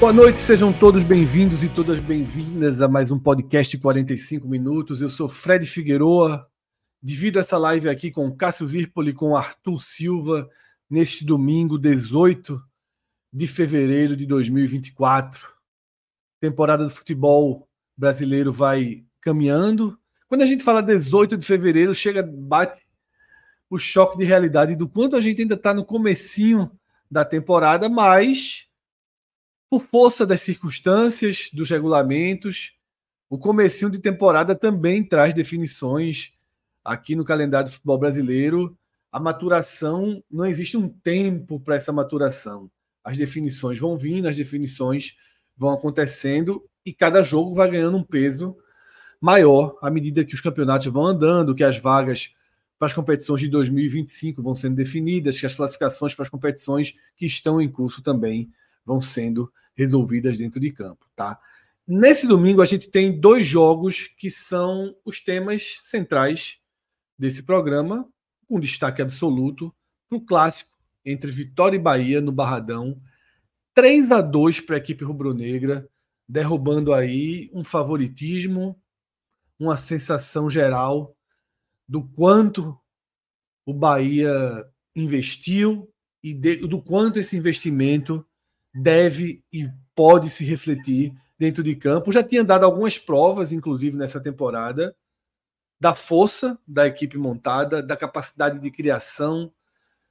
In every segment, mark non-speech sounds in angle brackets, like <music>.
Boa noite, sejam todos bem-vindos e todas bem-vindas a mais um podcast 45 minutos. Eu sou Fred Figueroa, divido essa live aqui com Cássio Zirpoli e com Arthur Silva neste domingo 18 de fevereiro de 2024. Temporada do futebol brasileiro vai caminhando. Quando a gente fala 18 de fevereiro, chega bate o choque de realidade do quanto a gente ainda está no comecinho da temporada, mas por força das circunstâncias, dos regulamentos, o comecinho de temporada também traz definições aqui no calendário do futebol brasileiro. A maturação, não existe um tempo para essa maturação. As definições vão vindo, as definições vão acontecendo e cada jogo vai ganhando um peso maior à medida que os campeonatos vão andando, que as vagas para as competições de 2025 vão sendo definidas, que as classificações para as competições que estão em curso também vão sendo resolvidas dentro de campo, tá? Nesse domingo a gente tem dois jogos que são os temas centrais desse programa, com destaque absoluto para o clássico entre Vitória e Bahia no Barradão, 3 a 2 para a equipe rubro-negra, derrubando aí um favoritismo, uma sensação geral do quanto o Bahia investiu e de, do quanto esse investimento deve e pode se refletir dentro de campo. Já tinha dado algumas provas, inclusive nessa temporada, da força da equipe montada, da capacidade de criação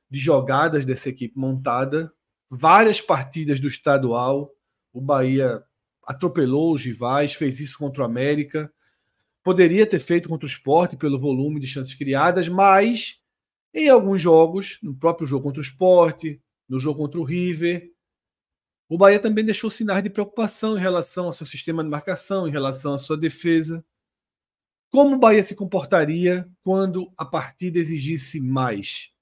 de jogadas dessa equipe montada. Várias partidas do estadual, o Bahia atropelou os rivais, fez isso contra o América. Poderia ter feito contra o esporte pelo volume de chances criadas, mas em alguns jogos, no próprio jogo contra o esporte, no jogo contra o River, o Bahia também deixou sinais de preocupação em relação ao seu sistema de marcação, em relação à sua defesa. Como o Bahia se comportaria quando a partida exigisse mais?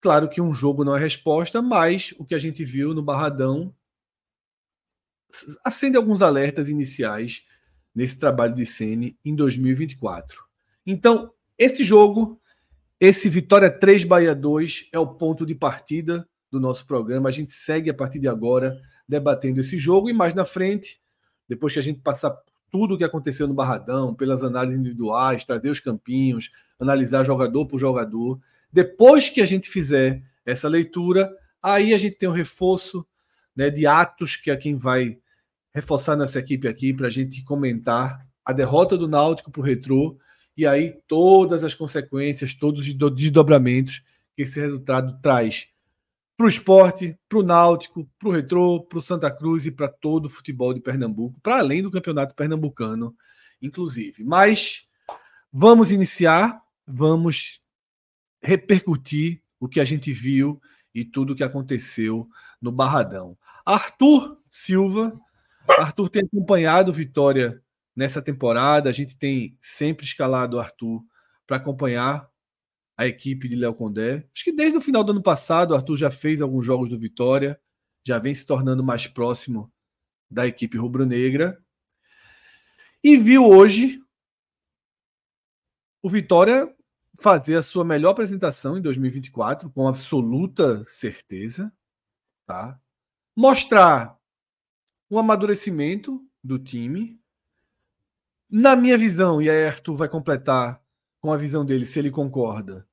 Claro que um jogo não é resposta, mas o que a gente viu no Barradão acende alguns alertas iniciais nesse trabalho de Sene em 2024. Então, esse jogo, esse Vitória 3 Bahia 2 é o ponto de partida do nosso programa. A gente segue a partir de agora debatendo esse jogo e mais na frente, depois que a gente passar tudo o que aconteceu no Barradão, pelas análises individuais, trazer os campinhos, analisar jogador por jogador. Depois que a gente fizer essa leitura, aí a gente tem um reforço né, de atos que é quem vai reforçar nossa equipe aqui para a gente comentar a derrota do Náutico para o Retrô e aí todas as consequências, todos os desdobramentos que esse resultado traz para o esporte, para o Náutico, para o Retrô, para o Santa Cruz e para todo o futebol de Pernambuco, para além do campeonato pernambucano, inclusive. Mas vamos iniciar, vamos repercutir o que a gente viu e tudo o que aconteceu no Barradão. Arthur Silva, Arthur tem acompanhado Vitória nessa temporada, a gente tem sempre escalado o Arthur para acompanhar a equipe de Léo Condé. Acho que desde o final do ano passado, o Arthur já fez alguns jogos do Vitória, já vem se tornando mais próximo da equipe rubro-negra. E viu hoje o Vitória fazer a sua melhor apresentação em 2024, com absoluta certeza. Tá? Mostrar um amadurecimento do time. Na minha visão, e aí Arthur vai completar com a visão dele, se ele concorda,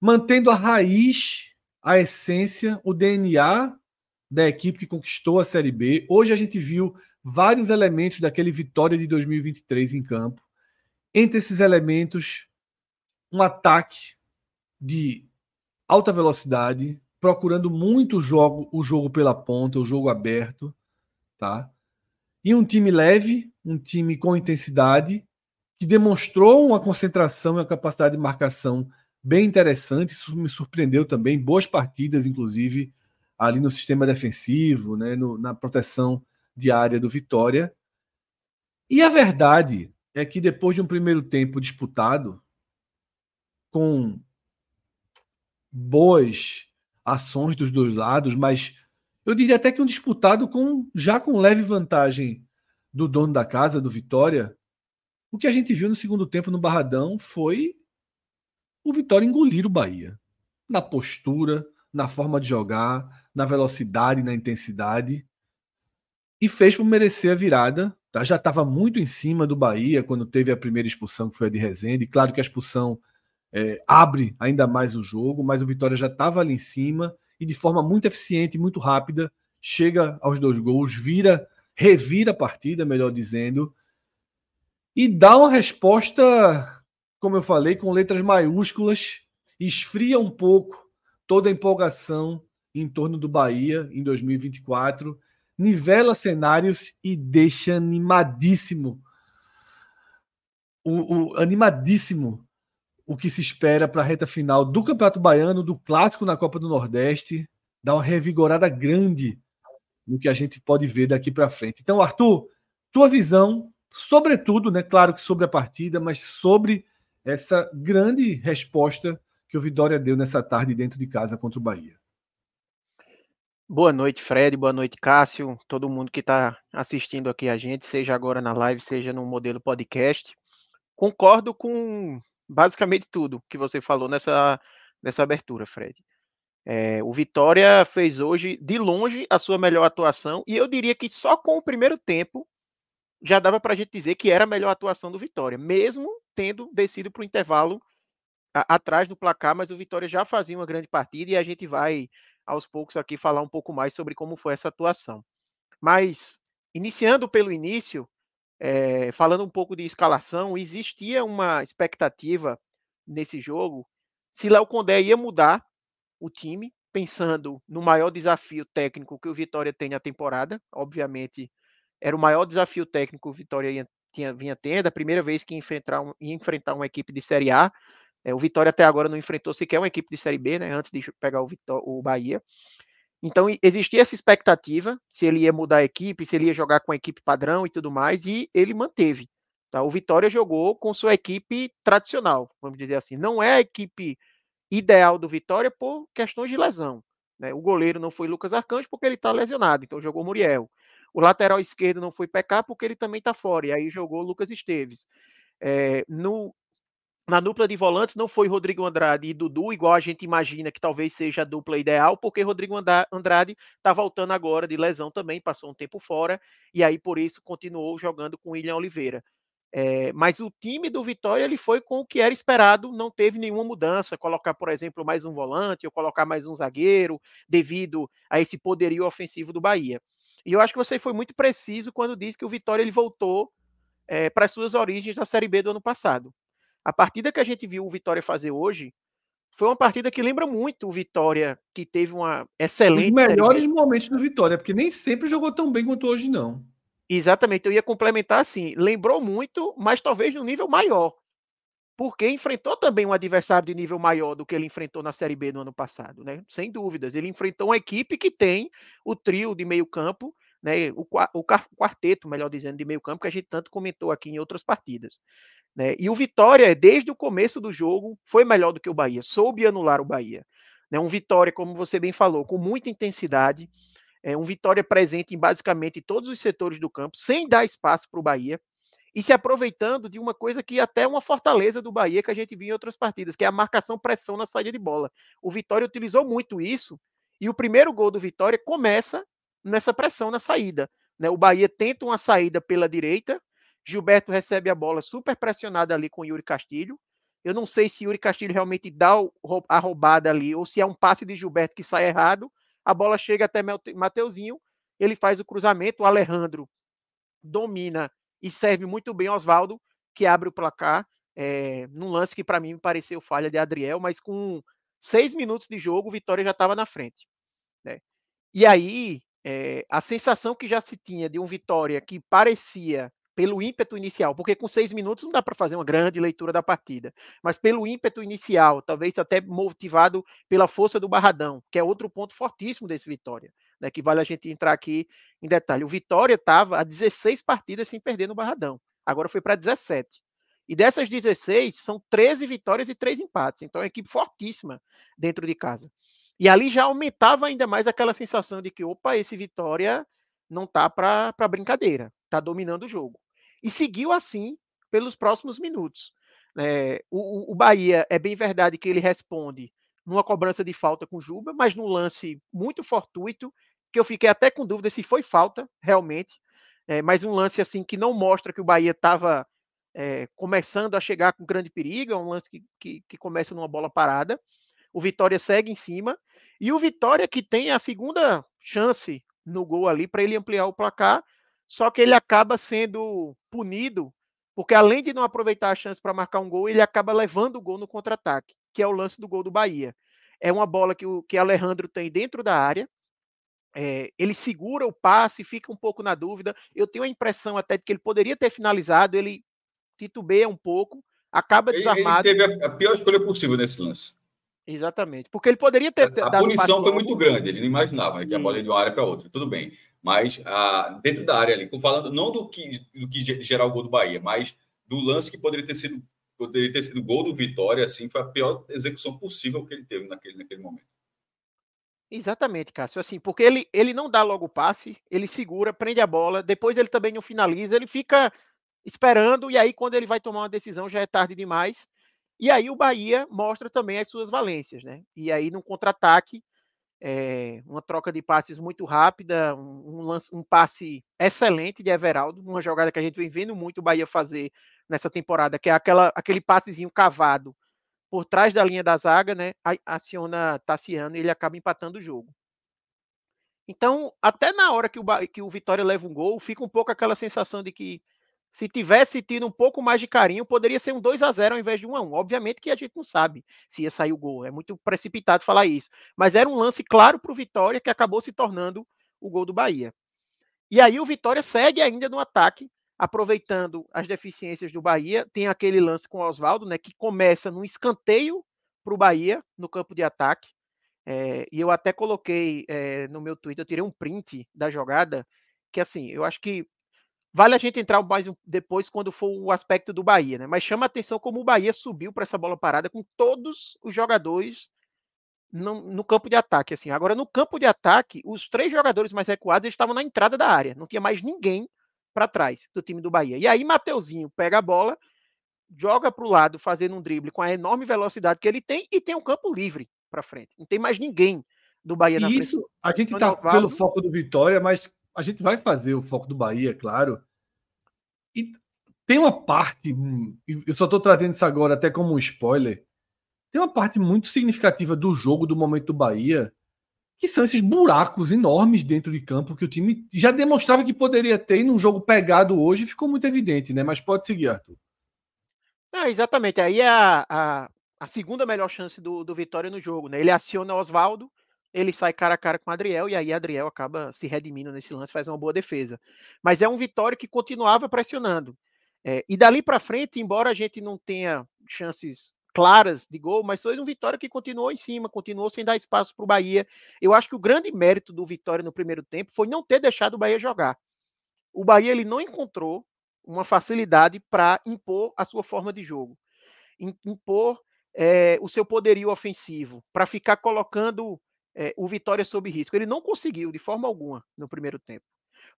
mantendo a raiz, a essência, o DNA da equipe que conquistou a Série B. Hoje a gente viu vários elementos daquele Vitória de 2023 em campo. Entre esses elementos, um ataque de alta velocidade, procurando muito o jogo, o jogo pela ponta, o jogo aberto, tá? E um time leve, um time com intensidade, que demonstrou uma concentração e uma capacidade de marcação bem interessante. Isso me surpreendeu também. Boas partidas, inclusive, ali no sistema defensivo, né, no, na proteção diária do Vitória. E a verdade é que depois de um primeiro tempo disputado, com boas ações dos dois lados, mas eu diria até que um disputado com já com leve vantagem do dono da casa, do Vitória. O que a gente viu no segundo tempo no Barradão foi o Vitória engolir o Bahia. Na postura, na forma de jogar, na velocidade, na intensidade. E fez por merecer a virada. Tá? Já estava muito em cima do Bahia quando teve a primeira expulsão, que foi a de Rezende. Claro que a expulsão é, abre ainda mais o jogo, mas o Vitória já estava ali em cima e de forma muito eficiente, muito rápida, chega aos dois gols, vira, revira a partida, melhor dizendo, e dá uma resposta como eu falei, com letras maiúsculas, esfria um pouco toda a empolgação em torno do Bahia em 2024, nivela cenários e deixa animadíssimo o, o animadíssimo o que se espera para a reta final do Campeonato Baiano, do clássico na Copa do Nordeste, dá uma revigorada grande no que a gente pode ver daqui para frente. Então, Arthur, tua visão, sobretudo, né, claro que sobre a partida, mas sobre essa grande resposta que o Vitória deu nessa tarde dentro de casa contra o Bahia. Boa noite, Fred. Boa noite, Cássio. Todo mundo que está assistindo aqui a gente, seja agora na live, seja no modelo podcast. Concordo com basicamente tudo que você falou nessa, nessa abertura, Fred. É, o Vitória fez hoje, de longe, a sua melhor atuação, e eu diria que só com o primeiro tempo já dava para a gente dizer que era a melhor atuação do Vitória, mesmo tendo descido para o intervalo a, atrás do placar, mas o Vitória já fazia uma grande partida e a gente vai aos poucos aqui falar um pouco mais sobre como foi essa atuação. Mas, iniciando pelo início, é, falando um pouco de escalação, existia uma expectativa nesse jogo se Léo Condé ia mudar o time, pensando no maior desafio técnico que o Vitória tem na temporada. Obviamente, era o maior desafio técnico que o Vitória ia, tinha, vinha tendo, a primeira vez que enfrentar, um, enfrentar uma equipe de Série A. É, o Vitória até agora não enfrentou sequer uma equipe de Série B, né, antes de pegar o, Vitória, o Bahia. Então existia essa expectativa se ele ia mudar a equipe, se ele ia jogar com a equipe padrão e tudo mais, e ele manteve. Tá? O Vitória jogou com sua equipe tradicional, vamos dizer assim. Não é a equipe ideal do Vitória por questões de lesão. Né? O goleiro não foi Lucas Arcanjo porque ele está lesionado, então jogou Muriel. O lateral esquerdo não foi pecar porque ele também está fora, e aí jogou Lucas Esteves. É, no, na dupla de volantes não foi Rodrigo Andrade e Dudu, igual a gente imagina que talvez seja a dupla ideal, porque Rodrigo Andrade está voltando agora de lesão também, passou um tempo fora, e aí por isso continuou jogando com William Oliveira. É, mas o time do Vitória ele foi com o que era esperado, não teve nenhuma mudança. Colocar, por exemplo, mais um volante ou colocar mais um zagueiro, devido a esse poderio ofensivo do Bahia. E eu acho que você foi muito preciso quando disse que o Vitória ele voltou é, para as suas origens na Série B do ano passado. A partida que a gente viu o Vitória fazer hoje foi uma partida que lembra muito o Vitória, que teve uma excelente. Os melhores momentos do Vitória, porque nem sempre jogou tão bem quanto hoje, não. Exatamente, eu ia complementar assim, lembrou muito, mas talvez no nível maior porque enfrentou também um adversário de nível maior do que ele enfrentou na Série B no ano passado, né? Sem dúvidas. Ele enfrentou uma equipe que tem o trio de meio-campo, né? O, o quarteto, melhor dizendo, de meio-campo, que a gente tanto comentou aqui em outras partidas. Né? E o Vitória, desde o começo do jogo, foi melhor do que o Bahia, soube anular o Bahia. Né? Um Vitória, como você bem falou, com muita intensidade, é um Vitória presente em basicamente todos os setores do campo, sem dar espaço para o Bahia e se aproveitando de uma coisa que até uma fortaleza do Bahia que a gente viu em outras partidas, que é a marcação-pressão na saída de bola. O Vitória utilizou muito isso e o primeiro gol do Vitória começa nessa pressão na saída. Né? O Bahia tenta uma saída pela direita, Gilberto recebe a bola super pressionada ali com Yuri Castilho. Eu não sei se Yuri Castilho realmente dá a roubada ali ou se é um passe de Gilberto que sai errado. A bola chega até Mateuzinho, ele faz o cruzamento, o Alejandro domina e serve muito bem Oswaldo, que abre o placar. é, num lance que para mim pareceu falha de Adriel, mas com seis minutos de jogo, Vitória já estava na frente. Né? E aí, é, a sensação que já se tinha de um Vitória que parecia pelo ímpeto inicial, porque com seis minutos não dá para fazer uma grande leitura da partida, mas pelo ímpeto inicial, talvez até motivado pela força do Barradão, que é outro ponto fortíssimo desse Vitória, né, que vale a gente entrar aqui em detalhe. O Vitória estava a 16 partidas sem perder no Barradão, agora foi para 17. E dessas 16, são 13 vitórias e 3 empates. Então é uma equipe fortíssima dentro de casa. E ali já aumentava ainda mais aquela sensação de que, opa, esse Vitória não tá para brincadeira, tá dominando o jogo e seguiu assim pelos próximos minutos. É, o, o, Bahia, é bem verdade que ele responde numa cobrança de falta com Juba, mas num lance muito fortuito, que eu fiquei até com dúvida se foi falta, realmente, é, mas um lance assim que não mostra que o Bahia estava é, começando a chegar com grande perigo, é um lance que, que, que começa numa bola parada. O Vitória segue em cima, e o Vitória que tem a segunda chance no gol ali para ele ampliar o placar, só que ele acaba sendo punido, porque além de não aproveitar a chance para marcar um gol, ele acaba levando o gol no contra-ataque, que é o lance do gol do Bahia. É uma bola que o que Alejandro tem dentro da área, é, ele segura o passe, fica um pouco na dúvida. Eu tenho a impressão até de que ele poderia ter finalizado, ele titubeia um pouco, acaba desarmado. Ele teve a, pior escolha possível nesse lance. Exatamente, porque ele poderia ter. A, a punição foi muito grande, ele não imaginava que a bola ia de uma área para outra. Tudo bem. Mas ah, dentro da área ali, falando não do que, do que gerar o gol do Bahia, mas do lance que poderia ter sido poderia ter sido gol do Vitória, assim, foi a pior execução possível que ele teve naquele, naquele momento. Exatamente, Cássio. Assim, porque ele, ele não dá logo o passe, ele segura, prende a bola, depois ele também não finaliza, ele fica esperando, e aí quando ele vai tomar uma decisão já é tarde demais. E aí o Bahia mostra também as suas valências, né? E aí no contra-ataque, é, uma troca de passes muito rápida, um, um, lance, um, passe excelente de Everaldo, uma jogada que a gente vem vendo muito o Bahia fazer nessa temporada, que é aquela, aquele passezinho cavado por trás da linha da zaga, né? Aciona Tassiano e ele acaba empatando o jogo. Então, até na hora que o, que o Vitória leva um gol, fica um pouco aquela sensação de que se tivesse tido um pouco mais de carinho, poderia ser um 2 a 0 ao invés de 1 a 1. Obviamente que a gente não sabe se ia sair o gol, é muito precipitado falar isso, mas era um lance claro para o Vitória que acabou se tornando o gol do Bahia. E aí o Vitória segue ainda no ataque, aproveitando as deficiências do Bahia. Tem aquele lance com o Oswaldo, né, que começa num escanteio para o Bahia no campo de ataque. É, e eu até coloquei é, no meu Twitter, eu tirei um print da jogada, que assim, eu acho que Vale a gente entrar mais depois quando for o aspecto do Bahia, né? Mas chama atenção como o Bahia subiu para essa bola parada com todos os jogadores no, no, campo de ataque. Assim, agora no campo de ataque, os três jogadores mais recuados estavam na entrada da área. Não tinha mais ninguém para trás do time do Bahia. E aí Mateuzinho pega a bola, joga para o lado, fazendo um drible com a enorme velocidade que ele tem e tem um campo livre para frente. Não tem mais ninguém do Bahia na Isso, frente. a gente está pelo foco do Vitória, mas a gente vai fazer o foco do Bahia, claro. E tem uma parte, eu só estou trazendo isso agora até como um spoiler. Tem uma parte muito significativa do jogo, do momento do Bahia, que são esses buracos enormes dentro de campo que o time já demonstrava que poderia ter num jogo pegado hoje ficou muito evidente, né? Mas pode seguir, Arthur. É, exatamente. Aí é a, a, a segunda melhor chance do, do Vitória no jogo, né? Ele aciona o Oswaldo, ele sai cara a cara com o Adriel, e aí Adriel acaba se redimindo nesse lance, faz uma boa defesa. Mas é um Vitória que continuava pressionando. É, e dali para frente, embora a gente não tenha chances claras de gol, mas foi um Vitória que continuou em cima, continuou sem dar espaço para o Bahia. Eu acho que o grande mérito do Vitória no primeiro tempo foi não ter deixado o Bahia jogar. O Bahia ele não encontrou uma facilidade para impor a sua forma de jogo, impor é, o seu poderio ofensivo, para ficar colocando é, o Vitória sob risco. Ele não conseguiu de forma alguma no primeiro tempo.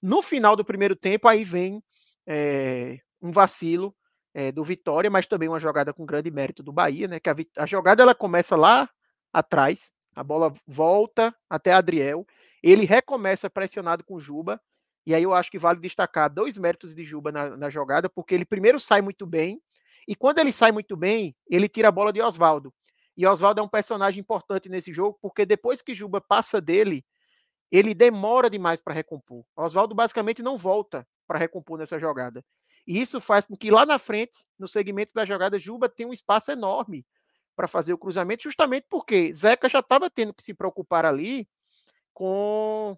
No final do primeiro tempo, aí vem é, um vacilo é, do Vitória, mas também uma jogada com grande mérito do Bahia, né? Que a, a, jogada ela começa lá atrás, a bola volta até Adriel, ele recomeça pressionado com Juba, e aí eu acho que vale destacar dois méritos de Juba na, na jogada, porque ele primeiro sai muito bem, e quando ele sai muito bem, ele tira a bola de Oswaldo. E Oswaldo é um personagem importante nesse jogo, porque depois que Juba passa dele, ele demora demais para recompor. Oswaldo basicamente não volta para recompor nessa jogada. E isso faz com que lá na frente, no segmento da jogada, Juba tem um espaço enorme para fazer o cruzamento, justamente porque Zeca já estava tendo que se preocupar ali com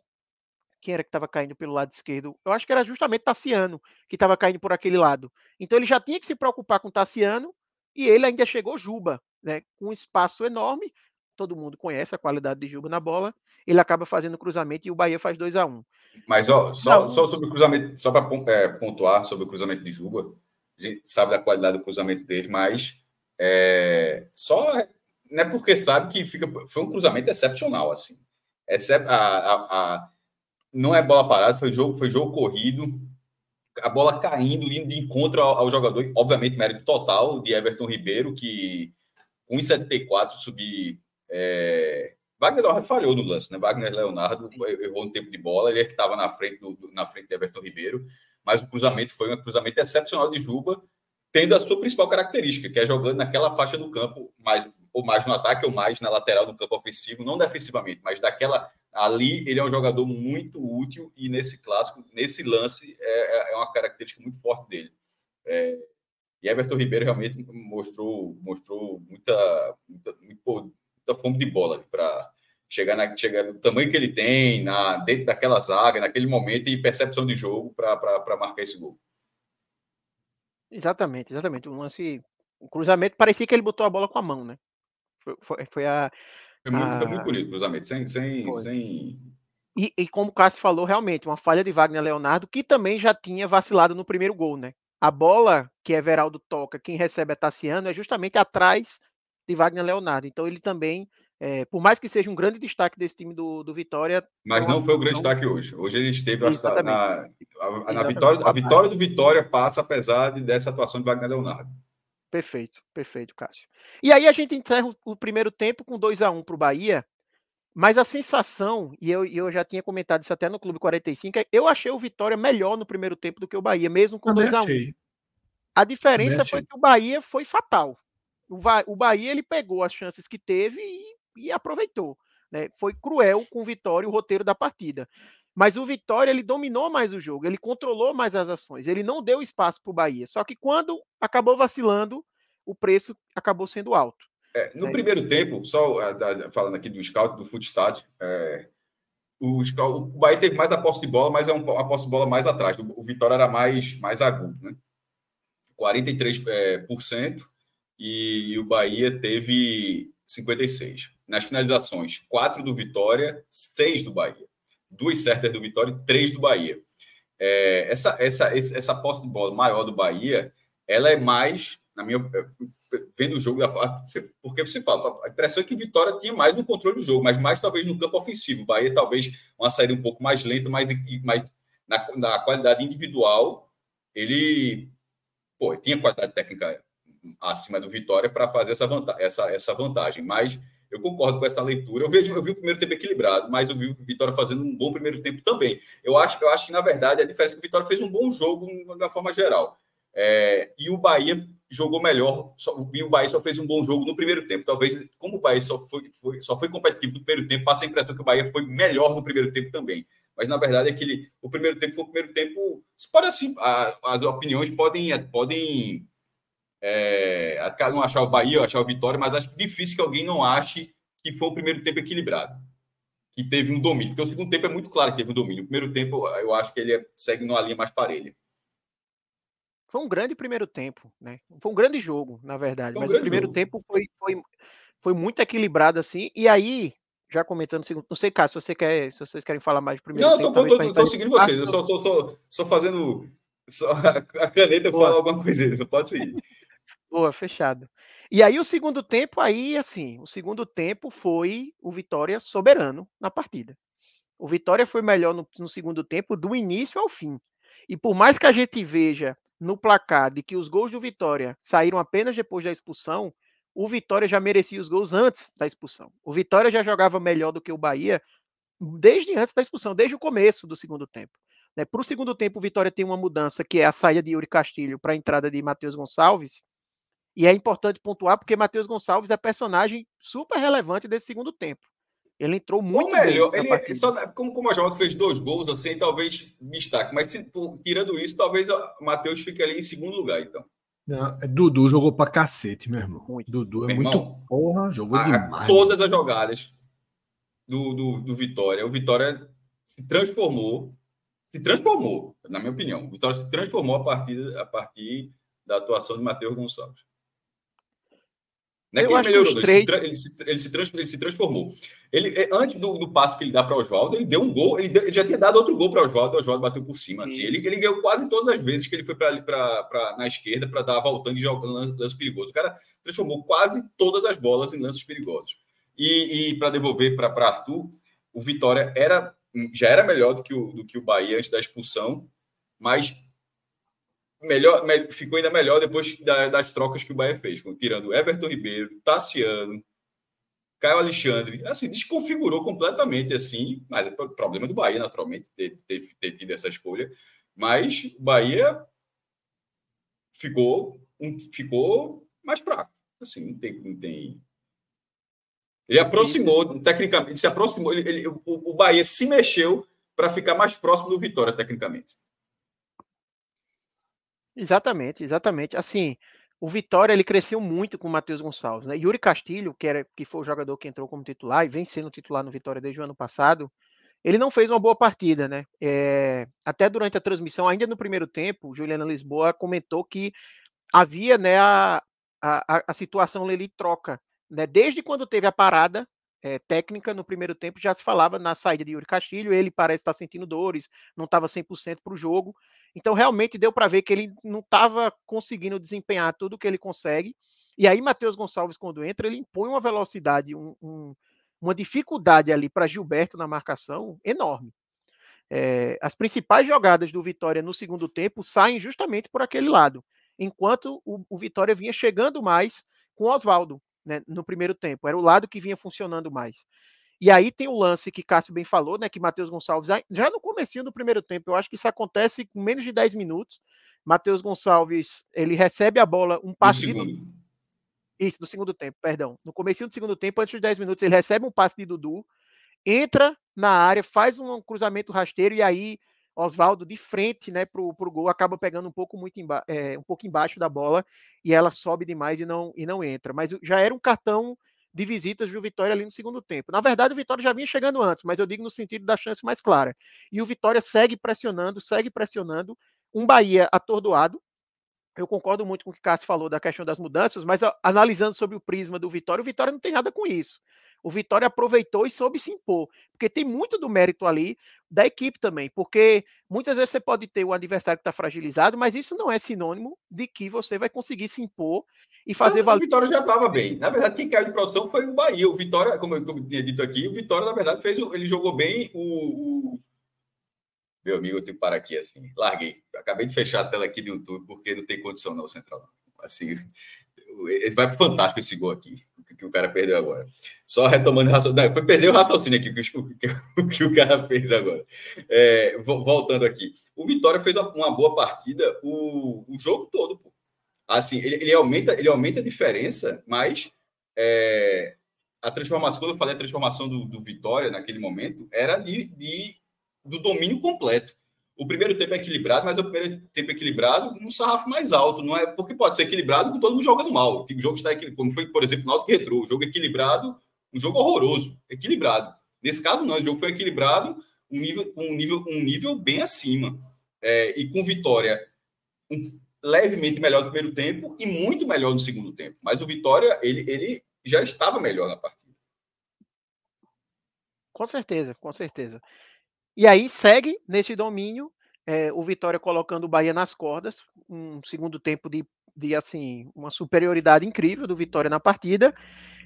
quem era que estava caindo pelo lado esquerdo? Eu acho que era justamente Tassiano que estava caindo por aquele lado. Então ele já tinha que se preocupar com Tassiano e ele ainda chegou Juba, né, com um espaço enorme. Todo mundo conhece a qualidade de Juba na bola. Ele acaba fazendo o cruzamento e o Bahia faz 2 a 1 um. Mas ó, só, só sobre o cruzamento, só para é, pontuar sobre o cruzamento de Juba, a gente sabe da qualidade do cruzamento dele, mas é, só não é porque sabe que fica, foi um cruzamento excepcional assim. Excep, a, a, a não é bola parada, foi jogo, foi jogo corrido, a bola caindo, indo de encontro ao, ao jogador, obviamente mérito total de Everton Ribeiro, que 1,74 subir. É... Wagner Leonardo falhou no lance, né? Wagner Leonardo errou no tempo de bola, ele é que estava na frente do, na frente de Everton Ribeiro, mas o cruzamento foi um cruzamento excepcional de Juba, tendo a sua principal característica, que é jogando naquela faixa do campo, mais, ou mais no ataque ou mais na lateral do campo ofensivo, não defensivamente, mas daquela ali ele é um jogador muito útil e nesse clássico, nesse lance, é, é, é uma característica muito forte dele. É, e Everton Ribeiro realmente mostrou, mostrou muita, muita, muita fome de bola para chegar, na, chegar no tamanho que ele tem, na, dentro daquela zaga, naquele momento, e percepção de jogo para marcar esse gol. Exatamente, exatamente. Um lance, um cruzamento, parecia que ele botou a bola com a mão, né? Foi, foi, foi a, foi muito, foi muito bonito o cruzamento, sem. sem, sem... E, e, como o Cássio falou, realmente, uma falha de Wagner Leonardo, que também já tinha vacilado no primeiro gol, né? A bola que Everaldo toca, quem recebe é Tassiano, é justamente atrás de Wagner Leonardo. Então ele também, é, por mais que seja um grande destaque desse time do, do Vitória. Mas não, não foi o grande não... destaque hoje. Hoje ele esteve na, na, na vitória. A vitória do Vitória passa apesar de, dessa atuação de Wagner Leonardo. Perfeito, perfeito, Cássio. E aí a gente encerra o primeiro tempo com 2 a 1 para o Bahia, mas a sensação, e eu, eu já tinha comentado isso até no Clube 45, é, eu achei o Vitória melhor no primeiro tempo do que o Bahia, mesmo com 2 a 1 um. A diferença foi que o Bahia foi fatal. O, Bahia ele pegou as chances que teve e, e aproveitou. Né? Foi cruel com o Vitória o roteiro da partida. Mas o Vitória ele dominou mais o jogo, ele controlou mais as ações, ele não deu espaço para o Bahia. Só que quando acabou vacilando, o preço acabou sendo alto. É, no é. primeiro tempo, só uh, falando aqui do scout, do Footstat, é, o, o Bahia teve mais a posse de bola, mas é um, a posse de bola mais atrás. O, Vitória era mais, mais agudo, né? 43% é, por cento, e, e o Bahia teve 56%. Nas finalizações, 4 do Vitória, 6 do Bahia duas certas do Vitória e três do Bahia. É, essa, essa, essa posse de bola maior do Bahia, ela é mais, na minha vendo o jogo, porque você fala, a impressão é que Vitória tinha mais no controle do jogo, mas mais talvez no campo ofensivo. Bahia talvez uma saída um pouco mais lenta, mas, mas na, na qualidade individual, ele pô, tinha qualidade técnica acima do Vitória para fazer essa, vantagem, essa, essa vantagem, mas eu concordo com essa leitura. Eu, vejo, eu vi o primeiro tempo equilibrado, mas eu vi o Vitória fazendo um bom primeiro tempo também. Eu acho, eu acho que, na verdade, a diferença é que o Vitória fez um bom jogo da forma geral. É, e o Bahia jogou melhor, só, e o Bahia só fez um bom jogo no primeiro tempo. Talvez, como o Bahia só foi, foi, só foi competitivo no primeiro tempo, passa a impressão que o Bahia foi melhor no primeiro tempo também. Mas, na verdade, é que o primeiro tempo foi o primeiro tempo. Pode assim, a, as opiniões podem, podem é, não achar o Bahia, achar o Vitória, mas acho difícil que alguém não ache que foi o primeiro tempo equilibrado, que teve um domínio. Porque o segundo tempo é muito claro que teve um domínio. O primeiro tempo, eu acho que ele é, segue numa linha mais parelha. Foi um grande primeiro tempo, né? Foi um grande jogo, na verdade. Um mas o primeiro jogo. tempo foi, foi, foi muito equilibrado, assim. E aí, já comentando o segundo. Não sei, Cássio, se, você quer, se vocês querem falar mais do primeiro não, tempo. Não, eu tô, seguindo vocês. Eu só tô, só fazendo. Só, <laughs> a caneta fala alguma coisa, <laughs> pode seguir. Boa, fechado. E aí o segundo tempo, aí assim, o segundo tempo foi o Vitória soberano na partida. O Vitória foi melhor no, no, segundo tempo do início ao fim. E por mais que a gente veja no placar de que os gols do Vitória saíram apenas depois da expulsão, o Vitória já merecia os gols antes da expulsão. O Vitória já jogava melhor do que o Bahia desde antes da expulsão, desde o começo do segundo tempo. Né? Para o segundo tempo, o Vitória tem uma mudança que é a saída de Yuri Castilho para a entrada de Matheus Gonçalves, e é importante pontuar porque Matheus Gonçalves é personagem super relevante desse segundo tempo. Ele entrou muito Ou melhor, bem. Ele, só, como, como a Jota fez dois gols, assim, talvez destaque. Mas se, tirando isso, talvez o Matheus fique ali em segundo lugar, então. Não, é, Dudu jogou pra cacete, meu irmão. Muito. Dudu é meu muito irmão, porra, jogou a, demais. Todas as jogadas do, do, do Vitória, o Vitória se transformou, se transformou, na minha opinião. O Vitória se transformou a partir, a partir da atuação de Matheus Gonçalves. Não é que ele melhorou, que três... ele, se, ele, se, ele, se, transformou. Ele, é, antes do, do passe que ele dá para o Oswaldo, ele deu um gol, ele, deu, ele, já tinha dado outro gol para o Oswaldo, o Oswaldo bateu por cima. Assim. Ele, ele ganhou quase todas as vezes que ele foi pra na esquerda para dar voltando e jogando lance, lance perigoso. O cara transformou quase todas as bolas em lances perigosos. E, e para devolver para Arthur, o Vitória era, já era melhor do que, o, do que o Bahia antes da expulsão, mas melhor, ficou ainda melhor depois da, das trocas que o Bahia fez, tirando Everton Ribeiro, Tassiano, Caio Alexandre, assim, desconfigurou completamente, assim, mas é problema do Bahia, naturalmente, ter, ter, ter tido essa escolha, mas o Bahia ficou, um, ficou mais fraco, assim, não tem, não tem... Ele aproximou, tecnicamente, se aproximou, ele, ele o, o Bahia se mexeu para ficar mais próximo do Vitória, tecnicamente. Exatamente, exatamente. Assim, o Vitória ele cresceu muito com o Matheus Gonçalves, né? Yuri Castilho, que era que foi o jogador que entrou como titular e vem sendo titular no Vitória desde o ano passado, ele não fez uma boa partida, né? É, até durante a transmissão, ainda no primeiro tempo, Juliana Lisboa comentou que havia, né, a, a, a situação ali troca, né? Desde quando teve a parada é, técnica no primeiro tempo, já se falava na saída de Yuri Castilho, ele parece estar sentindo dores, não estava 100% para o jogo, então realmente deu para ver que ele não estava conseguindo desempenhar tudo que ele consegue, e aí Matheus Gonçalves, quando entra, ele impõe uma velocidade, um, um, uma dificuldade ali para Gilberto na marcação enorme. É, as principais jogadas do Vitória no segundo tempo saem justamente por aquele lado, enquanto o, o Vitória vinha chegando mais com o Oswaldo né, no primeiro tempo. Era o lado que vinha funcionando mais. E aí tem o lance que Cássio bem falou, né? Que Matheus Gonçalves, já no começo do primeiro tempo, eu acho que isso acontece com menos de 10 minutos. Matheus Gonçalves, ele recebe a bola, um passe do... Isso, no segundo tempo, perdão. No começo do segundo tempo, antes de 10 minutos, ele recebe um passe de Dudu, entra na área, faz um cruzamento rasteiro e aí Oswaldo de frente, né, pro, pro gol, acaba pegando um pouco muito é, um pouco embaixo da bola e ela sobe demais e não, e não entra. Mas já era um cartão de visitas do Vitória ali no segundo tempo. Na verdade, o Vitória já vinha chegando antes, mas eu digo no sentido da chance mais clara. E o Vitória segue pressionando, segue pressionando. Um Bahia atordoado. Eu concordo muito com o que o Cássio falou da questão das mudanças, mas analisando sobre o prisma do Vitória, o Vitória não tem nada com isso o Vitória aproveitou e soube se impor. Porque tem muito do mérito ali da equipe também. Porque muitas vezes você pode ter um adversário que está fragilizado, mas isso não é sinônimo de que você vai conseguir se impor e fazer valer. O Vitória já estava bem. Na verdade, quem caiu de produção foi o Bahia. O Vitória, como eu, tinha dito aqui, o Vitória, na verdade, fez, ele jogou bem o, o... Meu amigo, eu tenho que parar aqui assim. Larguei. Acabei de fechar a tela aqui do YouTube porque não tem condição, não, Central. Assim, vai para fantástico esse gol aqui que o cara perdeu agora. Só retomando o raciocínio. Foi perder o raciocínio aqui, o que, o cara fez agora. É, voltando aqui. O Vitória fez uma, boa partida o, o jogo todo. Pô. Assim, ele, ele, aumenta, ele aumenta a diferença, mas é, a transformação, quando eu falei a transformação do, do Vitória naquele momento, era de, de, do domínio completo o primeiro tempo é equilibrado, mas é o primeiro tempo é equilibrado num sarrafo mais alto, não é? Porque pode ser equilibrado com todo mundo jogando mal. O jogo está equilibrado, como foi, por exemplo, no Alto Retrô, o jogo equilibrado, um jogo horroroso, equilibrado. Nesse caso, não, o jogo foi equilibrado, um nível, um nível, um nível bem acima. É, e com vitória um, levemente melhor no primeiro tempo e muito melhor no segundo tempo. Mas o Vitória, ele, ele já estava melhor na partida. Com certeza, com certeza. E aí segue nesse domínio é, o Vitória colocando o Bahia nas cordas, um segundo tempo de, de assim uma superioridade incrível do Vitória na partida.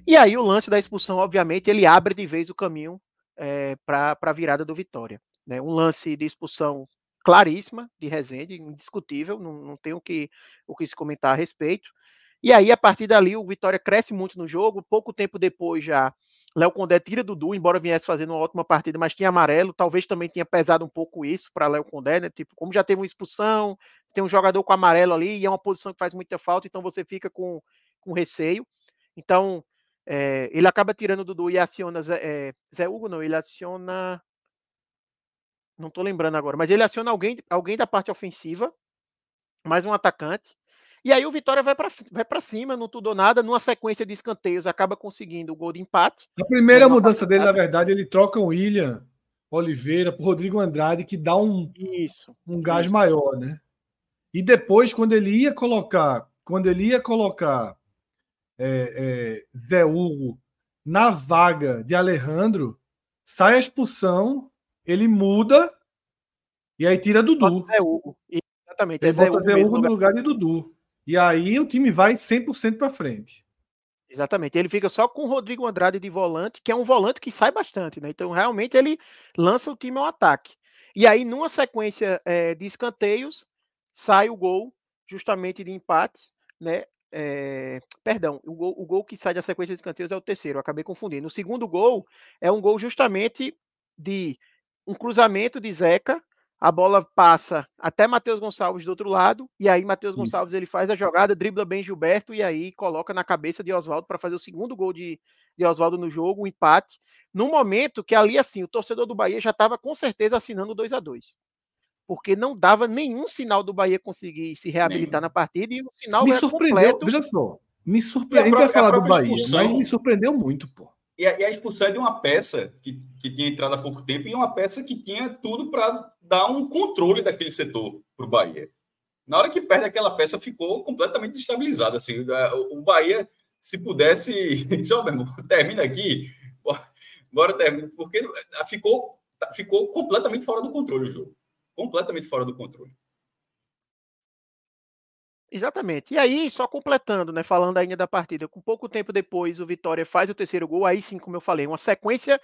E aí o lance da expulsão, obviamente, ele abre de vez o caminho é, para a virada do Vitória. Né? Um lance de expulsão claríssima de Rezende, indiscutível, não, não tem o que, o que se comentar a respeito. E aí, a partir dali, o Vitória cresce muito no jogo. Pouco tempo depois, já Léo Condé tira Dudu, embora viesse fazendo uma ótima partida, mas tinha amarelo. Talvez também tenha pesado um pouco isso para Léo Condé, né? Tipo, como já teve uma expulsão, tem um jogador com amarelo ali e é uma posição que faz muita falta, então você fica com, com receio. Então, É, ele acaba tirando Dudu e aciona Zé, é, Zé Hugo, não, ele aciona. Não estou lembrando agora, mas ele aciona alguém, alguém da parte ofensiva, mais um atacante. E aí o Vitória vai para vai cima, não tudo ou nada, numa sequência de escanteios, acaba conseguindo o gol de empate. A primeira mudança dele, na verdade, ele troca o William Oliveira por Rodrigo Andrade, que dá um, isso, um gás isso. maior, né? E depois, quando ele ia colocar, quando ele ia colocar é, é, Zé Hugo na vaga de Alejandro, sai a expulsão, ele muda e aí tira Dudu. Zé Hugo. Exatamente. Ele é bota Zé Hugo no lugar de Dudu. E aí o time vai 100% para frente. Exatamente. Ele fica só com o Rodrigo Andrade de volante, que é um volante que sai bastante, né? Então, realmente, ele lança o time ao ataque. E aí, numa sequência é, de escanteios, sai o gol justamente de empate, né? É, perdão, o gol, o gol, que sai da sequência de escanteios é o terceiro, acabei confundindo. O segundo gol é um gol justamente de um cruzamento de Zeca, a bola passa até Matheus Gonçalves do outro lado, e aí Matheus Gonçalves ele faz a jogada, dribla bem Gilberto, e aí coloca na cabeça de Oswaldo para fazer o segundo gol de, de Oswaldo no jogo, um empate, num momento que ali assim, o torcedor do Bahia já estava com certeza assinando 2 a 2 porque não dava nenhum sinal do Bahia conseguir se reabilitar Nem. na partida e o sinal me surpreendeu, completo. Veja só, me surpreendeu. A, gente vai falar do Bahia, expulsão, mas me surpreendeu muito, pô. E a, e a, expulsão é de uma peça que, que tinha entrado há pouco tempo e uma peça que tinha tudo para dar um controle daquele setor para o Bahia. Na hora que perde aquela peça, ficou completamente desestabilizado. Assim, o Bahia, se pudesse. <laughs> Só mesmo, termina aqui. Bora termina, porque ficou, ficou completamente fora do controle o jogo completamente fora do controle. Exatamente. E aí, só completando, né, falando ainda da partida, com pouco tempo depois o Vitória faz o terceiro gol, aí sim, como eu falei, uma sequência,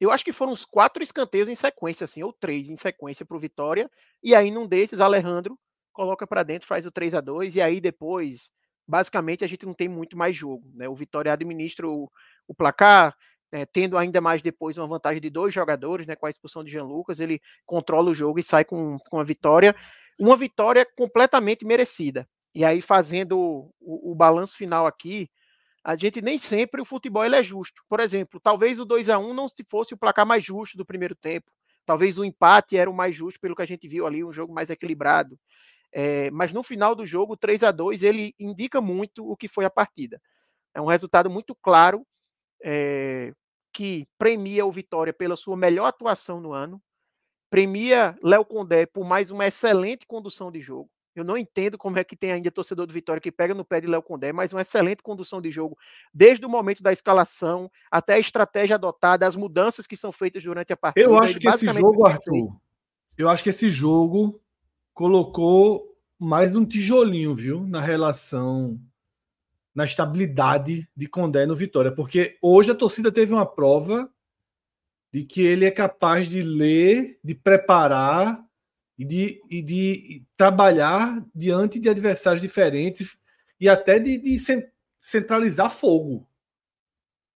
eu acho que foram uns quatro escanteios em sequência, assim, ou três em sequência para o Vitória, e aí num desses, Alejandro coloca para dentro, faz o 3 a 2 e aí depois, basicamente, a gente não tem muito mais jogo, né, o Vitória administra o, o placar, é, tendo ainda mais depois uma vantagem de dois jogadores, né, com a expulsão de Jean Lucas, ele controla o jogo e sai com, com a vitória. Uma vitória completamente merecida. E aí, fazendo o, o balanço final aqui, a gente nem sempre o futebol é justo. Por exemplo, talvez o 2 a 1 não se fosse o placar mais justo do primeiro tempo. Talvez o empate era o mais justo pelo que a gente viu ali, um jogo mais equilibrado. É, mas no final do jogo, 3 a 2 ele indica muito o que foi a partida. É um resultado muito claro é, que premia o Vitória pela sua melhor atuação no ano, premia Léo Condé por mais uma excelente condução de jogo. Eu não entendo como é que tem ainda torcedor do Vitória que pega no pé de Léo Condé, mas uma excelente condução de jogo, desde o momento da escalação até a estratégia adotada, as mudanças que são feitas durante a partida. Eu acho que esse jogo, Arthur, eu acho que esse jogo colocou mais um tijolinho, viu, na relação na estabilidade de Condé no Vitória, porque hoje a torcida teve uma prova de que ele é capaz de ler, de preparar e de, e de trabalhar diante de adversários diferentes e até de, de centralizar fogo.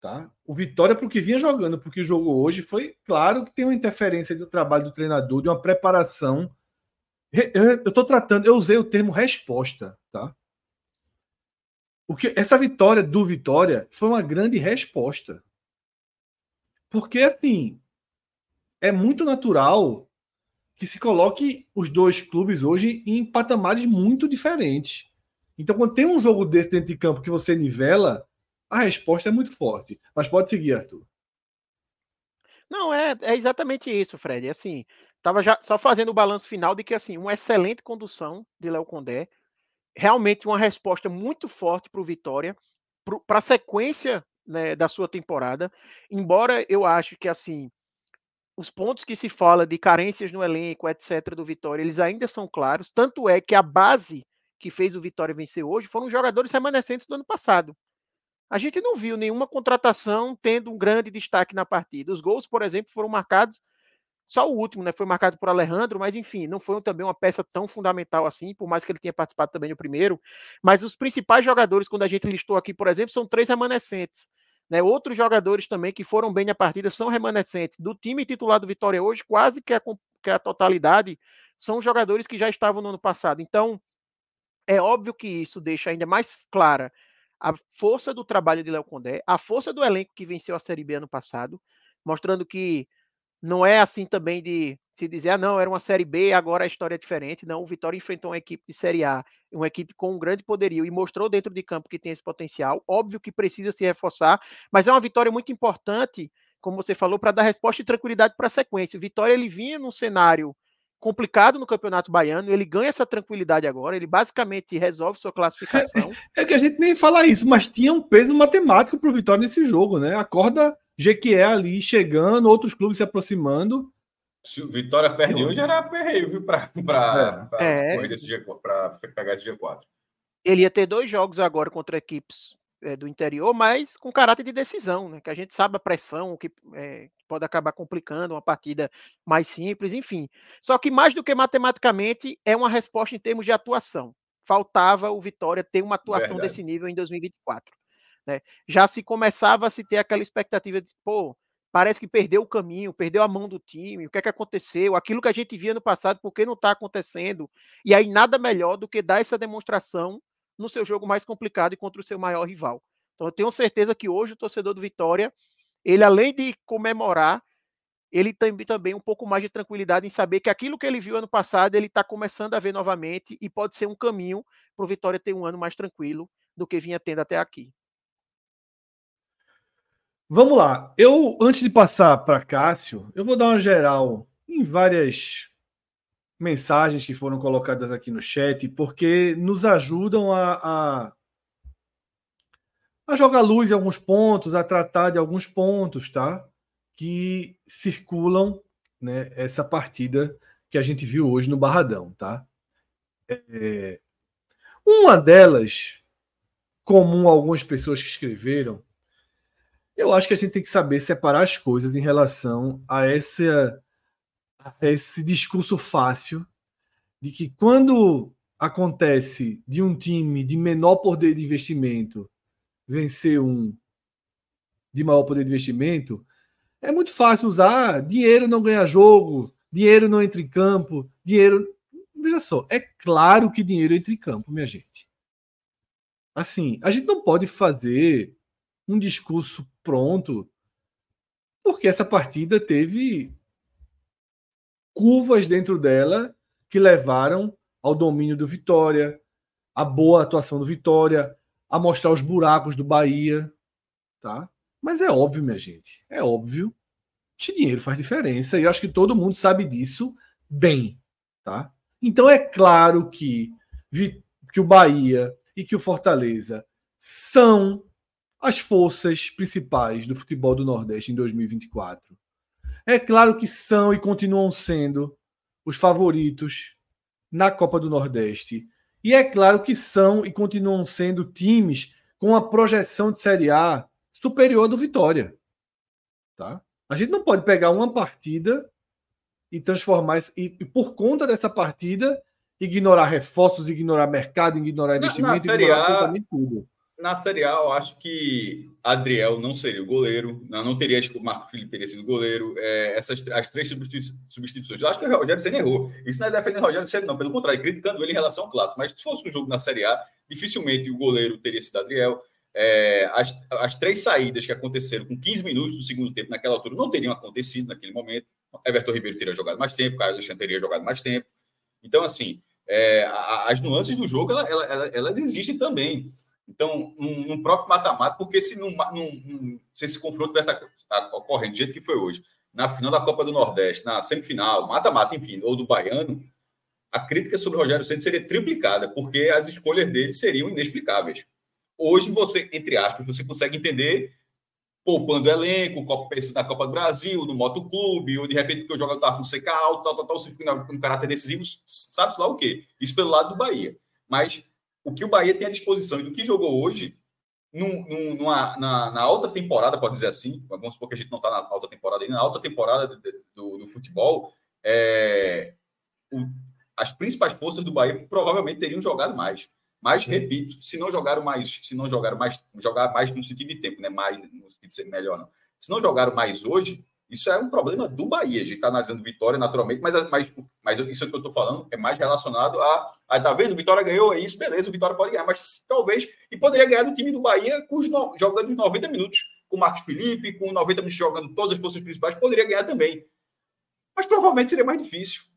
Tá? O Vitória, o que vinha jogando, porque jogou hoje, foi claro que tem uma interferência do trabalho do treinador, de uma preparação. Eu estou tratando, eu usei o termo resposta, tá? Porque essa vitória do Vitória foi uma grande resposta. Porque, assim, é muito natural que se coloque os dois clubes hoje em patamares muito diferentes. Então, quando tem um jogo desse dentro de campo que você nivela, a resposta é muito forte. Mas pode seguir, Arthur. Não, é, é exatamente isso, Fred. Assim, estava já só fazendo o balanço final de que assim, uma excelente condução de Léo Condé, realmente uma resposta muito forte para o Vitória, para a sequência né, da sua temporada. Embora eu acho que assim os pontos que se fala de carências no elenco, etc., do Vitória, eles ainda são claros. Tanto é que a base que fez o Vitória vencer hoje foram jogadores remanescentes do ano passado. A gente não viu nenhuma contratação tendo um grande destaque na partida. Os gols, por exemplo, foram marcados só o último, né? Foi marcado por Alejandro, mas enfim, não foi também uma peça tão fundamental assim, por mais que ele tenha participado também no primeiro. Mas os principais jogadores, quando a gente listou aqui, por exemplo, são três remanescentes. Né? Outros jogadores também que foram bem na partida são remanescentes. Do time titular do Vitória hoje, quase que a, que a totalidade são jogadores que já estavam no ano passado. Então, é óbvio que isso deixa ainda mais clara a força do trabalho de Léo Condé, a força do elenco que venceu a Série B ano passado, mostrando que não é assim também de se dizer, ah, não, era uma Série B, agora a história é diferente. Não, o Vitória enfrentou uma equipe de Série A, uma equipe com um grande poderio e mostrou dentro de campo que tem esse potencial. Óbvio que precisa se reforçar, mas é uma vitória muito importante, como você falou, para dar resposta e tranquilidade para a sequência. O Vitória ele vinha num cenário complicado no Campeonato Baiano, ele ganha essa tranquilidade agora, ele basicamente resolve sua classificação. É, é que a gente nem fala isso, mas tinha um peso matemático para o Vitória nesse jogo, né? Acorda Jequié ali chegando, outros clubes se aproximando. Se o Vitória perde hoje, era perreio, viu? Para é. é. pegar esse G4. Ele ia ter dois jogos agora contra equipes é, do interior, mas com caráter de decisão, né? Que a gente sabe a pressão que é, pode acabar complicando uma partida mais simples, enfim. Só que mais do que matematicamente é uma resposta em termos de atuação. Faltava o Vitória ter uma atuação Verdade. desse nível em 2024. Né? Já se começava a se ter aquela expectativa de, pô, parece que perdeu o caminho, perdeu a mão do time, o que é que aconteceu? Aquilo que a gente via no passado, por que não está acontecendo? E aí nada melhor do que dar essa demonstração no seu jogo mais complicado e contra o seu maior rival. Então eu tenho certeza que hoje o torcedor do Vitória, ele além de comemorar, ele tem também um pouco mais de tranquilidade em saber que aquilo que ele viu ano passado, ele está começando a ver novamente e pode ser um caminho para o Vitória ter um ano mais tranquilo do que vinha tendo até aqui. Vamos lá. Eu, antes de passar para Cássio, eu vou dar uma geral em várias mensagens que foram colocadas aqui no chat, porque nos ajudam a, a, a jogar luz em alguns pontos, a tratar de alguns pontos, tá? Que circulam né, essa partida que a gente viu hoje no Barradão, tá? É, uma delas, comum algumas pessoas que escreveram, eu acho que a gente tem que saber separar as coisas em relação a, a esse discurso fácil de que quando acontece de um time de menor poder de investimento vencer um de maior poder de investimento, é muito fácil usar dinheiro não ganha jogo, dinheiro não entra em campo, dinheiro. Veja só, é claro que dinheiro entra em campo, minha gente. Assim, a gente não pode fazer um discurso pronto, porque essa partida teve curvas dentro dela que levaram ao domínio do Vitória, a boa atuação do Vitória, a mostrar os buracos do Bahia, tá? Mas é óbvio, minha gente, é óbvio que dinheiro faz diferença e eu acho que todo mundo sabe disso bem, tá? Então é claro que que o Bahia e que o Fortaleza são as forças principais do futebol do Nordeste em 2024. É claro que são e continuam sendo os favoritos na Copa do Nordeste. E é claro que são e continuam sendo times com a projeção de Série A superior do Vitória. Tá? A gente não pode pegar uma partida e transformar e, e por conta dessa partida ignorar reforços, ignorar mercado, ignorar investimento, na, na ignorar absolutamente tudo na Série A, eu acho que Adriel não seria o goleiro, não, não teria, acho que o Marco Felipe teria sido o goleiro. É, essas as três substituições. Eu acho que o Rogério Senna errou. Isso não é defendendo o Rogério Senna, não. Pelo contrário, criticando ele em relação ao clássico. Mas se fosse um jogo na Série A, dificilmente o goleiro teria sido Adriel. É, as, as três saídas que aconteceram com 15 minutos do segundo tempo naquela altura não teriam acontecido naquele momento. Everton Ribeiro teria jogado mais tempo, Caio Alexandre teria jogado mais tempo. Então, assim, é, as nuances do jogo elas, elas, elas existem também. Então, no próprio mata-mata, porque se, num, num, se esse confronto tivesse ocorrendo do jeito que foi hoje, na final da Copa do Nordeste, na semifinal, mata-mata, enfim, ou do Baiano, a crítica sobre o Rogério Santos seria triplicada, porque as escolhas dele seriam inexplicáveis. Hoje, você, entre aspas, você consegue entender poupando o elenco, da Copa do Brasil, no Moto Clube, ou de repente porque o jogador estava com CK alto, tal, tal, tal, com caráter decisivo, sabe-se lá o quê? Isso pelo lado do Bahia. Mas o que o Bahia tem à disposição e do que jogou hoje, num, numa, na, na, alta temporada, pode dizer assim, vamos supor que a gente não está na alta temporada ainda, na alta temporada do, do, do futebol, é, o, as principais forças do Bahia provavelmente teriam jogado mais. Mas, repito, se não jogaram mais, se não jogaram mais, jogar mais no sentido de tempo, né? Mais no sentido de ser melhor, não. Se não jogaram mais hoje, Isso é um problema do Bahia. A gente está analisando Vitória naturalmente, mas, mas, mas isso que eu estou falando é mais relacionado a. a tá vendo? Vitória ganhou, é isso, beleza, o Vitória pode ganhar, mas talvez. E poderia ganhar do time do Bahia com os jogando os 90 minutos, com o Marcos Felipe, com 90 minutos jogando todas as posições principais, poderia ganhar também. Mas provavelmente seria mais difícil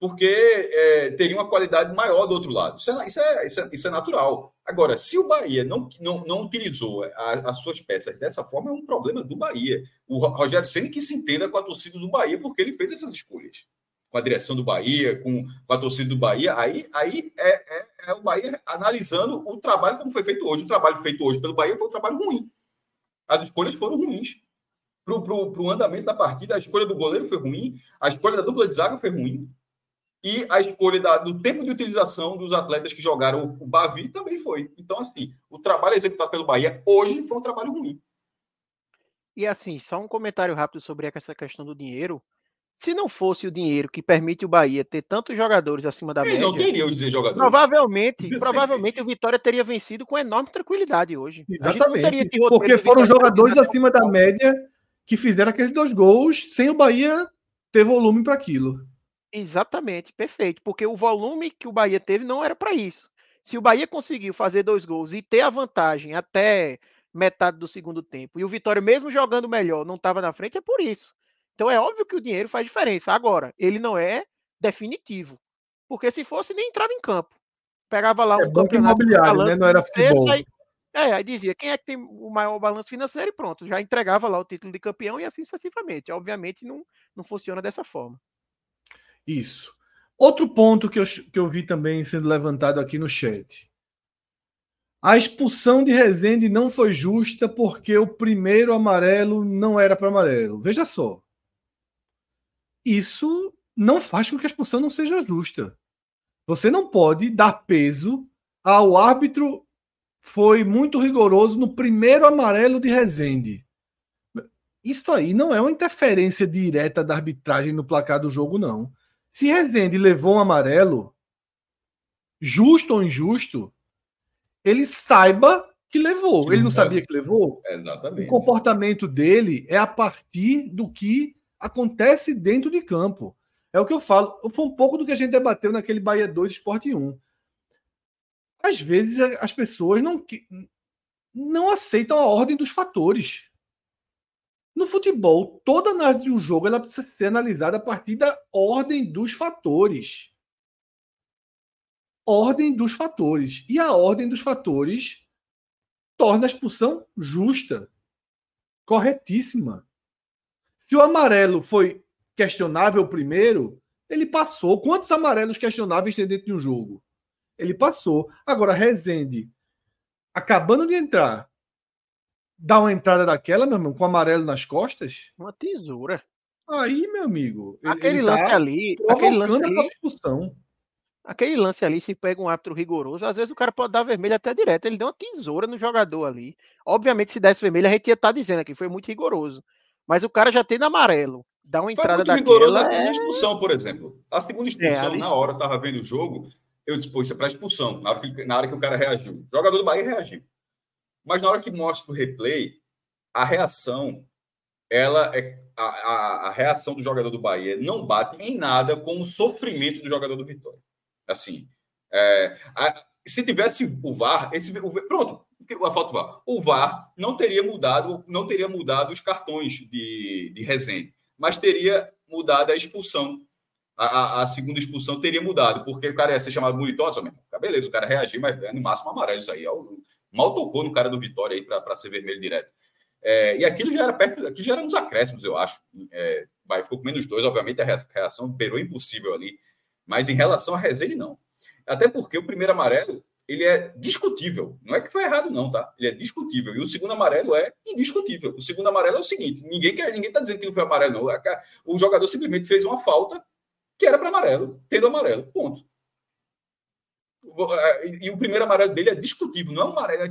porque é, teria uma qualidade maior do outro lado. Isso é, isso é, isso é, isso é natural. Agora, se o Bahia não, não, não utilizou as suas peças dessa forma, é um problema do Bahia. O Rogério Senna que se entenda com a torcida do Bahia, porque ele fez essas escolhas. Com a direção do Bahia, com, com a torcida do Bahia, aí, aí é, é, é o Bahia analisando o trabalho como foi feito hoje. O trabalho feito hoje pelo Bahia foi um trabalho ruim. As escolhas foram ruins. Para o andamento da partida, a escolha do goleiro foi ruim, a escolha da dupla de zaga foi ruim e a escolha da, do tempo de utilização dos atletas que jogaram o Bavi também foi. Então, assim, o trabalho executado pelo Bahia hoje foi um trabalho ruim. E assim, só um comentário rápido sobre essa questão do dinheiro. Se não fosse o dinheiro que permite o Bahia ter tantos jogadores acima da Ele média, não teria os jogadores. Provavelmente, provavelmente o Vitória teria vencido com enorme tranquilidade hoje. Exatamente. Porque foram jogadores acima da média que fizeram aqueles dois gols sem o Bahia ter volume para aquilo. Exatamente, perfeito. Porque o volume que o Bahia teve não era para isso. Se o Bahia conseguiu fazer dois gols e ter a vantagem até metade do segundo tempo, e o Vitória, mesmo jogando melhor, não estava na frente, é por isso. Então é óbvio que o dinheiro faz diferença. Agora, ele não é definitivo. Porque se fosse, nem entrava em campo. Pegava lá é um campeonato imobiliário, né? Não era futebol. Aí, é, aí dizia quem é que tem o maior balanço financeiro e pronto, já entregava lá o título de campeão e assim sucessivamente. Obviamente não, não funciona dessa forma. Isso. Outro ponto que eu, que eu vi também sendo levantado aqui no chat. A expulsão de Rezende não foi justa porque o primeiro amarelo não era para amarelo. Veja só. Isso não faz com que a expulsão não seja justa. Você não pode dar peso ao árbitro foi muito rigoroso no primeiro amarelo de Rezende. Isso aí não é uma interferência direta da arbitragem no placar do jogo, não. Se Rezende levou um amarelo, justo ou injusto, ele saiba que levou. Ele não é. sabia que levou? Exatamente. O comportamento dele é a partir do que acontece dentro de campo. É o que eu falo. Foi um pouco do que a gente debateu naquele Bahia 2 Esporte 1. Às vezes as pessoas não, não aceitam a ordem dos fatores. No futebol, toda análise de um jogo ela precisa ser analisada a partir da ordem dos fatores. Ordem dos fatores. E a ordem dos fatores torna a expulsão justa, corretíssima. Se o amarelo foi questionável primeiro, ele passou. Quantos amarelos questionáveis tem dentro de um jogo? Ele passou. Agora, Rezende, acabando de entrar, dar uma entrada daquela, meu irmão, com amarelo nas costas. Uma tesoura. Aí, meu amigo. Aquele lance tá ali. Aquele lance ali. Discussão. Aquele lance ali, se pega um árbitro rigoroso, às vezes o cara pode dar vermelho até direto. Ele deu uma tesoura no jogador ali. Obviamente, se desse vermelho, a gente ia estar tá dizendo aqui, foi muito rigoroso. Mas o cara já tem no amarelo. Dá uma entrada foi muito rigoroso na segunda é... expulsão, por exemplo. A segunda expulsão, é, ali... na hora, eu tava vendo o jogo, eu dispus isso é para expulsão, na hora, que, na hora que o cara reagiu. O jogador do Bahia reagiu. Mas na hora que mostra o replay, a reação, ela é a, a, a, reação do jogador do Bahia não bate em nada com o sofrimento do jogador do Vitória. Assim, é, a, se tivesse o VAR, esse o, pronto, a falta VAR. O VAR não teria mudado, não teria mudado os cartões de, de Resende, mas teria mudado a expulsão. A, a, a, segunda expulsão teria mudado, porque o cara ia ser chamado bonitoso, beleza, o cara reagiu, mas é no máximo amarelo isso aí. É o, mal tocou no cara do Vitória aí para ser vermelho direto. É, e aquilo já era perto, aquilo já era nos acréscimos, eu acho. É, vai, ficou com menos dois, obviamente a reação beirou impossível ali. Mas em relação a Rezende, não. Até porque o primeiro amarelo, ele é discutível. Não é que foi errado, não, tá? Ele é discutível. E o segundo amarelo é indiscutível. O segundo amarelo é o seguinte: ninguém quer, ninguém tá dizendo que não foi amarelo, não. O jogador simplesmente fez uma falta que era para amarelo, tendo amarelo. Ponto. E o primeiro amarelo dele é discutível, não é um amarelo,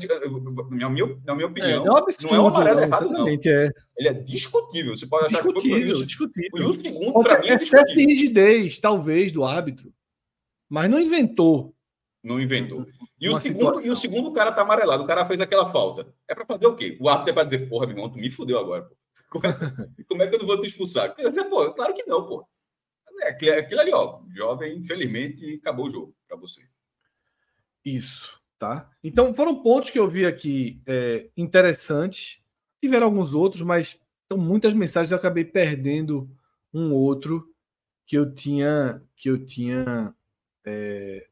na minha, na minha opinião, é, é um absurdo, não é um amarelo errado, não. É. Ele é discutível. Você pode achar discutível, que foi discutível. E o segundo, para mim, é excesso de rigidez, talvez, do árbitro. Mas não inventou. Não inventou. E o, segundo, e o segundo cara tá amarelado, o cara fez aquela falta. É para fazer o quê? O árbitro é para dizer, porra, meu irmão, tu me fudeu agora. Como é, <laughs> como é que eu não vou te expulsar? Pô, claro que não, pô. É aquilo ali, ó. Jovem, infelizmente, acabou o jogo para você. Isso, tá? Então, foram pontos que eu vi aqui é, interessantes. Tiveram alguns outros, mas são muitas mensagens. Eu acabei perdendo um outro que eu tinha que eu tinha é,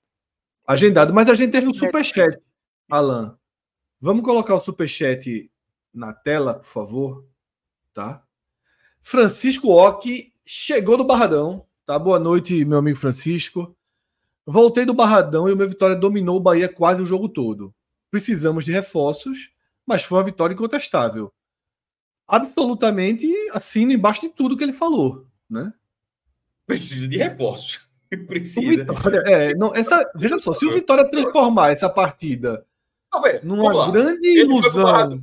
agendado. Mas a gente teve um superchat, Alan. Vamos colocar o superchat na tela, por favor, tá? Francisco Ock chegou do Barradão, tá? Boa noite, meu amigo Francisco. Voltei do Barradão e o meu Vitória dominou o Bahia quase o jogo todo. Precisamos de reforços, mas foi uma vitória incontestável. Absolutamente assino embaixo de tudo que ele falou, né? Precisa de reforços. <laughs> Precisa. Vitória, é, não, essa, veja só, se o Vitória transformar essa partida não, numa grande ilusão.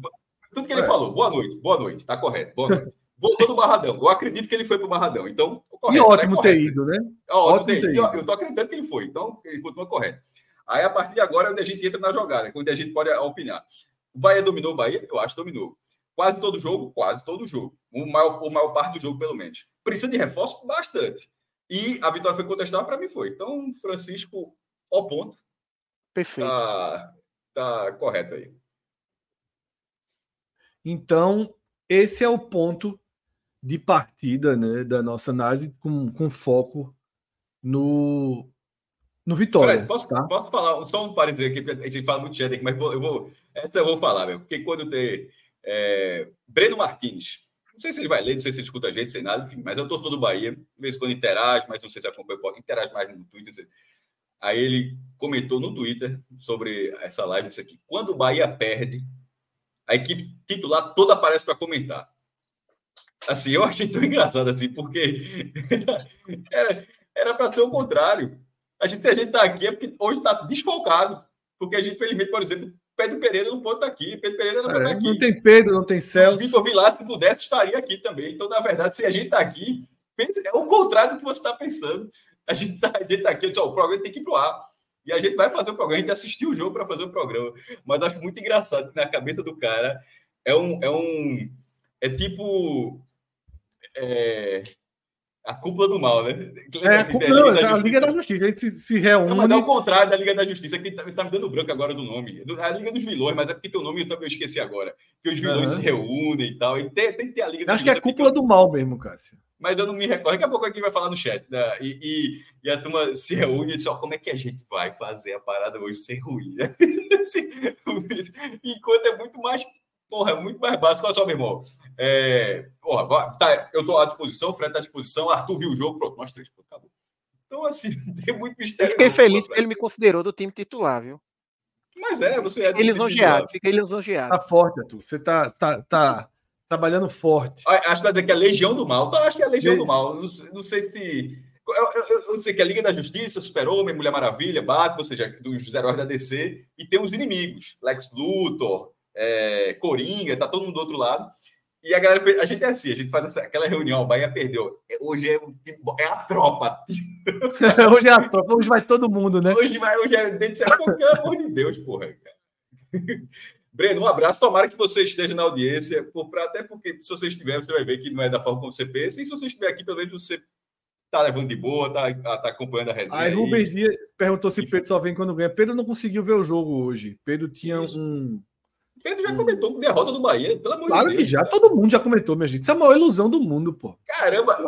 Tudo que ele é. falou, boa noite, boa noite, tá correto, boa noite. Voltou do Barradão. Eu acredito que ele foi pro Barradão. Então, correto, e ótimo ter ido, né? É ótimo, ter ido. Eu tô acreditando que ele foi. Então, ele continua correto. Aí, a partir de agora, é onde a gente entra na jogada, onde a gente pode opinar. O Bahia dominou o Bahia? Eu acho que dominou. Quase todo jogo? Quase todo jogo. O maior, o maior parte do jogo, pelo menos. Precisa de reforço? Bastante. E a vitória foi contestada, para mim foi. Então, Francisco, ao ponto. Perfeito. Tá, tá correto aí. Então, esse é o ponto de partida né, da nossa análise com, com foco no, no Vitória. Fred, posso, tá? posso falar só um parênteses aqui, porque a gente fala muito de aqui, mas vou, eu vou, essa eu vou falar, meu, porque quando tem é, Breno Martins, não sei se ele vai ler, não sei se ele escuta a gente, sem nada, enfim, mas eu torço do Bahia, de vez em quando interage, mas não sei se acompanha, interage mais no Twitter. Aí ele comentou no Twitter sobre essa live, isso aqui. Quando o Bahia perde, a equipe titular toda aparece para comentar. Assim, eu achei tão engraçado assim, porque <laughs> era para ser o contrário. A gente, a gente tá aqui é porque hoje está desfalcado. Porque a gente, felizmente, por exemplo, Pedro Pereira não pode estar tá aqui. Pedro Pereira não pode estar tá aqui. Não tem Pedro, não tem Celso. Vitor Vilar, se pudesse, estaria aqui também. Então, na verdade, se a gente está aqui, é o contrário do que você está pensando. A gente está tá aqui, disse, o programa tem que ir para o ar. E a gente vai fazer o programa, a gente assistiu o jogo para fazer o programa. Mas eu acho muito engraçado que na cabeça do cara é um. É, um, é tipo. É, a cúpula do mal, né? É, a, cúpula, não, da a Liga da Justiça. A gente se, se reúne. Não, mas é o contrário da Liga da Justiça, que tá, tá me dando branco agora do nome. A Liga dos Vilões, mas é porque teu nome eu também esqueci agora. Que os vilões uhum. se reúnem e tal. E tem, tem que ter a Liga da Acho Justiça. Que é a cúpula do mal mesmo, Cássio. Mas eu não me recordo. Daqui a pouco aqui vai falar no chat. Né? E, e, e, a turma se reúne e diz: ó, como é que a gente vai fazer a parada hoje sem ruim? <laughs> <laughs> Enquanto é muito mais porra, é muito mais básico. Olha só, meu irmão. É, porra, tá, eu estou à disposição, o Fred está à disposição, Arthur viu o jogo, pronto, nós três, pronto, acabou. Então, assim, <laughs> tem muito mistério. fiquei feliz porque ele me considerou do time titular, viu? Mas é, você é. Lisonjeado, fica lisonjeado. Tá forte, Arthur. Você tá, tá, tá trabalhando forte. Acho que vai dizer que é Legião do Mal. Então, acho que é a Legião Le... do Mal. Não, não sei se. Eu, eu, eu, sei que é a Liga da Justiça, Super-Homem, Mulher Maravilha, Batman, ou seja, dos heróis da DC, e tem os inimigos, Lex Luthor, é, Coringa, tá todo mundo do outro lado. E a galera, a gente é assim, a gente faz essa, aquela reunião, o Bahia perdeu. Hoje é, é a tropa. <laughs> hoje é a tropa, hoje vai todo mundo, né? Hoje vai, hoje é dentro de pelo amor de Deus, porra. <laughs> Breno, um abraço. Tomara que você esteja na audiência, por, até porque se você estiver, você vai ver que não é da forma como você pensa. E se você estiver aqui, pelo menos você tá levando de boa, tá, tá acompanhando a resenha. Aí Rubens Dias perguntou se Pedro só vem quando ganha. Pedro não conseguiu ver o jogo hoje. Pedro tinha Isso. um Pedro já hum. comentou derrota do Bahia, pelo amor claro de Deus. que já, todo mundo já comentou, minha gente. Isso é a maior ilusão do mundo, pô. Caramba,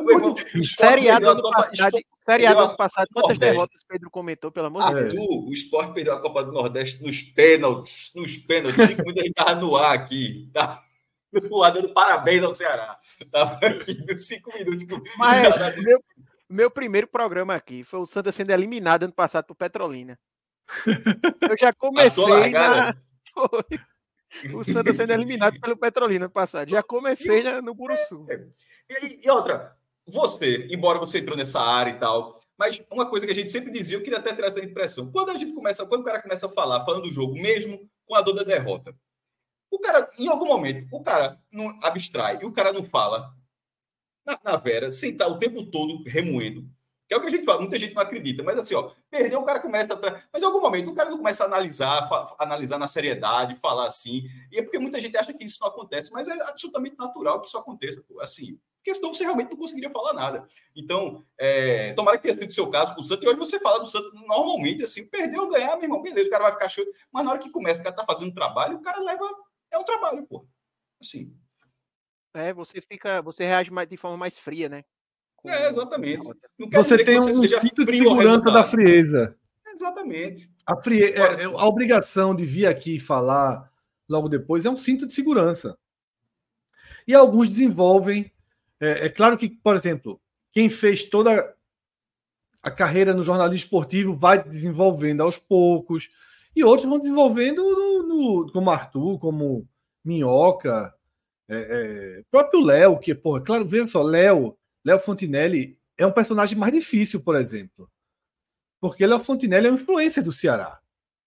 Série A do ano passado, Série A do ano passado, quantas derrotas Pedro comentou, pelo amor de Deus? o Sport perdeu a Copa do Nordeste nos pênaltis, nos pênaltis. Cinco minutos a gente tava no ar aqui, tá? No ar dando parabéns ao Ceará. Tava aqui nos cinco minutos. Mas, meu, meu primeiro programa aqui foi o Santa sendo eliminado ano passado por Petrolina. Eu já comecei na... <laughs> O Santa sendo eliminado pelo Petrolina passado. Já comecei no Buruçu. É. E, e, outra, você, embora você entrou nessa área e tal, mas uma coisa que a gente sempre dizia, eu queria até trazer a impressão. Quando a gente começa, quando o cara começa a falar, falando do jogo, mesmo com a dor da derrota, o cara, em algum momento, o cara não abstrai e o cara não fala na, na Vera, sem estar o tempo todo remoendo. Que é o que a gente fala, muita gente não acredita, mas assim, ó, perdeu, o cara começa a. Mas em algum momento o cara não começa a analisar, analisar na seriedade, falar assim. E é porque muita gente acha que isso não acontece, mas é absolutamente natural que isso aconteça. Assim, questão você realmente não conseguiria falar nada. Então, é, tomara que tenha sido o seu caso com o Santos, e hoje você fala do Santos normalmente, assim, perdeu ganhar, meu irmão, beleza, o cara vai ficar show, mas na hora que começa, o cara tá fazendo trabalho, o cara leva. É um trabalho, pô. Assim. É, você fica, você reage mais, de forma mais fria, né? É, exatamente. você tem um cinto de segurança da frieza. Exatamente. A, frie... É, é, a obrigação de vir aqui falar logo depois é um cinto de segurança. E alguns desenvolvem. É, é claro que, por exemplo, quem fez toda a carreira no jornalismo esportivo vai desenvolvendo aos poucos, e outros vão desenvolvendo no, no como Arthur, como Minhoca, é, é, próprio Léo, que, porra, claro, veja só, Léo Léo Fontinelli é um personagem mais difícil, por exemplo. Porque Léo Fontinelli é uma influência do Ceará.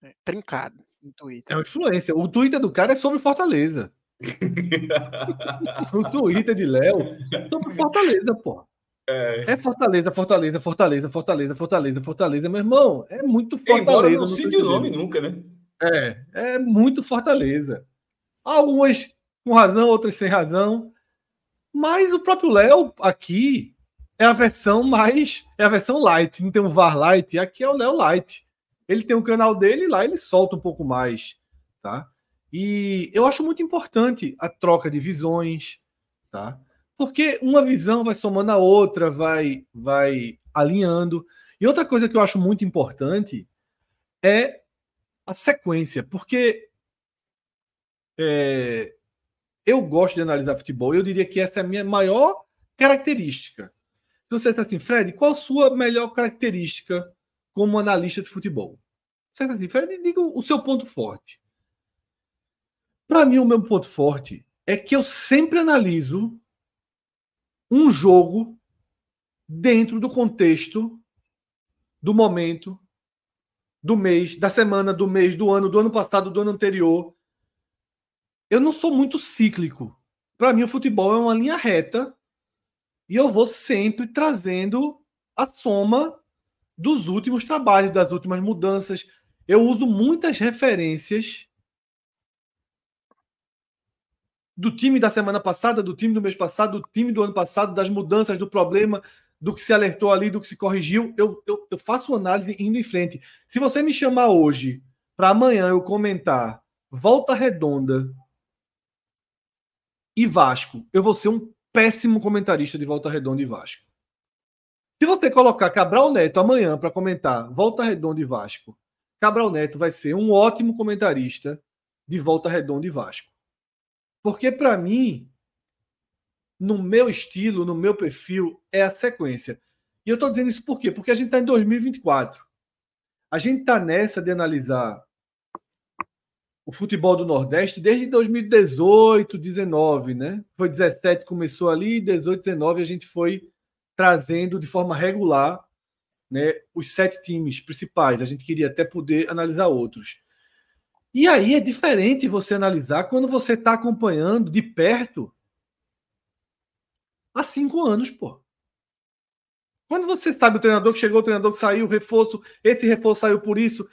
É, trincado no Twitter. É uma influência. O Twitter do cara é sobre Fortaleza. <laughs> o Twitter de Léo é sobre Fortaleza, pô. É. é. Fortaleza, Fortaleza, Fortaleza, Fortaleza, Fortaleza, Fortaleza, meu irmão. É muito Fortaleza. Embora não cite o nome nunca, né? É, é muito Fortaleza. Algumas com razão, outras sem razão. Mas o próprio Léo aqui é a versão mais. É a versão light. Não tem um VAR light. Aqui é o Léo Light. Ele tem o um canal dele lá ele solta um pouco mais. Tá? E eu acho muito importante a troca de visões. Tá? Porque uma visão vai somando a outra, vai, vai alinhando. E outra coisa que eu acho muito importante é a sequência. Porque é, eu gosto de analisar futebol eu diria que essa é a minha maior característica. Se você está assim, Fred, qual sua melhor característica como analista de futebol? Você está assim, Fred, diga o seu ponto forte. Para mim, o meu ponto forte é que eu sempre analiso um jogo dentro do contexto do momento, do mês, da semana, do mês, do ano, do ano passado, do ano anterior eu não sou muito cíclico. Para mim, o futebol é uma linha reta e eu vou sempre trazendo a soma dos últimos trabalhos, das últimas mudanças. Eu uso muitas referências do time da semana passada, do time do mês passado, do time do ano passado, das mudanças, do problema, do que se alertou ali, do que se corrigiu. Eu, eu, eu faço análise indo em frente. Se você me chamar hoje para amanhã eu comentar volta redonda e Vasco, eu vou ser um péssimo comentarista de Volta Redonda e Vasco. Se você colocar Cabral Neto amanhã para comentar Volta Redonda e Vasco, Cabral Neto vai ser um ótimo comentarista de Volta Redonda e Vasco. Porque para mim, no meu estilo, no meu perfil, é a sequência. E eu estou dizendo isso por quê? Porque a gente está em 2024. A gente está nessa de analisar o futebol do Nordeste desde 2018, 19, né? Foi 17 começou ali, 18, 19 a gente foi trazendo de forma regular, né, os sete times principais. A gente queria até poder analisar outros. E aí é diferente você analisar quando você está acompanhando de perto há cinco anos, pô. Quando você sabe o treinador que chegou, o treinador que saiu, o reforço, esse reforço saiu por isso,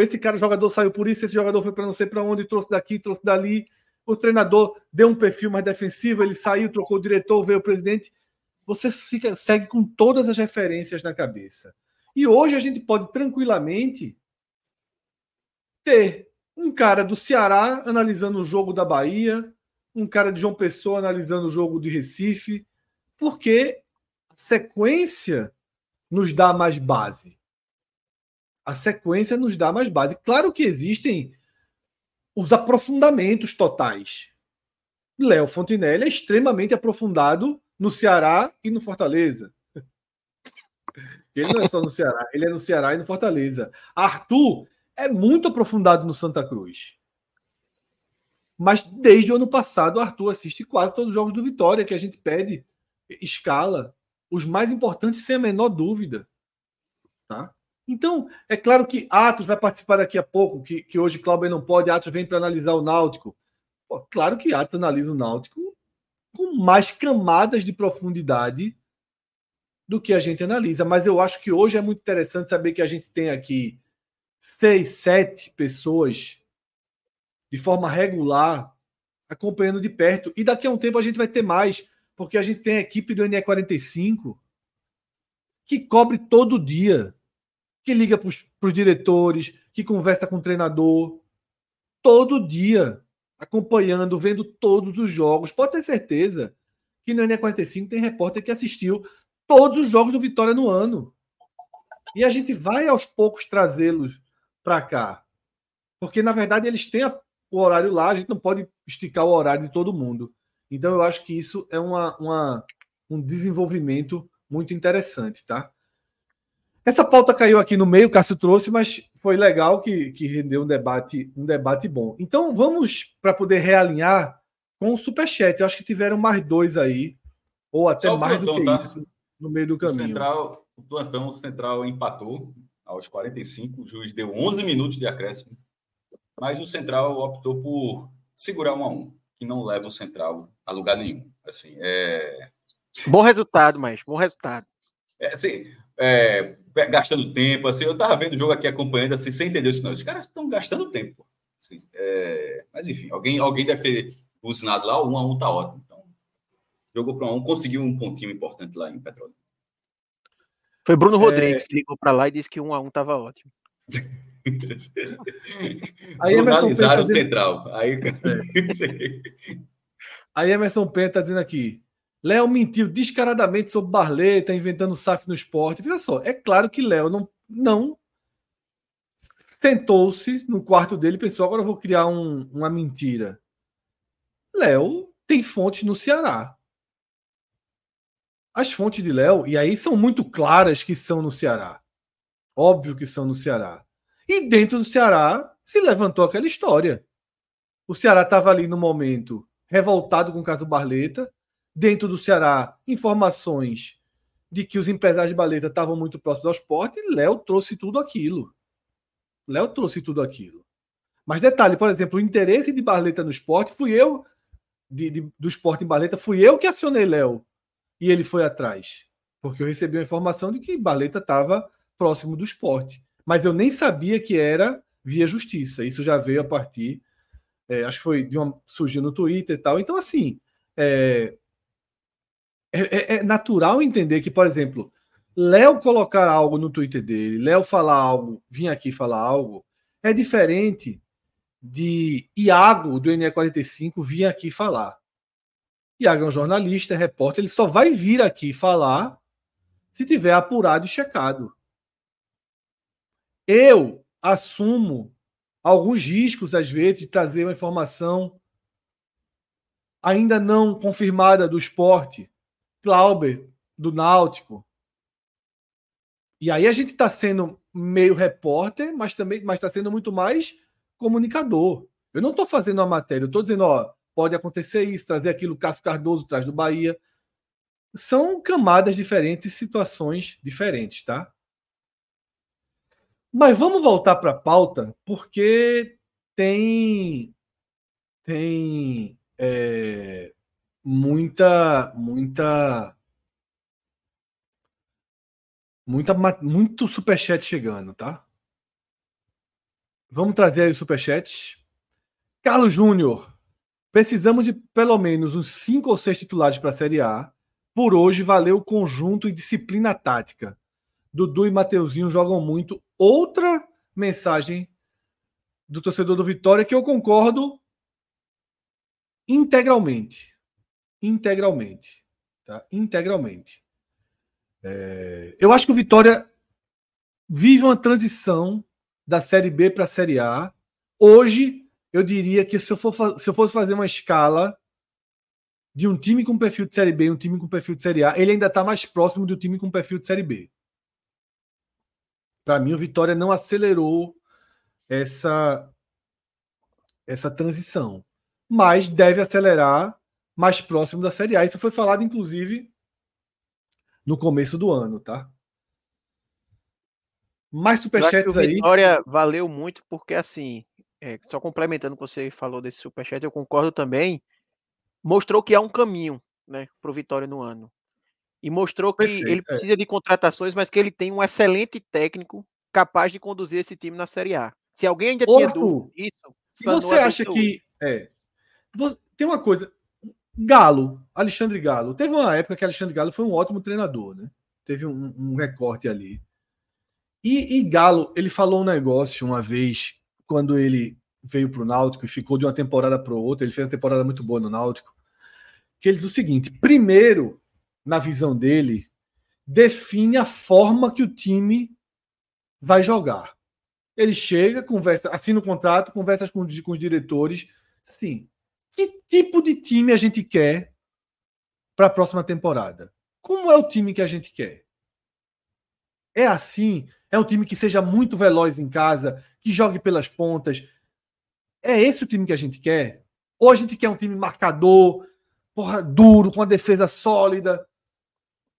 esse cara jogador saiu por isso, esse jogador foi para não sei para onde, trouxe daqui, trouxe dali. O treinador deu um perfil mais defensivo, ele saiu, trocou o diretor, veio o presidente. Você fica, segue com todas as referências na cabeça. E hoje a gente pode tranquilamente ter um cara do Ceará analisando o jogo da Bahia, um cara de João Pessoa analisando o jogo de Recife, porque a sequência nos dá mais base a sequência nos dá mais base. Claro que existem os aprofundamentos totais. Léo Fontinelli é extremamente aprofundado no Ceará e no Fortaleza. Ele não é só no Ceará, ele é no Ceará e no Fortaleza. Arthur é muito aprofundado no Santa Cruz. Mas desde o ano passado, Arthur assiste quase todos os jogos do Vitória que a gente pede, escala, os mais importantes sem a menor dúvida. Tá? Então, é claro que Atos vai participar daqui a pouco, que, que hoje Cláudio não pode, Atos vem para analisar o Náutico. Pô, claro que Atos analisa o Náutico com mais camadas de profundidade do que a gente analisa. Mas eu acho que hoje é muito interessante saber que a gente tem aqui seis, sete pessoas de forma regular acompanhando de perto. E daqui a um tempo a gente vai ter mais, porque a gente tem a equipe do NE45 que cobre todo dia, que liga para os diretores, que conversa com o treinador, todo dia, acompanhando, vendo todos os jogos. Pode ter certeza que no NE45 tem repórter que assistiu todos os jogos do Vitória no ano. E a gente vai aos poucos trazê-los para cá. Porque, na verdade, eles têm o horário lá, a gente não pode esticar o horário de todo mundo. Então, eu acho que isso é uma, uma um desenvolvimento muito interessante, tá? Essa pauta caiu aqui no meio, o Cássio trouxe, mas foi legal que, que rendeu um debate, um debate bom. Então vamos para poder realinhar com o Superchat. Eu acho que tiveram mais dois aí, ou até Só mais plantão, do que tá? isso, no meio do caminho. O, central, o plantão central empatou aos 45, o juiz deu 11 minutos de acréscimo, mas o central optou por segurar um a um, que não leva o central a lugar nenhum. Assim, é... Bom resultado, mas bom resultado. É, assim, é, gastando tempo. Assim, eu estava vendo o jogo aqui acompanhando, assim, sem entender isso, não. Os caras estão gastando tempo. Assim, é, mas enfim, alguém, alguém deve ter buzinado lá, o 1 a 1 tá ótimo. Então, jogou para um, conseguiu um pontinho importante lá em Petróleo. Foi Bruno Rodrigues é... que ligou para lá e disse que 1 a 1 estava ótimo. <laughs> Aí Emerson Penta o central. Aí, é. Aí Emerson Penta está dizendo aqui: Léo mentiu descaradamente sobre Barleta, inventando SAF no esporte. Veja só, é claro que Léo não, não sentou-se no quarto dele e pensou: agora eu vou criar um, uma mentira. Léo tem fontes no Ceará. As fontes de Léo, e aí são muito claras que são no Ceará. Óbvio que são no Ceará. E dentro do Ceará se levantou aquela história. O Ceará estava ali no momento revoltado com o caso Barleta dentro do Ceará informações de que os empresários de baleta estavam muito próximos ao esporte, e Léo trouxe tudo aquilo. Léo trouxe tudo aquilo. Mas detalhe, por exemplo, o interesse de Barleta no esporte fui eu, de, de, do esporte em Barleta, fui eu que acionei Léo. E ele foi atrás. Porque eu recebi a informação de que Barleta estava próximo do esporte. Mas eu nem sabia que era via justiça. Isso já veio a partir. É, acho que foi de uma, surgiu no Twitter e tal. Então, assim, é, é, é, é, natural entender que, por exemplo, Léo colocar algo no Twitter dele, Léo falar algo, vir aqui falar algo, é diferente de Iago, do NE45, vir aqui falar. Iago é um jornalista, é repórter, ele só vai vir aqui falar se tiver apurado e checado. Eu assumo alguns riscos, às vezes, de trazer uma informação ainda não confirmada do esporte Glauber, do Náutico. E aí a gente está sendo meio repórter, mas também mas está sendo muito mais comunicador. Eu não estou fazendo a matéria, eu estou dizendo, ó, pode acontecer isso, trazer aquilo, Cássio Cardoso traz do Bahia. São camadas diferentes, situações diferentes, tá? Mas vamos voltar para a pauta, porque tem tem é, muita, muita, muita, muito superchat chegando, tá? Vamos trazer aí o superchat. Carlos Júnior, precisamos de pelo menos uns cinco ou seis titulares para a Série A. Por hoje, valeu conjunto e disciplina tática. Dudu e Mateuzinho jogam muito. Outra mensagem do torcedor do Vitória que eu concordo integralmente integralmente. Tá? Integralmente. É... Eu acho que o Vitória vive uma transição da Série B para a Série A. Hoje, eu diria que se eu, for, se eu fosse fazer uma escala de um time com perfil de Série B e um time com perfil de Série A, ele ainda está mais próximo do time com perfil de Série B. Para mim, o Vitória não acelerou essa, essa transição, mas deve acelerar mais próximo da Série A. Isso foi falado, inclusive, no começo do ano, tá? Mais superchats aí. Vitória valeu muito porque, assim, é, só complementando o que você falou desse superchat, eu concordo também. Mostrou que há um caminho, né, para o Vitória no ano. E mostrou que Perfeito, ele é. precisa é. de contratações, mas que ele tem um excelente técnico capaz de conduzir esse time na Série A. Se alguém ainda tinha dúvida disso. Você acha que. É, tem uma coisa. Galo, Alexandre Galo. Teve uma época que Alexandre Galo foi um ótimo treinador, né? Teve um, um recorte ali. E, e, Galo, ele falou um negócio uma vez, quando ele veio para o Náutico e ficou de uma temporada para outra. Ele fez uma temporada muito boa no Náutico. Que ele diz o seguinte: primeiro, na visão dele, define a forma que o time vai jogar. Ele chega, conversa, assina o contrato, conversa com, com os diretores. Assim, que tipo de time a gente quer para a próxima temporada? Como é o time que a gente quer? É assim? É um time que seja muito veloz em casa, que jogue pelas pontas. É esse o time que a gente quer? Ou a gente quer um time marcador, porra, duro, com uma defesa sólida?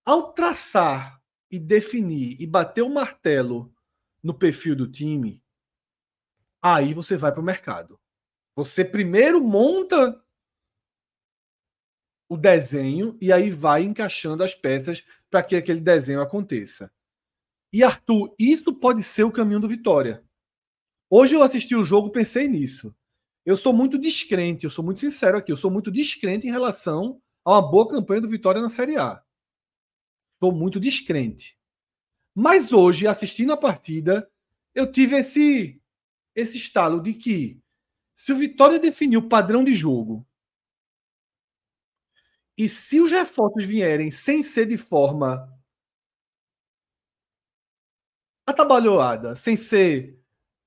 Ao traçar e definir e bater o martelo no perfil do time, aí você vai para o mercado. Você primeiro monta o desenho e aí vai encaixando as peças para que aquele desenho aconteça. E Arthur, isso pode ser o caminho do Vitória. Hoje eu assisti o jogo, pensei nisso. Eu sou muito descrente, eu sou muito sincero aqui, eu sou muito descrente em relação a uma boa campanha do Vitória na Série A. Sou muito descrente. Mas hoje, assistindo a partida, eu tive esse esse estalo de que se o Vitória definir o padrão de jogo e se os reforços vierem sem ser de forma atabalhoada, sem ser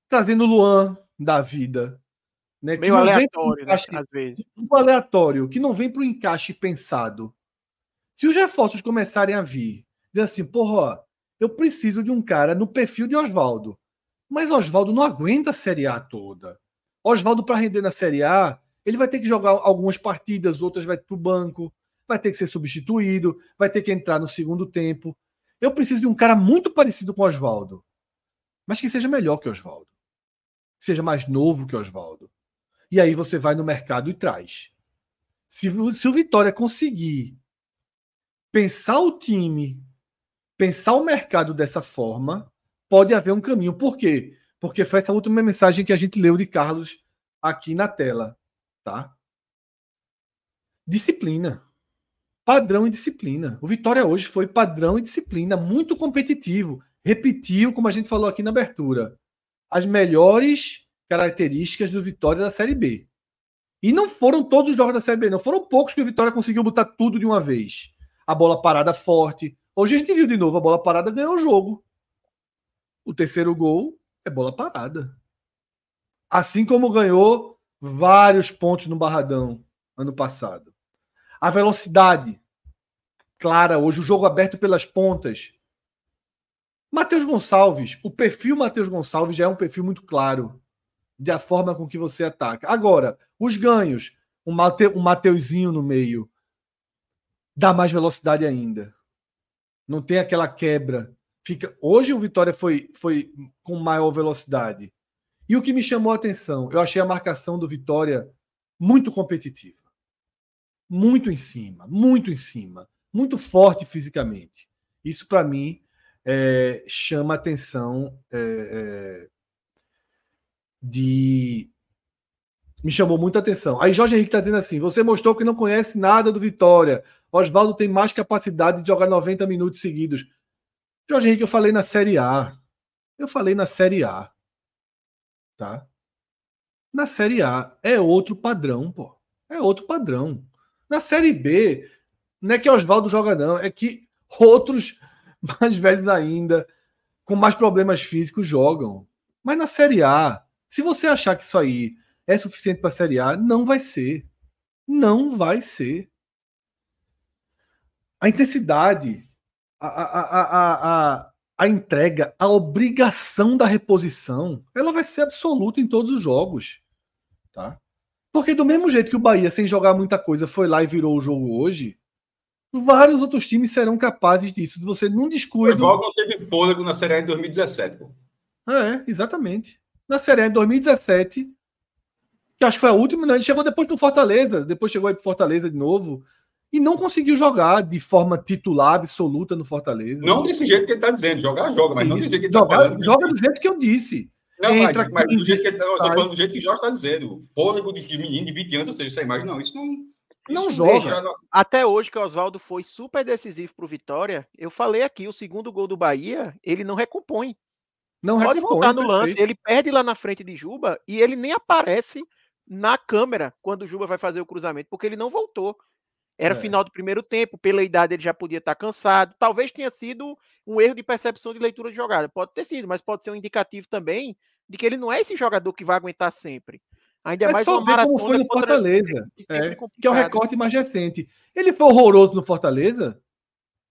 trazendo o Luan da vida, né? Meio que aleatório, né, encaixe, né, às vezes. Um aleatório, que não vem para o encaixe pensado. Se os reforços começarem a vir, dizer assim, porra, eu preciso de um cara no perfil de Oswaldo. Mas Oswaldo não aguenta a Série A toda. Oswaldo, para render na Série A, ele vai ter que jogar algumas partidas, outras vai para o banco, vai ter que ser substituído, vai ter que entrar no segundo tempo. Eu preciso de um cara muito parecido com Oswaldo, mas que seja melhor que Oswaldo, seja mais novo que Oswaldo. E aí você vai no mercado e traz. Se, se o Vitória conseguir pensar o time, pensar o mercado dessa forma, pode haver um caminho. Por quê? Porque foi essa última mensagem que a gente leu de Carlos aqui na tela, tá? Disciplina. Padrão e disciplina. O Vitória hoje foi padrão e disciplina, muito competitivo. Repetiu, como a gente falou aqui na abertura, as melhores características do Vitória da Série B. E não foram todos os jogos da Série B, não. Foram poucos que o Vitória conseguiu botar tudo de uma vez. A bola parada forte. Hoje a gente viu de novo, a bola parada ganhou o jogo. O terceiro gol é bola parada. Assim como ganhou vários pontos no Barradão ano passado. A velocidade clara hoje, o jogo aberto pelas pontas. Matheus Gonçalves, o perfil Matheus Gonçalves já é um perfil muito claro da forma com que você ataca. Agora, os ganhos, um, Mate, um Mateuzinho no meio, dá mais velocidade ainda. Não tem aquela quebra Fica, hoje o Vitória foi, foi com maior velocidade. E o que me chamou a atenção, eu achei a marcação do Vitória muito competitiva. Muito em cima, muito em cima, muito forte fisicamente. Isso para mim é, chama atenção é, é, de me chamou muita atenção. Aí Jorge Henrique está dizendo assim: você mostrou que não conhece nada do Vitória. Oswaldo tem mais capacidade de jogar 90 minutos seguidos. Jorge Henrique, eu falei na Série A. Eu falei na Série A. Tá? Na Série A é outro padrão, pô. É outro padrão. Na Série B, não é que Oswaldo joga, não. É que outros <laughs> mais velhos ainda, com mais problemas físicos, jogam. Mas na Série A, se você achar que isso aí é suficiente para a Série A, não vai ser. Não vai ser. A intensidade a, a, a, a, entrega, a obrigação da reposição, ela vai ser absoluta em todos os jogos. Tá? Porque do mesmo jeito que o Bahia, sem jogar muita coisa, foi lá e virou o jogo hoje, vários outros times serão capazes disso. Se você não descuida. O jogo não teve fôlego na Série A em 2017. Pô. É, exatamente. Na Série A em 2017, que acho que foi a última, né? ele chegou depois no Fortaleza, depois chegou aí pro Fortaleza de novo. E não conseguiu jogar de forma titular absoluta no Fortaleza. Não desse jeito que ele está dizendo, jogar, joga, mas Isso. não desse jeito que ele está falando. Joga do jeito que eu disse. Não, Entra mas, mas do jeito que ele tá, falando do jeito que o Jorge está dizendo. Fôlego de, de menino de 20 anos, ou seja, essa imagem, não, isso não. Não joga. Até hoje que o Oswaldo foi super decisivo para o Vitória, eu falei aqui, o segundo gol do Bahia, ele não recompõe. Não Pode recompõe, voltar no lance, ele perde lá na frente de Juba e ele nem aparece na câmera quando o Juba vai fazer o cruzamento, porque ele não voltou. Era é. final do primeiro tempo, pela idade ele já podia estar cansado. Talvez tenha sido um erro de percepção de leitura de jogada. Pode ter sido, mas pode ser um indicativo também de que ele não é esse jogador que vai aguentar sempre. Ainda é mais só ver como foi no Fortaleza, é, que é o recorte mais recente. Ele foi horroroso no Fortaleza?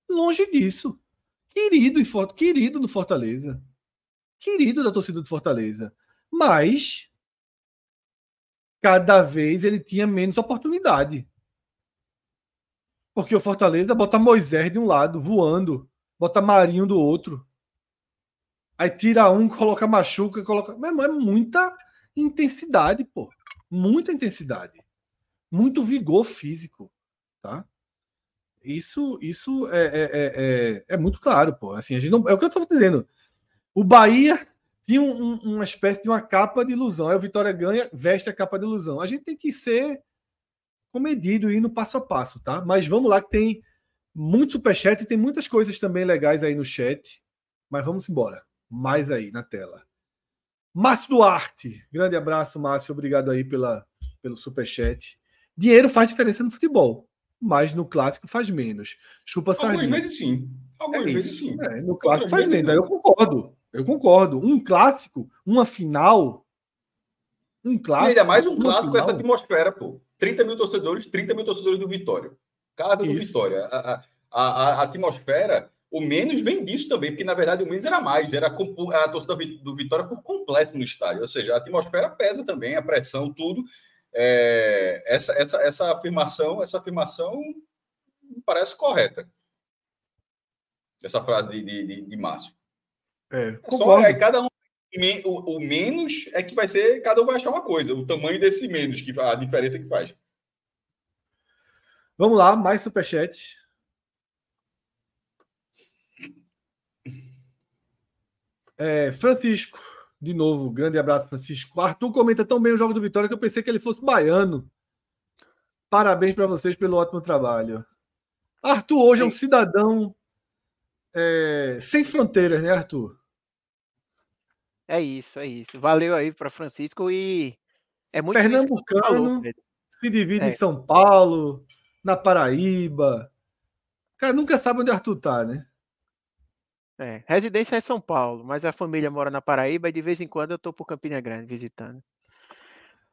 Longe disso. Querido, querido no Fortaleza. Querido da torcida do Fortaleza. Mas cada vez ele tinha menos oportunidade. Porque o Fortaleza bota Moisés de um lado, voando, bota Marinho do outro. Aí tira um, coloca machuca, coloca. Mas é muita intensidade, pô. Muita intensidade. Muito vigor físico, tá? Isso, isso é, é, é, é, é muito claro, pô. Assim, a gente não, é o que eu estou dizendo. O Bahia tinha um, uma espécie de uma capa de ilusão. Aí o Vitória ganha, veste a capa de ilusão. A gente tem que ser comedido e indo passo a passo, tá? Mas vamos lá que tem muito superchat e tem muitas coisas também legais aí no chat. Mas vamos embora. Mais aí na tela. Márcio Duarte, grande abraço, Márcio. Obrigado aí pela, pelo superchat. Dinheiro faz diferença no futebol, mas no clássico faz menos. Chupa sardinha. Algumas vezes sim. Algumas é vezes sim. É, no clássico faz menos. Aí eu concordo. Eu concordo. Um clássico, uma final. Um clássico. E ainda mais um clássico com essa atmosfera, pô. 30 mil torcedores, 30 mil torcedores do Vitória. Casa do Isso. Vitória. A, a, a, a atmosfera o menos vem disso também, porque na verdade o menos era mais, era a torcida do Vitória por completo no estádio, ou seja, a atmosfera pesa também, a pressão, tudo. É, essa, essa, essa afirmação, essa afirmação parece correta. Essa frase de, de, de, de Márcio. É, é só é, cada um o, o, menos é que vai ser, cada um vai achar uma coisa, o tamanho desse menos, que a diferença que faz. Vamos lá, mais superchat. É, Francisco, de novo, grande abraço, Francisco. Arthur comenta tão bem o jogo do Vitória que eu pensei que ele fosse baiano. Parabéns para vocês pelo ótimo trabalho. Arthur hoje é um cidadão é, sem fronteiras, né, Arthur? É isso, é isso. Valeu aí para Francisco e é muito pernambucano. Falou, se divide é. em São Paulo, na Paraíba. Cara, nunca sabe onde Arthur tá, né? É, residência é São Paulo, mas a família mora na Paraíba e de vez em quando eu estou por Campina Grande visitando.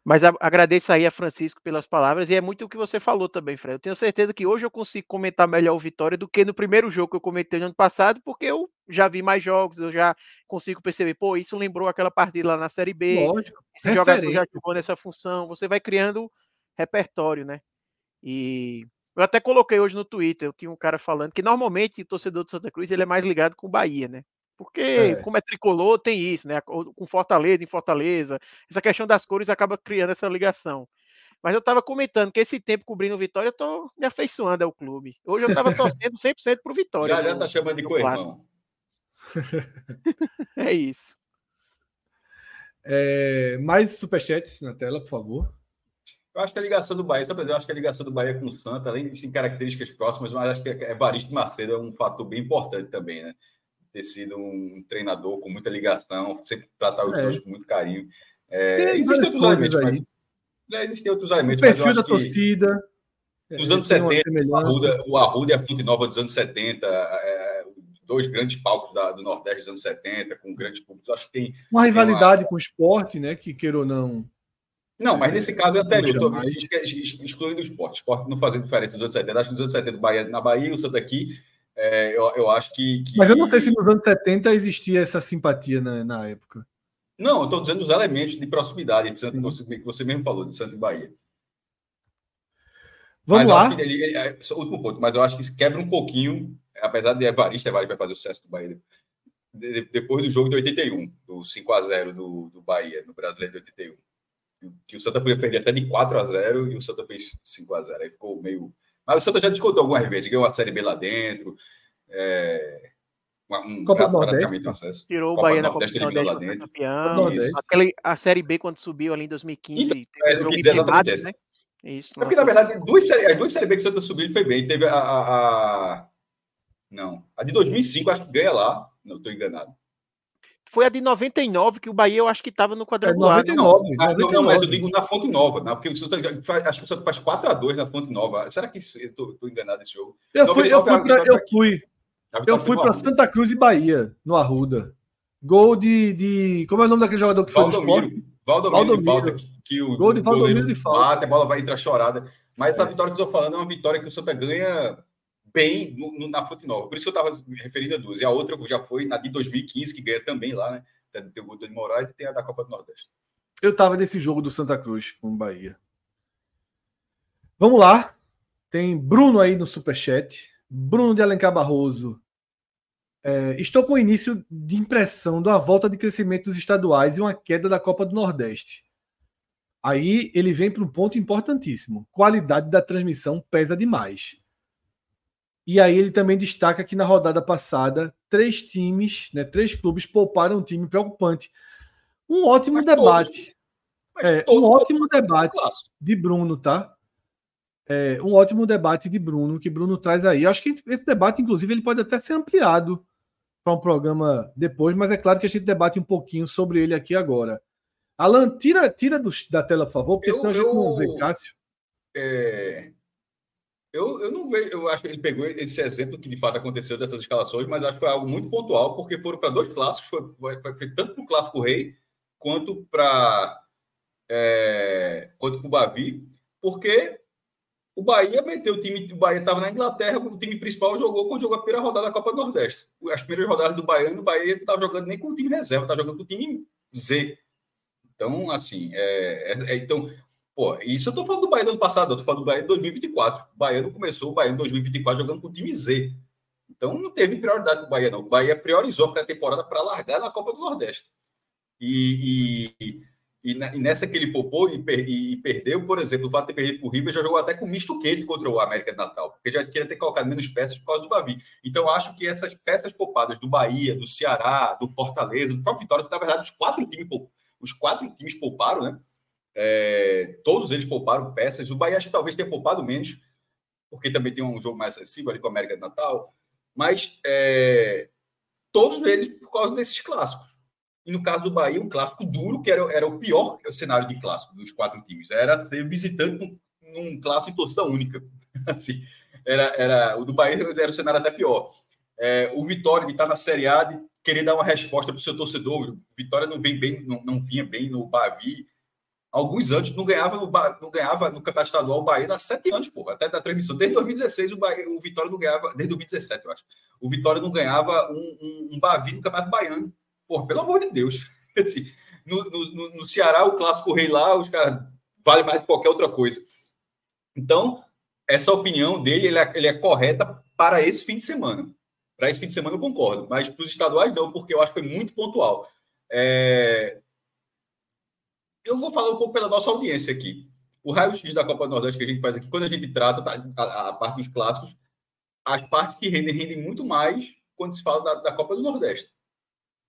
Mas a, agradeço aí a Francisco pelas palavras e é muito o que você falou também, Fred. Eu tenho certeza que hoje eu consigo comentar melhor o Vitória do que no primeiro jogo que eu comentei no ano passado, porque eu já vi mais jogos, eu já consigo perceber, pô, isso lembrou aquela partida lá na Série B. Lógico. Esse referente. jogador já jogou nessa função. Você vai criando repertório, né? E eu até coloquei hoje no Twitter, eu tinha um cara falando que normalmente o torcedor do Santa Cruz ele é mais ligado com o Bahia, né? Porque, é. como é tricolor, tem isso, né? Com Fortaleza, em Fortaleza, essa questão das cores acaba criando essa ligação. Mas eu estava comentando que esse tempo cobrindo o Vitória, eu tô me afeiçoando ao clube. Hoje eu estava <laughs> torcendo 100% pro Vitória. Já já tá chamando de co-irmão. <laughs> é isso. É, mais superchats na tela, por favor. Eu acho que a ligação do Bahia, sabe, eu acho que a ligação do Bahia com o Santa, além de características próximas, mas acho que é Evaristo Macedo é um fator bem importante também, né? Ter sido um treinador com muita ligação, sempre tratar os é. dois com muito carinho. É, existem outros elementos, mas, é, existem outros elementos. O perfil da torcida. Nos anos 70, o Arruda, o Arruda e a Fonte Nova dos anos 70, é, dois grandes palcos da, do Nordeste dos anos 70, com grandes públicos. Acho que tem. Uma rivalidade uma... com o esporte, né? Que queira ou não não, mas nesse caso é anterior. Mais... Excluindo o esporte. O esporte não fazendo diferença nos anos 70. Acho que nos anos 70, Bahia, na Bahia, o Santa aqui, é, eu, eu acho que, que, Mas eu não sei se nos anos 70 existia essa simpatia na, na época. Não, eu estou dizendo os elementos de proximidade de Santa, que você, que você mesmo falou, de Santa e Bahia. Vamos mas lá. Ele, ele, é, último ponto, mas eu acho que isso quebra um pouquinho, apesar de Evaristo, Evaristo vai fazer o sucesso do Bahia depois do jogo de 81, do 5 a 0 do, do Bahia, no Brasileiro de 81 que o Santa podia perder até de 4 a 0 e o Santa fez 5 a 0 Aí ficou meio Mas o Santa já discutiu algumas vezes, ganhou a Série B lá dentro. É, um, Copa do Nordeste. Acesso. Tirou o Bahia da Copa do Nordeste, lá dentro. campeão. Aquele, a Série B, quando subiu ali em 2015, teve é, um jogo né? Isso, é porque, na verdade, duas série, as duas séries B que o Santa subiu, ele foi bem. Teve a, a, a, Não, a de 2005, acho que ganha lá. Não estou enganado. Foi a de 99 que o Bahia, eu acho que estava no quadrangular. É 99, não, 99. Não, mas eu digo na Fonte Nova, né? porque o Santa, acho que o Santa faz 4x2 na Fonte Nova. Será que estou enganado esse jogo? Eu fui, eu fui, pra, eu fui, eu fui para Santa Cruz e Bahia, no Arruda. Gol de, de. Como é o nome daquele jogador que foi Valdomiro, do? Valdomiro, Valdomiro. De que o, Gol de Valdomiro de falta. Bate, a bola vai entrar chorada. Mas é. a vitória que eu estou falando é uma vitória que o Santa ganha bem no, no, na Fonte Nova. Por isso que eu estava me referindo a duas. E a outra já foi na de 2015, que ganha também lá, né? Tem o gol de Moraes e tem a da Copa do Nordeste. Eu estava nesse jogo do Santa Cruz com o Bahia. Vamos lá. Tem Bruno aí no Superchat. Bruno de Alencar Barroso. É, estou com o início de impressão da volta de crescimento dos estaduais e uma queda da Copa do Nordeste. Aí ele vem para um ponto importantíssimo. Qualidade da transmissão pesa demais. E aí ele também destaca que na rodada passada, três times, né, três clubes pouparam um time preocupante. Um ótimo Mas debate. É, um ótimo debate de Bruno, tá? É, um ótimo debate de Bruno, que Bruno traz aí. Acho que esse debate, inclusive, ele pode até ser ampliado para um programa depois, mas é claro que a gente debate um pouquinho sobre ele aqui agora. Alan, tira, tira do, da tela, por favor, porque eu, senão a gente eu, não vê Cássio. É, eu, eu não vejo, eu acho que ele pegou esse exemplo que de fato aconteceu dessas escalações, mas acho que foi algo muito pontual, porque foram para dois clássicos, foi, foi, foi tanto para o Clássico Rei quanto para é, quanto para o Bavi, porque o Bahia meteu o time, o Bahia estava na Inglaterra, o time principal jogou quando jogou a primeira rodada da Copa do Nordeste. As primeiras rodadas do Bahia, o Bahia não estava jogando nem com o time reserva, estava jogando com o time Z. Então, assim, é, é, é então, Pô, isso eu tô falando do Bahia do ano passado, eu tô falando do Bahia de 2024. O Bahia não começou o Bahia em 2024 jogando com o time Z. Então não teve prioridade do Bahia, não. O Bahia priorizou a pré-temporada para largar na Copa do Nordeste. E, e, e, e, nessa que ele poupou e, per, e, perdeu, por exemplo, o fato de ter perdido para o River, já jogou até com misto quente contra o América de Natal, porque já queria ter colocado menos peças por causa do Bavi. Então acho que essas peças poupadas do Bahia, do Ceará, do Fortaleza, do próprio Vitória, que na verdade os quatro times, os quatro times pouparam, né? É, todos eles pouparam peças. O Bahia acho que talvez tenha poupado menos, porque também tem um jogo mais acessível ali com a América de Natal. Mas é, todos eles por causa desses clássicos. E no caso do Bahia, um clássico duro, que era, era o pior cenário de clássico dos quatro times. Era ser visitante num, clássico de torcida única. <laughs> Assim, era, era, o do Bahia era o cenário até pior. É, o Vitória, que está na Série A, de querer dar uma resposta para o seu torcedor. Vitória não, vem bem, não, não vinha bem no Bavi alguns anos não ganhava no, não ganhava no Campeonato Estadual o Bahia há sete anos, pô, até da transmissão. Desde 2016 o, Bahia, o Vitória não ganhava, desde 2017, eu acho. O Vitória não ganhava um, um, um Bavi no Campeonato Baiano. Pô, pelo amor de Deus. <laughs> Assim, no, no, no, Ceará, o clássico rei lá, os caras vale mais que qualquer outra coisa. Então, essa opinião dele ele é, ele é correta para esse fim de semana. Para esse fim de semana eu concordo, mas para os estaduais não, porque eu acho que foi muito pontual. É, eu vou falar um pouco pela nossa audiência aqui. O raio-x da Copa do Nordeste que a gente faz aqui, quando a gente trata tá, a, a, parte dos clássicos, as partes que rendem, rendem muito mais quando se fala da, da Copa do Nordeste.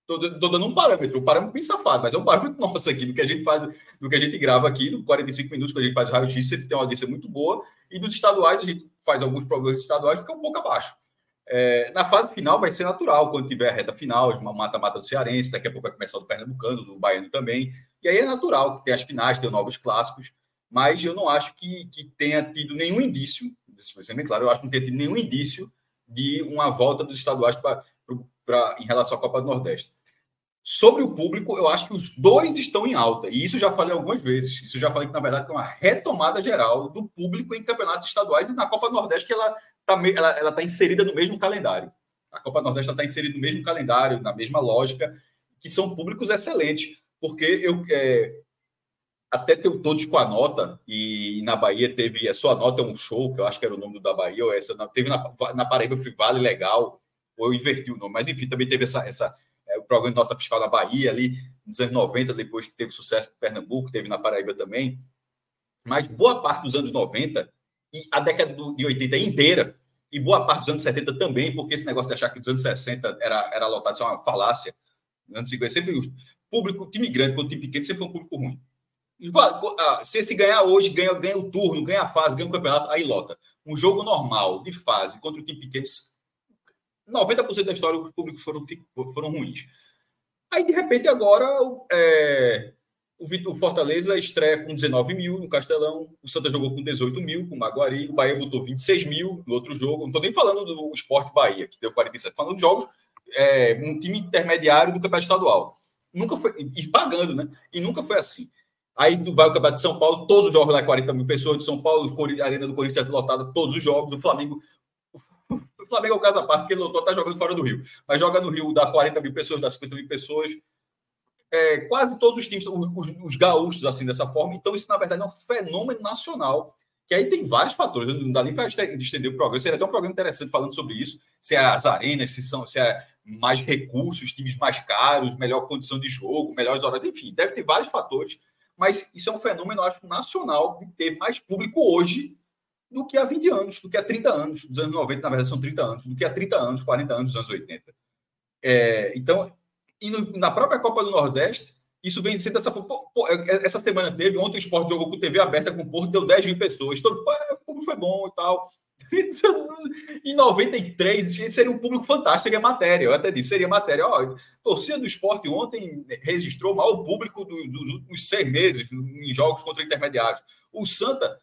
Estou dando um parâmetro, um parâmetro bem safado, mas é um parâmetro <laughs> nosso aqui, do que a gente faz, do que a gente grava aqui, do 45 minutos que a gente faz raio-x, sempre tem uma audiência muito boa, e dos estaduais, a gente faz alguns programas estaduais, fica um pouco abaixo. É, na fase final vai ser natural, quando tiver a reta final, uma mata-mata do Cearense, daqui a pouco vai começar do Pernambucano, do Baiano também. E aí é natural que tem as finais, tem novos clássicos, mas eu não acho que, que tenha tido nenhum indício, isso bem claro, eu acho que não tenha tido nenhum indício de uma volta dos estaduais pra, pra, em relação à Copa do Nordeste. Sobre o público, eu acho que os dois estão em alta. E isso já falei algumas vezes. Isso já falei que, na verdade, é uma retomada geral do público em campeonatos estaduais e na Copa do Nordeste, que ela está ela, ela tá inserida no mesmo calendário. A Copa do Nordeste está inserida no mesmo calendário, na mesma lógica, que são públicos excelentes. Porque eu é, até tenho todos com a nota, e na Bahia teve a sua nota é um show, que eu acho que era o nome da Bahia, ou essa, teve na, na Paraíba Vale Legal, ou eu inverti o nome, mas enfim, também teve essa, essa é, o programa de nota fiscal na Bahia, ali nos anos 90, depois que teve sucesso em Pernambuco, teve na Paraíba também. Mas boa parte dos anos 90 e a década de 80 inteira, e boa parte dos anos 70 também, porque esse negócio de achar que dos anos 60 era, era lotado, isso é uma falácia. Anos 50, sempre o público, time grande quanto time pequeno, sempre foi um público ruim. Ah, se esse ganhar hoje, ganha, ganha o turno, ganha a fase, ganha o campeonato, aí lota. Um jogo normal, de fase, contra o time pequeno, 90% da história os públicos foram, foram ruins. Aí, de repente, agora é, o Fortaleza estreia com 19 mil no Castelão, o Santa jogou com 18 mil, com o Maguari, o Bahia botou 26 mil no outro jogo. Não estou nem falando do Esporte Bahia, que deu 47, falando de jogos, é, um time intermediário do Campeonato Estadual. Nunca foi, e pagando, né? E nunca foi assim. Aí vai ao Campeonato de São Paulo, todos os jogos lá, 40 mil pessoas, de São Paulo, Arena do Corinthians lotada, todos os jogos, do Flamengo. <laughs> O Flamengo é o caso à parte, porque ele lotou, tá jogando fora do Rio. Mas joga no Rio, dá 40 mil pessoas, dá 50 mil pessoas é, quase todos os times, os, os, gaúchos, assim, dessa forma. Então, isso, na verdade, é um fenômeno nacional. Que aí tem vários fatores, não dá nem para estender o programa. Seria até um programa interessante falando sobre isso. Se é as arenas, se, são, se é mais recursos, times mais caros, melhor condição de jogo, melhores horas, enfim, deve ter vários fatores. Mas isso é um fenômeno, acho, nacional de ter mais público hoje do que há 20 anos, do que há 30 anos. Dos anos 90, na verdade, são 30 anos, do que há 30 anos, 40 anos, dos anos 80. É, então, e no, na própria Copa do Nordeste, isso vem sendo essa. É, é, essa semana teve, ontem o esporte jogou com TV aberta com o Porto, deu 10 mil pessoas. Todo mundo foi bom e tal. <laughs> em 93, seria um público fantástico, seria matéria. Eu até disse, seria matéria. Ó, torcida do esporte ontem registrou o maior público do, dos últimos seis meses em jogos contra intermediários. O Santa,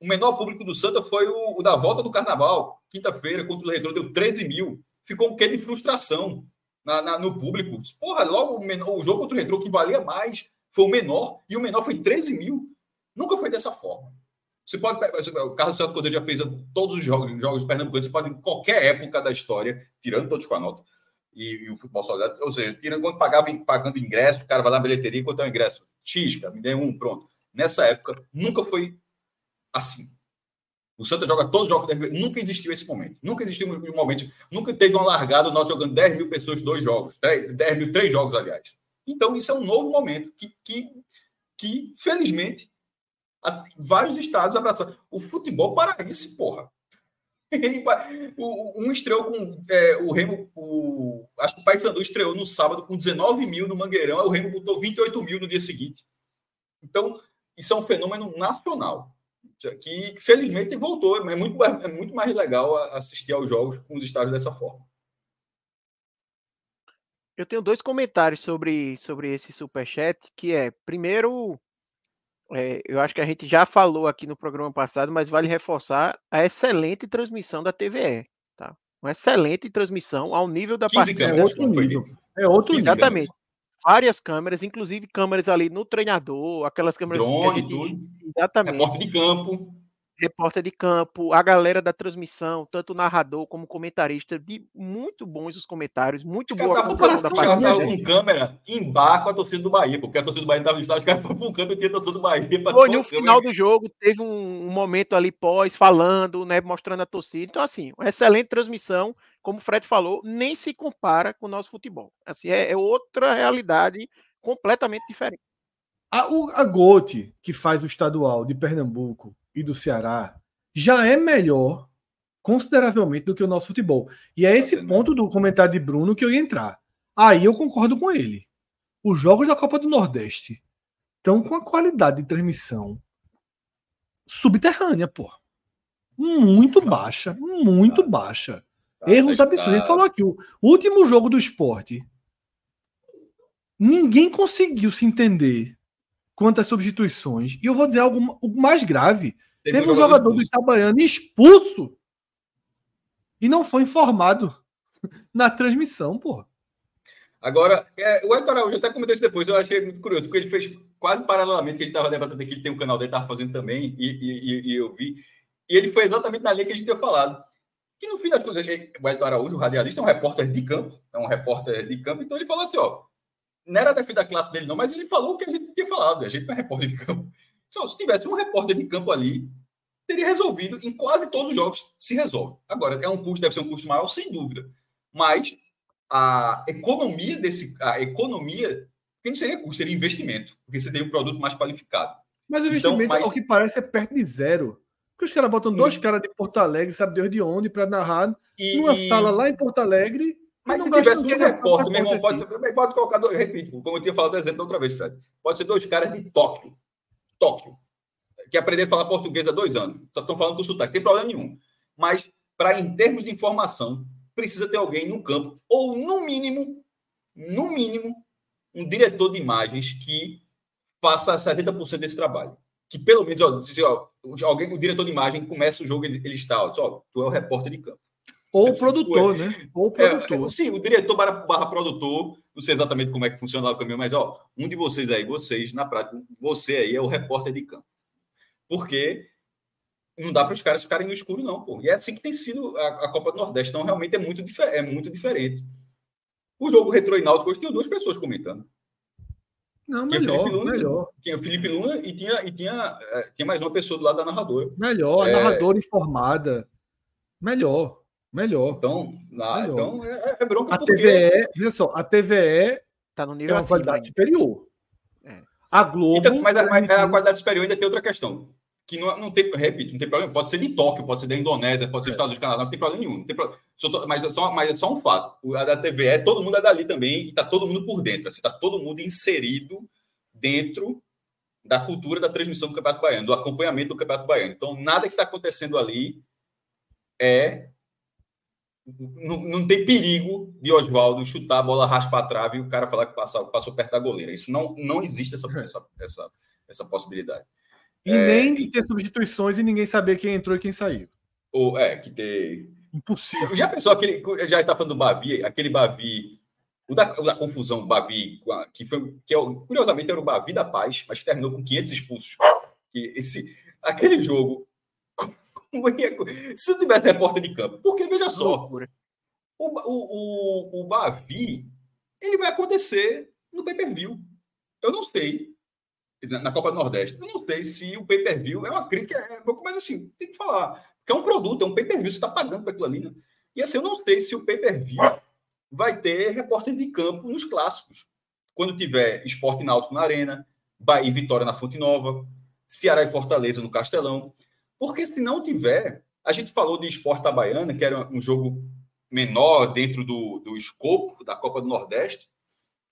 o menor público do Santa foi o, o da volta do Carnaval, quinta-feira, contra o Retrô, deu 13 mil. Ficou um quê de frustração na, na, no público. Porra, logo o, menor, o jogo contra o Retrô que valia mais foi o menor, e o menor foi 13 mil. Nunca foi dessa forma. Você pode o Carlos Celso Cordeiro já fez todos os jogos, jogos pernambucanos, você pode em qualquer época da história, tirando todos com a nota, e, e o futebol solidário, ou seja, tirando quando pagava pagando ingresso, o cara vai lá na bilheteria, quanto é o ingresso? X, cara, me dê um, pronto. Nessa época, nunca foi assim. O Santa joga todos os jogos, nunca existiu esse momento. Nunca existiu um momento, nunca teve uma largada, o Náutico jogando 10 mil pessoas, dois jogos, 10 mil, três jogos, aliás. Então, isso é um novo momento que, que, que felizmente, vários estados abraçaram. O futebol paraense, porra. Um estreou com é, o Remo, o, acho que o Paysandu estreou no sábado com 19 mil no Mangueirão, o Remo botou 28 mil no dia seguinte. Então, isso é um fenômeno nacional que felizmente voltou. É muito, é muito mais legal assistir aos jogos com os estádios dessa forma. Eu tenho dois comentários sobre, sobre esse superchat, que é, primeiro, é, eu acho que a gente já falou aqui no programa passado, mas vale reforçar a excelente transmissão da TVE. Tá? Uma excelente transmissão ao nível da partida. É outro nível. É outro Exatamente. Nível várias câmeras, inclusive câmeras ali no treinador, aquelas câmeras. Drone, gente, tudo. Exatamente. Repórter de campo. Repórter de campo, a galera da transmissão, tanto o narrador como comentarista, de muito bons os comentários, muito boa a comparação da partida. com câmera em bar com a torcida do Bahia, porque a torcida do Bahia estava no estádio, os caras foram um canto e tinha a torcida do Bahia. Foi no final do jogo, teve um, um, momento ali pós, falando, né, mostrando a torcida. Então, assim, uma excelente transmissão como o Fred falou, nem se compara com o nosso futebol. Assim, é, é outra realidade completamente diferente. A, o, a GOT, que faz o estadual de Pernambuco e do Ceará, já é melhor consideravelmente do que o nosso futebol. E é esse ponto do comentário de Bruno que eu ia entrar. Aí eu concordo com ele. Os jogos da Copa do Nordeste estão com a qualidade de transmissão subterrânea, pô. Muito baixa, muito baixa. Tá Erros absurdos. A gente falou aqui, o último jogo do esporte. Ninguém conseguiu se entender quantas substituições. E eu vou dizer algo mais grave. Teve, Teve um jogador expulso. do Itabaiana expulso e não foi informado <laughs> na transmissão, porra. Agora, é, o Edson Araújo até comentou isso depois, eu achei muito curioso, porque ele fez quase paralelamente, que ele estava debatendo aqui, ele tem um canal dele, estava fazendo também, e, e, e, eu vi. E ele foi exatamente na linha que a gente tinha falado. Que no fim das contas, o Elton Araújo, o radialista, é um repórter de campo, é um repórter de campo, então ele falou assim: ó, não era da da classe dele, não, mas ele falou o que a gente tinha falado, a gente não é repórter de campo. Se tivesse um repórter de campo ali, teria resolvido, em quase todos os jogos se resolve. Agora, é um custo, deve ser um custo maior, sem dúvida. Mas a economia desse. A economia. Que não seria custo, seria investimento, porque você tem um produto mais qualificado. Mas o então, investimento, então, mas... ao que parece, é perto de zero Porque os caras botam dois caras de Porto Alegre, sabe Deus de onde, para narrar e... numa sala lá em Porto Alegre. Mas não se tivesse que repórter, meu irmão, pode, pode colocar dois, repito, como eu tinha falado do exemplo da outra vez, Fred. Pode ser dois caras de Tóquio. Tóquio. Que aprenderam a falar português há dois anos. Estão falando com sotaque, tem problema nenhum. Mas, para em termos de informação, precisa ter alguém no campo, ou no mínimo, no mínimo, um diretor de imagens que faça 70% desse trabalho. Que pelo menos, ó, ó, alguém, o diretor de imagem começa o jogo, ele, ele está, ó, tu é o repórter de campo. Ou o produtor, né? Ou o é, produtor. É, sim, o diretor barra, barra, produtor, não sei exatamente como é que funciona o caminho, mas ó, um de vocês aí, vocês, na prática, você aí é o repórter de campo. Porque não dá para os caras ficarem no escuro, não, pô. E é assim que tem sido a, a Copa do Nordeste. Então, realmente é muito, é muito diferente. O jogo Retro e Náutico hoje tinha duas pessoas comentando. Não, melhor, Luna, melhor. Tinha o Felipe Luna e tinha, e tinha, é, tinha mais uma pessoa do lado da narradora. Melhor, a é... narradora informada. Melhor, melhor. Então, na, melhor. então é, é bronca A porque... TVE, veja só, a TVE tá no nível é uma qualidade superior. É. A Globo. Então, mas, a, mas a qualidade superior ainda tem outra questão que não, não tem, repito, não tem problema. Pode ser de Tóquio, pode ser da Indonésia, pode ser dos é. Estados Unidos, Canadá, não tem problema nenhum. Tem problema, mas, é só, mas é só um fato. A da TVE, é, todo mundo é dali também e está todo mundo por dentro. Está assim, todo mundo inserido dentro da cultura da transmissão do Campeonato Baiano, do acompanhamento do Campeonato Baiano. Então, nada que está acontecendo ali é. Não, não tem perigo de Oswaldo chutar a bola, raspar a trave e o cara falar que passou, passou perto da goleira. Isso não, não existe essa, essa, essa, essa possibilidade. E é, nem de ter substituições e ninguém saber quem entrou e quem saiu. Ou, é, que ter. Impossível. Já pensou aquele. Já está falando do Bavi, aquele Bavi. O da, o da confusão, Bavi, que foi. Que é, curiosamente era o Bavi da Paz, mas terminou com 500 expulsos. Que esse, aquele jogo. <laughs> Se não tivesse repórter de campo. Porque, veja só. O, o, o, o Bavi, ele vai acontecer no pay per view. Eu não sei na Copa do Nordeste. Eu não sei se o pay-per-view é uma crítica, é, mas assim, tem que falar. Que é um produto, é um pay-per-view, você está pagando para aquilo ali, né? E assim, eu não sei se o pay-per-view vai ter repórter de campo nos clássicos. Quando tiver esporte náutico na Arena, Bahia e Vitória na Fonte Nova, Ceará e Fortaleza no Castelão. Porque se não tiver, a gente falou de esporte Baiana, que era um jogo menor dentro do, do escopo da Copa do Nordeste,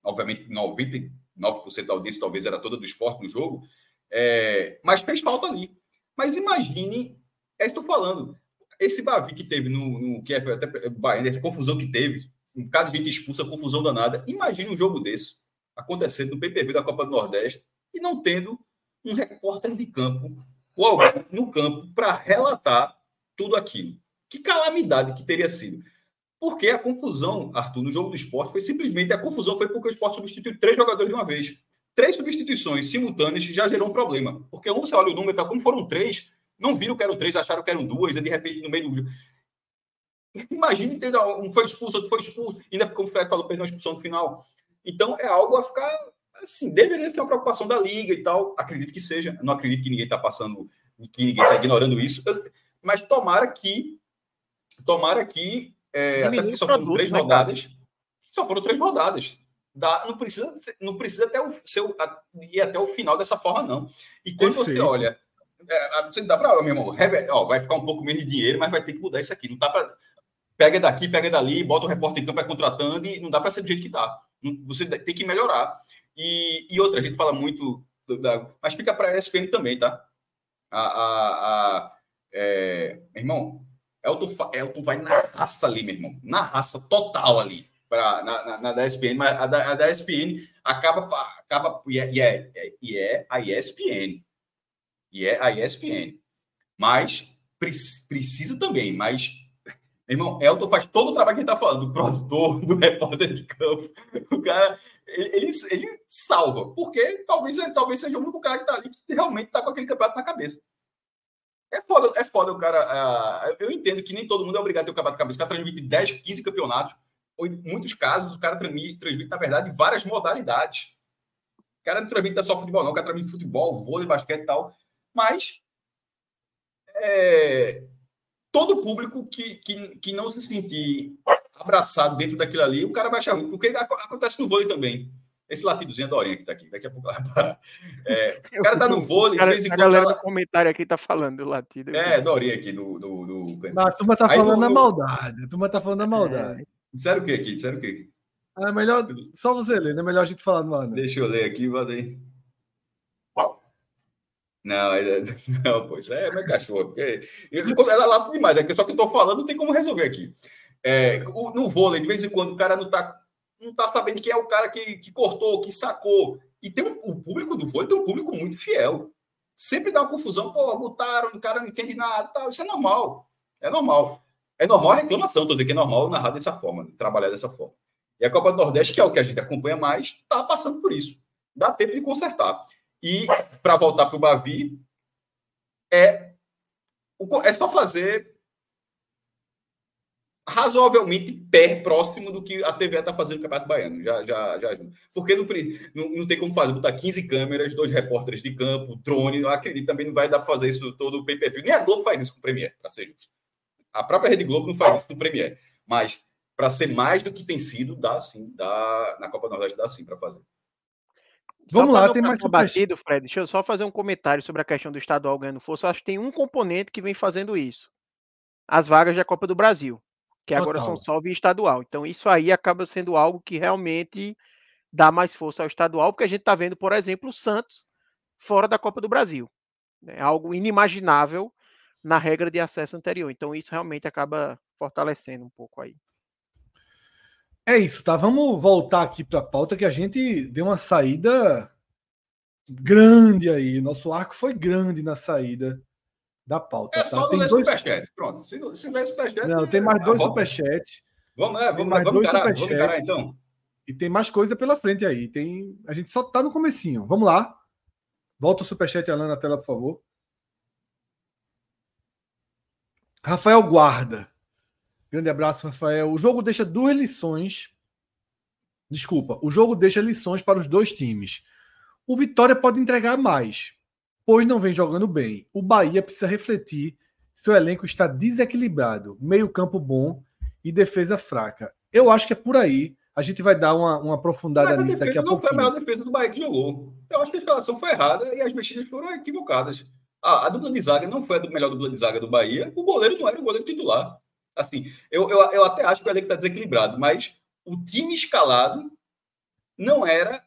obviamente 90 9% da audiência talvez era toda do esporte no jogo, é, mas fez falta ali. Mas imagine, é estou falando, esse Bavi que teve no, no que é até essa confusão que teve, um bocado de gente expulsa, confusão danada. Imagine um jogo desse acontecendo no PPV da Copa do Nordeste e não tendo um repórter de campo ou alguém no campo para relatar tudo aquilo. Que calamidade que teria sido. Porque a confusão, Arthur, no jogo do esporte foi simplesmente a confusão foi porque o esporte substituiu três jogadores de uma vez. Três substituições simultâneas já gerou um problema. Porque um você olha o número, tá, como foram três, não viram que eram três, acharam que eram duas, e de repente no meio do. Imagine ter um foi expulso, outro foi expulso, ainda como o Fred falou, perdeu uma expulsão no final. Então é algo a ficar assim, deveria ser uma preocupação da liga e tal. Acredito que seja. Não acredito que ninguém está passando, que ninguém está ignorando isso. Mas tomara que, tomara que é, até porque só foram produto, três né, rodadas. Só foram três rodadas. Dá, não precisa, não precisa até o, seu, ir até o final dessa forma, não. E quando Perfeito. você olha, é, você dá para, meu irmão, ó, vai ficar um pouco menos de dinheiro, mas vai ter que mudar isso aqui. Não dá para. Pega daqui, pega dali, bota o repórter em campo, vai contratando e não dá para ser do jeito que está. Você tem que melhorar. E, e outra, a gente fala muito, da, mas fica para a ESPN também, tá? A, a, a é, irmão, Elton, Elton vai na raça ali, meu irmão. Na raça total ali. Pra, na, na, na da ESPN, mas a da, a da ESPN acaba, acaba e, é, e, é, é a ESPN. E é a ESPN. Mas precisa também, mas meu irmão, Elton faz todo o trabalho que ele está falando, do produtor, <laughs> do repórter de campo. O cara, ele, ele salva, porque talvez, talvez seja o único cara que está ali que realmente está com aquele campeonato na cabeça. É foda, é foda o cara. Uh, eu entendo que nem todo mundo é obrigado a ter o campeonato de cabeça. O cara transmite 10, 15 campeonatos. Ou em muitos casos, o cara transmite, transmite na verdade, várias modalidades. O cara não transmite só futebol, não. O cara transmite futebol, vôlei, basquete e tal. Mas é, todo público que, que, que não se sentir abraçado dentro daquilo ali, o cara vai achar ruim. Porque acontece no vôlei também. Esse latidozinho é Dorinha que tá aqui. Daqui a pouco vai parar. É, o cara tá no <laughs> vôlei, quando. A galera ela... no comentário aqui tá falando do latido. É, Dorinha aqui no. no, no... Não, a turma tá Aí falando da maldade. A turma tá falando da maldade. É. Disseram o que aqui? Disseram o que? É melhor. Só você ler, não é melhor a gente falar no ar. Né? Deixa eu ler aqui, aí. Não, <laughs> não, pô, é meu cachorro. Ela lata demais, é que só que eu tô falando não tem como resolver aqui. É, no vôlei, de vez em quando, o cara não tá, não tá sabendo quem é o cara que, que cortou, que sacou. E tem um, o público do vôlei tem um público muito fiel. Sempre dá uma confusão, pô, botaram, o cara não entende nada, tal. isso é normal. É normal. É normal a reclamação, tô dizendo que é normal narrar dessa forma, trabalhar dessa forma. E a Copa do Nordeste, que é o que a gente acompanha mais, está passando por isso. Dá tempo de consertar. E para voltar para o Bavi, é, é só fazer razoavelmente pé próximo do que a TV está fazendo no Campeonato Baiano. Já, já, já. Porque não, não, não, tem como fazer, botar 15 câmeras, dois repórteres de campo, drone. Eu acredito também não vai dar para fazer isso todo o pay-per-view. Nem a Globo faz isso com o Premier, para ser justo. A própria Rede Globo não faz isso com o Premier. Mas para ser mais do que tem sido, dá sim. Dá, na Copa do Nordeste dá sim para fazer. Vamos lá, tem mais batido, Fred. Deixa eu só fazer um comentário sobre a questão do estadual ganhando força. Eu acho que tem um componente que vem fazendo isso. As vagas da Copa do Brasil, que Total. agora são só via estadual. Então isso aí acaba sendo algo que realmente dá mais força ao estadual, porque a gente está vendo, por exemplo, o Santos fora da Copa do Brasil. É algo inimaginável na regra de acesso anterior. Então isso realmente acaba fortalecendo um pouco aí. É isso, tá? Vamos voltar aqui para a pauta que a gente deu uma saída grande aí. Nosso arco foi grande na saída da pauta. É tá? só tem dois superchat. Pronto. Se, se superchat. Não, tem mais dois superchats. Vamos, é, vamos, mais vamos, dois encarar, vamos encarar então. E tem mais coisa pela frente aí. Tem, a gente só tá no comecinho. Vamos lá. Volta o superchat Alan na tela, por favor. Rafael Guarda. Grande abraço, Rafael. O jogo deixa duas lições. Desculpa, o jogo deixa lições para os dois times. O Vitória pode entregar mais, pois não vem jogando bem. O Bahia precisa refletir se o elenco está desequilibrado, meio-campo bom e defesa fraca. Eu acho que é por aí. A gente vai dar uma, uma aprofundada nisso daqui a pouco. Não foi a melhor defesa do Bahia que jogou. Eu acho que a escalação foi errada e as mexidas foram equivocadas. a dupla de zaga não foi a melhor dupla de zaga do Bahia. O goleiro não era o goleiro titular. Assim, eu, eu, eu até acho que o elenco está desequilibrado, mas o time escalado não era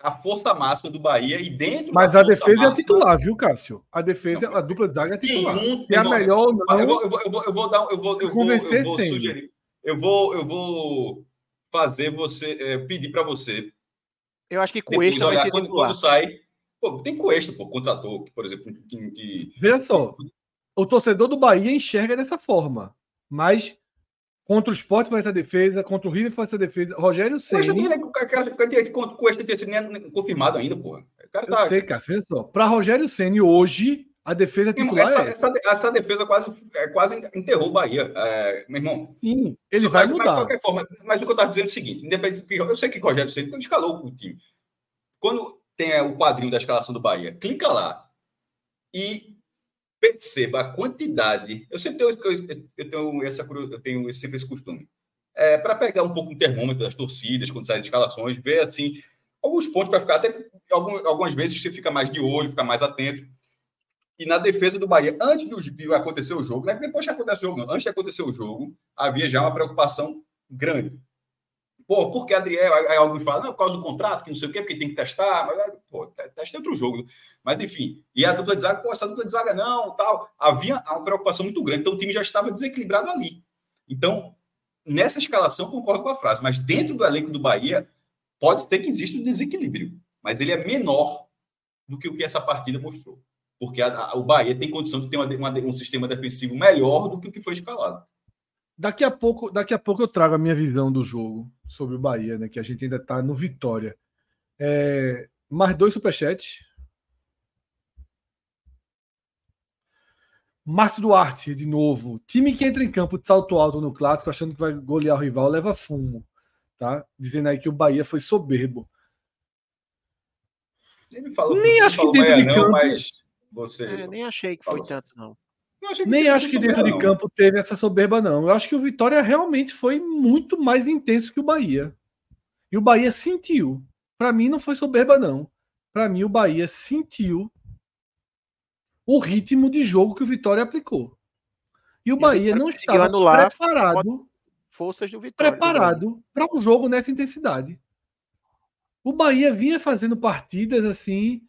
a força máxima do Bahia e dentro Mas a defesa máxima, é titular, viu, Cássio? A defesa, não, a dupla de zaga é titular. Um, é a melhor não. Eu vou, eu vou, eu vou, eu vou dar, eu vou, eu vou, eu vou sugerir. Eu vou, eu vou fazer você é, pedir para você. Eu acho que Cuesta vai ser quando, quando sai. Pô, tem Cuesta, pô, contratou, por exemplo, que, que... Veja só, o torcedor do Bahia enxerga dessa forma. Mas contra o Sport vai essa defesa, contra o River vai essa defesa. Rogério Ceni. Com esse ter sido confirmado ainda, pô. cara tá... Eu sei, cara. Veja só. Para Rogério Ceni hoje a defesa titular essa, é essa. Essa, essa, defesa quase, é, quase enterrou o Bahia, é, meu irmão. Sim, ele vai mas, mudar. Mas, de qualquer forma, mas o que eu estava dizendo é o seguinte: eu sei que o Rogério Ceni escalou o time. Quando tem o quadrinho da escalação do Bahia, clica lá e perceba a quantidade. Eu sempre tenho, eu tenho, essa, eu tenho sempre esse costume. É, para pegar um pouco o termômetro das torcidas, quando saem as escalações, ver assim, alguns pontos para ficar, até algumas vezes você fica mais de olho, fica mais atento. E na defesa do Bahia, antes de acontecer o jogo, não é depois que acontece o jogo, não, antes de acontecer o jogo, havia já uma preocupação grande. Pô, por que Adriel? Aí alguns falam, não, por causa do contrato, que não sei o quê, porque tem que testar. Mas, pô, testa outro jogo. Mas, enfim. E a dupla de zaga, pô, essa dupla de zaga não, tal. Havia uma preocupação muito grande. Então, o time já estava desequilibrado ali. Então, nessa escalação, concordo com a frase. Mas dentro do elenco do Bahia, pode ser que exista um desequilíbrio. Mas ele é menor do que o que essa partida mostrou. Porque a, a, o Bahia tem condição de ter uma, uma, um sistema defensivo melhor do que o que foi escalado. Daqui a pouco, daqui a pouco eu trago a minha visão do jogo sobre o Bahia, né? Que a gente ainda está no Vitória. É, mais dois superchats. Márcio Duarte, de novo. Time que entra em campo de salto alto no clássico, achando que vai golear o rival, leva fumo. Tá? Dizendo aí que o Bahia foi soberbo. Ele falou nem acho que dentro de campo. Mas você, é, nem achei que foi tanto, não. Nem acho que dentro de campo teve essa soberba, não. Eu acho que o Vitória realmente foi muito mais intenso que o Bahia. E o Bahia sentiu. Para mim não foi soberba não. Para mim o Bahia sentiu o ritmo de jogo que o Vitória aplicou. E o Bahia não estava preparado forças do Vitória. Preparado para um jogo nessa intensidade. O Bahia vinha fazendo partidas assim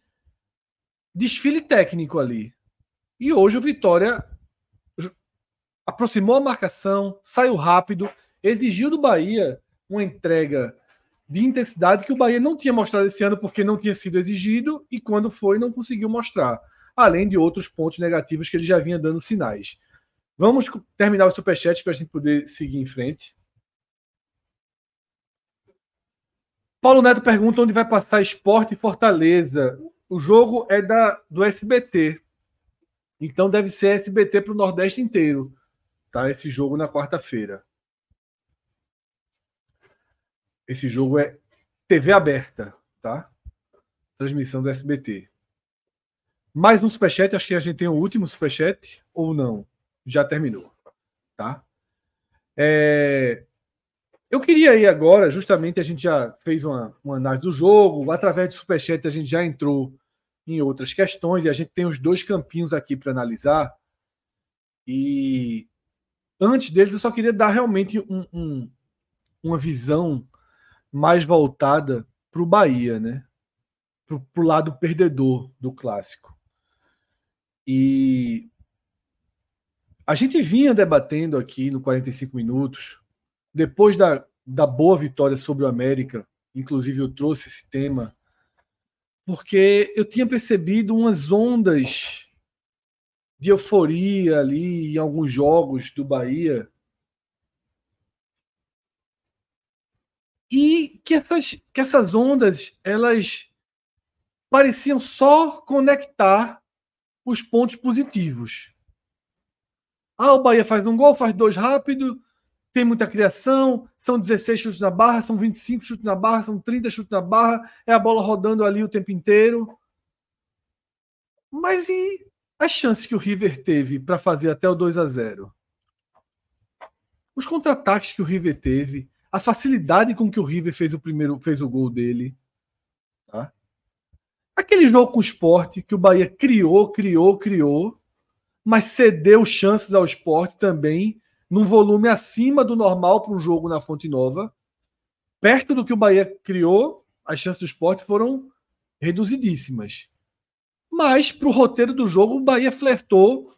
desfile técnico ali. E hoje o Vitória aproximou a marcação, saiu rápido, exigiu do Bahia uma entrega de intensidade que o Bahia não tinha mostrado esse ano porque não tinha sido exigido e quando foi não conseguiu mostrar, além de outros pontos negativos que ele já vinha dando sinais. Vamos terminar o superchat para a gente poder seguir em frente. Paulo Neto pergunta onde vai passar Esporte e Fortaleza. O jogo é da do SBT. Então deve ser SBT para o Nordeste inteiro tá? Esse jogo na quarta-feira. Esse jogo é TV aberta, tá? Transmissão do SBT. Mais um superchat, acho que a gente tem o último superchat, ou não? Já terminou, tá? É... Eu queria ir agora, justamente a gente já fez uma, uma análise do jogo, através do superchat a gente já entrou em outras questões e a gente tem os dois campinhos aqui para analisar. E antes deles, eu só queria dar realmente um, um, uma visão mais voltada para o Bahia, né? Para o lado perdedor do clássico. E a gente vinha debatendo aqui no 45 minutos, depois da, da boa vitória sobre o América, inclusive eu trouxe esse tema, porque eu tinha percebido umas ondas de euforia ali em alguns jogos do Bahia. E que essas, que essas ondas elas pareciam só conectar os pontos positivos. Ah, o Bahia faz um gol, faz dois rápido, tem muita criação, são 16 chutes na barra, são 25 chutes na barra, são 30 chutes na barra, é a bola rodando ali o tempo inteiro. Mas e as chances que o River teve para fazer até o 2 a 0 os contra-ataques que o River teve, a facilidade com que o River fez o primeiro fez o gol dele, tá? Aquele jogo com o esporte que o Bahia criou, criou, criou, mas cedeu chances ao esporte também, num volume acima do normal para um jogo na Fonte Nova. Perto do que o Bahia criou, as chances do esporte foram reduzidíssimas. Mas, para o roteiro do jogo, o Bahia flertou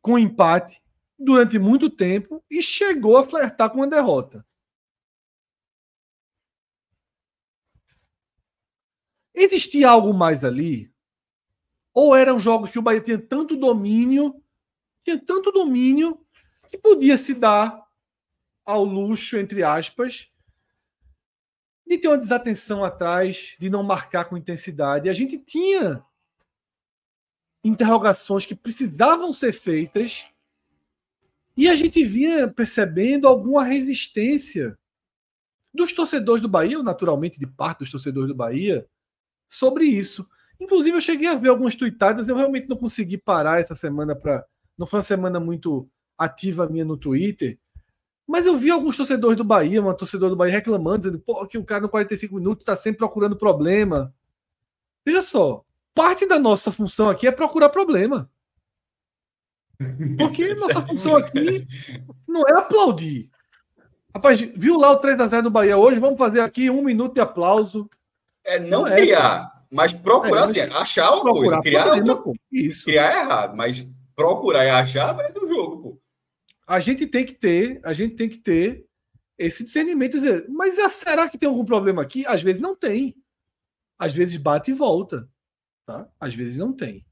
com empate durante muito tempo e chegou a flertar com a derrota. Existia algo mais ali? Ou eram jogos que o Bahia tinha tanto domínio, tinha tanto domínio, que podia se dar ao luxo, entre aspas, de ter uma desatenção atrás, de não marcar com intensidade. A gente tinha interrogações que precisavam ser feitas e a gente vinha percebendo alguma resistência dos torcedores do Bahia, ou naturalmente de parte dos torcedores do Bahia, sobre isso. Inclusive, eu cheguei a ver algumas tuitadas, eu realmente não consegui parar essa semana para. Não foi uma semana muito ativa minha no Twitter, mas eu vi alguns torcedores do Bahia, uma torcedor do Bahia reclamando, dizendo Pô, que o cara no 45 minutos está sempre procurando problema. Veja só, parte da nossa função aqui é procurar problema. Porque <laughs> nossa função aqui não é aplaudir. Rapaz, viu lá o 3x0 do Bahia hoje? Vamos fazer aqui um minuto de aplauso. É não, não é, criar, é, mas procurar, é, assim, achar uma coisa. Criar, problema, criar é errado, mas procurar e achar é do jogo. A gente tem que ter, a gente tem que ter esse discernimento. Dizer, mas será que tem algum problema aqui? Às vezes não tem. Às vezes bate e volta. Tá? Às vezes não tem.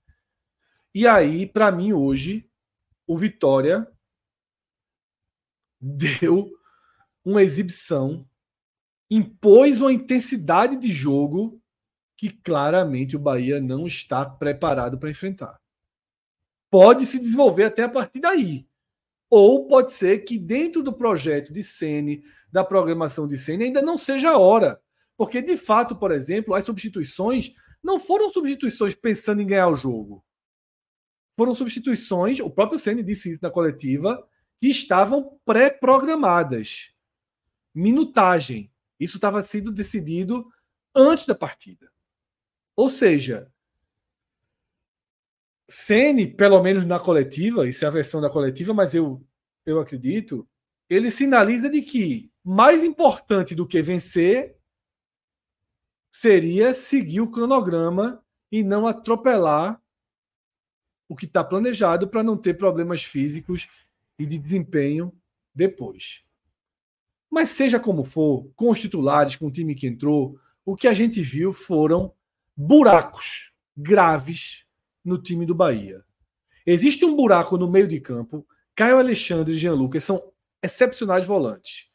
E aí, para mim, hoje, o Vitória <laughs> deu uma exibição, impôs uma intensidade de jogo que claramente o Bahia não está preparado para enfrentar. Pode se desenvolver até a partir daí. Ou pode ser que dentro do projeto de Sene, da programação de Sene, ainda não seja a hora. Porque, de fato, por exemplo, as substituições não foram substituições pensando em ganhar o jogo. Foram substituições, o próprio Ceni disse isso na coletiva, que estavam pré-programadas. Minutagem. Isso estava sendo decidido antes da partida. Ou seja, Ceni, pelo menos na coletiva, isso é a versão da coletiva, mas eu, eu acredito, ele sinaliza de que mais importante do que vencer seria seguir o cronograma e não atropelar o que está planejado para não ter problemas físicos e de desempenho depois. Mas seja como for, com os titulares, com o time que entrou, o que a gente viu foram buracos graves no time do Bahia. Existe um buraco no meio de campo. Caio Alexandre e Jean Lucas são excepcionais volantes.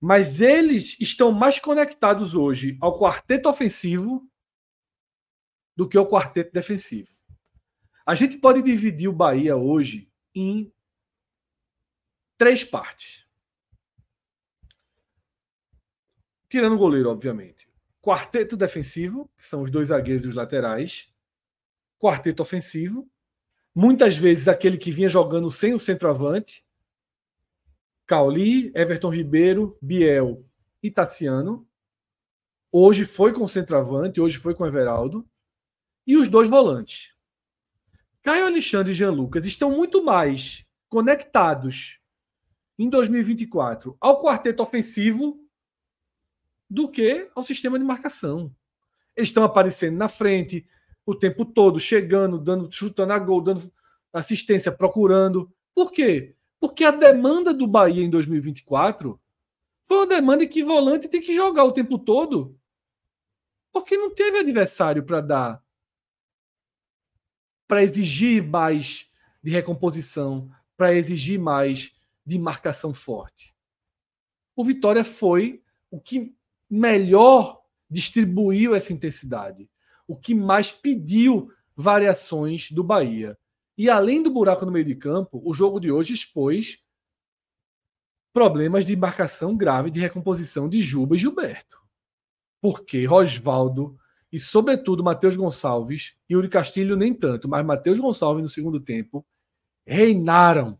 Mas eles estão mais conectados hoje ao quarteto ofensivo do que ao quarteto defensivo. A gente pode dividir o Bahia hoje em três partes. Tirando o goleiro, obviamente. Quarteto defensivo, que são os dois zagueiros e os laterais. Quarteto ofensivo, muitas vezes aquele que vinha jogando sem o centroavante, Cauli, Everton Ribeiro, Biel e Tassiano. Hoje foi com o centroavante, hoje foi com o Everaldo. E os dois volantes. Caio Alexandre e Jean Lucas estão muito mais conectados em 2024 ao quarteto ofensivo do que ao sistema de marcação. Eles estão aparecendo na frente o tempo todo, chegando, dando, chutando a gol, dando assistência, procurando. Por quê? Porque a demanda do Bahia em 2024 foi uma demanda que volante tem que jogar o tempo todo. Porque não teve adversário para dar para exigir mais de recomposição, para exigir mais de marcação forte. O Vitória foi o que melhor distribuiu essa intensidade, o que mais pediu variações do Bahia. E além do buraco no meio de campo, o jogo de hoje expôs problemas de marcação grave de recomposição de Juba e Gilberto. Porque Rosvaldo e, sobretudo, Matheus Gonçalves, e Yuri Castilho nem tanto, mas Matheus Gonçalves no segundo tempo reinaram.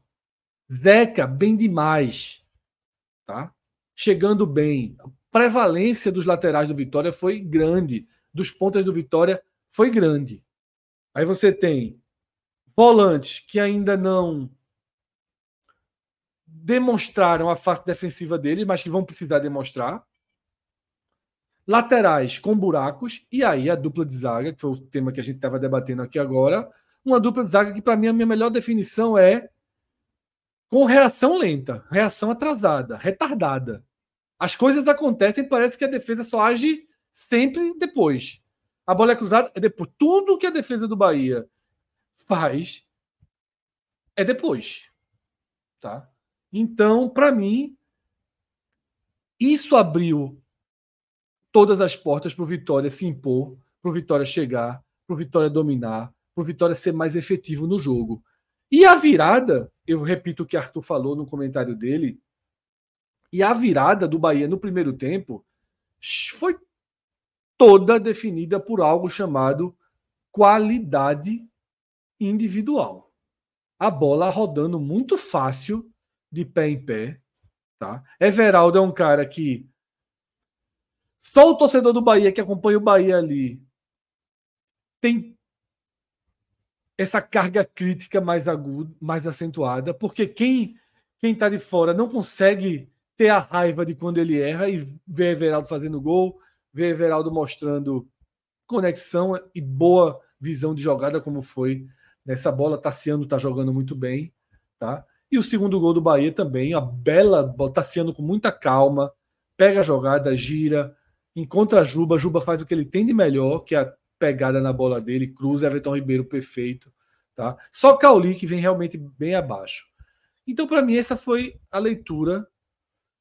Zeca, bem demais. Tá? Chegando bem. A prevalência dos laterais do Vitória foi grande. Dos pontas do Vitória foi grande. Aí você tem volantes que ainda não demonstraram a face defensiva deles, mas que vão precisar demonstrar. Laterais com buracos, e aí a dupla de zaga, que foi o tema que a gente estava debatendo aqui agora. Uma dupla de zaga que, para mim, a minha melhor definição é com reação lenta, reação atrasada, retardada. As coisas acontecem, parece que a defesa só age sempre depois. A bola é cruzada é depois. Tudo que a defesa do Bahia faz é depois, tá? Então, para mim, isso abriu todas as portas para o Vitória se impor, para o Vitória chegar, para o Vitória dominar, para o Vitória ser mais efetivo no jogo. E a virada, eu repito o que Arthur falou no comentário dele, e a virada do Bahia no primeiro tempo foi toda definida por algo chamado qualidade individual. A bola rodando muito fácil, de pé em pé. Tá? Everaldo é um cara que. Só o torcedor do Bahia que acompanha o Bahia ali tem essa carga crítica mais aguda, mais acentuada, porque quem quem está de fora não consegue ter a raiva de quando ele erra e ver Everaldo fazendo gol, ver Everaldo mostrando conexão e boa visão de jogada como foi Nessa bola, Tassiano está jogando muito bem. Tá? E o segundo gol do Bahia também, a bela bola, Tassiano com muita calma, pega a jogada, gira, encontra a Juba, Juba faz o que ele tem de melhor, que é a pegada na bola dele, cruza, Everton Ribeiro perfeito. Tá? Só Cauli que vem realmente bem abaixo. Então, para mim, essa foi a leitura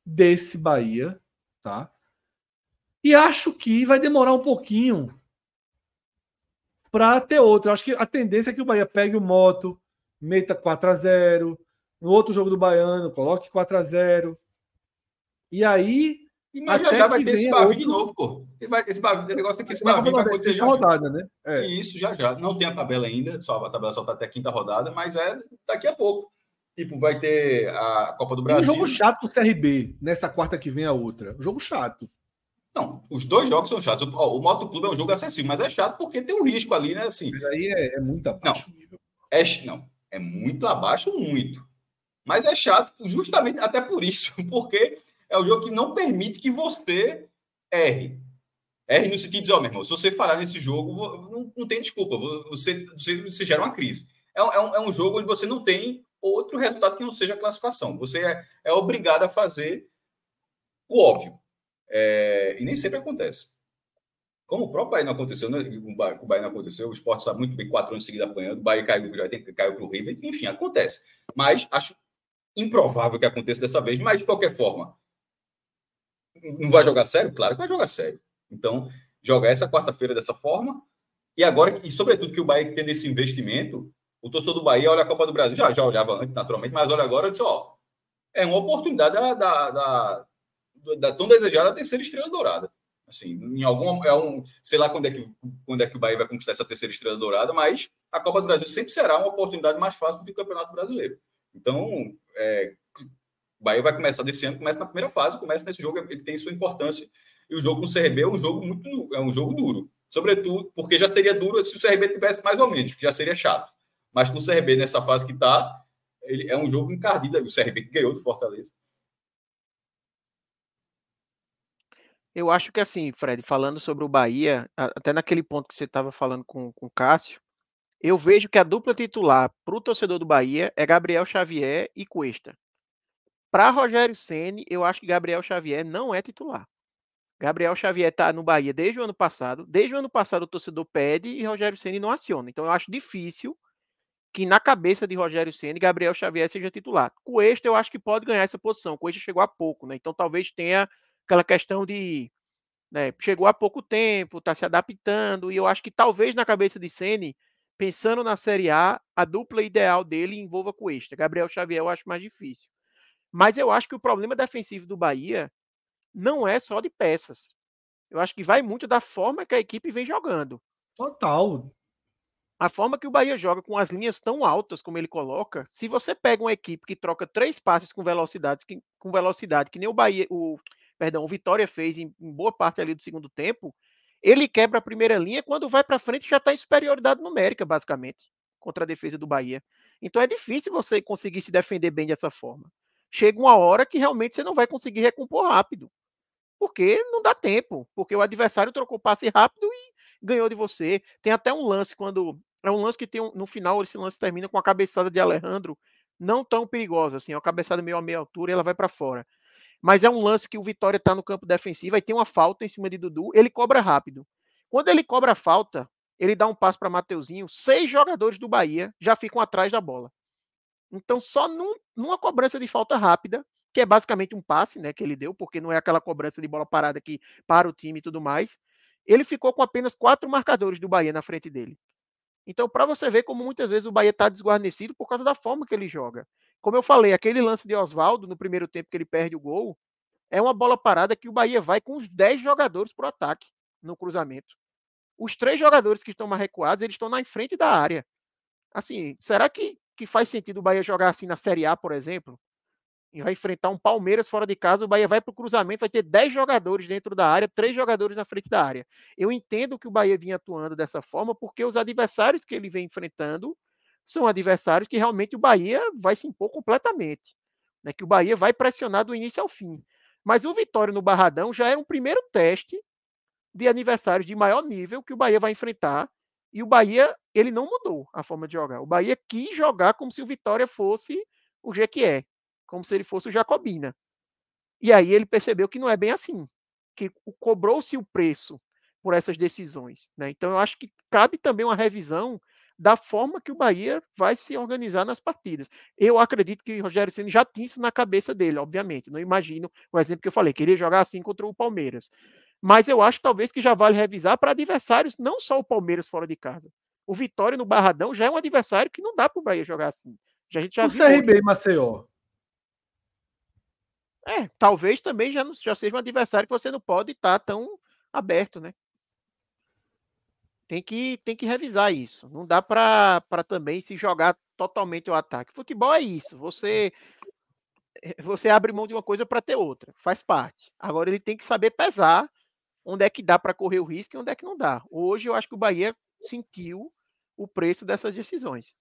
desse Bahia. Tá? E acho que vai demorar um pouquinho para ter outro. Eu acho que a tendência é que o Bahia pegue o moto, meta 4 a 0 no outro jogo do Baiano, coloque 4 a 0 E aí. E mas já, já vai ter esse Bavi outro... de novo, pô. Esse, Bavi, esse negócio aqui, esse Bavi vai acontecer já. rodada, né? É. Isso, já já. Não tem a tabela ainda, só, a tabela só está até a quinta rodada, mas é daqui a pouco. Tipo, vai ter a Copa do Brasil. um jogo chato pro CRB, nessa quarta que vem a outra. Um jogo chato. Não, os dois jogos são chatos. O, o Moto Clube é um jogo acessível, mas é chato porque tem um risco ali, né? Assim, mas aí é, é muito abaixo não, nível. É, não, é muito abaixo, muito. Mas é chato justamente até por isso, <laughs> porque é o jogo que não permite que você erre. Erre no sentido de dizer, oh, meu irmão, se você parar nesse jogo, não, não tem desculpa, você, você, você gera uma crise. É, é, um, é um jogo onde você não tem outro resultado que não seja a classificação. Você é, é obrigado a fazer o óbvio. É, e nem sempre acontece. Como o próprio Bahia não aconteceu, né? o Bahia não aconteceu, o esporte sabe muito bem, quatro anos seguidos apanhando, o Bahia caiu, já tem, caiu para o River, enfim, acontece. Mas acho improvável que aconteça dessa vez, mas de qualquer forma, não vai jogar sério? Claro que vai jogar sério. Então, jogar essa quarta-feira dessa forma, e agora, e sobretudo que o Bahia tendo esse investimento, o torcedor do Bahia olha a Copa do Brasil, já, já olhava antes, naturalmente, mas olha agora e diz, ó, é uma oportunidade da, da, da, da tão desejada terceira estrela dourada. Assim, em algum é um, sei lá quando é que quando é que o Bahia vai conquistar essa terceira estrela dourada, mas a Copa do Brasil sempre será uma oportunidade mais fácil do que o Campeonato Brasileiro. Então, é, o Bahia vai começar desse ano, começa na primeira fase, começa nesse jogo, ele tem sua importância. E o jogo com o CRB é um jogo muito é um jogo duro. Sobretudo, porque já seria duro se o CRB tivesse mais ou menos, que já seria chato. Mas com o CRB nessa fase que está, ele é um jogo encardido. O CRB que ganhou do Fortaleza. Eu acho que assim, Fred, falando sobre o Bahia, até naquele ponto que você estava falando com, com o Cássio, eu vejo que a dupla titular para o torcedor do Bahia é Gabriel Xavier e Cuesta. Para Rogério Ceni, eu acho que Gabriel Xavier não é titular. Gabriel Xavier está no Bahia desde o ano passado. Desde o ano passado o torcedor pede e Rogério Ceni não aciona. Então eu acho difícil que na cabeça de Rogério Ceni Gabriel Xavier seja titular. Cuesta eu acho que pode ganhar essa posição. Cuesta chegou há pouco, né? Então talvez tenha aquela questão de né, chegou há pouco tempo, está se adaptando e eu acho que talvez na cabeça de Ceni pensando na Série A, a dupla ideal dele envolva Cuesta. Gabriel Xavier eu acho mais difícil. Mas eu acho que o problema defensivo do Bahia não é só de peças. Eu acho que vai muito da forma que a equipe vem jogando. Total. A forma que o Bahia joga com as linhas tão altas como ele coloca, se você pega uma equipe que troca três passes com velocidade, que, com velocidade, que nem o Bahia, o perdão, o Vitória fez em, em boa parte ali do segundo tempo, ele quebra a primeira linha, quando vai para frente já está em superioridade numérica, basicamente, contra a defesa do Bahia. Então é difícil você conseguir se defender bem dessa forma. Chega uma hora que realmente você não vai conseguir recompor rápido. Porque não dá tempo. Porque o adversário trocou passe rápido e ganhou de você. Tem até um lance quando. É um lance que tem um, no final, esse lance termina com a cabeçada de Alejandro, não tão perigosa, assim, é uma cabeçada meio a meia altura e ela vai para fora mas é um lance que o Vitória está no campo defensivo, aí tem uma falta em cima de Dudu, ele cobra rápido. Quando ele cobra a falta, ele dá um passo para Mateuzinho, seis jogadores do Bahia já ficam atrás da bola. Então, só num, numa cobrança de falta rápida, que é basicamente um passe né, que ele deu, porque não é aquela cobrança de bola parada que para o time e tudo mais, ele ficou com apenas quatro marcadores do Bahia na frente dele. Então, para você ver como muitas vezes o Bahia está desguarnecido por causa da forma que ele joga. Como eu falei, aquele lance de Oswaldo no primeiro tempo que ele perde o gol, é uma bola parada que o Bahia vai com os 10 jogadores para o ataque no cruzamento. Os três jogadores que estão mais recuados, eles estão na frente da área. Assim, será que, que faz sentido o Bahia jogar assim na Série A, por exemplo? E vai enfrentar um Palmeiras fora de casa, o Bahia vai para o cruzamento, vai ter 10 jogadores dentro da área, três jogadores na frente da área. Eu entendo que o Bahia vinha atuando dessa forma porque os adversários que ele vem enfrentando são adversários que realmente o Bahia vai se impor completamente. Né, que o Bahia vai pressionar do início ao fim. Mas o Vitória no Barradão já era um primeiro teste de adversários de maior nível que o Bahia vai enfrentar. E o Bahia, ele não mudou a forma de jogar. O Bahia quis jogar como se o Vitória fosse o Jequié, como se ele fosse o Jacobina. E aí ele percebeu que não é bem assim, que cobrou-se o preço por essas decisões. Né? Então eu acho que cabe também uma revisão da forma que o Bahia vai se organizar nas partidas. Eu acredito que o Rogério Ceni já tinha isso na cabeça dele, obviamente. Não imagino o exemplo que eu falei, queria jogar assim contra o Palmeiras. Mas eu acho talvez que já vale revisar para adversários, não só o Palmeiras fora de casa. O Vitória no Barradão já é um adversário que não dá para o Bahia jogar assim. Já, a gente já o CRB e Maceió. É, talvez também já, já seja um adversário que você não pode estar tá tão aberto, né? Tem que, tem que revisar isso. Não dá para também se jogar totalmente o ataque. Futebol é isso. Você eh, você abre mão de uma coisa para ter outra. Faz parte. Agora ele tem que saber pesar onde é que dá para correr o risco e onde é que não dá. Hoje eu acho que o Bahia sentiu o preço dessas decisões.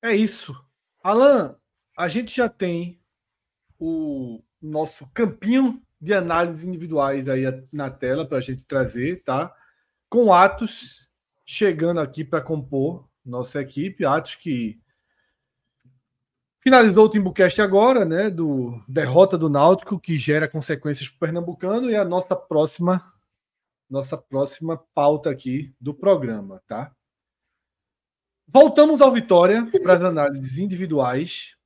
É isso. Alan, a gente já tem o nosso campinho de análises individuais aí na tela para a gente trazer, tá? Com Atos chegando aqui para compor nossa equipe, Atos que finalizou o Timbucast agora, né? Do derrota do Náutico que gera consequências para o Pernambucano e a nossa próxima nossa próxima pauta aqui do programa, tá? Voltamos ao Vitória para as análises individuais.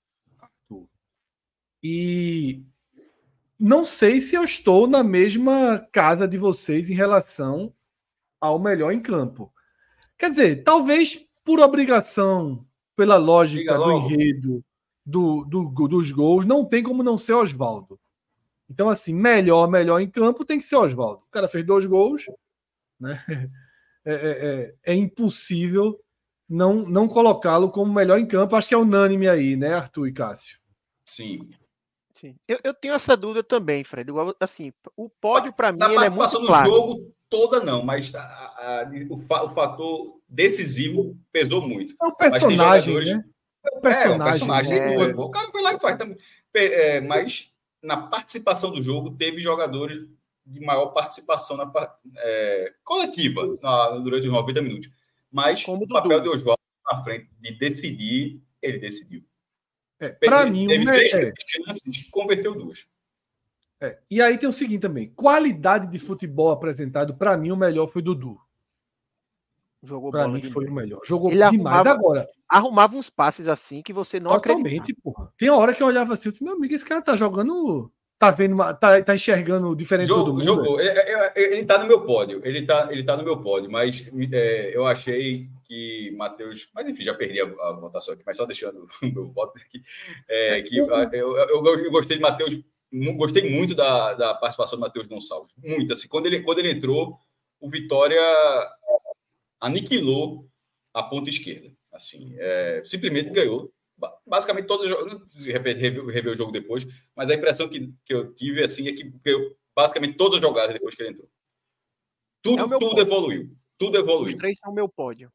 E não sei se eu estou na mesma casa de vocês em relação ao melhor em campo. Quer dizer, talvez por obrigação, pela lógica do enredo, do, do, dos gols, não tem como não ser Oswaldo. Então, assim, melhor, melhor em campo tem que ser Oswaldo. O cara fez dois gols, né? <laughs> É, é, é, é impossível não, não colocá-lo como melhor em campo. Acho que é unânime aí, né, Arthur e Cássio? Sim. Sim. Eu, eu tenho essa dúvida também, Fred. Igual, assim, o pódio para mim ele é muito claro. jogo toda não, mas a, a, o, o, fator decisivo pesou muito. É o personagem, né? É o personagem. É, o personagem. É... O cara foi lá e faz. É, mas na participação do jogo teve jogadores de maior participação na é, coletiva na, durante os 90 minutos. Mas Como o papel de Oswaldo na frente de decidir, ele decidiu. É, para mim, teve três é, chances, converteu duas. É, e aí tem o seguinte também: qualidade de futebol apresentado, para mim, o melhor foi Dudu. Jogou pra mim foi o melhor. Jogou ele demais arrumava, agora. Arrumava uns passes assim que você não Totalmente, porra. Tem hora que eu olhava assim, eu disse, meu amigo, esse cara tá jogando tá vendo, tá, tá enxergando diferente Jogo, do mundo? Jogou. Ele, é, é, é, ele tá no meu pódio. Ele tá, ele tá no meu pódio, mas é, eu achei que Matheus. Mas enfim, já perdi a, a votação aqui, mas só deixando <laughs> o meu voto aqui. É, que, <laughs> eu, eu, eu, gostei de Matheus. Gostei muito da, da participação do Matheus Gonçalves. Muito. Assim, quando, ele, quando ele entrou, o Vitória aniquilou a ponta esquerda. Assim, é, simplesmente ganhou basicamente todos os jogos, de repente rever, o jogo depois, mas a impressão que, que eu tive assim é que eu, basicamente todas as jogadas depois que ele entrou. Tudo, é tudo evoluiu. Tudo evoluiu. Os três são o meu pódio.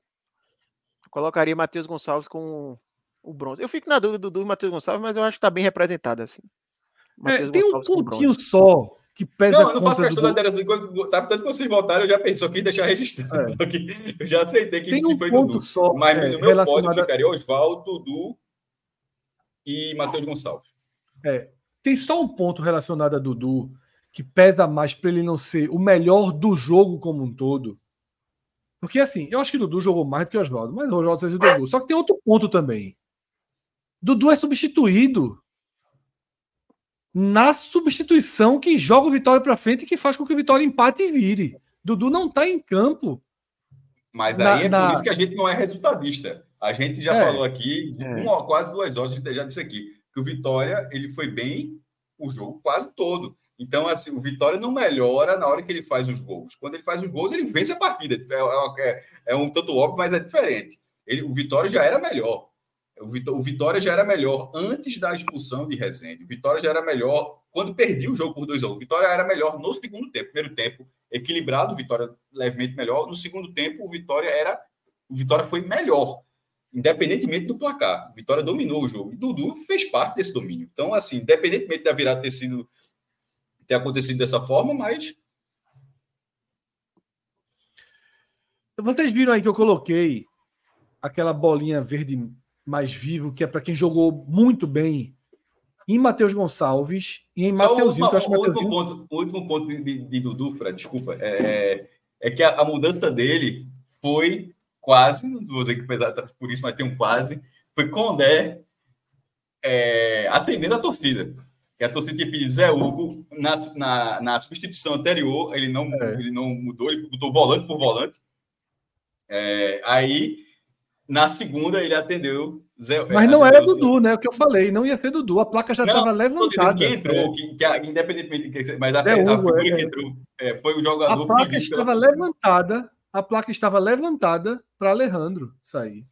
Eu colocaria Matheus Gonçalves com o bronze. Eu fico na dúvida do e Matheus Gonçalves, mas eu acho que está bem representado assim. É, tem um pontinho só que pesa Não, eu não faço questão do... da interação. Tá, tanto que vocês voltaram, eu já pensou que deixar registrado. É. Eu já aceitei que, tem um que foi ponto Dudu. Só, mas é, no meu relacionado... pódio ficaria Oswaldo, Dudu e Matheus Gonçalves. É, tem só um ponto relacionado a Dudu que pesa mais para ele não ser o melhor do jogo como um todo. Porque assim, eu acho que Dudu jogou mais do que Oswaldo, mas o Oswaldo seja o Dudu. Só que tem outro ponto também. Dudu é substituído na substituição que joga o Vitória para frente e que faz com que o Vitória empate e vire. Dudu não está em campo. Mas aí na, é na... por isso que a gente não é resultadista. A gente já é, falou aqui, é. uma, quase duas horas, a gente já disse aqui, que o Vitória ele foi bem o jogo quase todo. Então, assim, o Vitória não melhora na hora que ele faz os gols. Quando ele faz os gols, ele vence a partida. É, é, é um tanto óbvio, mas é diferente. Ele, o Vitória já era melhor. O Vitória já era melhor antes da expulsão de Rezende. O Vitória já era melhor quando perdia o jogo por 2 a 1. Um. O Vitória era melhor no segundo tempo. Primeiro tempo equilibrado, o Vitória levemente melhor. No segundo tempo, o Vitória era o Vitória foi melhor independentemente do placar. Vitória dominou o jogo. E Dudu fez parte desse domínio. Então, assim, independentemente da virada ter sido ter acontecido dessa forma, mas vocês viram aí que eu coloquei aquela bolinha verde mais vivo, que é para quem jogou muito bem em Matheus Gonçalves e em Mateuzinho. que o, último ponto, o último ponto de, de Dudu, Fred, desculpa, é, é que a, a mudança dele foi quase, não vou dizer que pesado por isso, mas tem um quase, foi Condé é, atendendo a torcida. Que a torcida tinha pedido Zé Hugo na, na, na substituição anterior, ele não, é. ele não mudou, ele botou volante por volante. É, aí, na segunda, ele atendeu Zé, Mas não era Dudu, né? O que eu falei, não ia ser Dudu, a placa já estava levantada. Quem entrou, que, que, independentemente, que, mas a, a, Hugo, a figura é, que entrou é, foi o jogador. A placa estava levantada a placa estava levantada para Alejandro sair.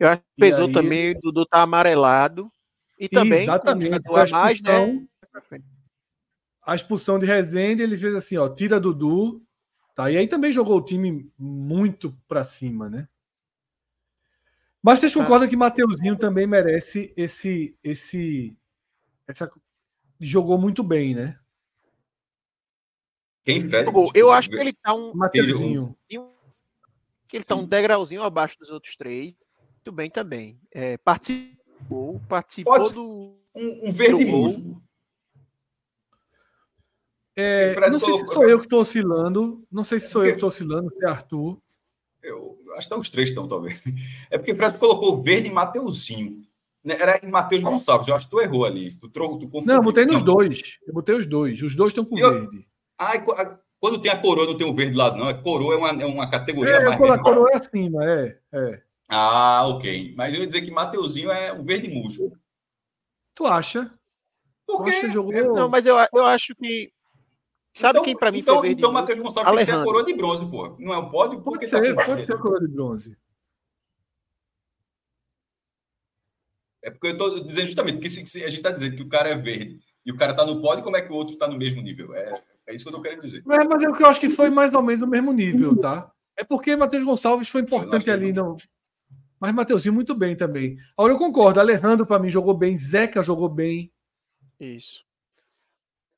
Eu acho que pesou aí... também o Dudu tá amarelado. E também Exatamente, a mais, né? a expulsão de Rezende, ele fez assim, ó, tira Dudu, tá? E aí também jogou o time muito para cima, né? Mas vocês concordam que Mateuzinho também merece esse esse essa jogou muito bem, né? Quem jogou? Eu acho que ele tá um Mateuzinho. Que ele tá um degrauzinho abaixo dos outros três. Muito bem também. É, participou, participou Pode do um, um verde musgo. É, não sei se sou eu que estou oscilando. Não sei se sou eu que estou oscilando, se é Arthur. Eu acho que os três estão, talvez. <laughs> É porque o Fred colocou verde e Mateuzinho. Né, era em Matheus Gonçalves. Eu acho que tu errou ali. Tu, tu, tu não, eu botei nos dois. Eu botei os dois. Os dois estão com eu... verde. Ah, quando tem a coroa, não tem o verde do lado, não. A coroa é uma, é uma categoria é, mais. A coroa é acima, é, é. Ah, ok. Mas eu ia dizer que Mateuzinho é o verde musgo. Tu acha? Porque... Você jogou... Não, mas eu, eu acho que Sabe então, quem para mim então, foi verde? Então, Matheus Gonçalves tem que ser a coroa de bronze, pô. Não é um pódio? Pode ser, tá pode ser a coroa de bronze. É porque eu estou dizendo justamente, porque se, se a gente está dizendo que o cara é verde e o cara está no pódio, como é que o outro está no mesmo nível? É, é isso que eu estou querendo dizer. É, mas é o que eu acho que foi mais ou menos no mesmo nível, tá? É porque Matheus Gonçalves foi importante ali, não. Mas Mateuzinho muito bem também. Agora eu concordo, Alejandro para mim jogou bem, Zeca jogou bem. Isso.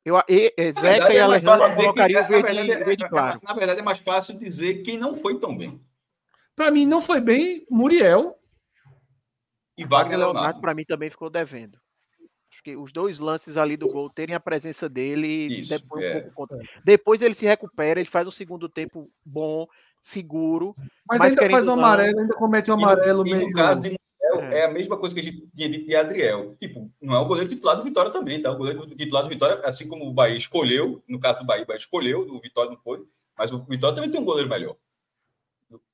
Eu, e, e, Zeca e é Alejandro colocariam o verde, verdade, verde é, claro. Na verdade, é mais fácil dizer quem não foi tão bem. Para mim, não foi bem Muriel. E Wagner Leonardo, para mim, também ficou devendo. Acho que os dois lances ali do gol terem a presença dele. Isso, depois, é. um pouco, depois ele se recupera, ele faz um segundo tempo bom, seguro. Mas, mas ainda faz um amarelo, ainda comete um amarelo e, meio. E no caso de é. é. a mesma coisa que a gente tinha dito de Adriel. Tipo, não é o goleiro titular do Vitória também, tá? O goleiro titular do Vitória, assim como o Bahia escolheu, no caso do Bahia, o Bahia escolheu, o Vitória não foi, mas o Vitória também tem um goleiro melhor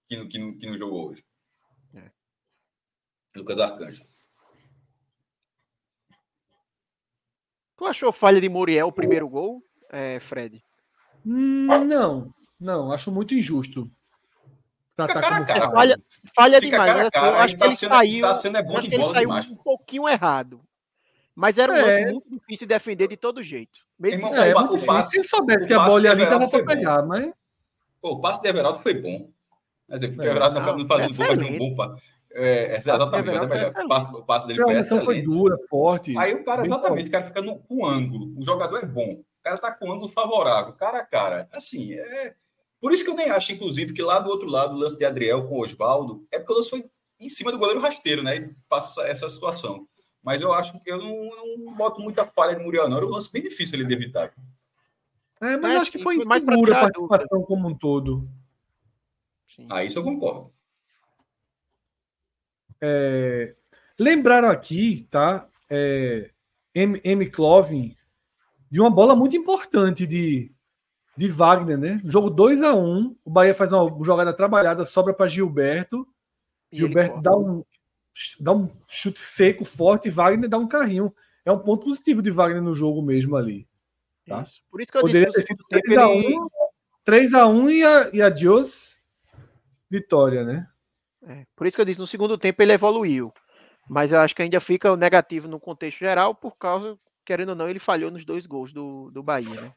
que, no, que, no, que não jogou hoje. É. Lucas Arcanjo. Tu achou falha de Muriel o primeiro gol, é, Fred? Hum, não, não, acho muito injusto. Tratar cara como cara, falha, falha demais. Cara, cara, eu acho que tá ele sendo, saiu, tá sendo é bom de bola demais. um pouquinho errado. Mas era um é. lance muito difícil de defender de todo jeito. Mesmo é, o, o passe, se ele soubesse que a bola ali estava para pegar, bom. mas. Pô, o passe de Everaldo foi bom. Mas é, o Everaldo não, não fazendo gol, fazendo um bom é, exatamente, mas é melhor. O passe, o passe dele foi excelente. foi dura, forte. Aí o cara, exatamente, o cara fica no, com ângulo. O jogador é bom. O cara tá com ângulo favorável, cara a cara. Assim, é por isso que eu nem acho, inclusive, que lá do outro lado, o lance de Adriel com o Oswaldo, é porque o lance foi em cima do goleiro rasteiro, né? E passa essa, essa situação. Mas eu acho que eu não, não boto muita falha de Muriel, não. Era um lance bem difícil ele de evitar. É, mas eu acho que foi insegura a participação como um todo. Sim. Ah, isso eu concordo. É, lembraram aqui, tá? É, M. M. Clovin, de uma bola muito importante de de Wagner, né? Jogo 2 a 1 um, o Bahia faz uma jogada trabalhada, sobra para Gilberto. E Gilberto dá um, dá um chute seco, forte, e Wagner dá um carrinho. É um ponto positivo de Wagner no jogo mesmo ali. Tá? Isso. Por isso que eu Poderia disse ter sido 3x1 3 a 1 e, a, e adiós vitória, né? É, por isso que eu disse, no segundo tempo ele evoluiu. Mas eu acho que ainda fica negativo no contexto geral, por causa, querendo ou não, ele falhou nos dois gols do, do Bahia, né?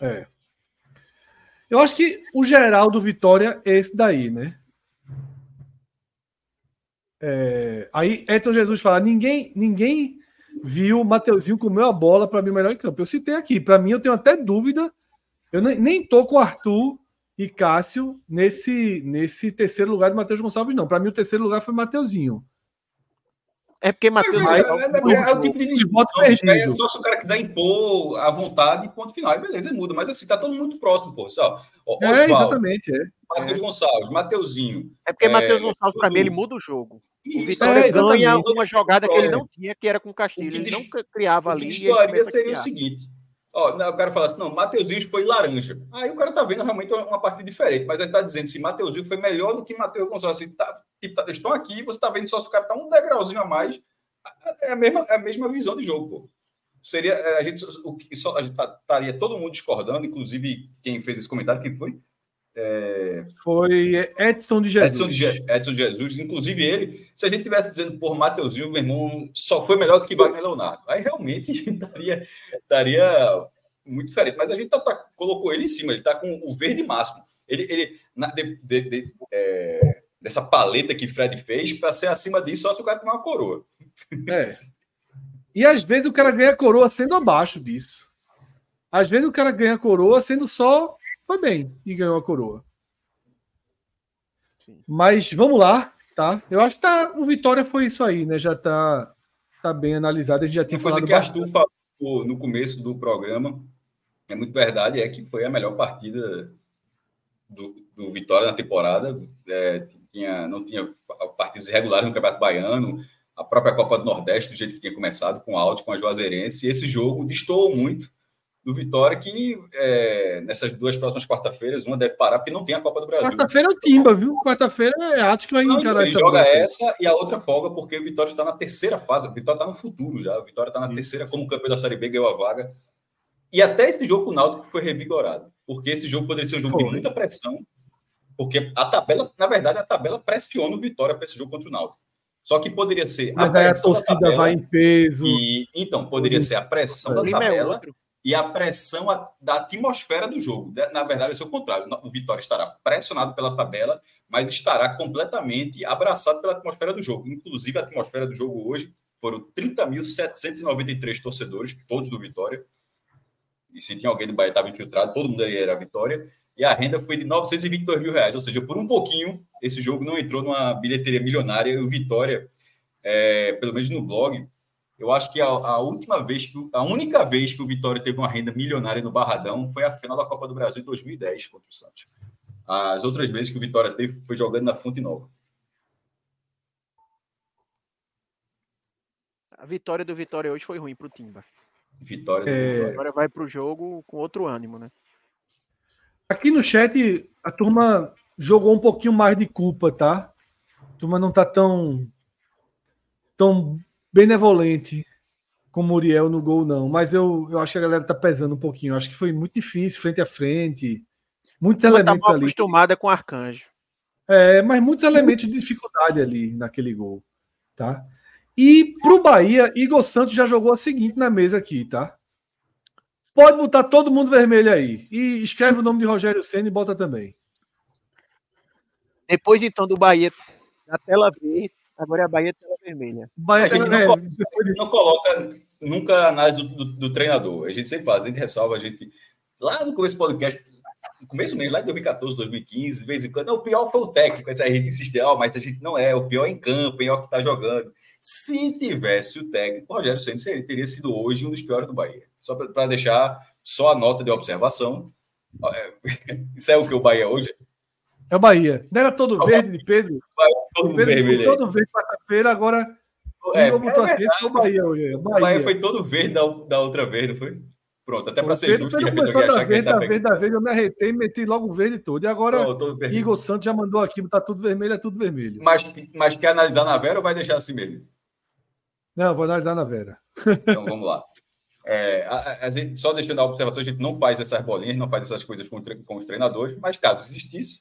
É. Eu acho que o geral do Vitória é esse daí, né? É, aí Edson Jesus fala: ninguém, ninguém viu o Mateuzinho comer a bola para mim melhor em campo. Eu citei aqui, para mim eu tenho até dúvida. Eu nem, nem tô com Arthur e Cássio nesse, nesse terceiro lugar do Matheus Gonçalves, não. Para mim o terceiro lugar foi Mateuzinho. É porque Matheus. É, é, é, é, o tipo de né? É se o cara quiser impor a vontade, ponto final. Aí beleza, muda. Mas assim, tá todo muito próximo, pô. Só, Osvaldo, é, exatamente. É. Matheus Gonçalves, Mateuzinho. É porque é, Matheus Gonçalves, para mim, ele muda o jogo. Isso, o Vitória é, ganha uma jogada que ele não tinha, que era com o Castilho. Ele nunca criava ali. O que seria o seguinte: Ó, o cara fala assim, não, Mateuzinho foi laranja. Aí o cara tá vendo realmente uma partida diferente, mas ele tá dizendo se Mateuzinho foi melhor do que Matheus Gonçalves. Assim, tá, tipo, estão aqui, você tá vendo só se o cara tá um degrauzinho a mais. É a mesma, é a mesma visão de jogo, pô. Seria, é, a gente, o que só, a gente tá, estaria todo mundo discordando, inclusive quem fez esse comentário, quem foi? É... Foi Edson de Jesus. Edson de, Edson de Jesus, inclusive ele, se a gente tivesse dizendo por Mateuzinho, meu irmão, só foi melhor do que Wagner Leonardo. Aí realmente <laughs> estaria, estaria muito diferente. Mas a gente tá, tá, colocou ele em cima, ele está com o verde máximo. Ele, ele na, de, de, é, dessa paleta que Fred fez, para ser acima disso, só se o cara tomar uma coroa. É. E às vezes o cara ganha coroa sendo abaixo disso. Às vezes o cara ganha coroa sendo só. Foi bem e ganhou a coroa. Mas vamos lá, tá? Eu acho que tá, o Vitória foi isso aí, né? Já tá, tá bem analisado. A gente já tinha Uma falado que bastante. Arthur falou no começo do programa, é muito verdade, é que foi a melhor partida do, do Vitória na temporada. É, tinha, não tinha partidas irregulares no Campeonato Baiano, a própria Copa do Nordeste, do jeito que tinha começado, com a com a Juazeirense, e esse jogo destoou muito do Vitória, que é, nessas duas próximas quarta-feiras, uma deve parar, porque não tem a Copa do Brasil. Quarta-feira é o Timba, viu? Quarta-feira é Atos que vai não, encarar ele essa. joga essa e a outra folga, porque o Vitória está na terceira fase, o Vitória está no futuro já, o Vitória está na Isso. terceira, como campeão da Série B, ganhou a vaga. E até esse jogo com o Náutico foi revigorado, porque esse jogo poderia ser um jogo de muita pressão, porque a tabela, na verdade, a tabela pressiona o Vitória para esse jogo contra o Náutico. Só que poderia ser. Mas a aí a torcida tabela, vai em peso. E, então, poderia ser a pressão da é tabela e a pressão da atmosfera do jogo. Na verdade, é o contrário. O Vitória estará pressionado pela tabela, mas estará completamente abraçado pela atmosfera do jogo. Inclusive, a atmosfera do jogo hoje foram 30.793 torcedores, todos do Vitória. E se tinha alguém do Bahia estava infiltrado, todo mundo ali era Vitória. E a renda foi de 922 mil reais. Ou seja, por um pouquinho, esse jogo não entrou numa bilheteria milionária. E o Vitória, é, pelo menos no blog, eu acho que a, a, última vez, que a única vez que o Vitória teve uma renda milionária no Barradão foi a final da Copa do Brasil em 2010 contra o Santos. As outras vezes que o Vitória teve foi jogando na Fonte Nova. A vitória do Vitória hoje foi ruim para o Timba. Vitória do é... Vitória. Agora vai para o jogo com outro ânimo, né? Aqui no chat, a turma jogou um pouquinho mais de culpa, tá? A turma não tá tão, tão benevolente como o Muriel no gol, não. Mas eu, eu acho que a galera tá pesando um pouquinho. Eu acho que foi muito difícil, frente a frente. Muitos tá elementos tá ali. acostumada com arcanjo. É, mas muitos elementos de dificuldade ali naquele gol, tá? E pro Bahia, Igor Santos já jogou a seguinte na mesa aqui, tá? Pode botar todo mundo vermelho aí. E escreve o nome de Rogério Senna e bota também. Depois então do Bahia, a tela verde, Agora é a Bahia tela vermelha. Bahia a gente não, é, não, coloca nunca a análise do, do, do, treinador. A gente sempre faz, a gente ressalva, a gente. Lá no começo do podcast, no começo mesmo, lá em 2014, 2015, de vez em quando, não, o pior foi o técnico. A gente insiste, oh, mas a gente não é, o pior é em campo, o pior que está jogando. Se tivesse o técnico, o Rogério Senna teria sido hoje um dos piores do Bahia. Só para deixar só a nota de observação. É, <laughs> isso é o que o Bahia hoje é o Bahia. Não era todo verde de Pedro? Todo Pedro vermelho. Todo verde quarta-feira, agora. É, é assim, o Bahia hoje. O Bahia. Bahia foi todo verde da, da outra vez, não foi? Pronto, até para ser Pedro, justo. Pedro começou da verde, tá da verde, da verde, eu me arretei e meti logo o verde todo. E agora, Pronto, Igor Santos já mandou aqui, tá tudo vermelho, é tudo vermelho. Mas, mas quer analisar na Vera ou vai deixar assim mesmo? Não, vou analisar na Vera. Então vamos lá. <laughs> É, a, a, gente, só deixando a observação, a gente não faz essas bolinhas, não faz essas coisas com, com os treinadores, mas caso existisse,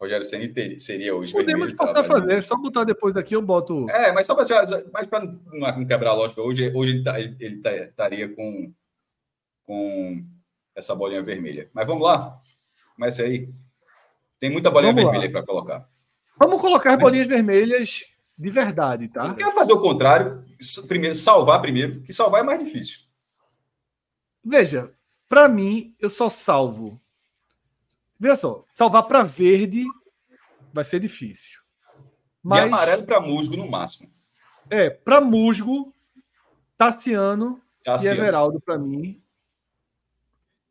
Rogério Ceni seria hoje. Podemos passar a fazer, é só botar depois daqui, eu boto. É, mas só para mas não quebrar a lógica, hoje, hoje ele, tá, ele tá, estaria com, com essa bolinha vermelha. Mas vamos lá. Começa aí. Tem muita bolinha vamos vermelha para colocar. Vamos colocar mas... bolinhas vermelhas de verdade, tá? Não quero fazer o contrário. Primeiro, salvar primeiro, que salvar é mais difícil. Veja, para mim, eu só salvo Veja só, salvar para verde vai ser difícil. Mas, e amarelo para musgo no máximo. É, para musgo, Tassiano, Tassiano. e Everaldo para mim.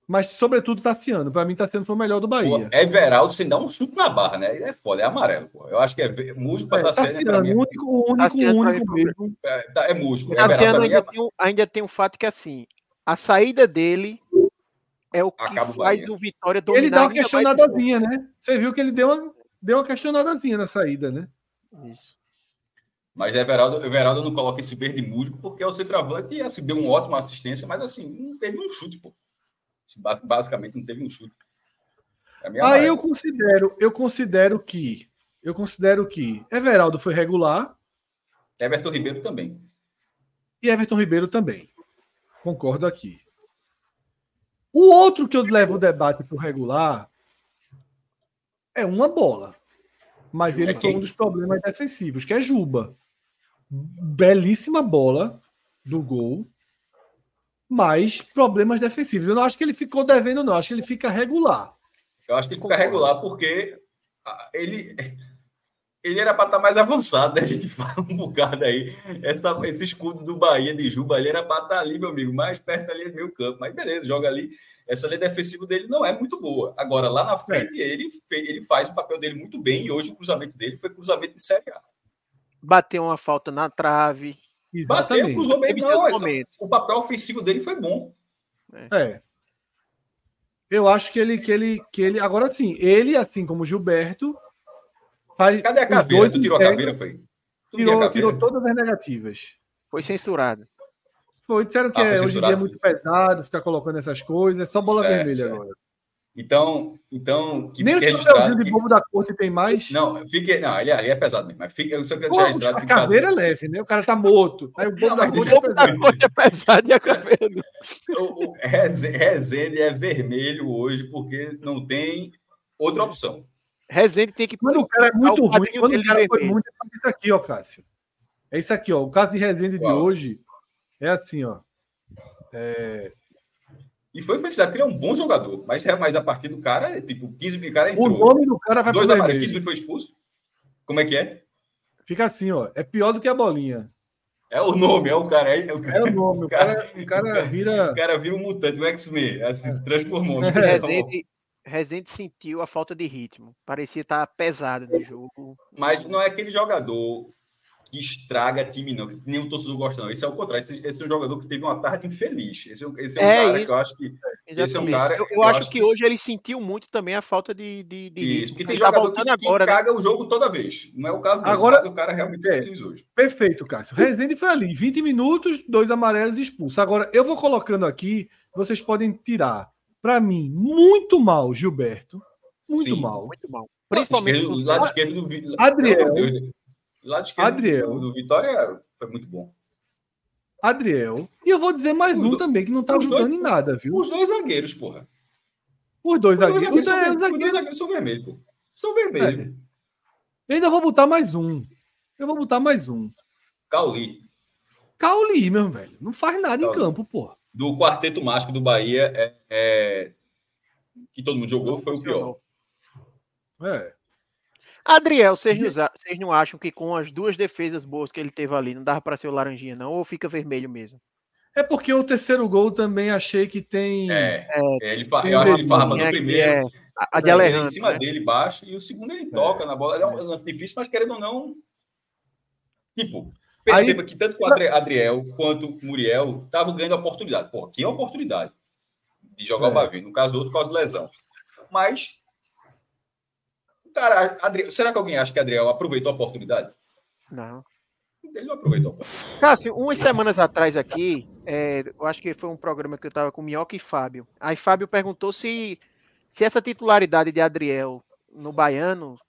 Mas, sobretudo, Tassiano. Para mim, Tassiano foi o melhor do Bahia. Pô, Everaldo sem dar um chute na barra, né? É foda, é amarelo. Pô. Eu acho que é musgo para é, Tassiano. Tassiano, é, o único, único, Tassiano, único mesmo. É, é musgo. Tassiano ainda, é... tem um, ainda tem um fato que, assim, a saída dele é o que Acaba faz o, o Vitória dominar. Ele dá uma questionadazinha, né? Você viu que ele deu uma, deu uma questionadazinha na saída, né? Isso. Mas Everaldo, Everaldo não coloca esse verde musgo porque é o centroavante e assim, deu uma ótima assistência, mas assim, não teve um chute, pô. Basicamente não teve um chute. É Aí eu considero, eu considero que eu considero que Everaldo foi regular. Everton Ribeiro também. E Everton Ribeiro também. Concordo aqui. O outro que eu levo o debate para o regular é uma bola. Mas ele é foi um dos problemas defensivos, que é Juba. Belíssima bola do gol, mas problemas defensivos. Eu não acho que ele ficou devendo, não. Acho que ele fica regular. Eu acho que ele fica regular porque ele ele era para estar tá mais avançado, né? A gente <laughs> fala um bocado aí. Essa, esse escudo do Bahia de Juba ali era para estar tá ali, meu amigo, mais perto ali do meio campo. Mas beleza, joga ali. Essa linha defensiva dele não é muito boa. Agora, lá na frente, é. ele, ele faz o papel dele muito bem. E hoje o cruzamento dele foi cruzamento de Série A. Bateu uma falta na trave. Exatamente. Bateu, cruzou bem. Não, então, o papel ofensivo dele foi bom. É. é. Eu acho que ele, que ele, que ele. Agora sim, ele, assim como o Gilberto, Faz Cadê a caveira? Tu tirou a caveira, foi? tirou, caveira. tirou todas as negativas. Foi censurado. Foi, disseram que ah, é, hoje em dia é muito pesado ficar colocando essas coisas, é só bola certo, vermelha certo. agora. Então, então que Nem o registrado de bobo da corte tem mais. Não, fique, não, ele, ele é pesado mesmo, mas fica, eu só quero registrado. A caveira é leve, né? O cara tá morto. Aí o bobo da corte é pesado. é pesado e a caveira. <laughs> o, o Rezende é vermelho hoje porque não tem outra opção. Rezende tem que. Quando o cara é muito ruim, quando o cara foi muito, é isso aqui, ó, Cássio. É isso aqui, ó. O caso de Rezende de hoje é assim, ó. É... E foi precisar ele é um bom jogador, mas, é, mas a partir do cara, é, tipo, 15 mil cara entrou. O nome do cara vai Dois amarelos, 15 mil foi expulso. Como é que é? Fica assim, ó. É pior do que a bolinha. É o nome, é o cara. É, o, cara, é o nome. O cara, o cara <laughs> vira. O cara vira um mutante, um X-Men. Assim, é. transformou. Rezende, Rezende sentiu a falta de ritmo. Parecia estar pesado no jogo. Mas não é aquele jogador que estraga time, não. Que nenhum torcedor gosta, não. Esse é o contrário. Esse, esse é um jogador que teve uma tarde infeliz. Esse, é esse é um é, cara que eu acho que. Esse é um cara. Eu, eu acho, acho que, que, hoje ele sentiu muito também a falta de. de, de Isso, porque tem tá jogador que, agora, que né? caga o jogo toda vez. Não é o caso desse, agora, o cara realmente é feliz hoje. Perfeito, Cássio. Rezende foi ali, 20 minutos, dois amarelos expulsos. Agora, eu vou colocando aqui, vocês podem tirar para mim, muito mal, Gilberto. Muito Sim, mal. Muito mal. Principalmente o lado esquerdo do Adriel. O lado esquerdo Adriel. do Vitória foi muito bom. Adriel. E eu vou dizer mais os um do... também, que não tá ajudando dois, em nada, viu? Os dois zagueiros, porra. Os dois os zagueiros. Os dois zagueiros, são, zagueiros... zagueiros são vermelhos, pô. São vermelhos. É. Eu ainda vou botar mais um. Eu vou botar mais um. Cauli. Cauli, meu velho. Não faz nada Cauli. em campo, porra do quarteto mágico do Bahia é, é, que todo mundo jogou foi o pior. É. Adriel, vocês não, vocês não acham que com as duas defesas boas que ele teve ali, não dava para ser o laranjinha, não? Ou fica vermelho mesmo? É porque o terceiro gol também achei que tem. É, é ele, tem eu acho que ele farma no primeiro. É, a de Alejandro, em cima né? dele, baixo, e o segundo ele toca é. na bola. É um lance difícil, mas querendo ou não. Tipo, Perceba Aí... que tanto o Adriel quanto o Muriel estavam ganhando oportunidade. Pô, aqui é oportunidade de jogar é. o Bavi. No caso do outro, por causa de lesão. Mas, cara, Adriel, será que alguém acha que Adriel aproveitou a oportunidade? Não. Ele não aproveitou. Cássio, umas semanas atrás aqui, é, eu acho que foi um programa que eu estava com Minhoca e Fábio. Aí Fábio perguntou se, se essa titularidade de Adriel no Baiano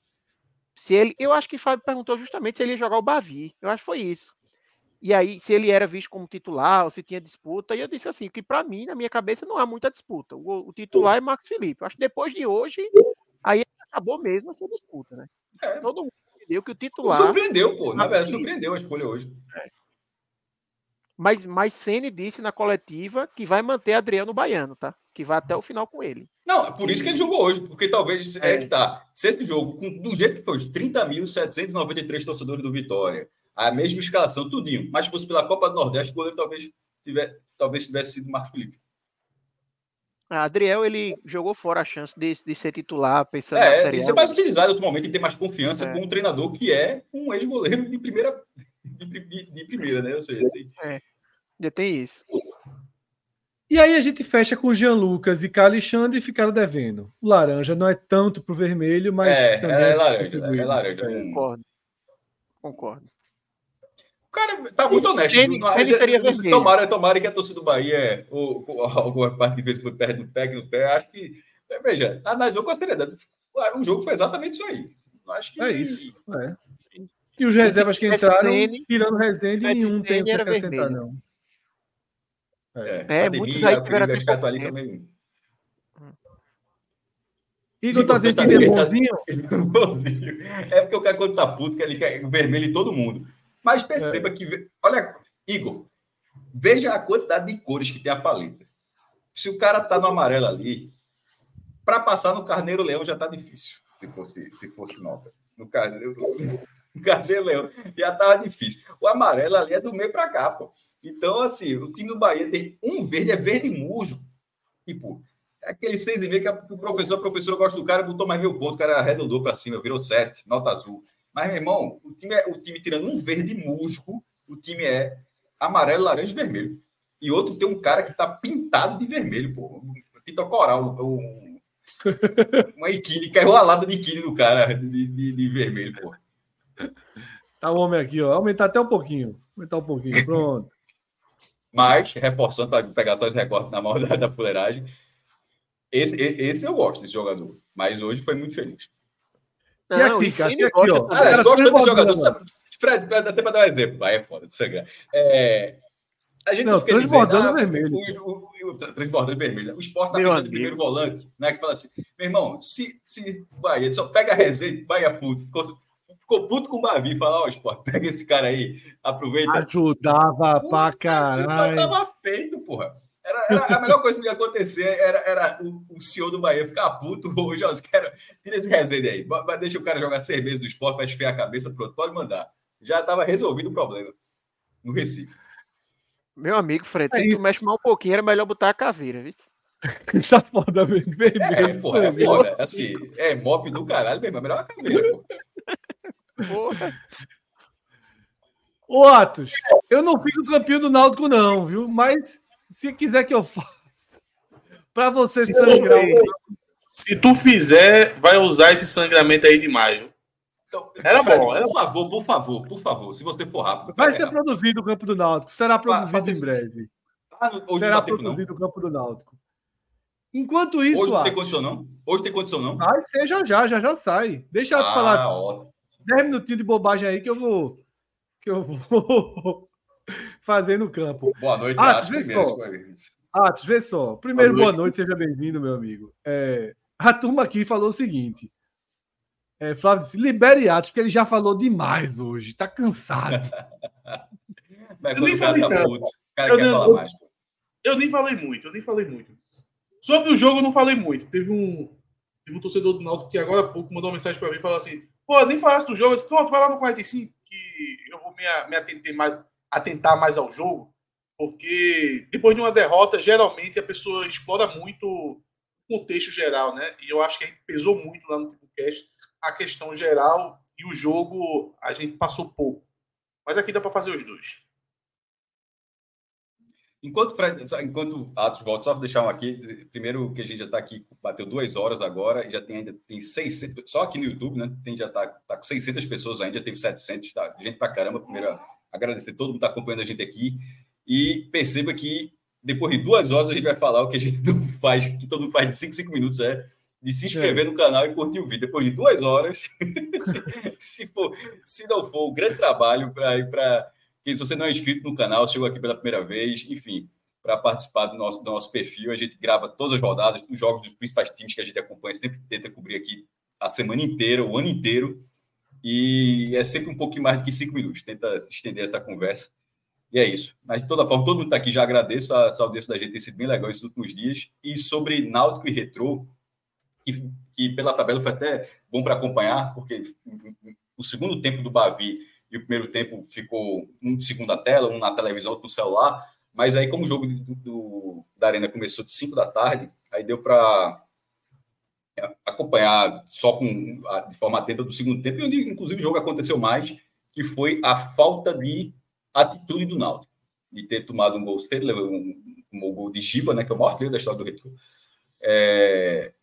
se ele, eu acho que Fábio perguntou justamente se ele ia jogar o Bavi. Eu acho que foi isso. E aí, se ele era visto como titular ou se tinha disputa, e eu disse assim, que para mim, na minha cabeça, não há muita disputa. O, o titular é Max Felipe. Eu acho que depois de hoje, aí acabou mesmo essa disputa, né? É. Todo mundo entendeu que o titular. Surpreendeu, pô. Na verdade, surpreendeu a escolha hoje. É. Mas, mas Ceni disse na coletiva que vai manter Adriano no Baiano, tá? Que vai até o final com ele. Não, é por isso que ele jogou hoje, porque talvez é, é que tá. Se esse jogo, com, do jeito que foi, 30.793 torcedores do Vitória, a mesma escalação, tudinho, mas fosse pela Copa do Nordeste, o goleiro talvez, tiver, talvez tivesse sido Marcos Felipe. A Adriel, ele jogou fora a chance de, de ser titular, pensando é, na série. ser mais utilizado em outro momento e ter mais confiança é. com um treinador que é um ex-goleiro de primeira, de, de, de, primeira, né? Ou seja, tem... É, já tem isso. E aí a gente fecha com Jean Lucas e Carlos Alexandre e ficaram devendo. O laranja não é tanto pro vermelho, mas é, também é, é laranja, é laranja. É. Concordo. Concordo. O cara tá muito honesto. Ele, não, ele tomara, tomara que a torcida do Bahia, ou, alguma parte que fez por perto do pé, no pé, acho que. Veja, analisou com a seriedade. O jogo foi exatamente isso aí. Acho que. É isso. É. E os reservas que entraram, tirando Rezende, nenhum tem o que acrescentar, não. É, é muitos aí tiveram. Ali são meio... Igor tá dizendo que ele é bonzinho? É porque o cara, quando tá puto, que ele quer vermelho em todo mundo. Mas perceba é. que. Olha, Igor, veja a quantidade de cores que tem a paleta. Se o cara tá no amarelo ali, para passar no Carneiro Leão já tá difícil. Se fosse, se fosse nota. No Carneiro, <laughs> Carneiro Leão já tava difícil. O amarelo ali é do meio para cá, pô. Então, assim, o time do Bahia tem um verde, é verde musgo. Tipo, é aquele seis e meio que o professor, a professora gosta do cara, botou mais mil pontos, o cara arredondou para cima, virou sete, nota azul. Mas, meu irmão, o time, é, o time tirando um verde musgo, o time é amarelo, laranja e vermelho. E outro tem um cara que tá pintado de vermelho, pô. Tito Coral, um, <laughs> uma equine, caiu a lata de equine do cara de, de, de, vermelho, pô. Tá o homem aqui, ó. Aumentar até um pouquinho. Aumentar um pouquinho, pronto. <laughs> Mas, reforçando para pegar só os recortes na mão da, da fuleiragem, esse, esse eu gosto desse jogador, mas hoje foi muito feliz. Não, e aqui, cara, aqui, aqui, ó. Ah, gosta desse jogador. Sabe? Fred, até para dar um exemplo, vai, é foda de sangue. É, a gente não, fica transbordando dizendo, ah, vermelho. O, o, o, transbordando vermelho. O esporte tá de primeiro volante, né? Que fala assim, meu irmão, se, se vai, ele só pega a resenha, vai a puto. Ficou, puto com o Bavi, fala, ó, oh, esporte, pega esse cara aí, aproveita. Ajudava Nossa, pra caralho. Tava feito, porra. Era, era, a melhor coisa que ia acontecer era, era o, o senhor do Bahia ficar puto. <laughs> Hoje, ó, quero, tira esse resenha aí. Deixa o cara jogar seis meses do esporte para esfriar a cabeça. Pronto, pode mandar. Já estava resolvido o problema no Recife. Meu amigo, Fred, é se tu mexe mal um pouquinho, era melhor botar a caveira, viu? <laughs> tá foda, vermelho. É, porra, é foda. Assim, é mop do caralho, meu irmão. Melhor a caveira, porra. Ô, Atos, eu não fiz o campeão do Náutico, não, viu? Mas se quiser que eu faça, para você se sangrar. Se tu fizer, vai usar esse sangramento aí demais. Então, era Fred, bom. Era... Por favor, por favor, por favor, se você for rápido. Vai ser rápido. produzido o campo do Náutico. Será produzido em breve. Ah, hoje Será produzido o campo do Náutico. Enquanto isso. Hoje não tem condição, não? Hoje tem condição, não? Vai ser já já, já já sai. Deixa eu ah, te falar. Ótimo. 10 minutinhos de bobagem aí que eu vou. Que eu vou <laughs> fazer no campo. Boa noite, Atos, vê só. Atos, vê só. Primeiro, boa noite, boa noite seja bem-vindo, meu amigo. É, a turma aqui falou o seguinte. É, Flávio disse, libere Atos, porque ele já falou demais hoje, tá cansado. <laughs> Mas eu nem falei tá tanto. eu, nem, mais, eu nem falei muito, eu nem falei muito. Sobre o jogo, eu não falei muito. Teve um, teve um torcedor do Náutico que agora há pouco mandou uma mensagem para mim e falou assim: pô, nem falasse do jogo. Eu disse, Pronto, vai lá no 45, que eu vou me, me atentar mais atentar mais ao jogo, porque depois de uma derrota, geralmente a pessoa explora muito o contexto geral, né? E eu acho que a gente pesou muito lá no TipoCast a questão geral e o jogo a gente passou pouco. Mas aqui dá para fazer os dois. Enquanto, enquanto Atos volta, só deixar um aqui. Primeiro que a gente já está aqui, bateu duas horas agora, e já tem ainda tem 600, só aqui no YouTube, né? Tem, já está tá com 600 pessoas ainda, já teve 700, tá, gente para caramba. Primeiro, agradecer todo mundo que está acompanhando a gente aqui. E perceba que depois de duas horas a gente vai falar o que a gente <laughs> não faz, que todo mundo faz de 5, 5 minutos, é de se inscrever é. no canal e curtir o vídeo. Depois de duas horas, <laughs> se, se, for, se não for um grande trabalho para ir para. Se você não é inscrito no canal, chegou aqui pela primeira vez, enfim, para participar do nosso, do nosso perfil, a gente grava todas as rodadas, os jogos dos principais times que a gente acompanha, sempre tenta cobrir aqui a semana inteira, o ano inteiro. E é sempre um pouquinho mais do que cinco minutos. Tenta estender essa conversa. E é isso. Mas de toda forma, todo mundo está aqui. Já agradeço a, a audiência da gente ter sido bem legal esses últimos dias. E sobre Náutico e Retrô, que, que pela tabela foi até bom para acompanhar, porque o segundo tempo do Bavi e o primeiro tempo ficou um de segunda tela, um na televisão, outro no celular. Mas aí, como o jogo do, do da Arena começou de 5 da tarde, aí deu para acompanhar só com, de forma atenta do segundo tempo, e onde, inclusive, o jogo aconteceu mais, que foi a falta de atitude do Náutico, de ter tomado um gol cedo, um, um, gol de Giva, né, que é o maior da história do Retro. É,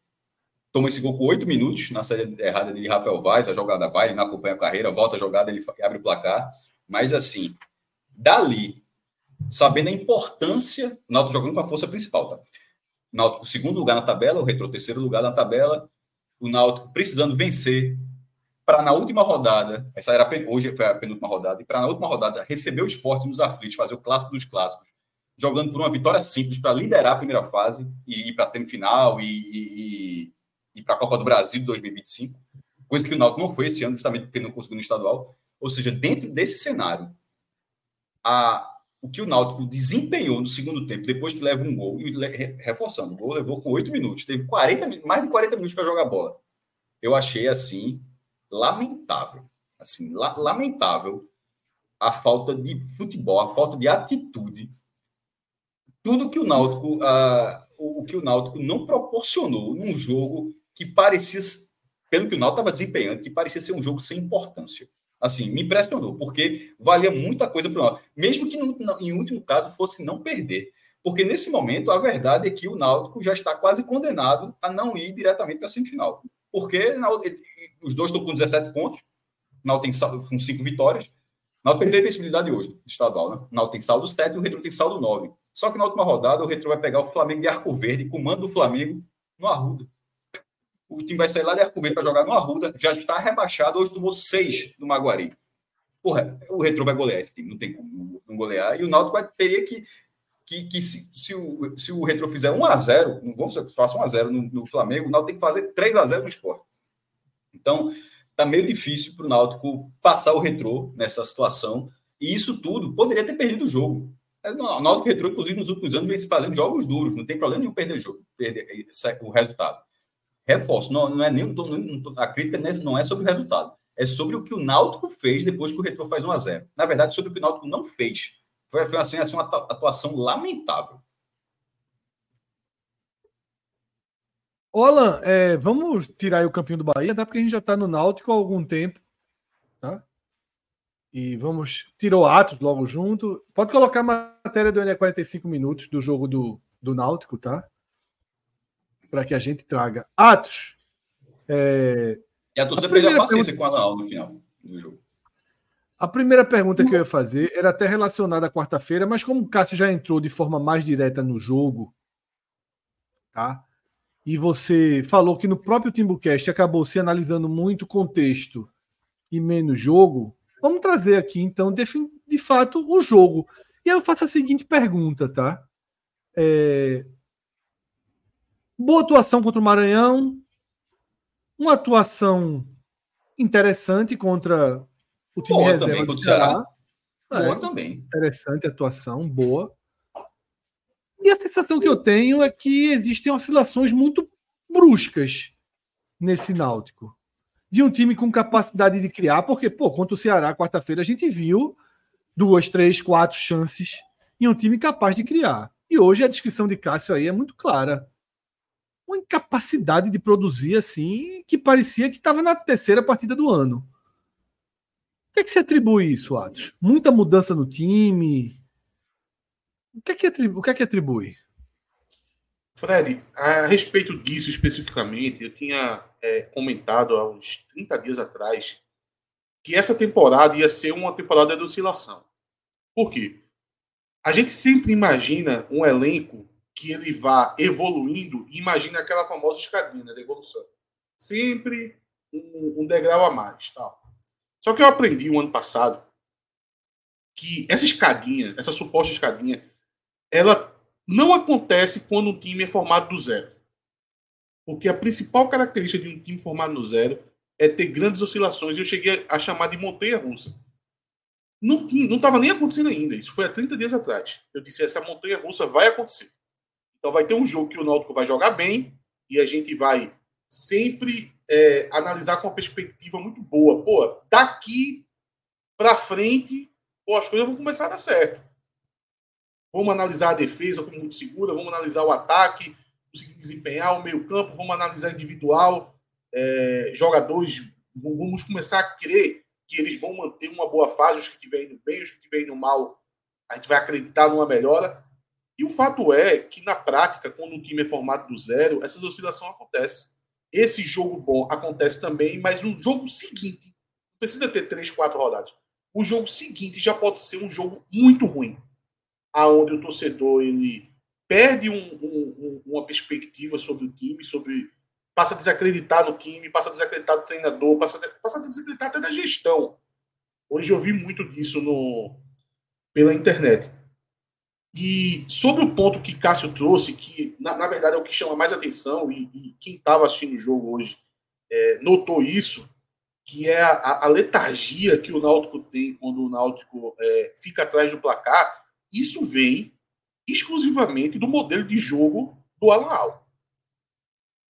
toma esse gol com oito minutos na saída errada de Rafael Vaz, a jogada vai, ele não acompanha a carreira, volta a jogada, ele abre o placar, mas assim, dali, sabendo a importância, o Náutico jogando com a força principal, tá? Náutico segundo lugar na tabela, o Retro terceiro lugar na tabela, o Náutico precisando vencer para na última rodada, essa era hoje foi a penúltima rodada, e para na última rodada receber o esporte nos aflitos, fazer o clássico dos clássicos, jogando por uma vitória simples para liderar a primeira fase e ir para a semifinal e, e, ir para a Copa do Brasil de 2025, coisa que o Náutico não foi esse ano, justamente porque não conseguiu no estadual. Ou seja, dentro desse cenário, a, o que o Náutico desempenhou no segundo tempo, depois que leva um gol, e reforçando, o gol levou com oito minutos, teve 40, mais de 40 minutos para jogar bola. Eu achei assim lamentável, assim, la, lamentável a falta de futebol, a falta de atitude, tudo que o Náutico, uh, o que o Náutico não proporcionou num jogo que parecia, pelo que o Náutico estava desempenhando, que parecia ser um jogo sem importância. Assim, me impressionou, porque valia muita coisa para o Náutico, mesmo que no, em último caso fosse não perder. Porque nesse momento a verdade é que o Náutico já está quase condenado a não ir diretamente para a semifinal. Porque os dois estão com 17 pontos, o Náutico tem com 5 vitórias. O Náutico perdeu a invencibilidade hoje, estadual, né? O Náutico tem saldo 7 e o Retro tem saldo 9. Só que na última rodada o Retro vai pegar o Flamengo de Arco Verde, comando do Flamengo no Arruda. O time vai sair lá de Arco Verde para jogar no Arruda, já está rebaixado, hoje tomou 6 no Maguari. Porra, o Retro vai golear esse time, não tem como não golear. E o Náutico vai, teria que que, que se, se, o, se o Retro fizer 1x0, não vamos que faça 1x0 no, no, Flamengo, o Náutico tem que fazer 3x0 no esporte. Então, tá meio difícil para o Náutico passar o Retro nessa situação. E isso tudo poderia ter perdido o jogo. É, o Náutico Retro, inclusive, nos últimos anos, vem se fazendo jogos duros, não tem problema nenhum perder o jogo, perder o resultado. Reforço, não, não é nem a crítica não é sobre o resultado, é sobre o que o Náutico fez depois que o Retro faz 1 a 0 Na verdade, sobre o que o Náutico não fez. Foi, foi assim, assim, uma atuação lamentável. Alan, é, vamos tirar o campinho do Bahia, até porque a gente já está no Náutico há algum tempo. Tá? E vamos. Tirou Atos logo junto. Pode colocar a matéria do NE 45 minutos do jogo do, do Náutico, tá? Para que a gente traga. Atos. É... E a torcida perdeu a paciência pergunta... com a no final do jogo. A primeira pergunta que eu ia fazer era até relacionada à quarta-feira, mas como o Cássio já entrou de forma mais direta no jogo, tá? E você falou que no próprio Timbucast acabou se analisando muito contexto e menos jogo, vamos trazer aqui então de, de fato o jogo. E aí eu faço a seguinte pergunta, tá? É... Boa atuação contra o Maranhão, uma atuação interessante contra o time boa reserva também, do Ceará. Ceará. Boa é, também. Interessante atuação, boa. E a sensação que eu tenho é que existem oscilações muito bruscas nesse Náutico. De um time com capacidade de criar, porque, pô, contra o Ceará, quarta-feira, a gente viu duas, três, quatro chances em um time capaz de criar. E hoje a descrição de Cássio aí é muito clara. Uma incapacidade de produzir assim, que parecia que estava na terceira partida do ano que, é que se atribui isso, Atos? Muita mudança no time? O que é que atribui? O que é que atribui? Fred, a respeito disso especificamente, eu tinha é, comentado há uns 30 dias atrás que essa temporada ia ser uma temporada de oscilação. Por quê? A gente sempre imagina um elenco que ele vá evoluindo imagina aquela famosa escadinha da evolução. Sempre um, um degrau a mais. Tal. Só que eu aprendi um ano passado que essa escadinha, essa suposta escadinha, ela não acontece quando um time é formado do zero. Porque a principal característica de um time formado no zero é ter grandes oscilações. E eu cheguei a chamar de montanha russa. Não estava nem acontecendo ainda. Isso foi há 30 dias atrás. Eu disse: essa montanha russa vai acontecer. Então vai ter um jogo que o Náutico vai jogar bem e a gente vai sempre é, analisar com uma perspectiva muito boa. Pô, daqui para frente, pô, as coisas vão começar a dar certo. Vamos analisar a defesa como muito segura, vamos analisar o ataque, conseguir desempenhar o meio-campo, vamos analisar individual, é, jogadores, vamos começar a crer que eles vão manter uma boa fase, os que estiverem indo bem, os que estiverem indo mal, a gente vai acreditar numa melhora. E o fato é que, na prática, quando um time é formado do zero, essas oscilações acontecem esse jogo bom acontece também, mas um jogo seguinte, não precisa ter três, quatro rodadas. O jogo seguinte já pode ser um jogo muito ruim, aonde o torcedor ele perde um, um, uma perspectiva sobre o time, sobre passa a desacreditar no time, passa a desacreditar do treinador, passa a, passa a desacreditar até da gestão. Hoje eu vi muito disso no pela internet. E sobre o ponto que Cássio trouxe, que na, na verdade é o que chama mais atenção, e, e quem estava assistindo o jogo hoje é, notou isso, que é a, a, letargia que o Náutico tem quando o Náutico é, fica atrás do placar. Isso vem exclusivamente do modelo de jogo do Alan Al.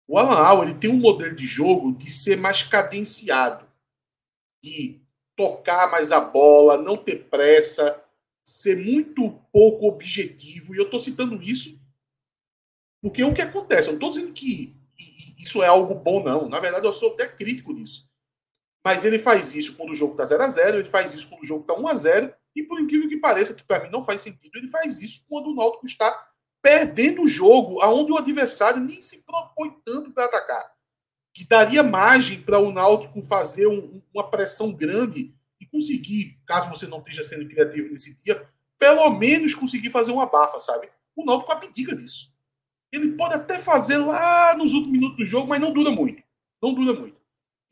O Alan Al ele tem um modelo de jogo de ser mais cadenciado, de tocar mais a bola, não ter pressa, ser muito pouco objetivo. E eu estou citando isso porque é o que acontece. Eu não estou dizendo que isso é algo bom, não. Na verdade, eu sou até crítico disso. Mas ele faz isso quando o jogo está 0 a 0 ele faz isso quando o jogo está 1 a 0 e por incrível que pareça, que para mim não faz sentido, ele faz isso quando o Náutico está perdendo o jogo, aonde o adversário nem se propõe tanto para atacar. Que daria margem para o Náutico fazer um, uma pressão grande conseguir, caso você não esteja sendo criativo nesse dia, pelo menos conseguir fazer uma bafa, sabe? O Náutico abdica disso. Ele pode até fazer lá nos últimos minutos do jogo, mas não dura muito. Não dura muito.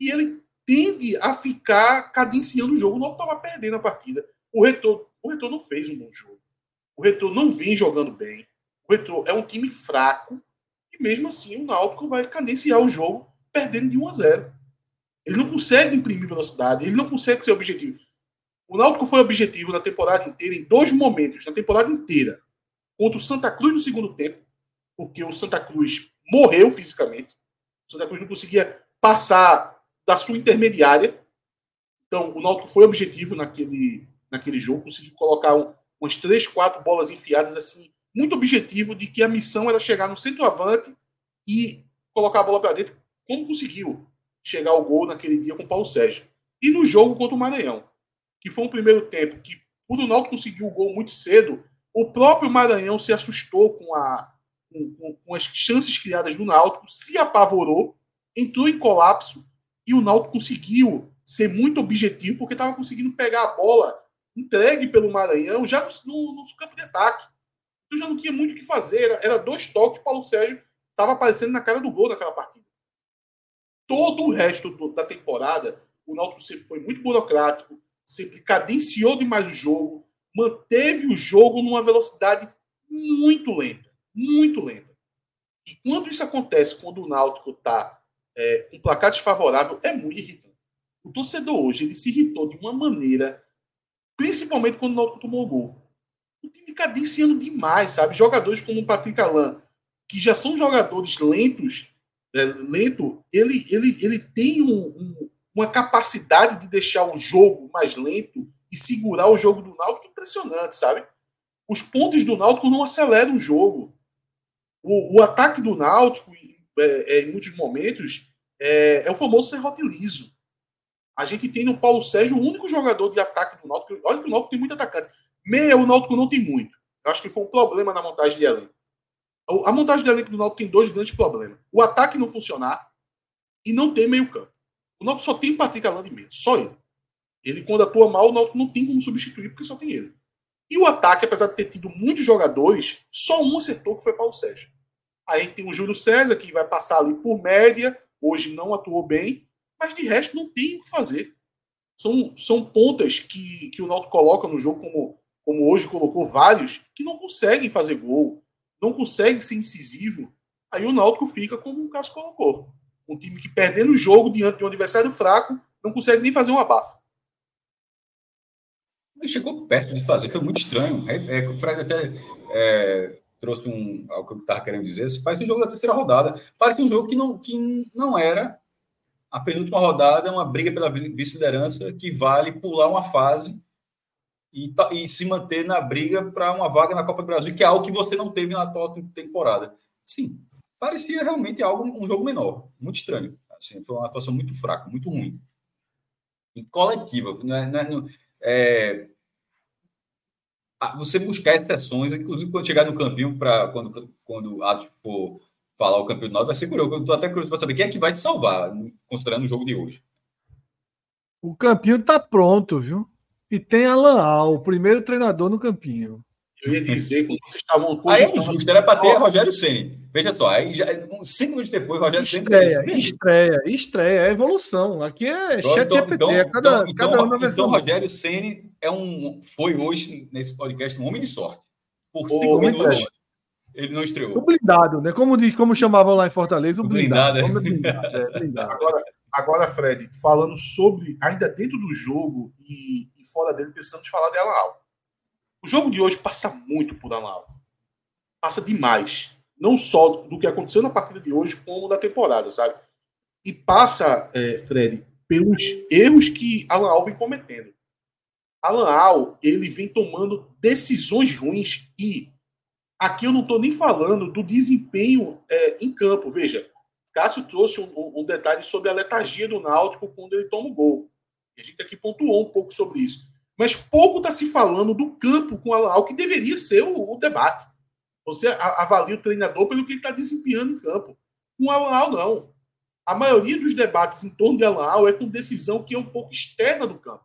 E ele tende a ficar cadenciando o jogo. O Náutico estava perdendo a partida. O Retorno, o Retorno não fez um bom jogo. O Retorno não vem jogando bem. O Retorno é um time fraco. E mesmo assim, o Náutico vai cadenciar o jogo perdendo de 1 a 0. Ele não consegue imprimir velocidade, ele não consegue ser objetivo. O Náutico foi objetivo na temporada inteira, em dois momentos, na temporada inteira. Contra o Santa Cruz no segundo tempo, porque o Santa Cruz morreu fisicamente. O Santa Cruz não conseguia passar da sua intermediária. Então, o Náutico foi objetivo naquele, naquele jogo, conseguiu colocar um, umas três, quatro bolas enfiadas, assim, muito objetivo de que a missão era chegar no centroavante e colocar a bola para dentro, como conseguiu chegar ao gol naquele dia com o Paulo Sérgio. E no jogo contra o Maranhão, que foi um primeiro tempo que, o Náutico conseguir o gol muito cedo, o próprio Maranhão se assustou com, a, com, com as chances criadas do Náutico, se apavorou, entrou em colapso e o Náutico conseguiu ser muito objetivo porque estava conseguindo pegar a bola entregue pelo Maranhão já no, no, no campo de ataque. Então já não tinha muito o que fazer. Era, era dois toques, Paulo Sérgio estava aparecendo na cara do gol naquela partida todo o resto do, da temporada, o Náutico sempre foi muito burocrático, sempre cadenciou demais o jogo, manteve o jogo numa velocidade muito lenta, muito lenta. E quando isso acontece, quando o Náutico está é, com placar desfavorável, é muito irritante. O torcedor hoje ele se irritou de uma maneira, principalmente quando o Náutico tomou o gol. O time cadenciando demais, sabe? Jogadores como o Patrick Alain, que já são jogadores lentos, lento, ele, ele, ele tem um, um, uma capacidade de deixar o jogo mais lento e segurar o jogo do Náutico impressionante, sabe? Os pontos do Náutico não aceleram o jogo. O, o ataque do Náutico, é, é, em muitos momentos, é, é o famoso serrote liso. A gente tem no Paulo Sérgio o único jogador de ataque do Náutico. Olha que o Náutico tem muito atacante. Meia, o Náutico não tem muito. Eu acho que foi um problema na montagem de elenco. A montagem do elenco do Náutico tem dois grandes problemas. O ataque não funcionar e não tem meio campo. O Náutico só tem Patrick Alan de meio, só ele. Ele, quando atua mal, o Náutico não tem como substituir, porque só tem ele. E o ataque, apesar de ter tido muitos jogadores, só um acertou, que foi Paulo Sérgio. Aí tem o Júlio César, que vai passar ali por média, hoje não atuou bem, mas de resto não tem o que fazer. São, são pontas que, que o Náutico coloca no jogo, como, como hoje colocou vários, que não conseguem fazer gol, não consegue ser incisivo, aí o Náutico fica como o Cássio colocou. Um time que perdendo o jogo diante de um adversário fraco, não consegue nem fazer um abafo. Ele chegou perto de fazer, foi muito estranho. É, é, o Fred até é, trouxe um, algo que eu estava querendo dizer. Parece um jogo da terceira rodada. Parece um jogo que não, que não era a penúltima rodada, uma briga pela vice-liderança que vale pular uma fase e, e se manter na briga para uma vaga na Copa do Brasil, que é algo que você não teve na atual temporada. Sim, parecia realmente algo um jogo menor, muito estranho. Assim, foi uma atuação muito fraca, muito ruim. E coletiva, né, né, é, você buscar exceções, inclusive quando chegar no campinho, para quando, quando a, tipo, falar o campeonato, vai ser curioso. Eu estou até curioso para saber quem é que vai te salvar, considerando o jogo de hoje. O campinho está pronto, viu? E tem Alan Al, o primeiro treinador no campinho. Eu ia dizer, quando vocês estavam. Aí é injusto, era para ter Rogério Ceni. Veja só, aí já, cinco minutos depois, Rogério Ceni. Estreia, estreia, estreia, é evolução. Aqui é então, chat então, GPT, então, é cada, então, cada então, então Rogério Ceni é um, foi hoje, nesse podcast, um homem de sorte. Por cinco minutos. Ele não estreou. O blindado, né? Como, como chamavam lá em Fortaleza, o, o blindado. blindado, é. blindado, é, blindado. Agora, agora, Fred, falando sobre, ainda dentro do jogo e, e fora dele, precisamos falar de Alau. O jogo de hoje passa muito por Alau. Passa demais. Não só do que aconteceu na partida de hoje, como da temporada, sabe? E passa, é, Fred, pelos erros que Alan Al vem cometendo. Alan Al, ele vem tomando decisões ruins e aqui eu não estou nem falando do desempenho é, em campo. Veja, Cássio trouxe um, um, detalhe sobre a letargia do Náutico quando ele toma o gol. a gente aqui pontuou um pouco sobre isso. Mas pouco está se falando do campo com o Alan Al, que deveria ser o, o debate. Você avalia o treinador pelo que ele está desempenhando em campo. Com o Alan Al, não. A maioria dos debates em torno de Alan Al é com decisão que é um pouco externa do campo.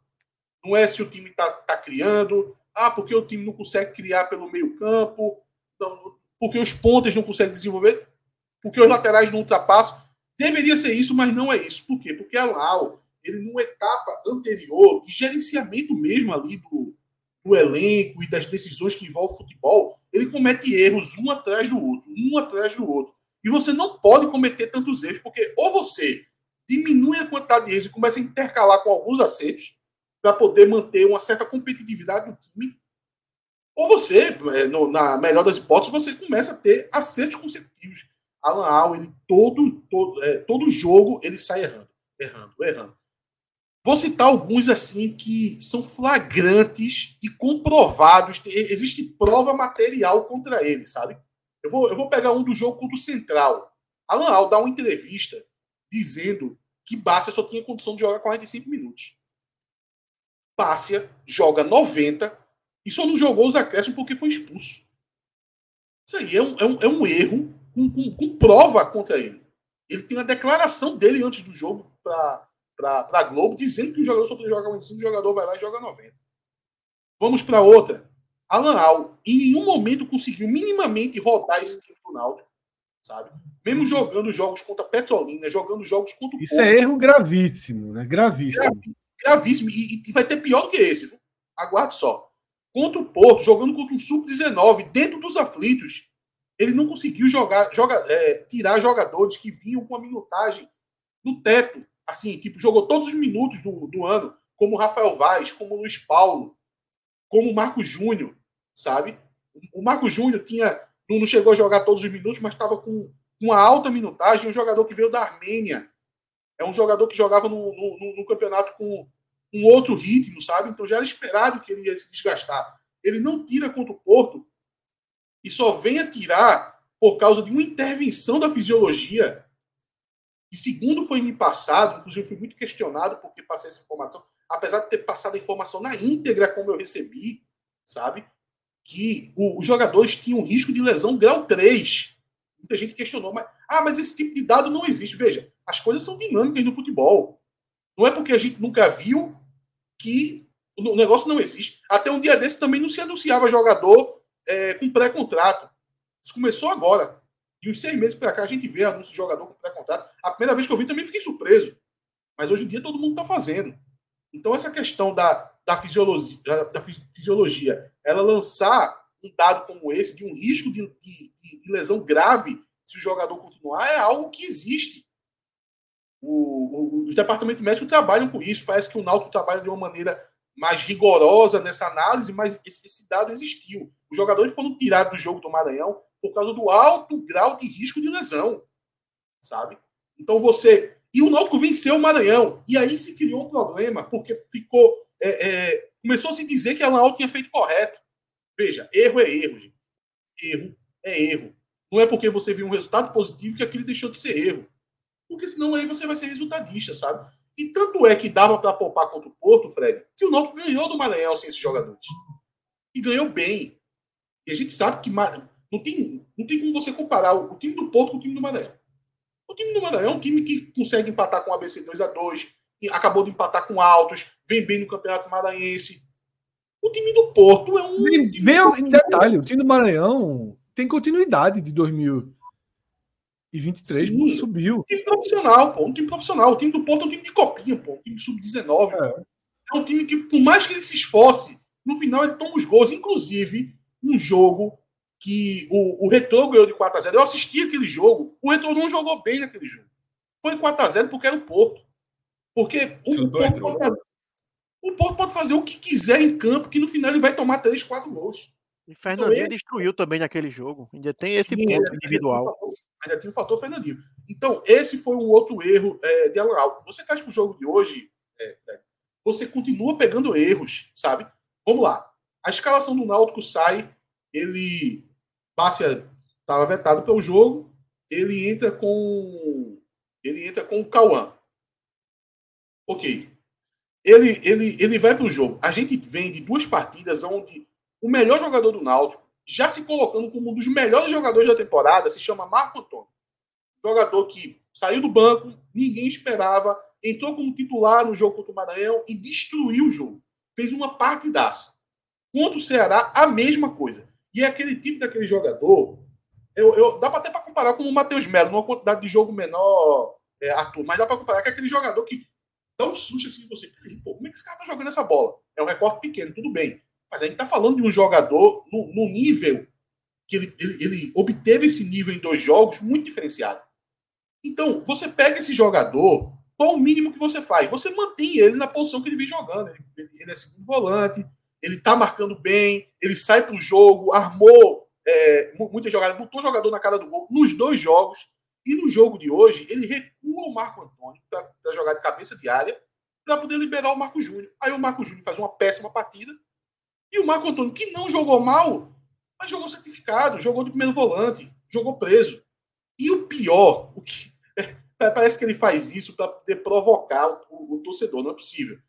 Não é se o time está tá criando, ah, porque o time não consegue criar pelo meio campo, não, porque os pontas não conseguem desenvolver, porque os laterais não ultrapassam. Deveria ser isso, mas não é isso. Por quê? Porque Alan Al, ele numa etapa anterior, de gerenciamento mesmo ali do, do elenco e das decisões que envolvem futebol, ele comete erros um atrás do outro, um atrás do outro. E você não pode cometer tantos erros, porque ou você diminui a quantidade de erros e começa a intercalar com alguns acertos para poder manter uma certa competitividade do time, ou você, é, no, na melhor das hipóteses, você começa a ter acertos consecutivos. Alan Al, ele todo, todo, é, todo jogo ele sai errando, errando, errando. Vou citar alguns assim que são flagrantes e comprovados. Existe prova material contra ele, sabe? Eu vou, eu vou pegar um do jogo contra o Central. Alan Al dá uma entrevista dizendo que Bárcia só tinha condição de jogar 45 minutos. Bárcia joga 90 e só não jogou os acréscimos porque foi expulso. Isso aí é um, é um, é um erro com, com, com, prova contra ele. Ele tem uma declaração dele antes do jogo para a Globo dizendo que o jogador só pode jogar 45 o jogador vai lá e joga 90. Vamos para outra. Alan Al em nenhum momento conseguiu minimamente rodar esse time do Náutico, sabe? Mesmo jogando jogos contra a Petrolina, jogando jogos contra o Isso é Porto. é erro gravíssimo, né? Gravíssimo. gravíssimo. E, e, vai ter pior do que esse. Viu? Aguarde só. Contra o Porto, jogando contra um sub-19, dentro dos aflitos, ele não conseguiu jogar, joga, é, tirar jogadores que vinham com a minutagem no teto. Assim, tipo, jogou todos os minutos do, do ano, como Rafael Vaz, como Luiz Paulo, como Marco Júnior, sabe? O Marco Júnior tinha não chegou a jogar todos os minutos, mas estava com uma alta minutagem, um jogador que veio da Armênia. É um jogador que jogava no, no, no campeonato com um outro ritmo, sabe? Então já era esperado que ele ia se desgastar. Ele não tira contra o Porto e só vem a tirar por causa de uma intervenção da fisiologia. E segundo foi me passado, inclusive fui muito questionado porque passei essa informação, apesar de ter passado a informação na íntegra como eu recebi, sabe? Que o, os jogadores tinham risco de lesão grau 3. Muita gente questionou, mas, ah, mas esse tipo de dado não existe. Veja, as coisas são dinâmicas no futebol. Não é porque a gente nunca viu que o negócio não existe. Até um dia desse também não se anunciava jogador é, com pré-contrato. Isso começou agora. De uns seis meses para cá a gente vê anúncio de jogador com pré-contrato. A primeira vez que eu vi também fiquei surpreso. Mas hoje em dia todo mundo está fazendo. Então, essa questão da, da, fisiologia, da fisiologia, ela lançar um dado como esse, de um risco de, de, de lesão grave se o jogador continuar, é algo que existe. O, o, os departamentos médicos trabalham com isso. Parece que o Náutico trabalha de uma maneira mais rigorosa nessa análise, mas esse, esse, dado existiu. Os jogadores foram tirados do jogo do Maranhão por causa do alto grau de risco de lesão, sabe? Então você e o Náutico venceu o Maranhão. E aí se criou um problema, porque ficou. É, é, começou a se dizer que a Náutico tinha feito correto. Veja, erro é erro, gente. Erro é erro. Não é porque você viu um resultado positivo que aquilo deixou de ser erro. Porque senão aí você vai ser resultadista, sabe? E tanto é que dava para poupar contra o Porto, Fred, que o Náutico ganhou do Maranhão sem esses jogadores. E ganhou bem. E a gente sabe que não tem, não tem como você comparar o time do Porto com o time do Maranhão. O time do Maranhão é um time que consegue empatar com o ABC 2 a 2 acabou de empatar com Altos, vem bem no Campeonato Maranhense. O time do Porto é um. Vem, vem em detalhe, o time do Maranhão tem continuidade de 2023, Sim, pô, subiu. Um time profissional, pô, um time profissional. O time do Porto é um time de copinha, pô, um time sub-19. É. é um time que, por mais que ele se esforce, no final ele toma os gols. Inclusive, um jogo que o, o Retrô ganhou de 4 a 0 Eu assisti aquele jogo, o Retrô não jogou bem naquele jogo. Foi 4 a 0 porque era o Porto. Porque o, o Porto, pode fazer, o Porto pode fazer o que quiser em campo, que no final ele vai tomar 3, 4 gols. E Fernandinho então, destruiu também naquele jogo. Ainda tem esse sim, ponto individual. Ainda tem o fator Fernandinho. Então, esse foi um outro erro é, de Alan Você traz para o jogo de hoje, é, é, você continua pegando erros, sabe? Vamos lá. A escalação do Náutico sai, ele passe estava vetado pelo jogo, ele entra com ele entra com o Cauã. Ok. Ele, ele, ele vai para o jogo. A gente vem de duas partidas onde o melhor jogador do Náutico, já se colocando como um dos melhores jogadores da temporada, se chama Marco Antônio. Jogador que saiu do banco, ninguém esperava, entrou como titular no jogo contra o Maranhão e destruiu o jogo. Fez uma partidaça. Contra o Ceará, a mesma coisa. E é aquele tipo daquele jogador. Eu, eu dá até para comparar com o Matheus Melo, numa quantidade de jogo menor, é, Arthur, mas dá para comparar com aquele jogador que dá um susto assim você. Pô, como é que esse cara tá jogando essa bola? É um recorte pequeno, tudo bem. Mas a gente está falando de um jogador no, no nível que ele, ele, ele, obteve esse nível em dois jogos muito diferenciado. Então, você pega esse jogador, qual o mínimo que você faz? Você mantém ele na posição que ele vem jogando. Ele, ele é segundo volante, ele está marcando bem, ele sai para o jogo, armou é, muitas jogadas, botou jogador na cara do gol nos dois jogos. E no jogo de hoje, ele recua o Marco Antônio para jogar de cabeça de área para poder liberar o Marco Júnior. Aí o Marco Júnior faz uma péssima partida e o Marco Antônio, que não jogou mal, mas jogou sacrificado, jogou de primeiro volante, jogou preso. E o pior, o que <laughs> parece que ele faz isso para poder provocar o, o, o, torcedor, não é possível.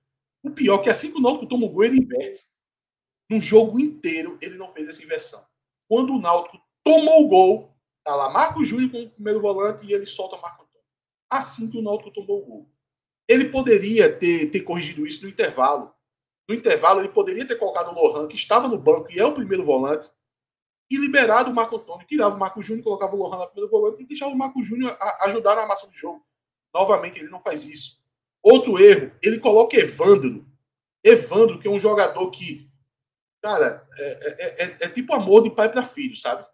O pior é que assim que o Náutico toma o gol, ele inverte. No jogo inteiro, ele não fez essa inversão. Quando o Náutico tomou o gol, tá lá Marco Júnior com o primeiro volante e ele solta Marco Antônio. Assim que o Náutico tomou o gol. Ele poderia ter, ter corrigido isso no intervalo no intervalo, ele poderia ter colocado o Lohan, que estava no banco e é o primeiro volante, e liberado o Marco Antônio, tirava o Marco Júnior, colocava o Lohan na primeiro volante e deixava o Marco Júnior ajudar na armação do jogo. Novamente, ele não faz isso. Outro erro, ele coloca Evandro. Evandro, que é um jogador que, cara, é, é, é, é tipo amor de pai para filho, sabe?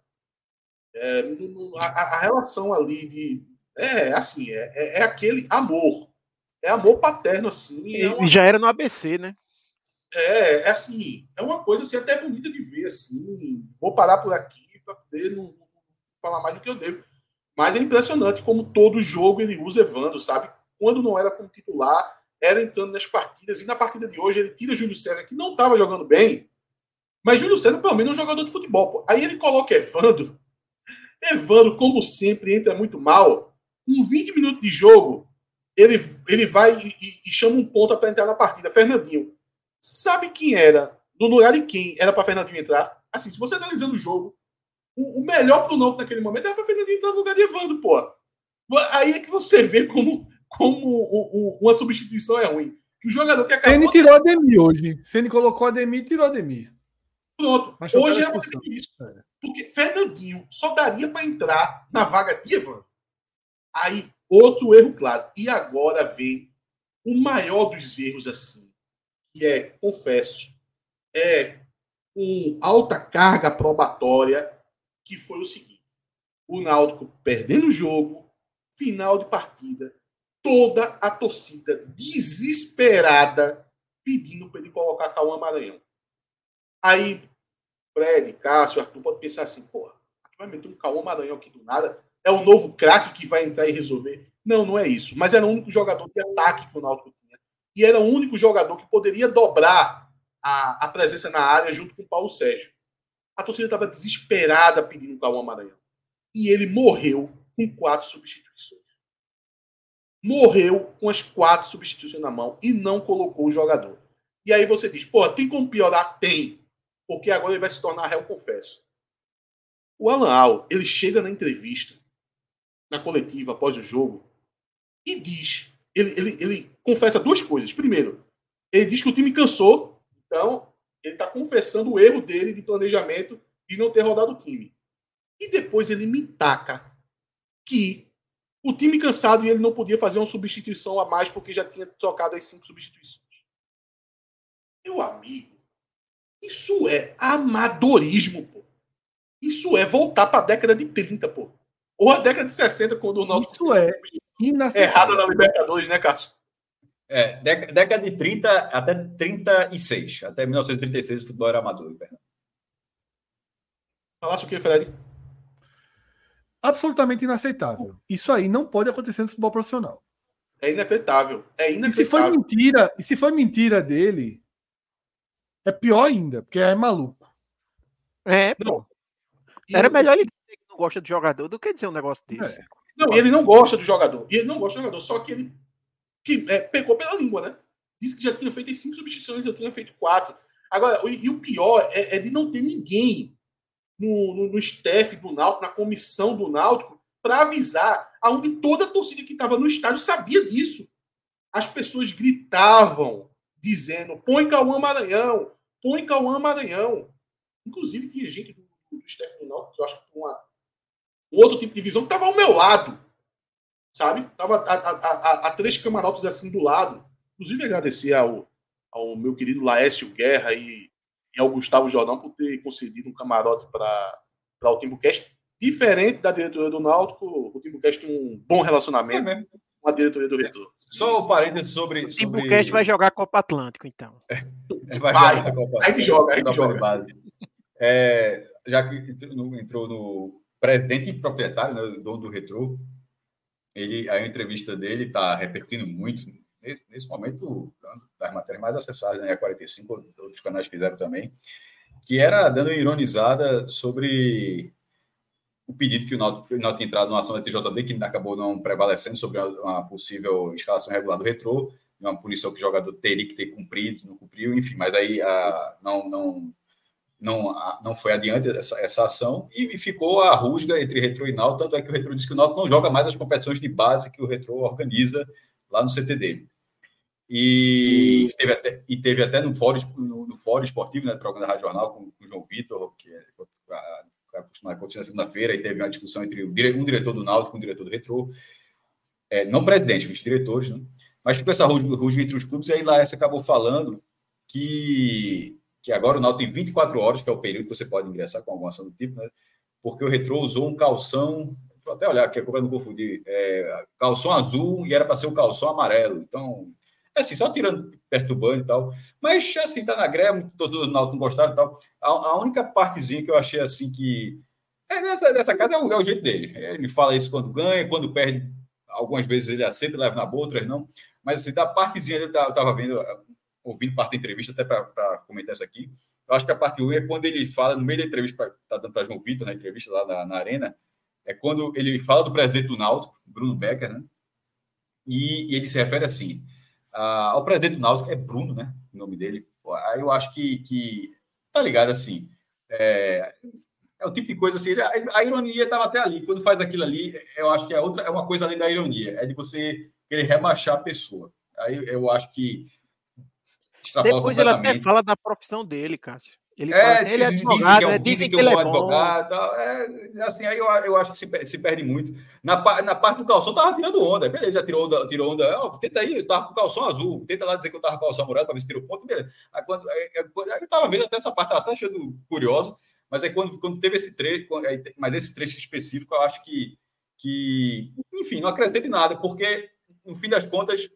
É, a, a, relação ali de. É assim, é, é, é aquele amor. É amor paterno, assim. E uma... já era no ABC, né? É, é assim, é uma coisa assim, até bonita de ver, assim. Vou parar por aqui para poder não, não, falar mais do que eu devo. Mas é impressionante como todo jogo ele usa Evandro, sabe? Quando não era como titular, era entrando nas partidas. E na partida de hoje ele tira Júlio César, que não estava jogando bem. Mas Júlio César, pelo menos, é um jogador de futebol. Pô. Aí ele coloca Evandro. Evandro, como sempre, entra muito mal. Com 20 minutos de jogo, ele, ele vai e, e, e chama um ponta para entrar na partida. Fernandinho. Sabe quem era, no lugar de quem era para Fernandinho entrar? Assim, se você analisando o jogo, o, o melhor pro Náutico naquele momento era para Fernandinho entrar no lugar de Evandro, pô. Aí é que você vê como, como o, o, uma substituição é ruim. Que o jogador que acabou. Ele tirou a Ademir hoje. Se ele colocou a Ademir, tirou a Ademir. Pronto. Mas hoje é isso. Porque Fernandinho só daria para entrar na vaga de Evandro. Aí, outro erro claro. E agora vem o maior dos erros assim que é, confesso, é com alta carga probatória, que foi o seguinte: o Náutico perdendo o jogo, final de partida, toda a torcida desesperada pedindo para ele colocar Cauã Maranhão. Aí, Fred, Cássio, Arthur pode pensar assim: porra, vai meter um Cauã Maranhão aqui do nada? É o novo craque que vai entrar e resolver? Não, não é isso. Mas era o único jogador de ataque que o Náutico e era o único jogador que poderia dobrar a, a presença na área junto com o Paulo Sérgio. A torcida estava desesperada pedindo o Cauã Maranhão. E ele morreu com quatro substituições. Morreu com as quatro substituições na mão e não colocou o jogador. E aí você diz, pô, tem como piorar? Tem. Porque agora ele vai se tornar réu confesso. O Alan Al, ele chega na entrevista, na coletiva após o jogo, e diz ele, ele, ele confessa duas coisas. Primeiro, ele diz que o time cansou, então ele está confessando o erro dele de planejamento de não ter rodado o time. E depois ele me taca que o time cansado e ele não podia fazer uma substituição a mais porque já tinha trocado as cinco substituições. Meu amigo, Isso é amadorismo, pô. Isso é voltar para a década de 30, pô. Ou a década de 60, quando o Náutico Isso é errado na Libertadores, né, Cássio? É, década de 30 até 36. Até 1936 o futebol era amador. Falasse o que, Fred? Absolutamente inaceitável. Isso aí não pode acontecer no futebol profissional. É inacreditável. É inacreditável. E se foi mentira, e se foi mentira dele, é pior ainda, porque é maluco. É, pô. Era melhor ele dizer que não gosta de jogador do que dizer um negócio desse. É. Não, ele não gosta do jogador. E ele não gosta do jogador, só que ele que, é, pecou pela língua, né? Disse que já tinha feito cinco substituições, eu tinha feito quatro. Agora, e, e o pior é, é, de não ter ninguém no, no, no staff do Náutico, na comissão do Náutico, para avisar aonde toda a torcida que estava no estádio sabia disso. As pessoas gritavam, dizendo: põe Cauã Maranhão, põe Cauã Maranhão. Inclusive, tinha gente do, do staff do Náutico, que eu acho que uma, um outro tipo de visão, que estava ao meu lado. Sabe? Tava a, a, a, a, três camarotes assim do lado. Inclusive, agradecer ao, ao meu querido Laércio Guerra e, e ao Gustavo Jordão por ter concedido um camarote para o Timbucast. Diferente da diretoria do Náutico, o Timbucast tem um bom relacionamento é com a diretoria do Retorno. Só um parênteses sobre. O sobre... Timbucast vai jogar Copa Atlântico, então. É, <laughs> vai, vai jogar Copa A gente joga, a gente joga. Base. É, já que entrou no presidente e proprietário, né, dono do Retro, ele, a entrevista dele está repercutindo muito nesse momento das matérias mais acessadas, né, a 45, outros canais fizeram também, que era dando ironizada sobre o pedido que o Náutico tinha entrado numa ação da TJD, que acabou não prevalecendo sobre uma possível escalação regular do retrô, uma punição que o jogador teria que ter cumprido, não cumpriu, enfim, mas aí a, não, não, não, não foi adiante essa, essa ação e, ficou a rusga entre Retro e Náutico, tanto é que o Retro disse que o Náutico não joga mais as competições de base que o Retro organiza lá no CTD. E, e teve até, e teve até no fórum, no, no fórum esportivo, né, programa da Rádio Jornal, com, com o João Vitor, que é costuma acontecer na segunda-feira, e teve uma discussão entre um diretor do Náutico e um diretor do Retro, é, não presidente, os diretores, né? mas ficou essa rusga entre os clubes, e aí lá você acabou falando que, que agora o Náutico tem 24 horas, que é o período que você pode ingressar com alguma ação do tipo, né? porque o Retro usou um calção, vou até olhar aqui, é para não confundir, é, calção azul e era para ser um calção amarelo, então é assim, só tirando, perturbando e tal. Mas, assim, tá na greve, todos os não gostaram e tal. A, a, única partezinha que eu achei, assim, que... É, dessa, dessa casa é o, é o, jeito dele. Ele fala isso quando ganha, quando perde, algumas vezes ele aceita, leva na boa, outras não. Mas, assim, da partezinha, eu estava vendo, ouvindo parte da entrevista, até para comentar isso aqui. Eu acho que a parte 1 é quando ele fala, no meio da entrevista, está dando para João Vitor, na entrevista lá na, na Arena, é quando ele fala do presidente do Náutico, Bruno Becker, né? E, e ele se refere assim: ah, o presidente do Náutico é Bruno, né? O nome dele. Aí eu acho que, que tá ligado assim. É, é o tipo de coisa assim. A, a ironia estava até ali. Quando faz aquilo ali, eu acho que é outra, é uma coisa além da ironia. É de você querer rebaixar a pessoa. Aí eu acho que extrapola Depois. Ele até fala da profissão dele, Cássio. Ele, é, fala, ele é advogado, dizem que é, dizem que, que ele é advogado. É, assim, aí eu, eu acho que se, se perde muito. Na, na parte do calção, tava tirando onda. Beleza, já tirou onda. Tirou onda oh, tenta aí, eu tava com calção azul. Tenta lá dizer que eu tava com calção amarelo para ver se tirou ponto. Beleza. Aí, quando, aí, eu tava vendo até essa parte, tava até achando curiosa. Mas aí quando, quando teve esse trecho, mas esse trecho específico, eu acho que, que enfim, não acrescenta em nada, porque, no fim das contas,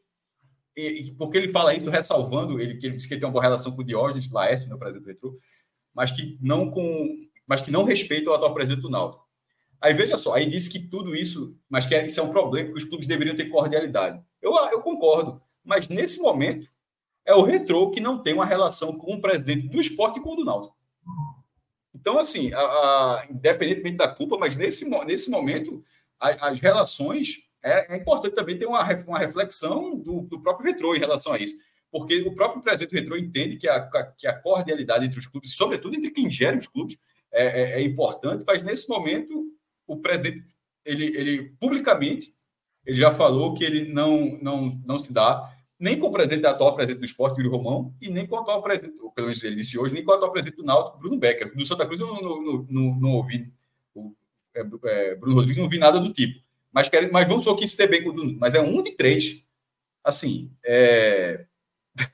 e, porque ele fala isso ressalvando ele que ele disse que ele tem uma boa relação com o Diógenes Laércio, meu presidente do Retro, mas que não com mas que não respeita o atual presidente do Náutico. Aí veja só, aí disse que tudo isso, mas que isso é um problema, que os clubes deveriam ter cordialidade. Eu, eu concordo, mas nesse momento é o Retro que não tem uma relação com o presidente do esporte e com o do Náutico. Então, assim, a, a, independentemente da culpa, mas nesse, nesse momento, a, as relações é, é, importante também ter uma, uma reflexão do, do próprio retrô em relação a isso. Porque o próprio presidente do retrô entende que a, que a cordialidade entre os clubes, sobretudo entre quem gera os clubes, é, é, é importante, mas nesse momento o presidente, ele, ele publicamente, ele já falou que ele não, não, não se dá nem com o presidente atual presidente do esporte, Yuri Romão, e nem com o atual presidente, pelo menos ele disse hoje, nem com o atual presidente do Náutico, Bruno Becker. Do Santa Cruz eu não, não, não, não ouvi, o, é, é, Bruno Rodrigues não vi nada do tipo. Mas, quero, mas vamos supor que dê bem com o Mas é um de três. Assim, é... <laughs>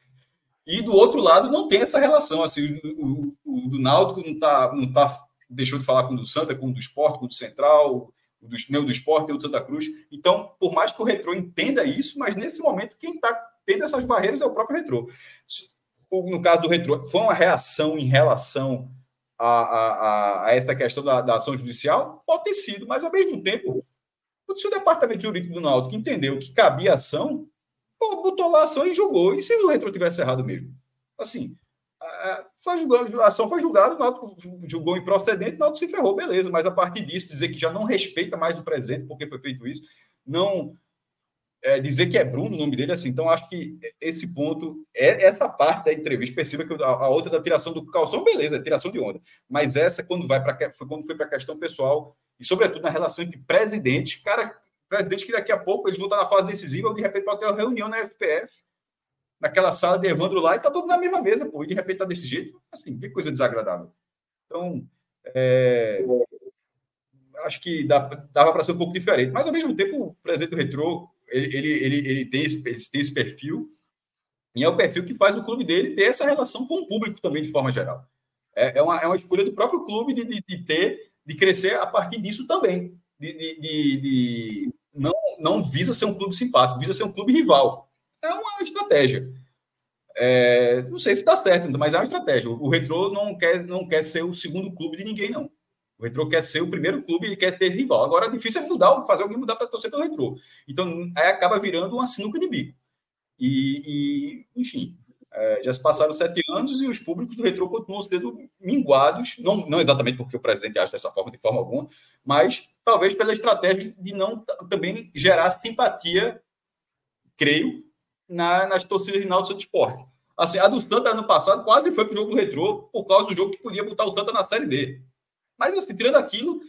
E do outro lado não tem essa relação. Assim, o, o, o do Náutico não tá, não tá, deixou de falar com o do Santa, com o do Esporte, com o do Central, o do, nem o do Esporte, nem o do Santa Cruz. Então, por mais que o Retrô entenda isso, mas nesse momento quem está tendo essas barreiras é o próprio Retrô. No caso do Retrô, foi uma reação em relação a, a, a essa questão da, da, ação judicial? Pode ter sido, mas ao mesmo tempo, se o departamento jurídico do Náutico entendeu que cabia ação, botou lá a ação e julgou. E se o Retrô tivesse errado mesmo? Assim, foi julgado, a ação foi julgada, o Náutico julgou improcedente, o Náutico se ferrou, beleza, mas a partir disso, dizer que já não respeita mais o presidente porque foi feito isso, não é, dizer que é Bruno o nome dele, assim, então acho que esse ponto, é essa parte da entrevista, perceba que a, a outra da tiração do calção, beleza, é tiração de onda, mas essa quando vai para quando foi para a questão pessoal e sobretudo na relação entre presidente, cara, presidente que daqui a pouco eles vão estar na fase decisiva, de repente pode ter uma reunião na FPF, naquela sala de Evandro lá e tá todo na mesma mesa, pô, e de repente tá desse jeito, assim, que coisa desagradável. Então, é, acho que dá, dava para ser um pouco diferente, mas ao mesmo tempo o presidente do Retrô ele, ele, ele, ele, tem esse, ele tem esse perfil, e é o perfil que faz o clube dele ter essa relação com o público também, de forma geral. É, é, uma, é uma escolha do próprio clube de, de, de ter, de crescer a partir disso também. De, de, de, de, não, não visa ser um clube simpático, visa ser um clube rival. É uma estratégia. É, não sei se está certo, mas é uma estratégia. O, Retrô não quer, não quer ser o segundo clube de ninguém, não. O Retrô quer ser o primeiro clube e quer ter rival. Agora, é difícil é mudar, fazer alguém mudar para torcer pelo Retrô. Então, aí acaba virando uma sinuca de bico. E, e enfim, é, já se passaram sete anos e os públicos do Retrô continuam sendo minguados, não, não exatamente porque o presidente acha dessa forma, de forma alguma, mas talvez pela estratégia de não também gerar simpatia, creio, na, nas torcidas de Náutico de Esporte. Assim, a do Santa ano passado quase foi para o jogo do Retrô por causa do jogo que podia botar o Santa na Série D. Mas, assim, tirando aquilo,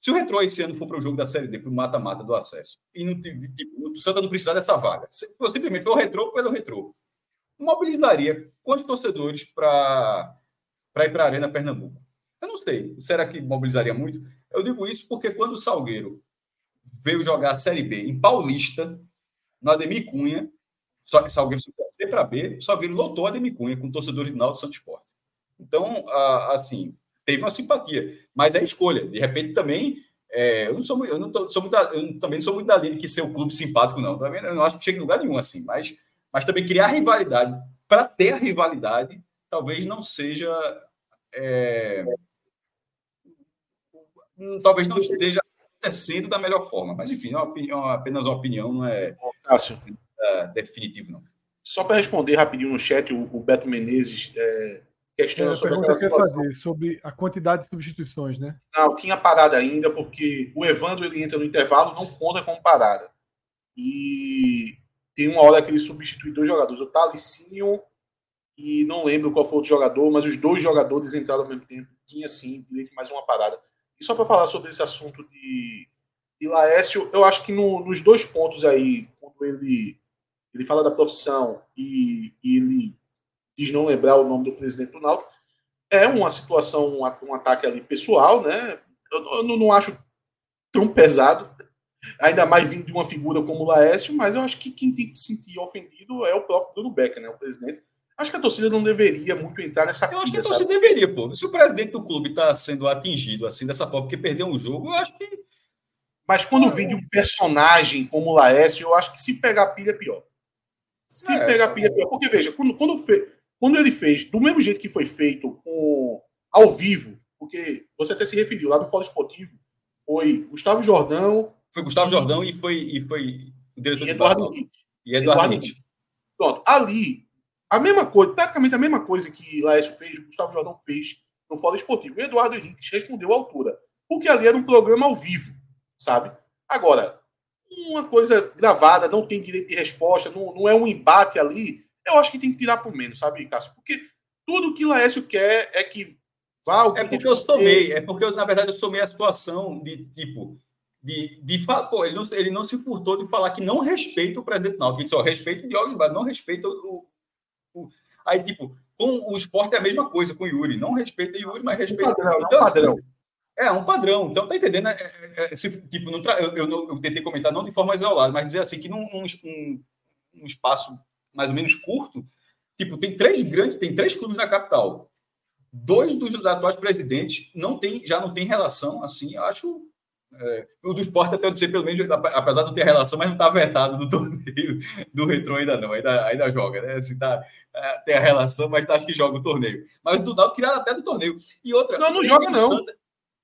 se o Retrô esse ano for para o jogo da Série D, para o mata-mata do acesso, e não, tipo, o Santa não precisar dessa vaga, simplesmente for o Retrô pelo Retrô, mobilizaria quantos torcedores para ir para a Arena Pernambuco? Eu não sei. Será que mobilizaria muito? Eu digo isso porque quando o Salgueiro veio jogar a Série B em Paulista, no Ademir Cunha, Salgueiro subiu C para B, o Salgueiro lotou a Ademir Cunha com torcedores de Náutico Santos Esporte. Então, assim, teve uma simpatia, mas é escolha. De repente também, é, eu não sou, eu não tô, sou muito, eu também não sou muito da linha de que ser um clube simpático não. Eu não acho que chega em lugar nenhum assim, mas, mas também criar rivalidade para ter a rivalidade talvez não seja é, talvez não esteja acontecendo da melhor forma, mas enfim, é uma opinião, apenas uma opinião, não é, Cássio. é definitivo não. Só para responder rapidinho no chat, o, o Beto Menezes é, questiona é, sobre a que fazer sobre a quantidade de substituições, né? Não, tinha parada ainda, porque o Evandro ele entra no intervalo, não conta como parada. E tem uma hora que ele substitui dois jogadores, o Talicinho e não lembro qual foi o outro jogador, mas os dois jogadores entraram ao mesmo tempo. Tinha sim direito mais uma parada. E só para falar sobre esse assunto de, de Laércio, eu acho que no, nos dois pontos aí, quando ele, ele fala da profissão e, e ele diz não lembrar o nome do presidente do Náutico, é uma situação, um, um ataque ali pessoal, né? Eu, eu não, não, acho tão pesado, ainda mais vindo de uma figura como o Laércio, mas eu acho que quem tem que se sentir ofendido é o próprio Bruno Becker, né? O presidente. Acho que a torcida não deveria muito entrar nessa Eu acho que a torcida sabe? deveria, pô. Se o presidente do clube está sendo atingido assim dessa forma, porque perdeu um jogo, eu acho que. Mas quando vem de um personagem como o Laércio, eu acho que se pegar pilha é pior. Se é, pegar pilha é pior. Porque, veja, quando, quando fez quando ele fez, do mesmo jeito que foi feito com, ao vivo, porque você até se referiu lá no Polo Esportivo, foi Gustavo Jordão. Foi Gustavo Jordão e foi, e foi o diretor e Eduardo Nietzsche. E Eduardo, Eduardo Pronto, ali, a mesma coisa, praticamente a mesma coisa que Laércio fez, Gustavo Jordão fez no Fórum Esportivo. E Eduardo Henrique respondeu à altura. Porque ali era um programa ao vivo, sabe? Agora, uma coisa gravada, não tem direito de resposta, não, não é um embate ali eu acho que tem que tirar por menos, sabe, Cássio? Porque tudo que o Laércio quer é que vá. É porque eu somei, é porque, eu, na verdade, eu somei a situação de tipo. De, de pô, ele não, ele não se furtou de falar que não respeita o presidente não, que só respeita o Diogo não respeita o, o, Aí, tipo, com o esporte é a mesma coisa com o Yuri. Não respeita o Yuri, mas respeita. Padrão, então, é um padrão. É, um padrão. Então, tá entendendo? É, é, é, tipo, não tra... eu, eu, eu, tentei comentar não de forma isolada, mas dizer assim, que num um, um, um espaço mais ou menos curto, Tipo, tem três grandes, tem três clubes na capital. Dois dos atuais presidentes não tem, já não tem relação, assim, eu acho. É, o do esporte até eu dizer, pelo menos, apesar de não ter relação, mas não está vetado do <laughs> torneio do retrô ainda não, ainda, ainda joga, né? Assim, tá, é, tem a relação, mas tá, acho que joga o torneio. Mas do Náutico tiraram até do torneio. E outra. Não, não joga, não. Santa,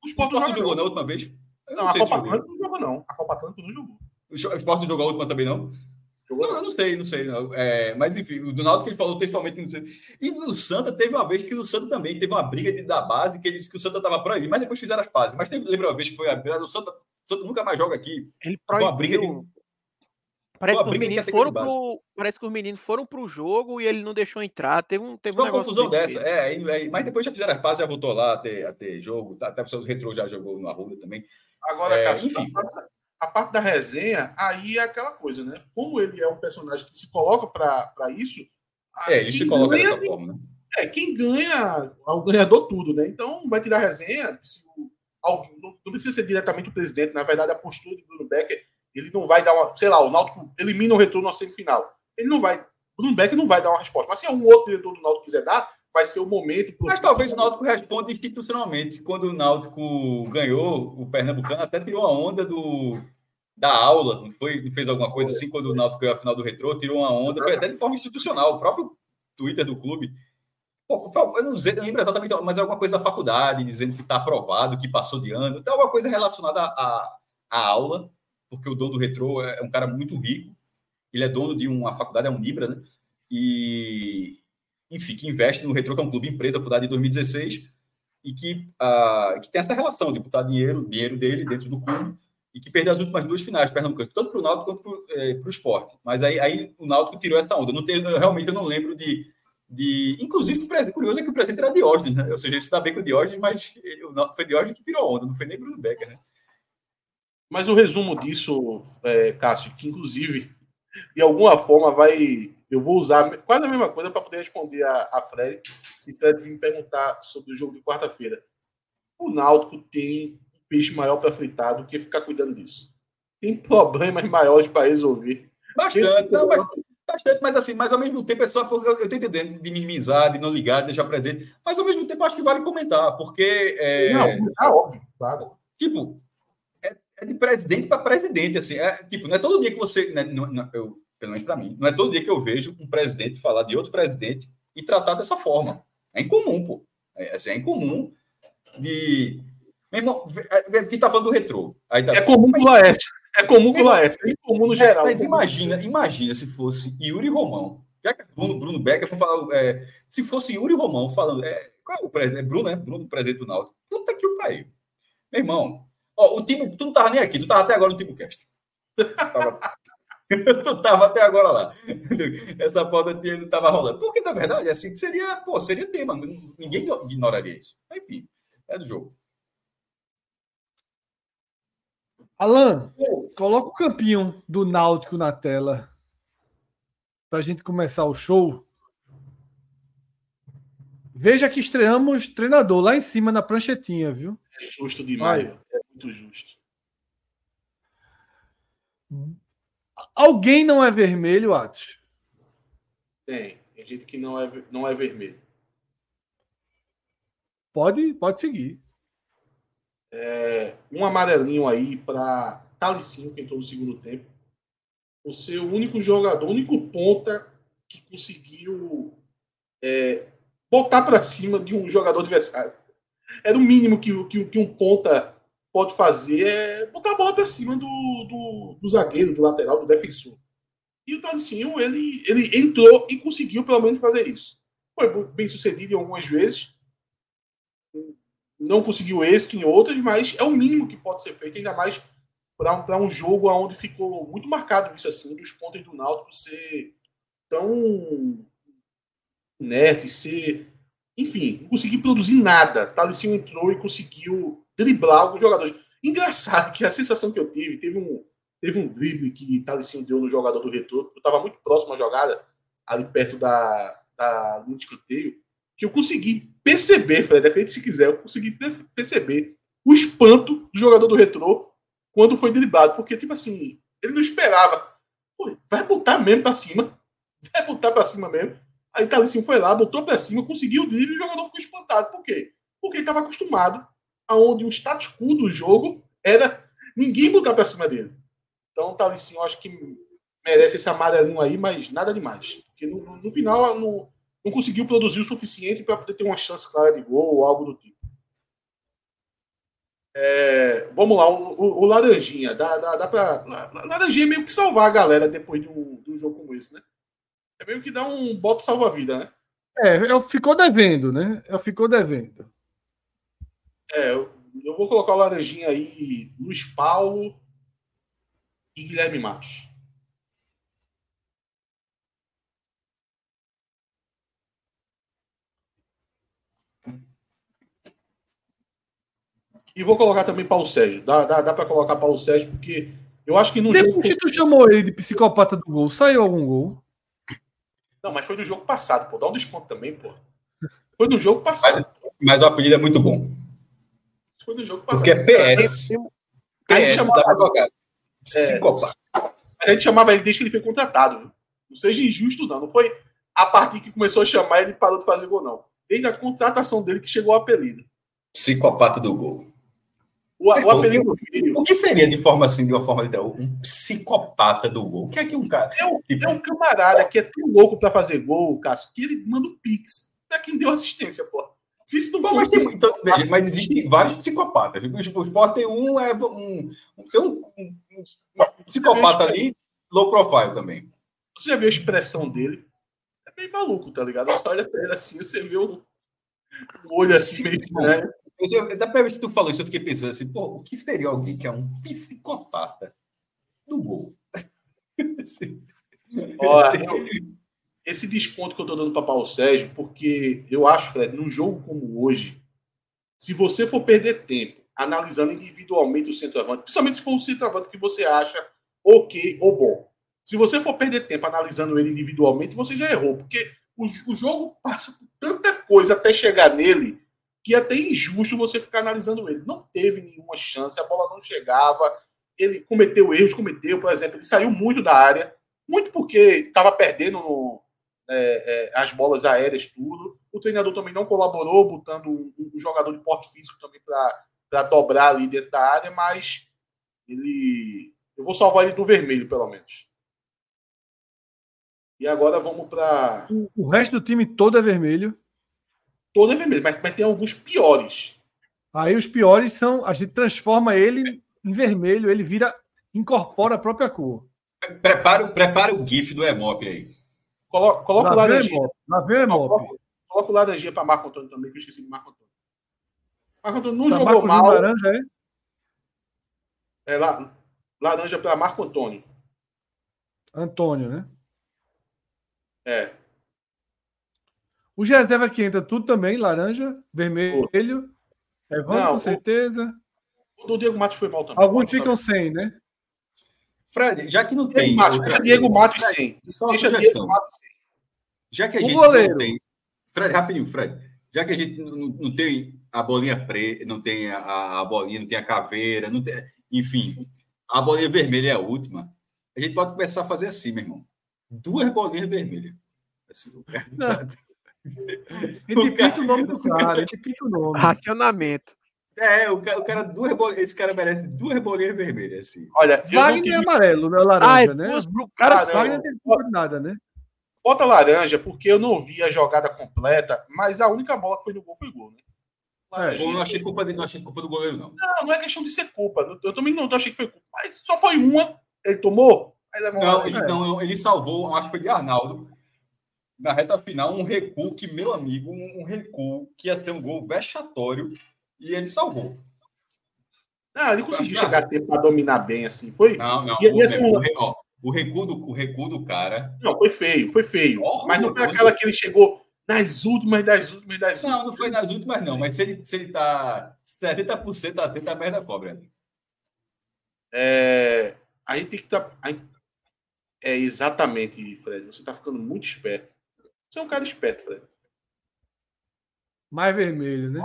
o esporte, o esporte jogou não. na última vez? Eu não, não a Copa Atlântico não jogou, não. A Copa Atlântico não jogou. O esporte não jogou a última também, não? Não, eu não sei, não sei. Não. É, mas enfim, o Donaldo que ele falou textualmente, não sei. E no Santa teve uma vez que o Santa também teve uma briga de, da base, que ele disse que o Santa estava proibido, mas depois fizeram as fases. Mas teve, lembra uma vez que foi a briga do Santa, o Santa nunca mais joga aqui. Ele proibiu. Uma briga de, Parece que, os meninos foram pro, parece que os meninos foram pro jogo e ele não deixou entrar. Teve um, teve Foi um uma confusão dessa. É, é, mas depois já fizeram as pazes, já voltou lá a ter, a ter jogo. Tá, até o Retro já jogou no Arruda também. Agora, é, Cássio, enfim. A, parte da resenha, aí é aquela coisa, né? Como ele é um personagem que se coloca para isso. É, ele se coloca ganha, dessa forma, né? É, quem ganha, é o ganhador tudo, né? Então, vai tirar resenha. Se alguém, não, não precisa ser diretamente o presidente, na verdade, a postura de Bruno Becker ele não vai dar uma, sei lá, o Náutico elimina o retorno na semifinal. Ele não vai, Bruno Beck não vai dar uma resposta. Mas se algum outro diretor do Náutico quiser dar, vai ser o momento. Mas talvez o Náutico responda institucionalmente. Quando o Náutico ganhou, o Pernambucano até tirou a onda do da aula, não foi? Não fez alguma coisa assim quando o Náutico ganhou a final do Retrô, tirou uma onda, foi até de forma institucional. O próprio Twitter do clube eu não, sei, não lembro exatamente, mas é alguma coisa da faculdade, dizendo que está aprovado, que passou de ano, então alguma coisa relacionada à, à aula, porque o dono do Retro é um cara muito rico, ele é dono de uma faculdade, é um Nibra, né? E, enfim, que investe no Retro, que é um clube empresa fundado em 2016, e que, uh, que tem essa relação de botar dinheiro, dinheiro dele dentro do clube, e que perdeu as últimas duas finais, Pernambuco, tanto para o Náutico quanto para o é, esporte. Mas aí, aí o Náutico tirou essa onda. Não tem, eu, realmente eu não lembro de. de inclusive, o presente, curioso é que o presente era Diógenes, né? Ou seja, ele está bem com o Diógenes, mas ele, foi Diógenes que tirou onda, não foi nem Bruno Becker, né? Mas o resumo disso, é, Cássio, que inclusive, de alguma forma, vai. Eu vou usar quase a mesma coisa para poder responder a, a Fred, se Fred me perguntar sobre o jogo de quarta-feira. O Náutico tem um peixe maior para fritar do que ficar cuidando disso. Tem problemas maiores para resolver. Bastante, não, mas, bastante, mas assim, mas ao mesmo tempo é só porque eu estou entendendo de minimizar, de não ligar, de deixar presente, mas ao mesmo tempo acho que vale comentar, porque. É, não, é óbvio, claro. Tipo, é de presidente para presidente, assim. É, tipo, não é todo dia que você. Né, não, não, eu, pelo menos para mim, não é todo dia que eu vejo um presidente falar de outro presidente e tratar dessa forma. É incomum, pô. É, assim, é incomum de. Meu irmão, é, que está falando do retrô. Tá... É comum com o Laércio. É comum com o Laércio. É incomum no é, geral. mas imagina, imagina se fosse Yuri Romão. Já que Bruno, Bruno Becker foi falar. É, se fosse Yuri Romão falando. É, qual é o presidente? Bruno, né? Bruno, presidente do Náutico. Puta que o pariu. Meu irmão, Ó, o time, tu não tava nem aqui, tu tava até agora no TimoCast. Tava... <laughs> <laughs> tu tava até agora lá. Essa foto não tava rolando. Porque, na verdade, assim, seria, pô, seria tema. Ninguém ignoraria isso. Enfim, é do jogo. Alan, coloca o campinho do Náutico na tela para a gente começar o show. Veja que estreamos treinador lá em cima na pranchetinha, viu? É justo demais. É muito justo. Alguém não é vermelho, Atos? Tem. Tem gente que não é, não é vermelho. Pode, pode seguir. É, um amarelinho aí para Talicinho, que entrou no segundo tempo. O único jogador, o único ponta que conseguiu é, botar para cima de um jogador adversário. Era o mínimo que, que, que um ponta pode fazer é botar a bola para cima do, do, do, zagueiro, do lateral, do defensor. E o Talicinho, ele, ele entrou e conseguiu pelo menos fazer isso. Foi bem sucedido em algumas vezes, não conseguiu êxito em outras, mas é o mínimo que pode ser feito, ainda mais para um, um jogo onde ficou muito marcado isso assim, dos pontos do Náutico ser tão inerte, ser enfim, não consegui produzir nada. Talicinho entrou e conseguiu driblar alguns jogadores. Engraçado que a sensação que eu tive, teve um, teve um drible que Talicinho deu no jogador do retorno. Eu estava muito próximo à jogada, ali perto da, da linha de escanteio, que eu consegui perceber, Fred, acredite se quiser, eu consegui perceber o espanto do jogador do retrô quando foi driblado. Porque, tipo assim, ele não esperava. vai botar mesmo para cima. Vai botar para cima mesmo. Aí Talicinho foi lá, botou pra cima, conseguiu o drible e o jogador ficou espantado. Por quê? Porque ele estava acostumado aonde o status quo do jogo era ninguém botar pra cima dele. Então Talicinho acho que merece esse amarelinho aí, mas nada demais. Porque no, no final não, não conseguiu produzir o suficiente para poder ter uma chance clara de gol ou algo do tipo. É, vamos lá, o, o, o Laranjinha. Dá, dá, dá pra, Laranjinha é meio que salvar a galera depois de um, de um jogo como esse, né? É meio que dar um bote salva-vida, né? É, ficou devendo, né? Ficou devendo. É, eu, eu vou colocar o Laranjinha aí, Luiz Paulo e Guilherme Matos. E vou colocar também Paulo Sérgio. Dá, dá, dá para colocar Paulo Sérgio, porque eu acho que no Depois jogo. que tu chamou ele de psicopata do gol, saiu algum gol? Não, mas foi no jogo passado, pô. Dá um desconto também, pô. Foi no jogo passado. Mas, mas o apelido é muito bom. Foi no jogo passado. Porque é PS. PS, chamava, dá pra. Psicopata. É, a gente chamava ele desde que ele foi contratado. Viu? Não seja injusto, não. Não foi a partir que começou a chamar ele parou de fazer gol, não. Desde a contratação dele que chegou o apelido. Psicopata do gol. O, o apelido o, que seria de forma assim, de uma forma literal, um psicopata do gol? O que é que um cara. É um, tipo... é um camarada que é tão louco para fazer gol, Cássio, que ele manda um pix. É quem deu assistência, pô. Se isso não for mas, tem, então, veja, mas existem vários psicopatas. O Sport tem um, é um, tem um, um, um psicopata ali, low profile também. Você já viu a expressão dele? É bem maluco, tá ligado? Você olha pra ele assim, você vê o, olho assim, meio estranho. Eu, da primeira vez que tu falou isso, eu fiquei pensando assim, pô, o que seria alguém que é um psicopata no gol? Olha, <laughs> esse desconto que eu tô dando para Paulo Sérgio, porque eu acho, Fred, num jogo como hoje, se você for perder tempo analisando individualmente o centroavante, principalmente se for um centroavante que você acha ok ou bom, se você for perder tempo analisando ele individualmente, você já errou, porque o, o jogo passa por tanta coisa até chegar nele que é até injusto você ficar analisando ele. Não teve nenhuma chance, a bola não chegava, ele cometeu erros, cometeu, por exemplo, ele saiu muito da área, muito porque estava perdendo no, é, é, as bolas aéreas, tudo. O treinador também não colaborou, botando um, um jogador de porte físico também para dobrar ali dentro da área, mas ele. Eu vou salvar ele do vermelho, pelo menos. E agora vamos para. O resto do time todo é vermelho todo é vermelho, mas, mas tem alguns piores. Aí os piores são. A gente transforma ele em vermelho, ele vira. incorpora a própria cor. Prepara, prepara o GIF do Emop aí. Coloca, coloca o laranjinha. Lá vem. Coloca, coloca o laranjinha para Marco Antônio também, que eu esqueci de Marco Antônio. Marco Antônio não pra jogou mal. Laranja, é? É, la, laranja para Marco Antônio. Antônio, né? É. Os reserva que entra tudo também, laranja, vermelho. Evandro, com certeza. O do Diego Matos foi mal também. Alguns ficam sem, né? Fred, já que não tem. Diego Matos, outra... Diego Matos sem. Deixa Diego Matos sem. Já que a o gente goleiro. não tem. Fred, rapidinho, Fred. Já que a gente não, não tem a bolinha preta, não tem a, a, bolinha, não tem a caveira, não tem, enfim, a bolinha vermelha é a última. A gente pode começar a fazer assim, meu irmão. Duas bolinhas vermelhas. Assim, Ele pinta o nome do cara, ele pinta o nome. Racionamento. É, o cara, o cara duas esse cara merece duas bolinhas vermelhas, assim. Olha, Wagner é amarelo, não é laranja, ah, né? Duas, cara, ah, Wagner não tem nada, né? Bota laranja, porque eu não vi a jogada completa, mas a única bola que foi no gol foi gol, né? É, eu não achei culpa dele, não achei culpa do goleiro, não. Não, não é questão de ser culpa. Eu também não achei que foi culpa. Mas só foi uma, ele tomou. Não, ele, não, ele salvou, acho que foi de Arnaldo na reta final, um recuo que, meu amigo, um recuo que ia ser um gol vexatório e ele salvou. Não, ele conseguiu chegar a tempo para dominar bem, assim. Foi. Não, não. E, o, assim, o, ó, o, recuo do, o recuo do cara. Não, foi feio, foi feio. Oh, mas não foi aquela que ele chegou nas últimas, das últimas, das últimas. Não, não foi nas últimas, não. Mas se ele, se ele tá 70% atento, a merda cobra. É, a gente tem que estar. Tá, é exatamente, Fred. Você está ficando muito esperto. Você é um cara esperto, Fred. Mais vermelho, né?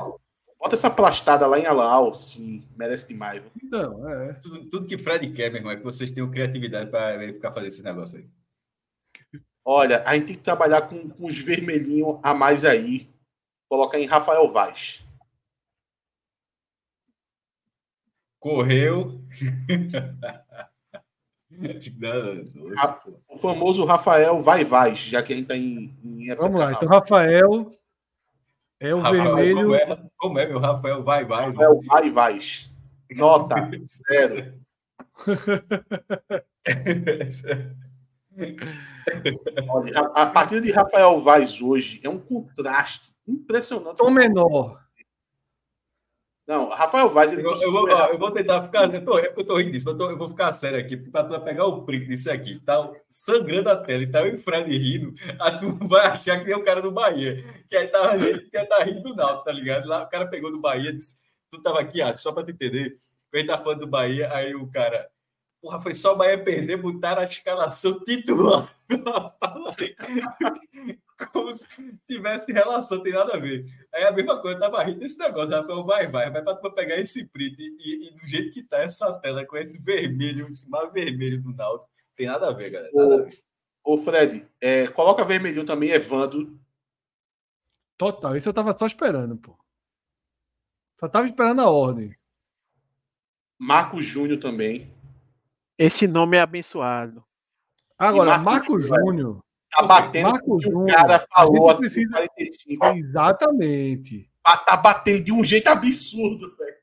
Bota essa plastada lá em Alau, sim, merece demais. Não, é. Tudo, tudo, que Fred quer, meu irmão, é que vocês tenham criatividade para ficar fazendo esse negócio aí. Olha, a gente tem que trabalhar com, com os vermelhinhos a mais aí. Colocar em Rafael Vaz. Correu. <laughs> o famoso Rafael vai vai, já que a gente está em, em Vamos lá, então Rafael é o Rafael, vermelho. Como é, como é, meu Rafael vai vai? Rafael vai vai. Nota zero. <laughs> Olha, a, a partida de Rafael Vaz hoje é um contraste impressionante. Tom menor. Não, Rafael Vaz, ele eu, eu, vou, eu vou tentar ficar. Eu tô, é eu tô rindo disso, mas eu, tô, eu vou ficar sério aqui, para tu pegar o print disso aqui. Tá sangrando a tela e tá e Fred rindo. A tu vai achar que tem o cara do Bahia. Que aí tá, ele tá rindo do Náutico, tá ligado? Lá o cara pegou do Bahia disse: Tu tava aqui, ah, só para tu entender. Quando ele tá falando do Bahia, aí o cara. Porra, foi só o Bahia perder, botaram a escalação titular. <laughs> Como se tivesse relação, tem nada a ver. Aí a mesma coisa, tava rindo desse negócio. Rafael, vai, vai, vai para pegar esse print e, e, do jeito que tá essa tela, com esse vermelho, esse mar vermelho do Naldo, tem nada a ver, galera. Nada ô, a ver. ô, Fred, é, coloca vermelhinho também, Evandro. Total, isso eu tava só esperando, pô. Só tava esperando a ordem. Marco Júnior também. Esse nome é abençoado. Agora, Marco, Marco Júnior. Tá batendo Marco o Júnior, cara falou precisa... 45. Exatamente. Tá batendo de um jeito absurdo, velho.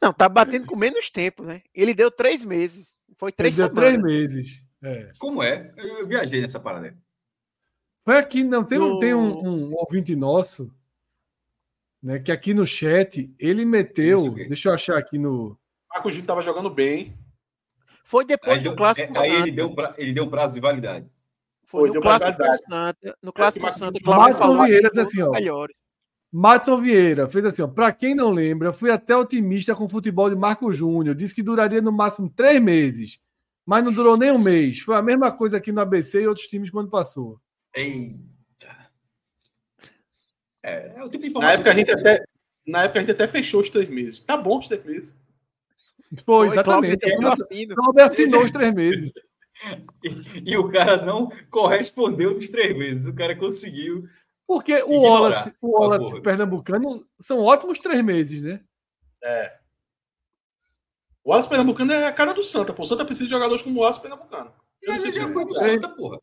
Não, tá batendo com menos tempo, né? Ele deu três meses. Foi três Ele semanas. Deu três meses. É. Como é? Eu, eu, viajei nessa parada. Foi aqui, não. Tem, no... tem um, um, ouvinte nosso, né? Que aqui no chat ele meteu. Deixa eu achar aqui no. Marco Júnior tava jogando bem. Foi depois aí do clássico. Aí ele deu, pra, ele deu prazo de validade. Foi, Foi no clássico Santa. No clássico do Santa, Matson Vieira diz assim, ó. Matson Vieira fez assim, ó. Para quem não lembra, fui até otimista com o futebol de Marco Júnior. Disse que duraria no máximo três meses, mas não durou nem um mês. Foi a mesma coisa aqui no ABC e outros times quando passou. Eita. É, é o tipo de na época, a gente até, na época a gente até fechou os três meses. Tá bom os três meses. Foi, exatamente. O Cláudio assinou os três meses. <laughs> E, e, o cara não correspondeu dos três meses. O cara conseguiu. Porque o Wallace, o Wallace pernambucano são ótimos três meses, né? É. O Wallace pernambucano é a cara do Santa. Pô. O Santa precisa de jogadores como o Wallace pernambucano. Mas ele já foi pro Santa, porra.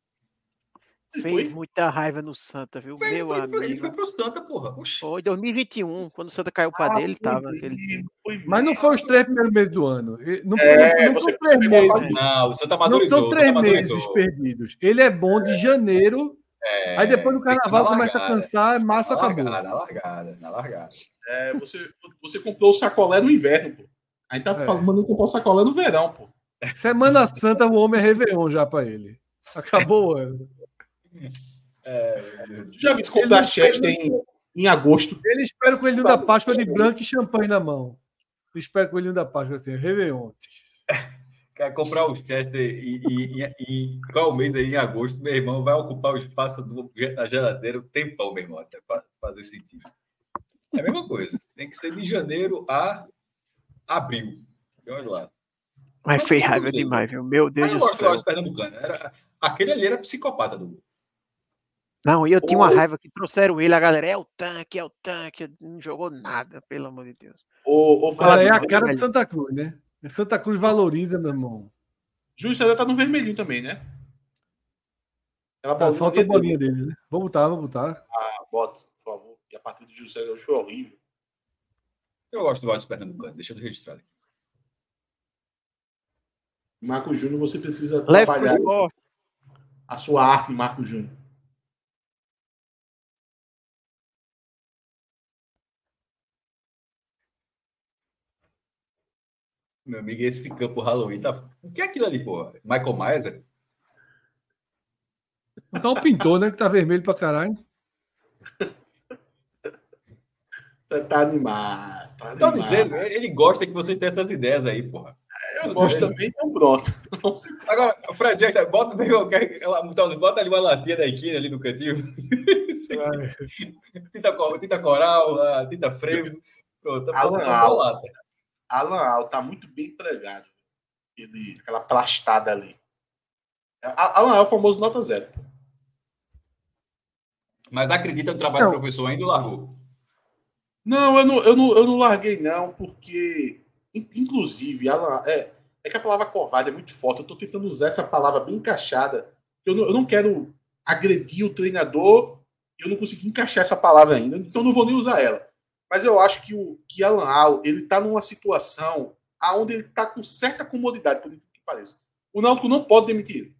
Fez foi? muita raiva no Santa, viu? Foi, Meu foi, amigo. Ele foi pro Santa, porra. Oxi. Foi em 2021, quando o Santa caiu pra ah, dele, tava. Ele... Mas não foi os três primeiros meses do ano. Não, é, não, não são três meses. Não, o Santa Não são três meses perdidos. Ele é bom de janeiro. É, aí depois do carnaval começa a cansar, massa na acabou. Largada, na largada, na largada. É, você, você comprou o sacolé no inverno, pô. Aí tá é. falando comprar o sacolé no verão, pô. Semana Santa, o homem é Réveillon já pra ele. Acabou o ano. É, já vi comprar Chester em, em agosto. Ele espera o coelhinho da Páscoa de branco e champanhe na mão. Ele espera o coelhinho da Páscoa assim, Réveillon. Quer comprar o Chester e, e, e, e, qual mês aí em agosto, meu irmão, vai ocupar o espaço do, da geladeira o tempão, meu irmão, até fazer sentido. É a mesma coisa. Tem que ser de janeiro a abril. Olha lá. Mas fez raiva demais, viu? Meu Deus do céu. Era, aquele ali era psicopata do não, e eu tinha uma raiva que trouxeram ele, a galera, é o tanque, é o tanque, não jogou nada, pelo amor de Deus. O, o ah, é a cara de Santa Cruz, né? Santa Cruz valoriza, meu irmão. Júlio César tá no vermelhinho também, né? Ela tá, falta a bolinha dele, né? Vou botar, vou botar. Ah, bota, por favor. E a partida de Júlio César foi horrível. Eu gosto do Vasco Pernambucano, deixa eu registrar aqui. Marco Júnior, você precisa trabalhar a sua arte, Marco Júnior. Meu amigo, esse campo Halloween tá. O que é aquilo ali, pô? Michael Myers, velho? Então o pintor, né? Que tá vermelho pra caralho. tá animado. Tá Tô dizendo, ele gosta que você tenha essas ideias aí, porra. Eu gosto também, então pronto. Agora, Fred, bota, bota ali uma latinha da Equina ali no cantinho. <laughs> tinta, tinta coral, tinta frevo. Pronto, tá Alan, Alan, Alan Al tá muito bem pregado. Ele, aquela plastada ali. Alan Al é o famoso nota zero. Mas acredita no trabalho não. do professor ainda ou largou? Não, eu não, eu não, eu não larguei, não, porque, inclusive, ela, é, é que a palavra covarde é muito forte. Eu estou tentando usar essa palavra bem encaixada. Eu não, eu não quero agredir o treinador, eu não consegui encaixar essa palavra ainda, então não vou nem usar ela. Mas eu acho que o que Alan Al, ele está numa situação aonde ele está com certa comodidade, por que pareça. O Náutico não pode demitir ele.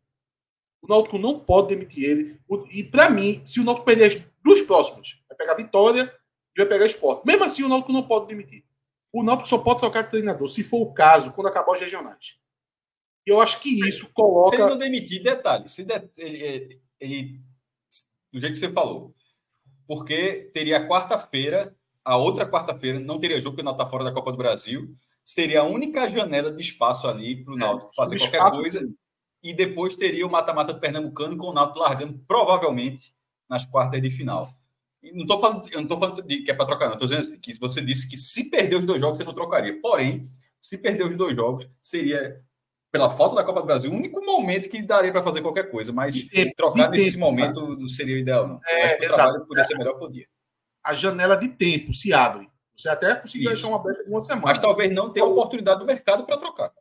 O Náutico não pode demitir ele. E para mim, se o Náutico perder as duas próximas, vai pegar Vitória e vai pegar Esporte. Mesmo assim, o Náutico não pode demitir. O Náutico só pode trocar de treinador, se for o caso, quando acabar os regionais. E eu acho que isso coloca. Se ele não demitir, detalhe, se de... ele, ele, do jeito que você falou, porque teria quarta-feira, a outra quarta-feira, não teria jogo porque o Náutico está fora da Copa do Brasil, seria a única janela de espaço ali para o é, Náutico fazer qualquer espaço, coisa. Sim. E depois teria o mata-mata do Pernambucano com o Náutico largando provavelmente nas quartas de final. E não estou falando, eu não estou falando de que é para trocar, não. Estou dizendo assim, que você disse que se perder os dois jogos, você não trocaria. Porém, se perder os dois jogos, seria, pela falta da Copa do Brasil, o único momento que daria para fazer qualquer coisa. Mas e, trocar nesse tempo, momento não seria o ideal, não. É, mas o trabalho poderia ser melhor, podia. A janela de tempo se abre. Você até conseguiu deixar uma aberta de uma semana. Mas talvez não tenha oportunidade do mercado para trocar.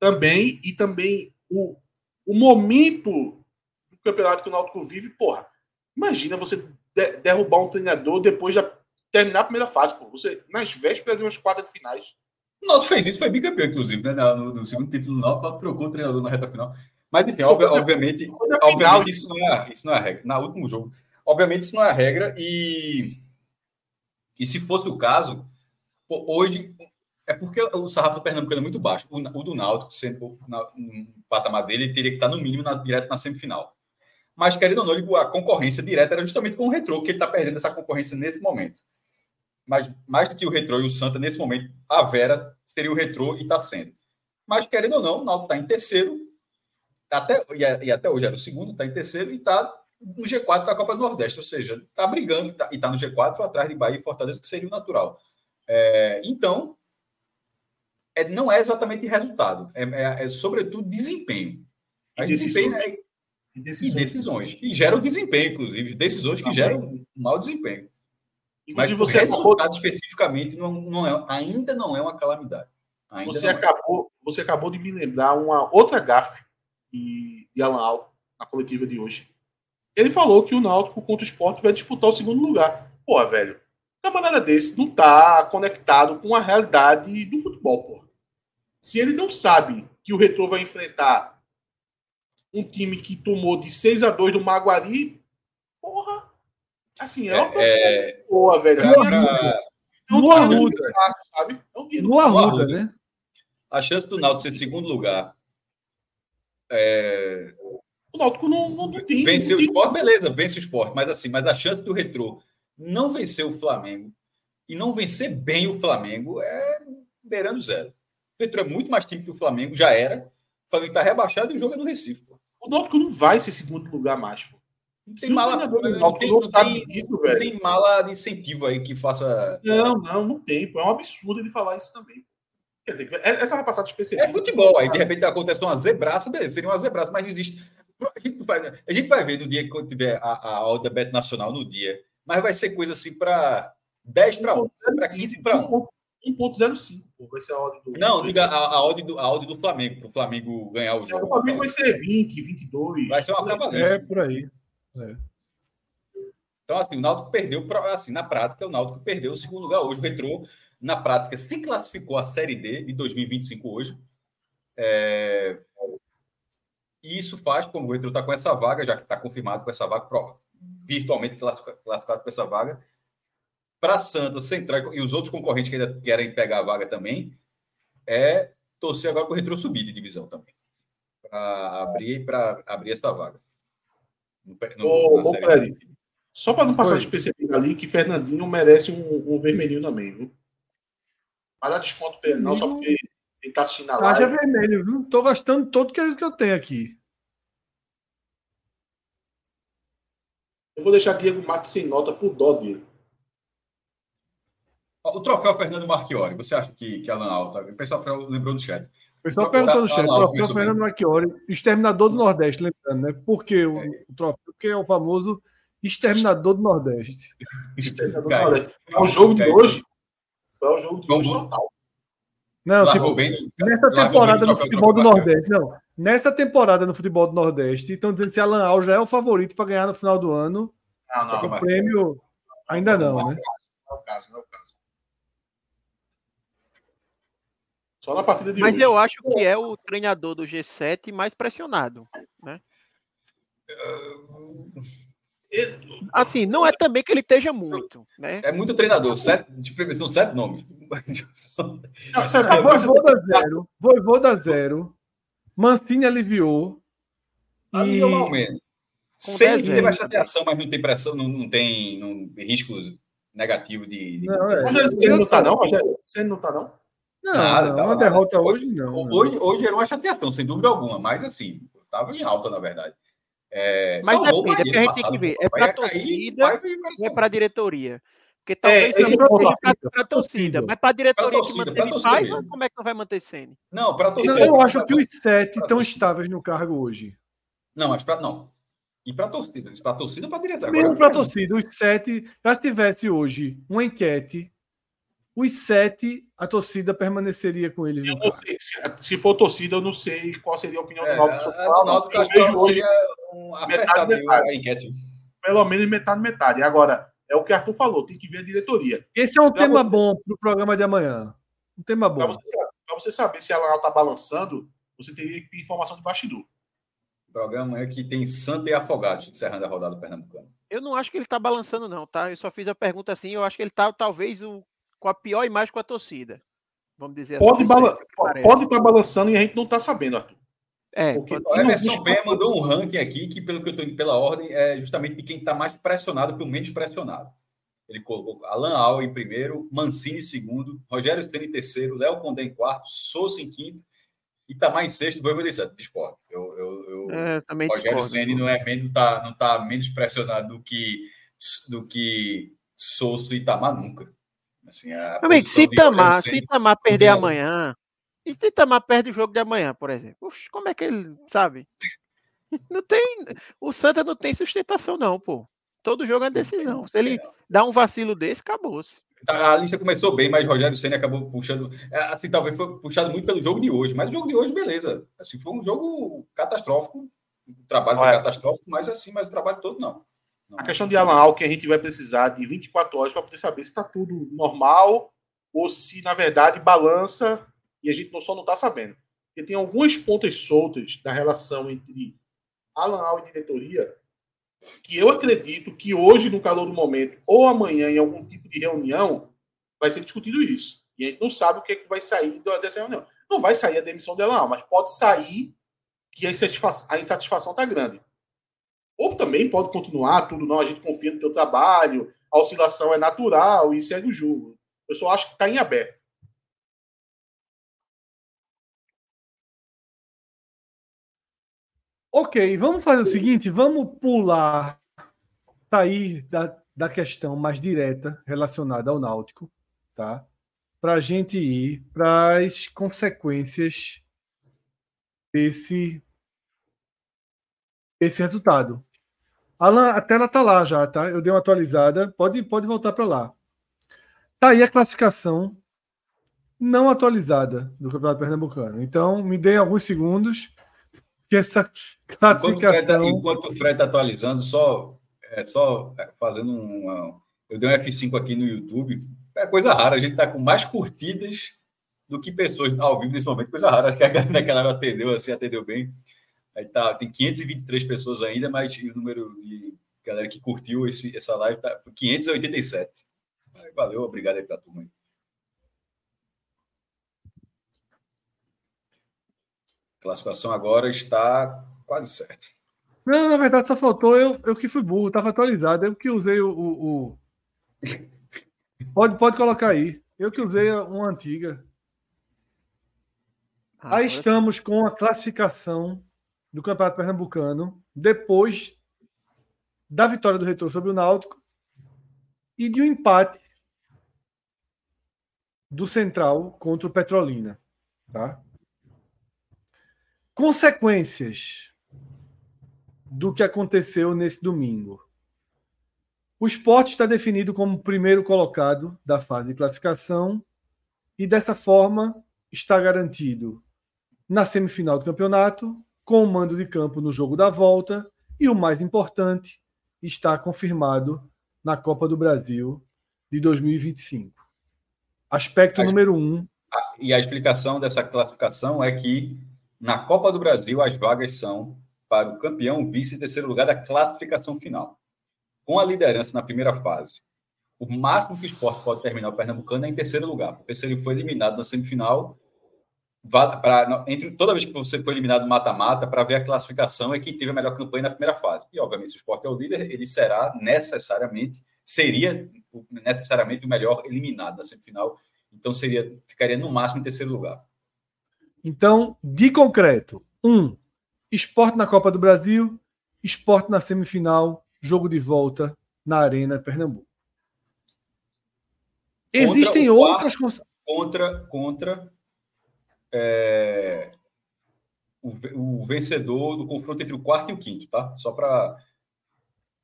Também, e também o, o momento do campeonato que o Náutico vive, porra. Imagina você de, derrubar um treinador depois de terminar a primeira fase, pô. Você, nas vésperas de umas quartas de finais. O Náutico fez isso, foi bicampeão, inclusive, né? No, no, segundo título do Náutico, trocou o treinador na reta final. Mas, enfim, ob, obviamente, obviamente isso, não é, isso não é a regra. Na último jogo, obviamente, isso não é a regra e e se fosse o caso, hoje é porque o sarrafo do Pernambucano é muito baixo. O, o do Náutico, sendo na, no patamar dele, teria que estar no mínimo na, direto na semifinal. Mas, querendo ou não, a concorrência direta era justamente com o Retrô, que ele está perdendo essa concorrência nesse momento. Mas mais do que o Retrô e o Santa, nesse momento, a Vera seria o Retrô e está sendo. Mas, querendo ou não, o Náutico está em terceiro, até, e, até hoje era o segundo, está em terceiro e está no G4 da Copa do Nordeste, ou seja, está brigando tá, e está no G4 atrás de Bahia e Fortaleza, que seria o natural. É, então, é, não é exatamente resultado, é, é, é sobretudo desempenho. E decisões. É, e decisões. E decisões, que geram desempenho, inclusive, decisões que geram mau desempenho. Inclusive, Mas você resultado acabou... especificamente não, não é, ainda não é uma calamidade. Ainda você, é. acabou, é. você acabou de me lembrar uma outra gafe de, de Alan Al na coletiva de hoje ele falou que o Náutico contra o Sport vai disputar o segundo lugar. Pô, velho, uma maneira desse não tá conectado com a realidade do futebol, pô. Se ele não sabe que o Retro vai enfrentar um time que tomou de 6 a 2 do Maguari, porra, assim, é uma é, é... boa, velho. Assim, assim, é um Arruda, sabe? É um no Arruda, né? A chance do Náutico ser segundo lugar é, o Náutico não, não, não tem. Venceu o esporte, beleza, vence o esporte, mas assim, mas a chance do retrô não vencer o Flamengo e não vencer bem o Flamengo é beirando zero. O retrô é muito mais time que o Flamengo, já era. O Flamengo está rebaixado e o jogo é no Recife. Pô. O Náutico não vai ser segundo lugar mais, pô. Não tem mala, não, não, tem, não, tem, disso, não tem mala de incentivo aí que faça. Não, não, não tem. Pô. É um absurdo ele falar isso também. Quer dizer, essa é uma passada especial. É futebol, aí de repente acontece uma zebraça, beleza, seria uma zebraça, mas não existe. A gente vai, a gente vai ver no dia que tiver a, a da Bet Nacional no dia, mas vai ser coisa assim para 10 para 1, para 15 para 1. 1.05, vai ser a odd do. Não, diga a, a, odd do, a odd do Flamengo, para o Flamengo ganhar o jogo. O Flamengo vai ser 20, 22. Vai ser uma cavaleira. É, por aí. É. Então, assim, o Náutico perdeu, assim, na prática, o Náutico perdeu o segundo lugar hoje. O Retrô, na prática, se classificou a Série D de 2025 hoje. É, e isso faz, como o Retro está com essa vaga, já que está confirmado com essa vaga, prova, virtualmente classificado com essa vaga, para Santa, Central e os outros concorrentes que ainda querem pegar a vaga também, é torcer agora para o Retro subir de divisão também. Para abrir, abrir essa vaga. No, no, ô, ô Fred, só para não passar despercebido ali, que Fernandinho merece um, um vermelhinho também, viu? Mas dá desconto para ele, não, só porque ele tá assistindo a live. Haja vermelho, viu? Tô gastando todo que eu tenho aqui. Eu vou deixar Diego Matos sem nota por dó dele. O troféu Fernando Marchiori, você acha que, que Alan Alta? O pessoal lembrou no chat. O pessoal perguntou no chat, o troféu Fernando Marchiori, exterminador do Nordeste, lembrando, né? Por que o, é. o troféu? Porque é o famoso Exterminador do Nordeste. Exterminador do Nordeste. É o jogo de hoje. É o jogo de hoje total. Não, tipo, bem, nessa temporada no futebol do Nordeste, não. Nessa temporada no futebol do Nordeste, estão dizendo se Alan Al já é o favorito para ganhar no final do ano. Não, não, o prêmio ainda não, não, né? Não é o caso, não é o caso. Só na partida de Mas hoje. eu acho que é o treinador do G7 mais pressionado, né? Assim, não é também que ele esteja muito, né? É muito treinador, sete, de são sete nomes. Voivoda zero, Voivoda zero, Mancini aliviou. Aliviou e... mal menos. Sempre teve a chateação, mas não tem pressão, não, não tem não, riscos negativos de. de... Não, é. Você não tá, não? Você não tá, não? Não, Nada, não, uma derrota hoje, não. Hoje, hoje era uma chateação, sem dúvida alguma, mas assim, estava em alta, na verdade. É, mas depende, é porque a gente tem que ver. É para a torcida ou é para a diretoria? Porque talvez é, seja para a torcida, mas para a diretoria torcida, que manteve como é que não vai manter Sene? Não, para a torcida. Eu acho que os sete estão estáveis no cargo hoje. Não, mas para não. E para a torcida? Para a torcida ou para a diretoria? Mesmo para a torcida, os sete. Já se tivesse hoje uma enquete os sete, a torcida permaneceria com eles. Eu não sei, se, se, for torcida, eu não sei qual seria a opinião é, do Náutico sobre o Náutico. Eu vejo hoje um metade, metade. A enquete. Pelo menos metade, metade. Agora, é o que Arthur falou, tem que ver a diretoria. Esse é um pra tema você... bom para o programa de amanhã. Um tema bom. Para você, você, saber se ela está balançando, você teria que ter informação de bastidor. O programa é que tem Santa e Afogados encerrando a rodada do Pernambucano. Eu não acho que ele está balançando, não, tá? Eu só fiz a pergunta assim. Eu acho que ele está, talvez, o com a pior imagem com a torcida. Vamos dizer pode assim. Bala pode estar tá balançando e a gente não está sabendo, Arthur. É, Porque o Emerson Ben mandou um ranking aqui que, pelo que eu estou indo pela ordem, é justamente de quem está mais pressionado pelo menos pressionado. Ele colocou Alan Al em primeiro, Mancini em segundo, Rogério Stene em terceiro, Léo Condé em quarto, Souza em quinto e Tamar em sexto, vou dizer, discordo. Eu, eu, eu, é, também Rogério Ceni não é menos, tá, não tá menos pressionado do que do que Souza e Tamar nunca. Assim, Amigo, se Itamar, se Itamar perder amanhã, e se Itamar perde o jogo de amanhã, por exemplo, Ux, como é que ele sabe? Não tem. O Santa não tem sustentação, não, pô. Todo jogo é decisão. Se ele dá um vacilo desse, acabou-se. Tá, a lista começou bem, mas Rogério Senna acabou puxando. É, assim, talvez foi puxado muito pelo jogo de hoje. Mas o jogo de hoje, beleza. Assim, foi um jogo catastrófico. O trabalho foi catastrófico, mas assim, mas o trabalho todo não. A questão de Alan Alckmin, a gente vai precisar de 24 horas para poder saber se está tudo normal ou se, na verdade, balança e a gente só não está sabendo. Porque tem algumas pontas soltas da relação entre Alan Al e diretoria que eu acredito que hoje, no calor do momento, ou amanhã, em algum tipo de reunião, vai ser discutido isso. E a gente não sabe o que, é que vai sair dessa reunião. Não vai sair a demissão de Alan mas pode sair que a insatisfação está grande. Ou também pode continuar tudo, não, a gente confia no teu trabalho, a oscilação é natural e segue o jogo. Eu só acho que está em aberto. Ok, vamos fazer o seguinte: vamos pular, sair da, da questão mais direta relacionada ao Náutico, tá? Para a gente ir para as consequências desse, desse resultado. Alan, a tela tá lá já, tá? Eu dei uma atualizada. Pode, pode voltar para lá. Tá aí a classificação não atualizada do Campeonato Pernambucano. Então, me dê alguns segundos que essa classificação. Enquanto o Fred está atualizando, só, é, só fazendo um. Eu dei um F5 aqui no YouTube. É coisa rara, a gente está com mais curtidas do que pessoas ao vivo nesse momento. Coisa rara, acho que a galera hora atendeu assim, atendeu bem. Aí tá, tem 523 pessoas ainda, mas o número de galera que curtiu esse, essa live tá 587. Aí, valeu, obrigado aí pra turma. Aí. Classificação agora está quase certa. Não, na verdade só faltou eu, eu que fui burro, estava atualizado, eu que usei o, o, o... pode, pode colocar aí. Eu que usei uma antiga. Ah, aí estamos com a classificação do Campeonato Pernambucano, depois da vitória do Retrô sobre o Náutico e de um empate do Central contra o Petrolina. Tá? Consequências do que aconteceu nesse domingo. O esporte está definido como primeiro colocado da fase de classificação e, dessa forma, está garantido na semifinal do campeonato, com o mando de campo no jogo da volta e, o mais importante, está confirmado na Copa do Brasil de 2025. Aspecto a, número um. E a explicação dessa classificação é que na Copa do Brasil as vagas são para o campeão, vice e terceiro lugar da classificação final com a liderança na primeira fase, o máximo que o esporte pode terminar o Pernambucano é em terceiro lugar, porque se ele for eliminado na semifinal, pra, entre toda vez que você for eliminado mata-mata, para ver a classificação é quem teve a melhor campanha na primeira fase. E, obviamente, se o esporte é o líder, ele será necessariamente, seria necessariamente o melhor eliminado na semifinal. Então, seria, ficaria no máximo em terceiro lugar. Então, de concreto, um, esporte na Copa do Brasil, esporte na semifinal, jogo de volta na Arena Pernambuco. Existem contra outras. Quarto, contra contra é, o, o, vencedor do confronto entre o quarto e o quinto, tá? Só para.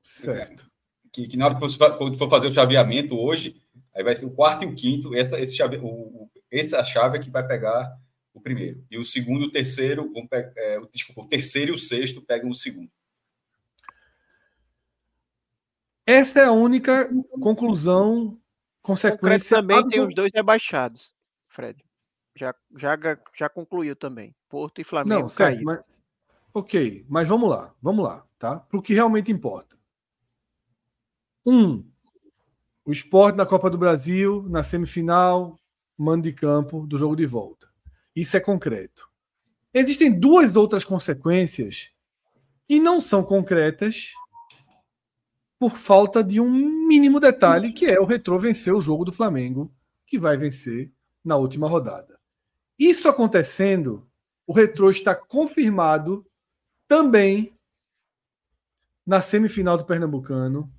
Certo. Que, que, na hora que você quando for fazer o chaveamento hoje, aí vai ser o quarto e o quinto. Essa, esse chave, o, essa chave é que vai pegar o primeiro. E o segundo e o terceiro vão pegar. É, desculpa, o terceiro e o sexto pegam o segundo. Essa é a única conclusão, consequência. também tem os dois rebaixados, Fred. Já, já, já concluiu também. Porto e Flamengo Não, certo, mas, Ok, mas vamos lá, vamos lá, tá? Para o que realmente importa. Um, o esporte na Copa do Brasil, na semifinal, mando de campo do jogo de volta. Isso é concreto. Existem duas outras consequências que não são concretas por falta de um mínimo detalhe, que é o Retrô vencer o jogo do Flamengo, que vai vencer na última rodada. Isso acontecendo, o Retrô está confirmado também na semifinal do Pernambucano,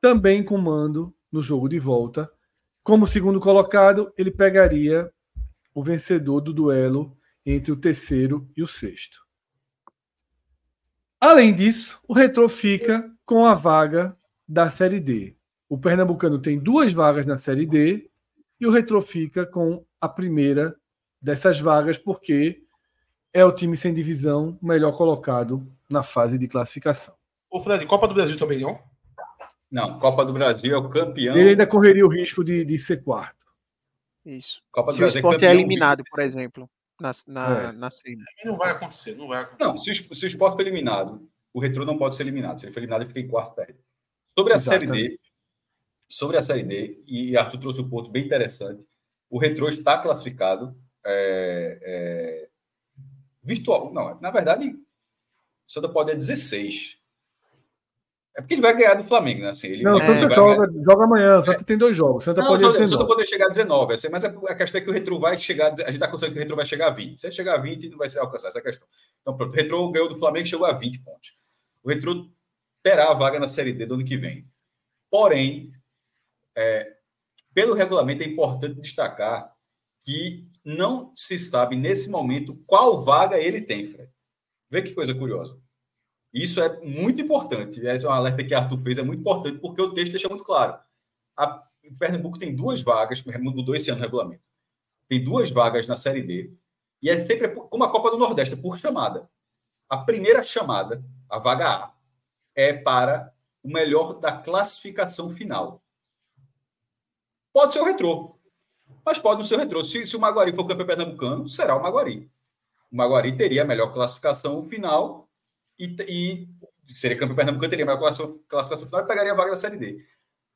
também com mando no jogo de volta. Como segundo colocado, ele pegaria o vencedor do duelo entre o terceiro e o sexto. Além disso, o Retrô fica com a vaga da Série D. O Pernambucano tem duas vagas na Série D e o Retro fica com a primeira dessas vagas, porque é o time sem divisão melhor colocado na fase de classificação. O Fred, Copa do Brasil também não? Não, Copa do Brasil é o campeão. Ele ainda correria o risco de, de ser quarto. Isso. Copa do se Brasil o esporte é, é eliminado, por exemplo, na, na, é. na Não vai acontecer, não vai acontecer. Não, se, se o esporte for eliminado, o Retro não pode ser eliminado. Se ele for eliminado, ele fica em quarto perde. Sobre a Exatamente. Série D, sobre a Série D, e Arthur trouxe um ponto bem interessante, o Retro está classificado é, é, virtual. Não, na verdade, o Santa pode é 16. É porque ele vai ganhar do Flamengo, né? Assim, ele, não, o Santa joga, joga amanhã, só que tem dois jogos. Santa não, pode só, Santa poder chegar a 19, assim, mas a questão é que o Retro vai chegar. A gente está considerando que o Retro vai chegar a 20. Se ele chegar a 20, não vai ser alcançar essa questão. Então, pronto, o Retro ganhou do Flamengo e chegou a 20 pontos. O Retro terá a vaga na Série D do ano que vem. Porém, é, pelo regulamento, é importante destacar que não se sabe nesse momento qual vaga ele tem, Fred. Vê que coisa curiosa. Isso é muito importante. Esse é um alerta que Arthur fez, é muito importante, porque o texto deixa muito claro. A, Pernambuco tem duas vagas, mudou esse ano o regulamento. Tem duas vagas na Série D, e é sempre como a Copa do Nordeste, é por chamada. A primeira chamada, a vaga A, é para o melhor da classificação final. Pode ser o retrô, mas pode não ser o retrô. Se, se o Maguari for campeão pernambucano, será o Maguari. O Maguari teria a melhor classificação final e, e seria campeão pernambucano, teria a melhor classificação final e pegaria a vaga da Série D.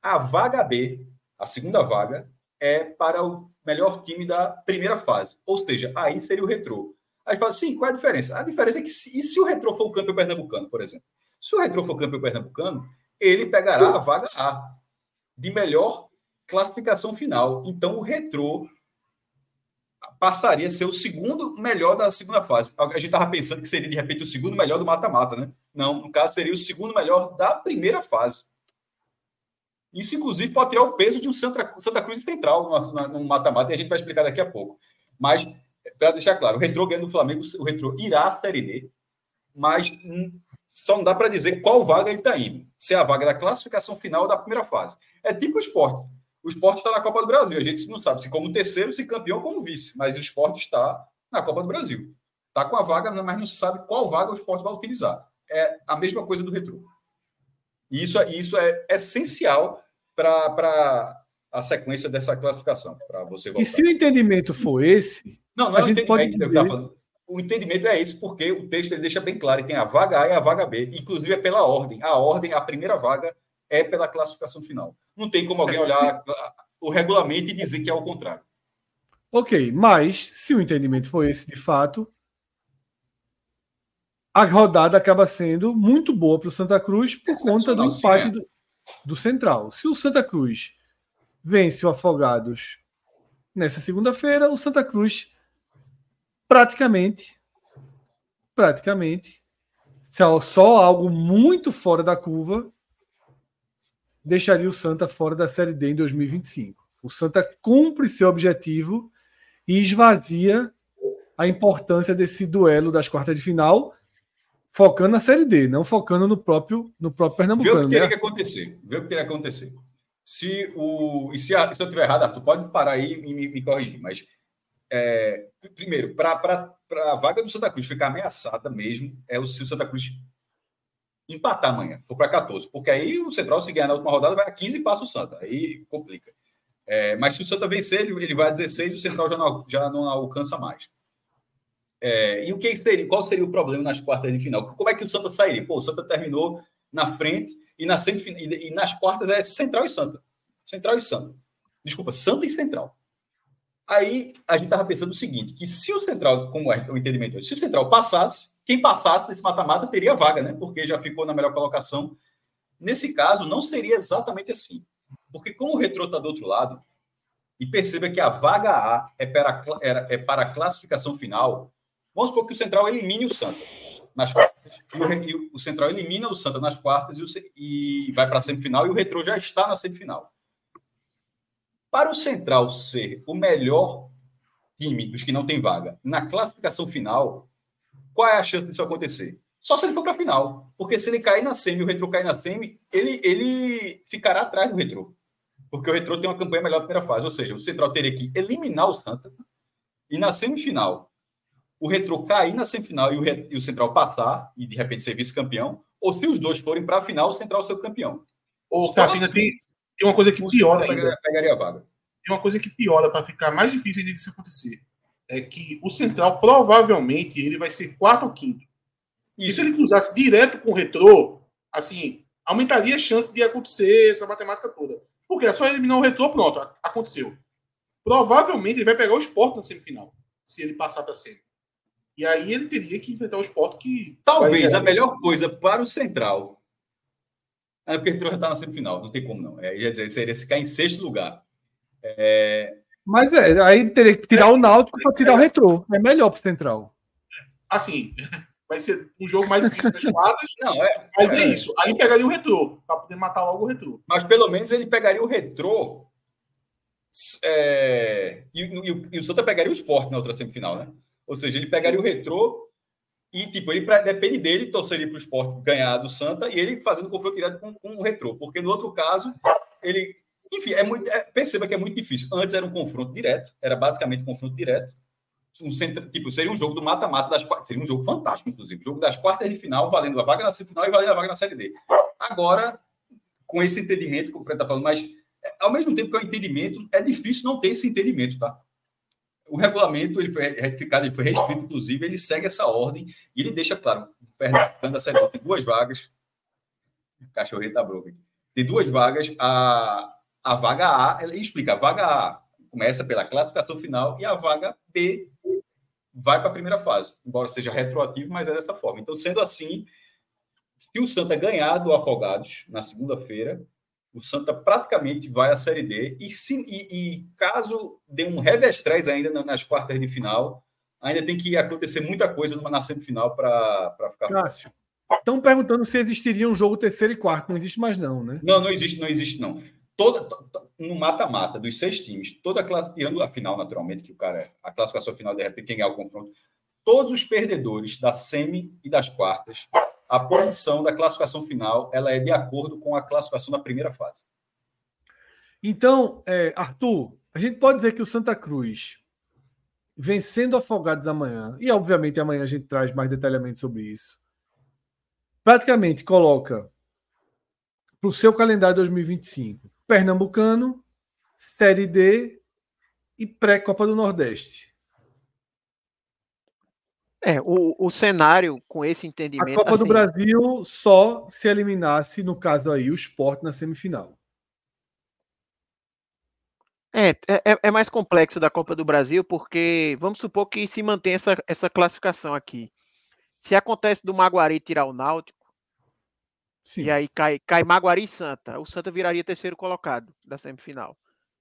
A vaga B, a segunda vaga, é para o melhor time da primeira fase. Ou seja, aí seria o retrô. Aí fala, sim, qual é a diferença? A diferença é que se, e se o retrô for o campeão pernambucano, por exemplo? Se o Retro for campeão pernambucano, ele pegará a vaga A de melhor classificação final. Então, o Retro passaria a ser o segundo melhor da segunda fase. A gente estava pensando que seria, de repente, o segundo melhor do mata-mata, né? Não, no caso, seria o segundo melhor da primeira fase. Isso, inclusive, pode tirar o peso de um Santa, Santa Cruz Central no mata-mata, e a gente vai explicar daqui a pouco. Mas, para deixar claro, o Retro ganhando do Flamengo, o Retro irá à Série D, mas Só não dá para dizer qual vaga ele está indo. Se é a vaga da classificação final da primeira fase. É tipo o esporte. O esporte está na Copa do Brasil. A gente não sabe se como terceiro, se campeão ou como vice. Mas o esporte está na Copa do Brasil. Está com a vaga, mas não se sabe qual vaga o esporte vai utilizar. É a mesma coisa do retrô. E isso, é, isso é essencial para a sequência dessa classificação, para você voltar. E se o entendimento for esse. Não, não é o entendimento pode o entendimento é esse, porque o texto ele deixa bem claro que tem a vaga A e a vaga B, inclusive é pela ordem. A ordem, a primeira vaga, é pela classificação final. Não tem como alguém olhar o regulamento e dizer que é o contrário. Ok, mas se o entendimento for esse de fato, a rodada acaba sendo muito boa para o Santa Cruz por conta do empate é. do, do Central. Se o Santa Cruz vence o Afogados nessa segunda-feira, o Santa Cruz praticamente, praticamente, só algo muito fora da curva deixaria o Santa fora da Série D em 2025. O Santa cumpre seu objetivo e esvazia a importância desse duelo das quartas de final, focando na Série D, não focando no próprio no próprio Pernambucano. Vê o que teria né? que acontecer. Vê o que teria que acontecer. Se o e se, a, se eu estiver errado, Arthur, pode parar aí e me, me corrigir, mas é, primeiro, para a vaga do Santa Cruz ficar ameaçada mesmo, é o se o Santa Cruz empatar amanhã, for para 14, porque aí o Central, se ganhar na última rodada, vai a 15 e passa o Santa, aí complica. É, mas se o Santa vencer, ele, vai a 16 e o Central já não, já não alcança mais. É, e o que seria? Qual seria o problema nas quartas de final? Como é que o Santa sairia? Pô, o Santa terminou na frente e, na semifinal, e, e nas quartas é Central e Santa. Central e Santa. Desculpa, Santa e Central. Aí a gente estava pensando o seguinte: que se o Central, como é o entendimento, se o Central passasse, quem passasse nesse mata-mata teria vaga, né? Porque já ficou na melhor colocação. Nesse caso, não seria exatamente assim. Porque como o retrô está do outro lado, e perceba que a vaga A é para, é para a classificação final, vamos supor que o Central elimine o Santa nas quartas. E o, o Central elimina o Santa nas quartas e, o, e vai para a semifinal, e o retrô já está na semifinal. Para o Central ser o melhor time dos que não tem vaga na classificação final, qual é a chance disso acontecer? Só se ele for para a final. Porque se ele cair na semi e o Retro cair na semi, ele, ele ficará atrás do Retro. Porque o Retro tem uma campanha melhor na primeira fase. Ou seja, o Central teria que eliminar o Santa e na semifinal o Retro cair na semifinal e o, e o Central passar e de repente ser vice-campeão. Ou se os dois forem para a final, o Central ser o campeão. Ou Cassina assim, tem, tem uma coisa que piora ainda. Pegaria a vaga. Tem uma coisa que piora para ficar mais difícil de isso acontecer. É que o Central provavelmente ele vai ser quarto ou quinto. E se ele cruzasse direto com o retrô, assim, aumentaria a chance de acontecer essa matemática toda. Porque é só eliminar o retrô, pronto, aconteceu. Provavelmente ele vai pegar o esporte na semifinal, se ele passar para semi. E aí ele teria que enfrentar o esporte que. Talvez a melhor coisa para o Central é porque ele já está na semifinal, não tem como não. É, ia dizer, seria ficar em sexto lugar. É... Mas é, aí teria que tirar é, o Náutico para tirar o retrô. É melhor para o Central. Assim, vai ser um jogo mais difícil das quadras. <laughs> Não, é, mas é, é, isso. Aí pegaria o retrô, para poder matar logo o retrô. Mas pelo menos ele pegaria o retrô. É, e, e, e, o Santa pegaria o esporte na outra semifinal, né? Ou seja, ele pegaria o retrô e, tipo, ele depende dele torceria para o esporte ganhar do Santa e ele fazendo confronto direto com, com, o retrô. Porque no outro caso, ele. Enfim, é muito, é, perceba que é muito difícil. Antes era um confronto direto, era basicamente um confronto direto. Um centro, tipo, seria um jogo do mata-mata das. Seria um jogo fantástico, inclusive. Jogo das quartas de final, valendo a vaga na semifinal e valendo a vaga na Série D. Agora, com esse entendimento que o Fred está falando, mas ao mesmo tempo que é o entendimento, é difícil não ter esse entendimento, tá? O regulamento ele foi retificado, ele foi reescrito, inclusive, ele segue essa ordem e ele deixa claro, o Fernando Série tem duas vagas, o cachorrinho tá broco tem duas vagas, a, a vaga A, ele explica, a vaga A começa pela classificação final e a vaga B vai para a primeira fase, embora seja retroativo, mas é dessa forma. Então, sendo assim, se o Santa ganhar do Afogados na segunda-feira, o Santa praticamente vai à Série D. E, se, e, e caso dê um revestrez ainda nas quartas de final, ainda tem que acontecer muita coisa na semifinal para ficar. Cássio, estão perguntando se existiria um jogo terceiro e quarto. Não existe mais, não, né? Não, não existe, não existe, não. Toda, no mata-mata dos seis times, toda a classe, tirando a final, naturalmente, que o cara a classificação final, de repente, quem é o confronto, todos os perdedores da semi e das quartas a posição da classificação final ela é de acordo com a classificação da primeira fase. Então, é, Arthur, a gente pode dizer que o Santa Cruz, vencendo Afogados amanhã, e obviamente amanhã a gente traz mais detalhamento sobre isso, praticamente coloca para o seu calendário 2025 Pernambucano, Série D e pré-Copa do Nordeste. É, o, o cenário com esse entendimento. A Copa assim, do Brasil só se eliminasse, no caso aí, o esporte na semifinal. É, é, é, mais complexo da Copa do Brasil, porque vamos supor que se mantém essa, essa classificação aqui. Se acontece do Maguari tirar o Náutico, Sim. e aí cai, cai Maguari e Santa, o Santa viraria terceiro colocado da semifinal.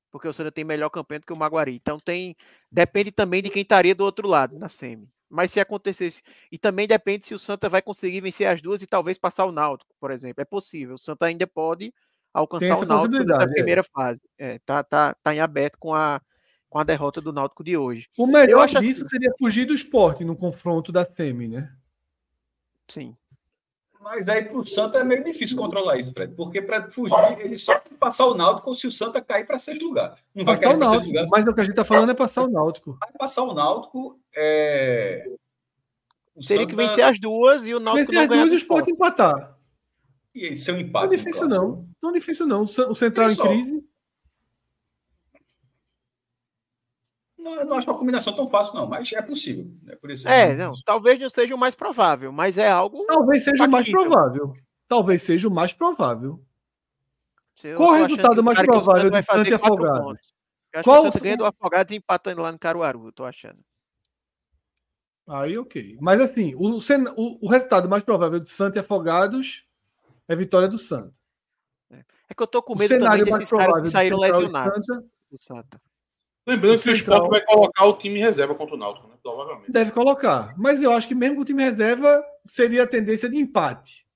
Porque o Santa tem melhor campanha do que o Maguari. Então tem. Depende também de quem estaria do outro lado, na semi. Mas se acontecesse. E também depende se o Santa vai conseguir vencer as duas e talvez passar o Náutico, por exemplo. É possível. O Santa ainda pode alcançar o Náutico na é. primeira é. fase. É, tá, tá, tá em aberto com a, com a derrota do Náutico de hoje. O melhor disso assim... seria fugir do esporte no confronto da Semi, né? Sim. Mas aí para o Santa é meio difícil controlar isso, Fred, porque para fugir ele só tem que passar o Náutico se o Santa cair para sexto lugar. Não vai passar o Náutico, lugar, mas o que a gente está falando é passar o Náutico. Vai passar o Náutico. É... O Teria Santa... que vencer as duas e o Náutico vencer as duas e o Sport empatar. E esse é um empate. Não é difícil, não. Não é difícil, não. O Central em crise. Não, não acho uma combinação tão fácil, não, mas é possível. Né? Por isso é, não, talvez não seja o mais provável, mas é algo. Talvez seja o mais provável. Talvez seja o mais provável. Qual o resultado mais provável de Santa e Afogado? Qual o ganha do Afogado empatando lá no Caruaru, eu tô achando. Aí, ok. Mas assim, o, o, o resultado mais provável de Santa e Afogados é vitória do Santa. É, é que eu tô com medo o cenário mais provável de saíram lesionados. Santa, Lembrando que o Sport vai colocar o time reserva contra o Náutico, né? Provavelmente. Deve colocar. Mas eu acho que mesmo com o time reserva seria a tendência de empate.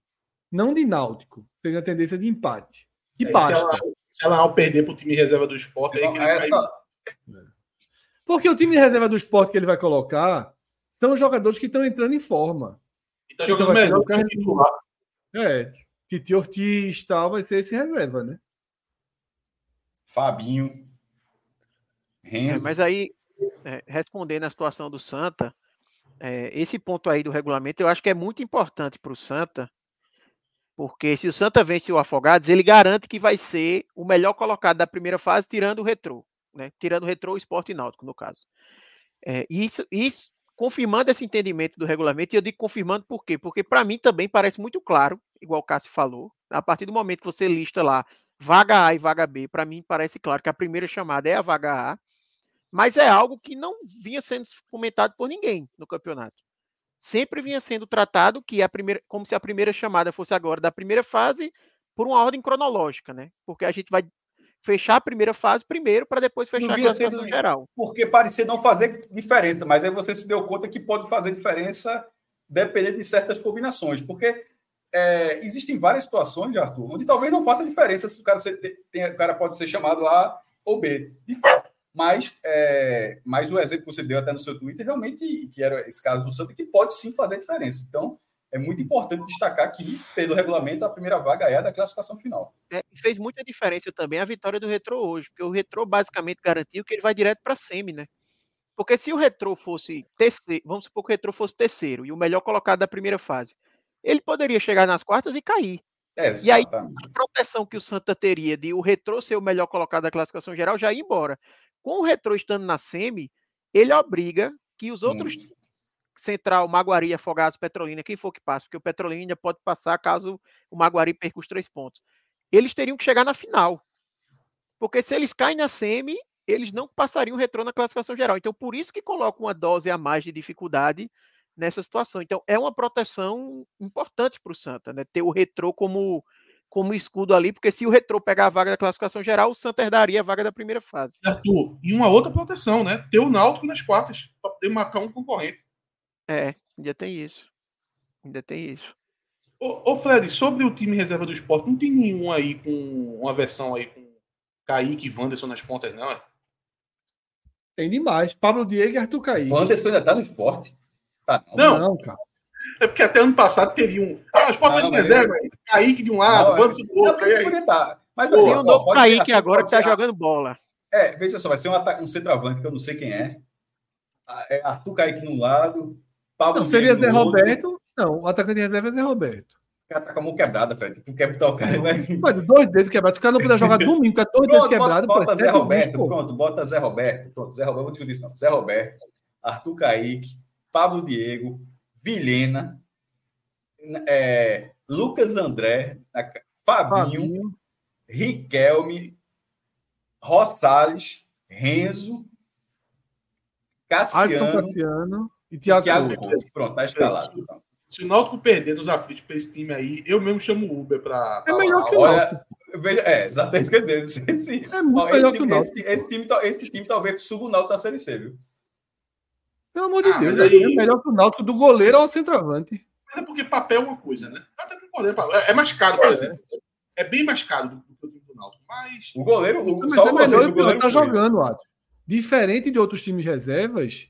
Não de Náutico. Seria a tendência de empate. E é, basta. Se ela, se ao perder para o time reserva do Sport, aí que essa... vai... Porque o time reserva do Sport que ele vai colocar são os jogadores que estão entrando em forma. E tá jogando melhor que o titular. É, Titi Ortiz tal, vai ser esse reserva, né? Fabinho. É, mas aí, é, respondendo a situação do Santa, é, esse ponto aí do regulamento eu acho que é muito importante para o Santa, porque se o Santa vence o Afogados, ele garante que vai ser o melhor colocado da primeira fase, tirando o retrô, né? Tirando o retrô, o esporte náutico, no caso. É, isso, isso, confirmando esse entendimento do regulamento, e eu digo confirmando por quê? Porque para mim também parece muito claro, igual o Cássio falou, a partir do momento que você lista lá vaga A e vaga B, para mim parece claro que a primeira chamada é a vaga A, mas é algo que não vinha sendo comentado por ninguém no campeonato. Sempre vinha sendo tratado que a primeira, como se a primeira chamada fosse agora da primeira fase por uma ordem cronológica, né? Porque a gente vai fechar a primeira fase primeiro para depois fechar a classificação sendo, geral. Porque parecia não fazer diferença, mas aí você se deu conta que pode fazer diferença dependendo de certas combinações, porque é, existem várias situações, Arthur, onde talvez não faça diferença se o cara, tem, o cara pode ser chamado A ou B, de fato. Mas, é, mas o exemplo que você deu até no seu Twitter, realmente, que era esse caso do Santos, que pode sim fazer diferença. Então, é muito importante destacar que, pelo regulamento, a primeira vaga é a da classificação final. É, fez muita diferença também a vitória do Retro hoje, porque o Retro basicamente garantiu que ele vai direto para a semi, né? Porque se o Retro fosse terceiro, vamos supor que o Retro fosse terceiro e o melhor colocado da primeira fase, ele poderia chegar nas quartas e cair. É, e aí, a proteção que o Santa teria de o Retro ser o melhor colocado da classificação geral já ir embora. Com o Retro estando na semi, ele obriga que os outros hum. Central, Maguari, Afogados, Petrolina, quem for que passe, porque o Petrolina pode passar caso o Maguari perca os três pontos. Eles teriam que chegar na final. Porque se eles caem na semi, eles não passariam o retrô na classificação geral. Então, por isso que coloca uma dose a mais de dificuldade nessa situação. Então, é uma proteção importante para o Santa, né? Ter o retrô como como escudo ali, porque se o Retrô pegar a vaga da classificação geral, o Santa herdaria a vaga da primeira fase. Arthur, e uma outra proteção, né? Ter o Náutico nas quartas, para poder matar um concorrente. É, ainda tem isso. Ainda tem isso. Ô, ô Fred, sobre o time reserva do esporte, não tem nenhum aí com uma versão aí com Kaique e Wanderson nas pontas, não, é? Tem demais. Pablo Diego e Arthur Kaique. Wanderson ainda tá no esporte? Tá, não. não, não, cara. É porque até ano passado teria um. Ah, o Sport de reserva. Kaique de um lado, Vamos do outro. Mas tem um novo Kaique agora que tá jogando bola. É, veja só, vai ser um, um centroavante que eu não sei quem é. Ah, é Arthur Kaique num lado, Pablo Não, seria Zé Roberto. Não, o atacante de reserva é Zé Roberto. O cara tá com a mão quebrada, Fred. Tu quer botar o cara, vai. dois dedos quebrados. O cara não podia jogar <laughs> domingo, porque dois dedos quebrados. Bota, bota Zé Roberto, bicho, pronto, bota Zé Roberto. Pronto, Zé Roberto, vou discutir isso não. Zé Roberto, Arthur Kaique, Pablo Diego, Vilhena, é, Lucas André, Fabinho, Fabinho. Riquelme, Rossales, Renzo, Cassiano, Cassiano e Thiago, Thiago Couto. Pronto, tá escalado. Então. Se o Náutico perder dos aflitos para esse time aí, eu mesmo chamo o Uber para. É melhor <laughs> que o Náutico. É, exatamente que eu dizer. É muito melhor que o Náutico. Esse, esse, time, esse time talvez suba o Náutico da Série C, viu? Pelo amor de ah, Deus, aí... é melhor que o Náutico do goleiro ao centroavante. Mas é porque papel é uma coisa, né? Até que goleiro, é mais caro, por exemplo. É bem mais caro do que o time do Náutico. Mas. O goleiro. O, mas só é o melhor o goleiro tá jogando, Ato. Diferente de outros times reservas,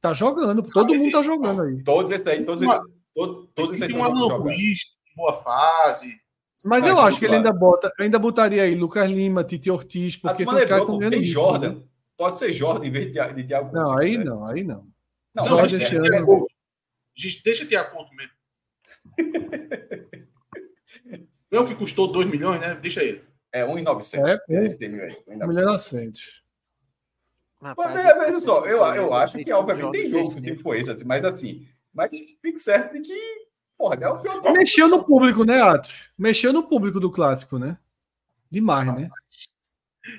tá jogando. Todo ah, mundo tá jogando aí. Todos esses aí, todos esses. Todos, todos tem um Alan Ruiz, boa fase. Mas eu acho que ele ainda bota, ainda botaria aí Lucas Lima, Titi Ortiz, porque são caras estão ganhando. Tem Jordan. Pode ser Jordan em vez de Thiago Não, aí não, aí não. Não, Jordan esse ano. Deixa Thiago Ponto mesmo. <laughs> não é o que custou 2 milhões, né? Deixa ele. É 1,900. É, é esse time aí. 1,900. Mas veja só, eu, eu acho que obviamente tem jogo que o time foi esse, mas assim, mas fique certo de que, porra, é o pior. Mexeu no público, né, Atos? Mexeu no público do clássico, né? Demais, né?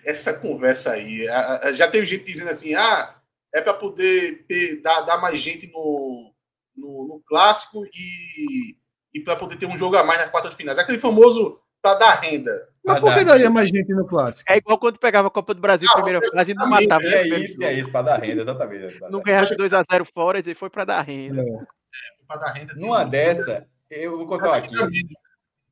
Essa conversa aí, já teve gente dizendo assim, ah, é para poder ter, dar, dar mais gente no, no, no clássico e, e para poder ter um jogo a mais nas quartas finais. Aquele famoso para dar renda. Mas por que daria mais gente no clássico? É igual quando pegava a Copa do Brasil não, primeira fase e não matava. É isso, é isso, para dar renda, exatamente. Não ganhasse 2x0 fora e foi para dar renda. É. para dar renda. Numa dessa, eu vou contar aqui.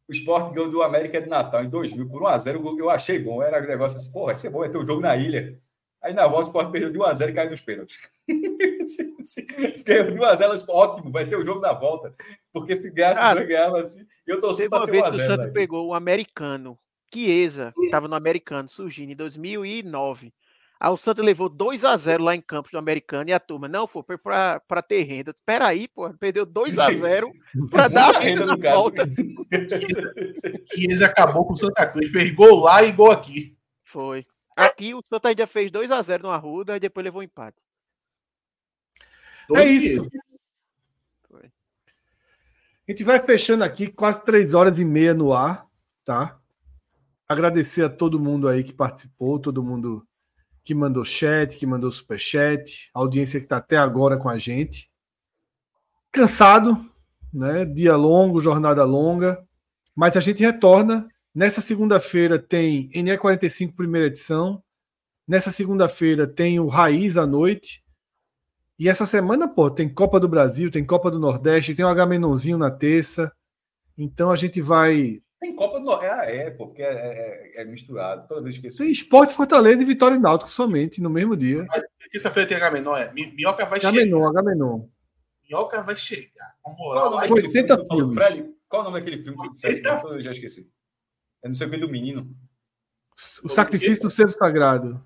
O esporte ganhou do América de Natal em 2000 por 1x0. Eu achei bom. Era um negócio assim, porra, vai ser bom, vai ter um jogo na ilha. Aí na volta o Sport perdeu de 1x0 e caiu nos pênaltis. <laughs> Ganhou de 1x0, ótimo, vai ter o jogo na volta. Porque se ganhasse, ah, não ganhava assim. Eu torci para ser 1x0. O Santos pegou o americano, Chiesa, que estava no americano, surgindo em 2009. Aí o Santos levou 2 x 0 lá em Campos do Americano e a turma, não, foi para ter renda. Espera aí, pô, perdeu 2 x 0 para dar <laughs> renda no volta. <laughs> Chiesa acabou com o Santa Cruz, fez gol lá e gol aqui. Foi. Aqui o Santa ainda fez 2 x 0 no Arruda e depois levou um empate. É isso. Foi. A gente vai fechando aqui quase três horas e meia no ar, tá? Agradecer a todo mundo aí que participou, todo mundo que mandou chat, que mandou superchat, a audiência que está até agora com a gente. Cansado, né? Dia longo, jornada longa, mas a gente retorna Nessa segunda-feira tem NE45 primeira edição. Nessa segunda-feira tem o Raiz à noite. E essa semana, pô, tem Copa do Brasil, tem Copa do Nordeste, tem o Agamenonzinho na terça. Então a gente vai. Tem Copa do Nordeste. Ah, é, porque é, é, é, misturado. Toda vez que Tem Esporte Fortaleza e Vitória e Náutico somente no mesmo dia. Terça-feira tem Agamenon, é. Minhoca vai Agamenon, chegar. Agamenon. Minhoca vai chegar. Com moral. Qual, 80 filmes. Fred, qual o nome daquele filme que? Eu já esqueci. É não sei o que do menino. O sacrifício do servo sagrado.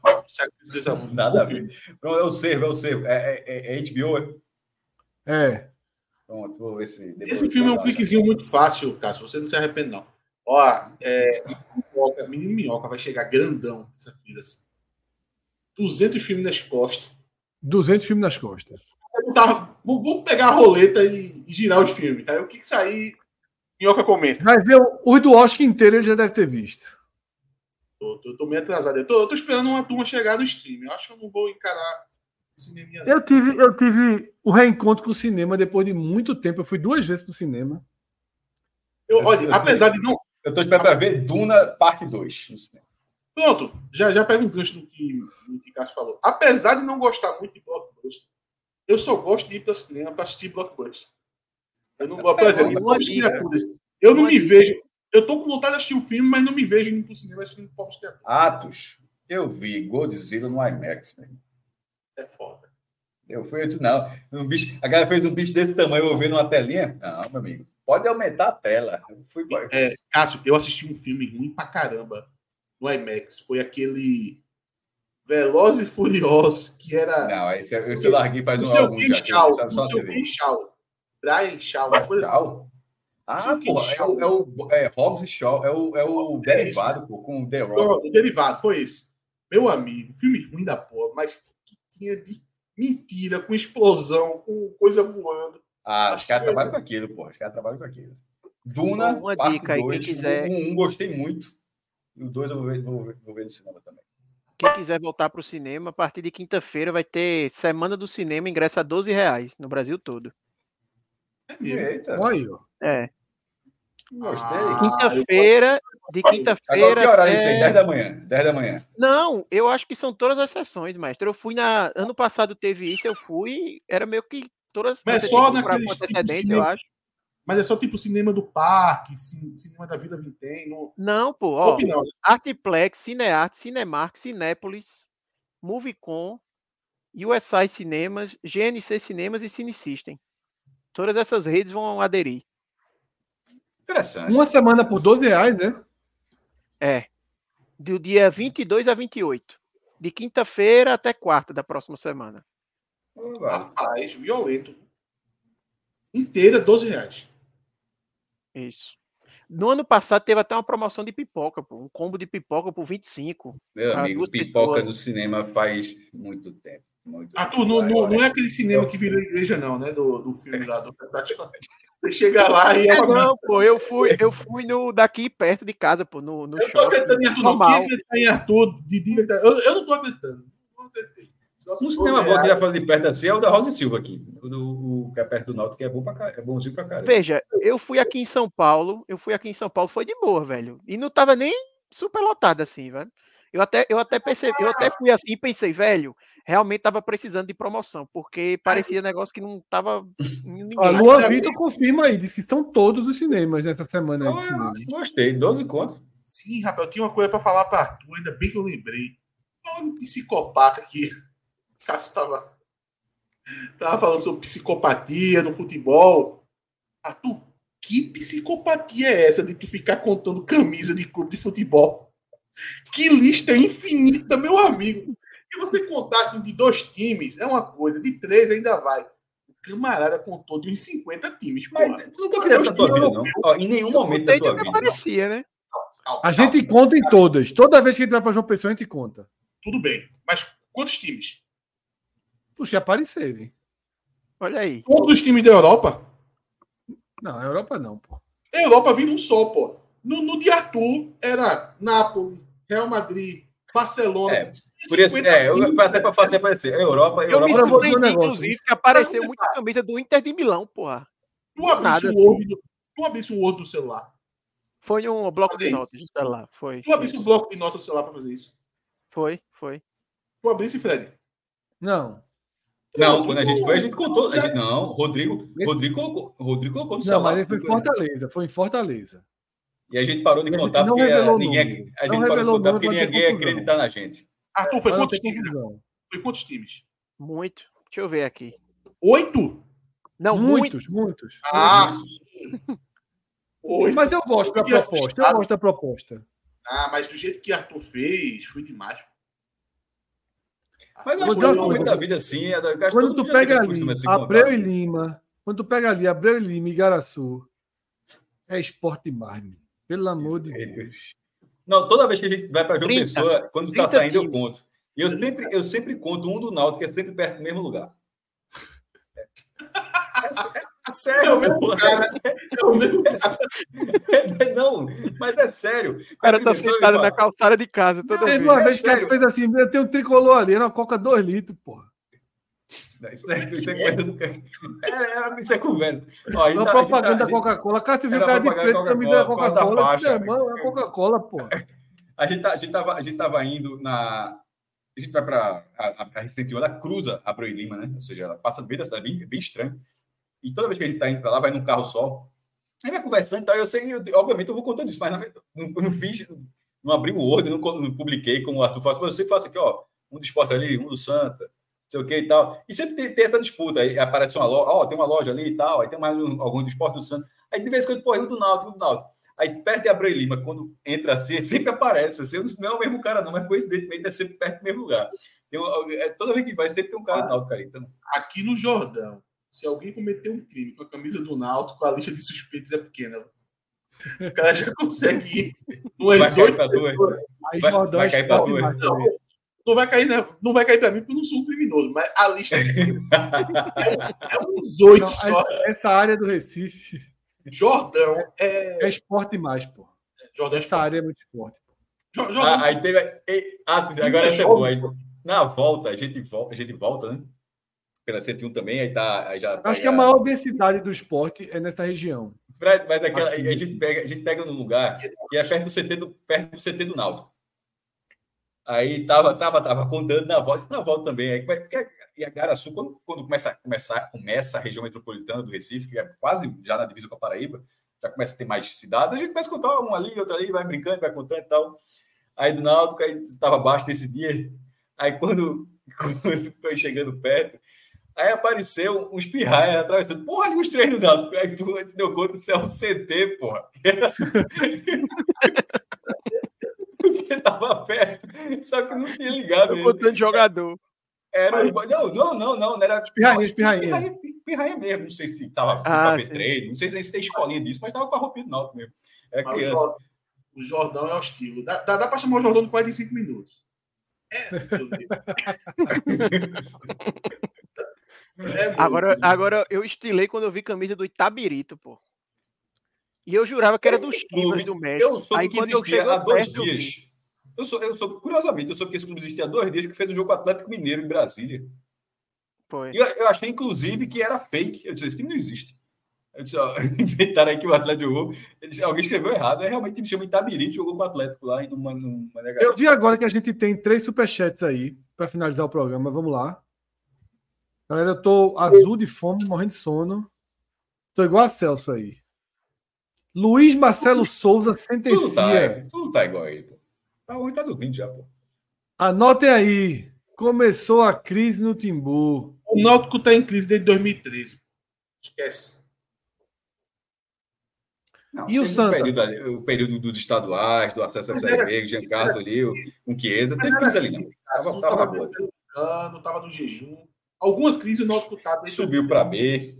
Nada a ver. Pronto, é o servo, é o servo. É, é, é HBO, é? É. Pronto, vou ver se. Esse filme é um cliquezinho muito fácil, Cássio. Você não se arrepende, não. Ó, é, minhoca, menino minhoca vai chegar grandão dessa vida. Assim. 200 filmes nas costas. 200 filmes nas costas. Tá, vamos pegar a roleta e, e girar os filmes. Aí o que, que sair Minhoca comenta. Vai ver o do Oscar inteiro, ele já deve ter visto. Tô, tô, tô meio atrasado. Eu tô, eu tô, esperando uma turma chegar no stream. Eu acho que eu não vou encarar o cinema. Eu tive, eu tive o reencontro com o cinema depois de muito tempo. Eu fui duas vezes pro cinema. Eu, olha, eu, apesar de não. Eu tô esperando para ver Duna Parte 2 no cinema. Pronto, já, já pego um gancho no que, no que Cássio falou. Apesar de não gostar muito de blockbuster, eu só gosto de ir para o cinema para assistir blockbuster. Eu não, por exemplo, eu não me vejo. Eu tô com vontade de assistir o filme, mas não me vejo indo pro cinema assistindo Povos Criaturas. Atos, eu vi Godzilla no IMAX, velho. É foda. Eu fui, eu disse, não. Um bicho, a galera fez um bicho desse tamanho, eu vou ver numa telinha. Não, meu amigo. Pode aumentar a tela. Fui... É, Cássio, eu assisti um filme ruim pra caramba no IMAX. Foi aquele Veloz e Furioso, que era. Não, esse, esse eu larguei faz um. Já, Shaw, o seu Shaw. Brian Shaw, uma coisa assim. Ah, porra, é o, é o é, Hobbs e Shaw, é o, é o é derivado, pô, com o The Rock. O derivado, foi isso. Meu amigo, filme ruim da porra, mas que tinha de mentira, com explosão, com coisa voando. Ah, os caras trabalham com aquilo, pô. Os caras trabalham com aquilo. Duna, uma parte dica dois, quem quiser. Um, um, gostei muito. E o dois eu vou ver, vou ver, vou ver no cinema também. Quem quiser voltar para o cinema, a partir de quinta-feira vai ter Semana do Cinema, ingresso a 12 reais no Brasil todo. Eita. Olha. É. Gostei. Ah, quinta-feira, de quinta-feira. Agora que horário é... isso aí? 10 da manhã. 10 da manhã. Não, eu acho que são todas as sessões, mestre. Eu fui na. Ano passado teve isso, eu fui. Era meio que todas. Mas é só naquele tipo eu acho. Mas é só tipo cinema do parque, cinema da Vida Vintém. No... Não, pô. Ó, Artplex, Cinearte, Cinemark, Cinépolis, Movicon, USI Cinemas, GNC Cinemas e Cine System. Todas essas redes vão aderir. Interessante. Uma semana por 12 reais, né? É. Do dia 22 a 28. De quinta-feira até quarta da próxima semana. Rapaz, violento. Inteira, 12 reais. Isso. No ano passado teve até uma promoção de pipoca, pô, um combo de pipoca por 25. Meu amigo, pipoca pessoas. no cinema faz muito tempo. Muito Arthur, não, não, não, é aquele cinema que virou igreja, não, né? Do, do filme lá do Você chega lá e é uma. Não, pô, eu fui, eu fui no, daqui perto de casa, pô, no, no eu shopping. Eu tô acreditando em Arthur, não. Quem acreditar em Arthur, de, eu, eu não tô acreditando. Não acreditei. Um cinema bom que já falando de perto assim é o da Rosa Silva aqui. O, do, o que é perto do Náutico, que é bom pra é bonzinho pra caramba. Veja, eu fui aqui em São Paulo, eu fui aqui em São Paulo, foi de boa, velho. E não tava nem super lotado assim, velho. Eu até, eu até percebi, eu até fui assim e pensei, velho, realmente tava precisando de promoção, porque parecia negócio que não tava. A Lua Vitor confirma aí, disse que estão todos os cinemas nessa semana. de cinema. Gostei, 12 contos. Sim, rapaz, eu tinha uma coisa para falar para tu, ainda bem que eu lembrei. Falando psicopata aqui. Cássio estava tava falando sobre psicopatia no futebol. Arthur, que psicopatia é essa de tu ficar contando camisa de clube de futebol? Que lista infinita, meu amigo. Se você contasse de dois times, é uma coisa, de três ainda vai. O camarada contou de uns 50 times. Mas tu nunca na tua vida, não? Ó, em nenhum momento da tua vida. Aparecia, né? A gente conta em todas. Toda vez que a gente vai para João Pessoa, a gente conta. Tudo bem. Mas quantos times? Puxa, aparecerem. Olha aí. Todos os times da Europa? Não, a Europa não, pô. A Europa vira um só, pô. No, no de Arthur era Nápoles, Real Madrid, Barcelona. É, por isso, é, eu, até para fazer aparecer. A Europa, a Europa. Eu me surpreendi, inclusive, que apareceu muita camisa do Inter de Milão, porra. Tu abrisse, o Word, do, tu abrisse o Word do celular. Foi um bloco de notas do celular. Foi. Tu abrisse um bloco de notas do celular para fazer isso? Foi, foi. Tu abrisse, Fred? Não. Não, quando a gente foi, a gente contou. A gente, não, Rodrigo, Rodrigo colocou, Rodrigo colocou no Não, mas ele foi em Fortaleza, foi em Fortaleza. E a gente parou de contar porque ninguém, a gente parou de contar porque ninguém ia acreditar na gente. Arthur, foi quantos times? Foi quantos times? Muito. Deixa eu ver aqui. Oito? Não, muitos, muitos. Ah, Oito. Mas eu gosto da proposta. Eu gosto da proposta. Ah, mas do jeito que Arthur fez, foi demais. Mas acho que no momento da vida assim, é quando tu pega ali Abreu e Lima, quando tu pega ali Abreu e Lima e Garaçu, é esporte marme. Pelo amor de Deus. Não, toda vez que a gente vai para João Pessoa, quando tá saindo, eu conto. E eu sempre, eu sempre conto um do Náutico, que é sempre perto do mesmo lugar. É, é, é sério, é o mesmo cara. É o mesmo cara. <laughs> Não, mas é sério. O cara tá sentado na calçada de casa toda vez. Uma vez que fez assim, eu tenho um tricolor ali, era uma coca 2 litros, porra. Isso é, isso é coisa do <laughs> é, é, isso é conversa. Ó, uma tá, propaganda da Coca-Cola. Cássio viu cara de preto, camisa da Coca-Cola. Irmão, é Coca-Cola, pô. <laughs> A gente, tá, a, gente tava, a gente tava indo na. A gente vai para a, a Recife ela cruza a Broi Lima, né? Ou seja, ela passa bem da cidade, bem, bem estranho. E toda vez que a gente tá indo para lá, vai num carro só. Aí vai conversando e tal. Eu sei, eu, obviamente, eu vou contando isso, mas não, não, não fiz, não abri o Word, não, não publiquei como o Arthur faz. Mas eu sempre faço aqui, ó. Um do esporte ali, um do Santa sei o que e tal. E sempre tem, tem, essa disputa. Aí aparece uma loja, ó, tem uma loja ali e tal, aí tem mais um, algum do esporte do Santos. Aí de vez em quando, pô, o do Náutico, do Náutico. Aí perto de Abreu Lima, quando entra assim, <laughs> sempre aparece. Assim, não é o mesmo cara, não, mas coincidentemente é sempre perto do mesmo lugar. Tem é, toda vez que vai, sempre tem um cara do Náutico ali. Então... Aqui no Jordão, se alguém cometer um crime com a camisa do Náutico, a lista de suspeitos é pequena. O cara já <laughs> consegue ir. Vai cair para duas. Aí vai, vai cair para duas. Não, vai cair, não, não vai cair para mim porque eu não sou um criminoso, mas a lista é, é <laughs> uns oito só. Essa área do Recife. Jordão é. É esporte mais, pô. Jordão é essa área é muito esporte. Jordão... Ah, aí teve. Ah, agora essa é boa. Aí, na volta, a gente volta, a gente volta, né? Pela 101 também, aí tá. Aí já, Acho que a maior densidade do esporte é nessa região. Mas aquela, a, gente pega, a gente pega num lugar que é perto do CT do, perto do, CT do Naldo. Aí tava, tava, tava contando na volta, na volta também. Aí, porque, e a Garaçu, quando, quando começa, começa, começa a região metropolitana do Recife, que é quase já na divisa com a Paraíba, já começa a ter mais cidades, a gente começa a contar um ali, outro ali, vai brincando, vai contando e tal. Aí do Náutico, aí estava baixo desse dia. Aí quando, <laughs> quando foi chegando perto, Aí apareceu um espirraia atravessando. Porra, ali os três do Náutico. Aí tu <laughs> se deu conta que é um CT, porra. <laughs> <laughs> Porque tava perto. Só que não tinha ligado. Eu botando jogador. Era Mas... Não, não, não, não. não era espirraia, espirraia. Espirraia mesmo. Não sei se tava ah, com treino, não sei se tem escolinha disso, mas tava com a roupinha do Náutico mesmo. É criança. O Jordão é hostil. Dá, dá, dá pra chamar o Jordão de 45 minutos. É, meu Deus. <laughs> É agora, agora eu estilei quando eu vi camisa do Itabirito, pô. E eu jurava que era dos do México. Eu sou Aí eu cheguei há dois perto, dias. Eu, sou, eu sou, curiosamente, eu sou que esse clube existia há dois dias que fez um jogo Atlético Mineiro em Brasília. Foi. E eu, eu, achei, inclusive, que era fake. Eu disse, esse time não existe. Eu disse, ó, <laughs> inventaram aí que o Atlético jogou. Disse, alguém escreveu errado. É realmente time chama Itabirito, jogou com o Atlético lá em uma, numa Eu vi agora que a gente tem três superchats aí para finalizar o programa. Vamos lá. Galera, eu tô azul de fome, morrendo de sono. Tô igual a Celso aí. Luiz Marcelo Souza sentencia. Tudo tá, tudo tá igual aí, pô. Tá ruim, tá dormindo já, pô. Anotem aí. Começou a crise no Timbu. O Náutico tá em crise desde 2013. Esquece. Não, e o Santa? O período, o período, dos estaduais, do acesso à Série B, Giancarlo ali, o Chiesa, teve crise ali, não. Tava, tava, tava, tava, tava no jejum. Alguma crise o Náutico tá Subiu para B.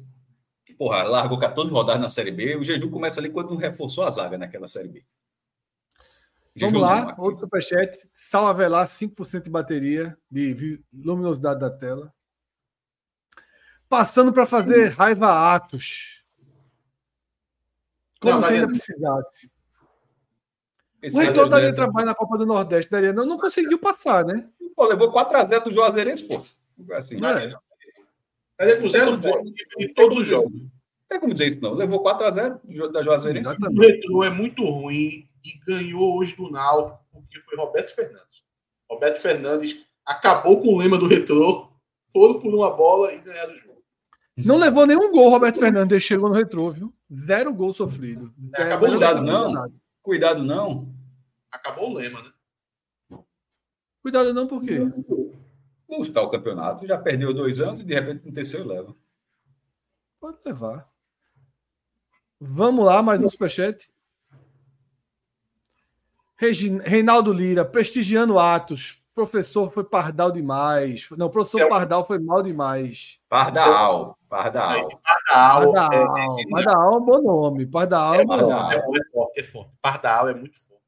Porra, largou 14 rodadas na Série B. O jejum começa ali quando reforçou a zaga naquela Série B. Vamos lá, outro superchat. Sal Avelar, 5% de bateria, de luminosidade da tela. Passando para fazer raiva a Atos. Como não, se ainda precisasse. Esse o Reitor daria trabalho na Copa do Nordeste, daria. Não, não conseguiu passar, né? Pô, levou 4x0 do Juazeirense, pô. Assim, é. Cadê com zero em todos os jogos? Não tem como dizer isso, não. Levou 4x0 da Juazeirense. O retrô é muito ruim e ganhou hoje do Náutico, porque foi Roberto Fernandes. Roberto Fernandes acabou com o lema do retrô, foram por uma bola e ganharam o jogo. Não levou nenhum gol, Roberto Fernandes chegou no retrô, viu? Zero gol sofrido. É, acabou Cuidado, não. Cuidado, não. Acabou o lema, né? Cuidado, não, por quê? Buscar o campeonato. Já perdeu dois anos e de repente no terceiro leva. Pode levar. Vamos lá, mais um superchat. Reinaldo Lira, prestigiando Atos. Professor foi pardal demais. Não, professor Céu. Pardal foi mal demais. Pardal. Pardal. Pardal. Pardal. É, Pardal é um bom nome. Pardal é, bom nome. É, forte, é forte. Pardal é muito forte.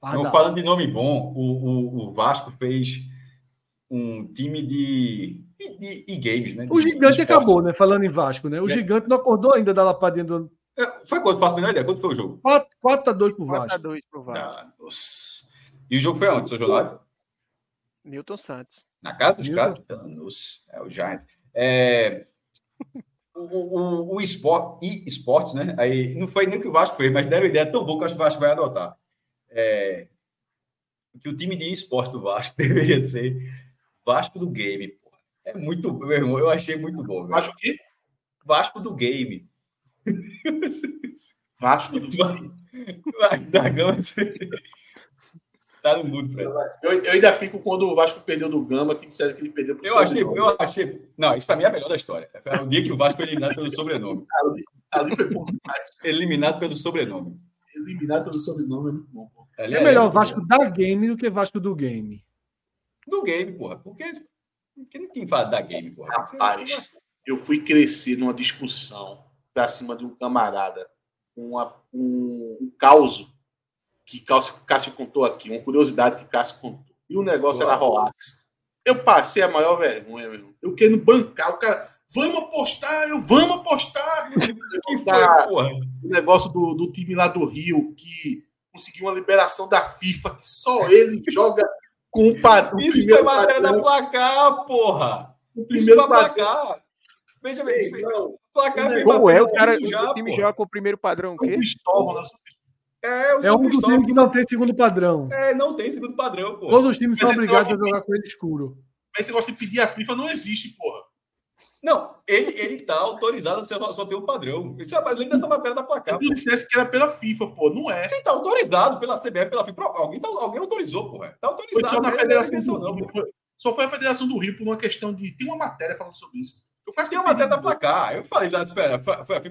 Pardal. falando de nome bom, o, o, o Vasco fez um time de, de, de games, né? O gigante acabou, né? Falando em Vasco, né? O é. gigante não acordou ainda da lapadinha do. É, foi quanto? Faço a menor ideia. Quanto foi o jogo? 4x2 pro Vasco. 4x2 pro Vasco. Ah, e o jogo foi onde, seu Jornal? Newton Santos. Na casa dos caras? É o Giant. É, o, o, o esporte, e esportes, né? Aí não foi nem que o Vasco fez, mas deram ideia tão boa que acho que o Vasco vai adotar. É, que o time de esporte do Vasco <laughs> deveria ser Vasco do Game, pô. É muito, meu irmão, eu achei muito bom. Vasco o quê? Vasco do Game. Vasco do <laughs> Game. Vasco da Gama. Tá no mudo, Fred. Eu, eu, ainda fico quando o Vasco perdeu do Gama, que disseram que ele perdeu pro eu achei, eu achei. Não, isso pra mim é a melhor da história. É o dia que o Vasco foi eliminado pelo sobrenome. <laughs> Ali, ali foi pouco demais. Eliminado pelo sobrenome. Eliminado pelo sobrenome é muito bom. Pô. É, é melhor Vasco da game do que Vasco do game. Do game, porra. Porque, porque ninguém fala da game, porra. Rapaz, eu fui crescer numa discussão pra cima de um camarada, uma, um, um caos que Cássio contou aqui, uma curiosidade que Cássio contou. E o negócio Uau. era Roax. Eu passei a maior vergonha, meu. Eu querendo bancar, o cara, vamos apostar, eu vamos apostar. <laughs> que foi, o negócio do, do time lá do Rio, que conseguiu uma liberação da FIFA, que só ele joga com o padrão. Isso foi matéria da placar, porra. O Isso foi placar. Veja bem, o placar foi Como é o cara, já, o time joga com o primeiro padrão o quê? Cristóvão, é, é um dos times que não tem segundo padrão. É, não tem segundo padrão, pô. Todos os times Mas são obrigados a jogar com ele escuro. Mas esse negócio de pedir a FIFA não existe, porra. Não, ele, ele tá autorizado a só, só ter um padrão. Isso é além dessa matéria da placar. Se dissesse que era pela FIFA, pô, não é. Sim, tá autorizado pela CBF, pela FIFA. Alguém, tá, alguém autorizou, pô. Tá autorizado. Foi só, na Federação do Rio, só foi a Federação do Rio por uma questão de. Tem uma matéria falando sobre isso. Eu quase tem uma matéria da placar. Eu falei lá, espera,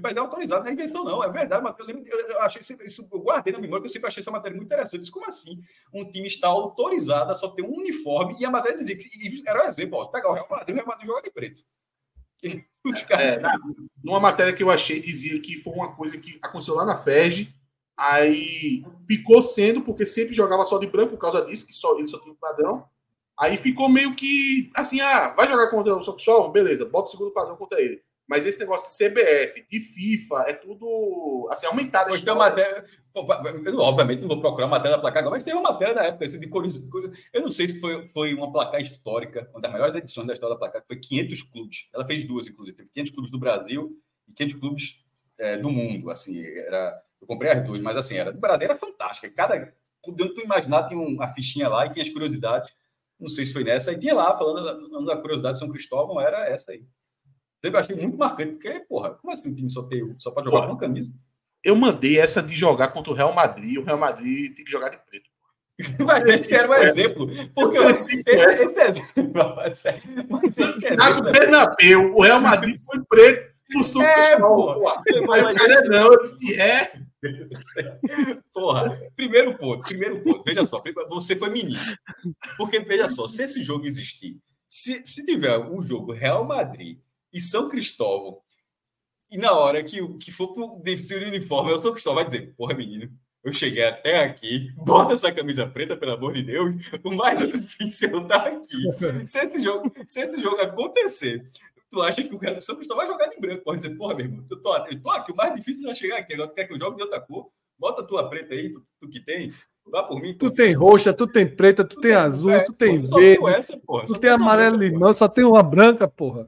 mas é autorizado, não é invenção, não. É verdade, mas eu, lembro, eu achei isso, eu guardei na memória, que eu sempre achei essa matéria muito interessante. Isso, como assim? Um time está autorizado a só ter um uniforme e a matéria dizia que era um exemplo, ó, pegar o Real Madrid, o Real Madrid joga de preto. <laughs> É, numa matéria que eu achei, dizia que foi uma coisa que aconteceu lá na FEG, aí ficou sendo, porque sempre jogava só de branco por causa disso, que só, ele só tinha um padrão. Aí ficou meio que assim, ah, vai jogar contra o Soxol? Beleza, bota o segundo padrão contra ele. Mas esse negócio de CBF, de FIFA, é tudo assim, aumentado. Pois tem uma matéria. Eu, obviamente não vou procurar matéria da placar agora, mas tem uma matéria da época de Corinthians. Eu não sei se foi, foi uma placar histórica, uma das melhores edições da história da placar, que foi 500 clubes. Ela fez duas, inclusive. 500 clubes do Brasil e 500 clubes é, do mundo. Assim, era, eu comprei as duas, mas assim, era do Brasil era fantástica. Cada. Dentro tu imaginar, tinha uma fichinha lá e tinha as curiosidades não sei se foi nessa, aí tinha lá, falando da, da curiosidade de São Cristóvão, era essa aí. Sempre achei muito marcante, porque, porra, como assim um time só, tem, só pode jogar porra, com uma camisa? Eu mandei essa de jogar contra o Real Madrid, o Real Madrid tem que jogar de preto. Mas esse era um exemplo. Porque eu, esse, esse, esse exemplo. Mas Santiago Bernabéu, o Real Madrid foi preto no São é, Cristóvão. Mas, não, eu disse, é. Porra, primeiro ponto, primeiro ponto. Veja só, você foi menino. Porque, veja só, se esse jogo existir, se, se tiver um jogo Real Madrid e São Cristóvão, e na hora que, que for pro de uniforme, o São Cristóvão vai dizer, porra, menino, eu cheguei até aqui, bota essa camisa preta, pelo amor de Deus, o mais <laughs> difícil tá aqui. Se esse jogo, se esse jogo acontecer tu acha que o São Cristóvão vai jogar de branco. Pode dizer, porra, meu irmão, eu tô, eu tô aqui, o mais difícil é chegar aqui. Agora tu quer que eu jogue de outra cor? Bota a tua preta aí, tu, tu que tem. Vá por mim. Tu tem roxa, tu tem preta, tu, tu tem, tem azul, é, tu tem verde. Essa, porra, tu tem amarelo limão, só tem uma branca, porra.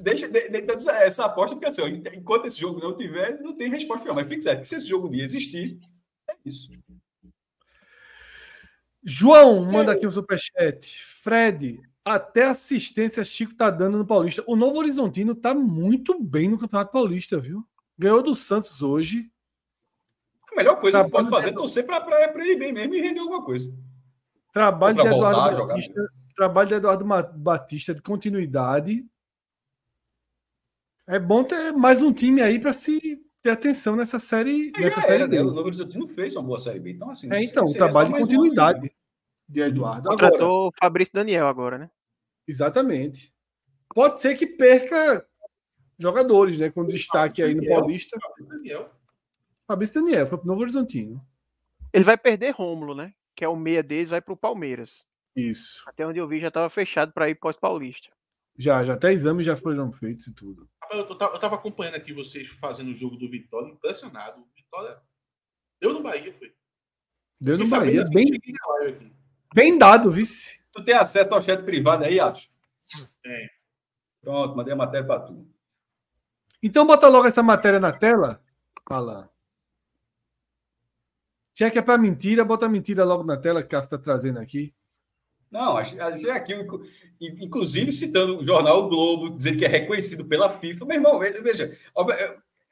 Deixa, de, de, essa aposta, porque assim, ó, enquanto esse jogo não tiver, não tem resposta final. Mas fique certo, que se esse jogo um dia existir, é isso. João manda aqui um superchat. Fred, até assistência Chico tá dando no Paulista. O Novo Horizontino tá muito bem no Campeonato Paulista, viu? Ganhou do Santos hoje. A melhor coisa Trabalho que pode fazer é torcer para ele bem mesmo e render alguma coisa. Trabalho de Eduardo Batista, trabalho de Eduardo Batista de continuidade. É bom ter mais um time aí para se ter atenção nessa série. É, nessa série era, né? O Novo Horizontino fez uma boa série B. Então, assim, é, então, trabalho de continuidade de Eduardo. Contratou o Fabrício Daniel agora, né? Exatamente. Pode ser que perca jogadores, né? Com destaque aí no Paulista. Fabrício Daniel. Fabrício Daniel, foi pro Novo Horizontino. Ele vai perder Rômulo, né? Que é o meia deles, vai pro Palmeiras. Isso. Até onde eu vi já estava fechado para ir pós-paulista. Já, já até exames já foram feitos e tudo. Eu, estava acompanhando aqui vocês fazendo o jogo do Vitória, impressionado. Vitória deu no Bahia, foi. Deu no Bahia, bem. Bem dado, vice. Tu tem acesso ao chat privado aí, Atos? Tem. Pronto, mandei a matéria para tu. Então bota logo essa matéria na tela. Fala. Já que é para mentira, bota a mentira logo na tela que o Cássio está trazendo aqui. Não, achei aqui, inclusive citando o jornal o Globo, dizendo que é reconhecido pela FIFA. Meu irmão, veja,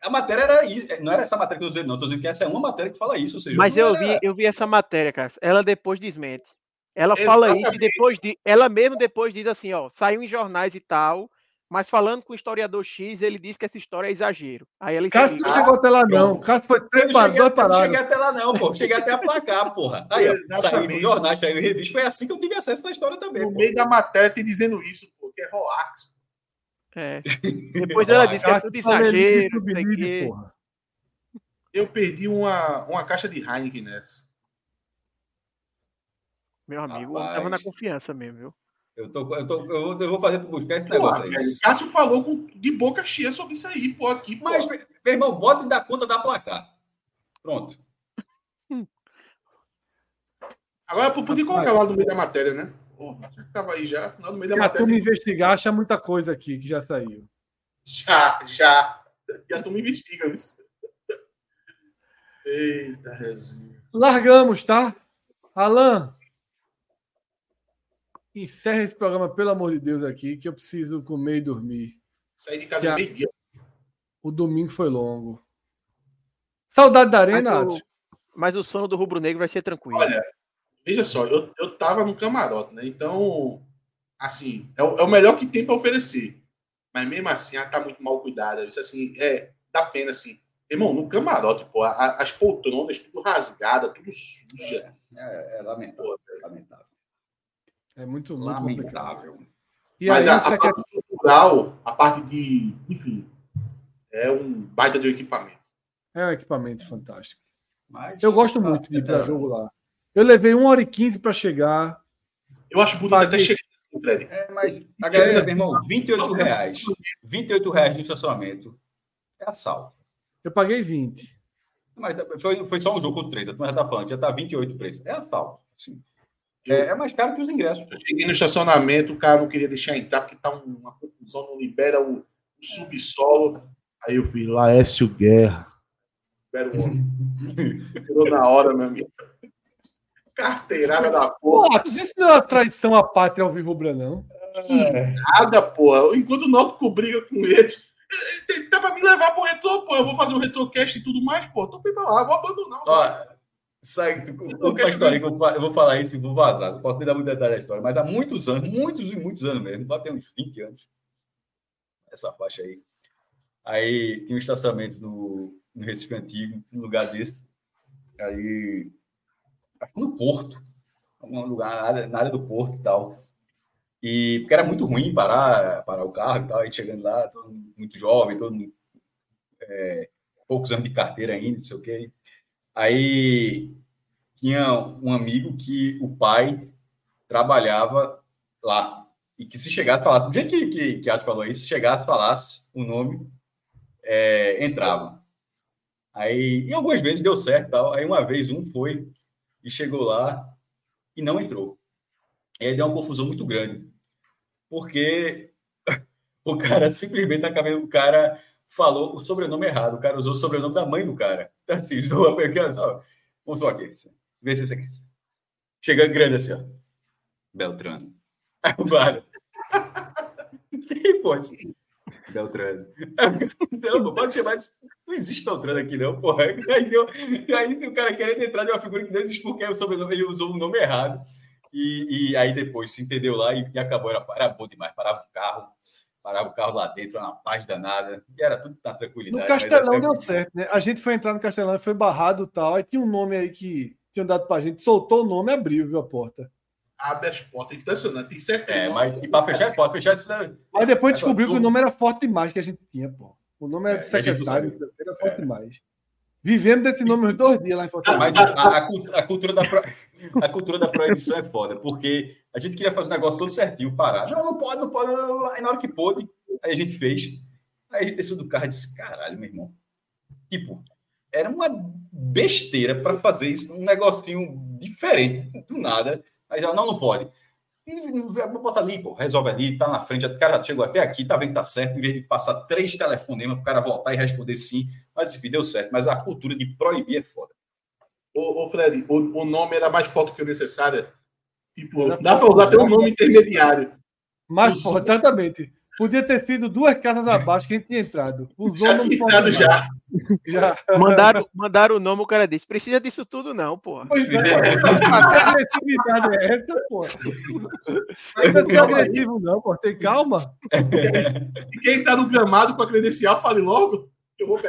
a matéria era não era essa matéria que eu estou dizendo, não. Estou dizendo que essa é uma matéria que fala isso. Ou seja, Mas eu era... vi, eu vi essa matéria, cara. Ela depois desmente. Ela fala isso e depois de, ela mesmo depois diz assim, ó, saiu em jornais e tal, mas falando com o historiador X, ele diz que essa história é exagero. Aí ele Cássio não chegou até lá não. Cássio foi preparado. Eu não cheguei até lá não, pô. Cheguei até a placar, porra. Aí, ó, saiu em jornais, saiu em revista. Foi assim que eu tive acesso à história também. No pô. meio da matéria tem dizendo isso, pô, que é Roax. É. <laughs> Depois ela disse que é tudo exagero. Eu perdi uma, uma caixa de Heineken nessa. Meu amigo, Rapaz, tava na confiança mesmo, viu? Eu, tô, eu, tô, eu, vou, eu vou fazer buscar esse negócio aí. Cássio falou com, de boca cheia sobre isso aí, pô, aqui. Pô. Mas, meu irmão, bota e dá conta da placar. Pronto. Agora, pô, podia colocar lá no meio da matéria, né? Porra, já tava aí já, lá no meio da e matéria. A turma investigar, acha muita coisa aqui que já saiu. Já, já. E a turma investiga, viu? Eita, resinha. Largamos, tá? Alan, encerra esse programa, pelo amor de Deus, aqui, que eu preciso comer e dormir. Sair de casa meio-dia. O domingo foi longo. Saudade da arena, mas o, mas o sono do Rubro Negro vai ser tranquilo. Olha, veja só, eu, eu tava no camarote, né? Então, assim, é o, é o melhor que tem para oferecer. Mas mesmo assim, ela tá muito mal cuidada. Isso assim, é, dá pena, assim. Irmão, no camarote, pô, a, as poltronas tudo rasgada, tudo suja. É, é, é lamentável, é lamentável. É muito, muito lamentável. E Mas aí, a, a parte quer... cultural, a parte de. Enfim, é um baita de um equipamento. É um equipamento fantástico. Mas, eu gosto muito de ir para jogo lá. Eu levei 1 hora e 15 para chegar. Eu acho bonito até chegar. É, mas a galera, meu irmão, 28 reais. 28 reais de estacionamento. É assalto. Eu paguei 20. Mas foi, foi só um jogo com 3. A turma já tá falando, já tá 28 preço. É assalto. Assim. É, é, mais caro que os ingressos. Eu cheguei no estacionamento, o cara não queria deixar entrar porque tá uma confusão, não libera o, o subsolo. Aí eu fui, Laércio Guerra. Libera o homem. <laughs> Tirou na hora, meu amigo. Carteirada da porra. Pô, isso não é uma traição à pátria ao Rubra, não. É. Nada, porra. Enquanto o Náutico briga com eles, ele tá pra me levar pro retrô, pô. Eu vou fazer o retrocast e tudo mais, pô. Tô pra lá, vou abandonar. Ó, Sai, conta uma história que eu, vou falar isso e vou vazar. Não posso nem dar muito detalhe da história, mas há muitos anos, muitos e muitos anos mesmo, bateu uns 20 anos, essa faixa aí. Aí tinha um estacionamento no, no Recife Antigo, um lugar desse. Aí, no Porto, um lugar na área, na área do Porto e tal. E porque era muito ruim parar, parar o carro e tal, aí chegando lá, todo muito jovem, todo é, poucos anos de carteira ainda, não sei o quê. Aí tinha um amigo que o pai trabalhava lá. E que se chegasse falasse, do jeito que, que, que Ato falou isso, se chegasse falasse o nome, é, entrava. Aí, e algumas vezes deu certo tal. Aí uma vez um foi e chegou lá e não entrou. E aí deu uma confusão muito grande. Porque <laughs> o cara simplesmente na cabeça do cara falou o sobrenome errado. O cara usou o sobrenome da mãe do cara. Então, assim, <laughs> zoa só. Vamos aqui. Vê se você quer. Chega grande assim, ó. Beltrano. Aí <laughs> o guarda. Que <laughs> pô, assim. Beltrano. Não, pode chamar de... Não existe Beltrano aqui, não, porra. Aí, deu... aí o cara querendo entrar de uma figura que não existe porque o sobrenome, ele usou o nome errado. E, e aí depois se entendeu lá e, e acabou. Era, era bom demais. Parava o carro parava o carro lá dentro, na paz danada, e era tudo na tranquilidade. No Castelão deu certo, né? A gente foi entrar no Castelão e foi barrado e tal, aí tinha um nome aí que tinham dado pra gente, soltou o nome e abriu, viu, a porta. Abre as portas, impressionante, tem certo. É, mas e pra fechar é forte, fechar isso Mas depois descobriu que o nome era forte demais que a gente tinha, pô. O nome era é, de secretário, era forte é. demais. Vivemos desse nome uns dois dias lá em Fortaleza. Mas a, a, a, cultura da pro... a cultura da proibição é foda, porque a gente queria fazer o negócio todo certinho, parar. Não, não pode, não pode. Aí na hora que pôde, aí a gente fez. Aí a gente desceu do carro e disse: caralho, meu irmão. Tipo, era uma besteira para fazer isso, um negocinho diferente, do nada. Aí já, não, não pode. Bota ali, pô, resolve ali, tá na frente, o cara chegou até aqui, tá vendo que tá certo, em vez de passar três telefonemas para o cara voltar e responder sim, mas enfim, deu certo. Mas a cultura de proibir é foda. Ô, ô Fred, o, o nome era mais forte que o necessário. Tipo, dá para usar até um nome intermediário. Mais forte, exatamente. Podia ter sido duas casas <laughs> abaixo que a gente tinha entrado. Usou já tinha entrado já. já. Mandaram, mandaram o nome, o cara disse: precisa disso tudo, não, pô. Pois é. A agressividade é essa, pô. <laughs> Não precisa ser agressivo, não, pô. Tem calma. Se quem tá no gramado com a credencial, fale logo.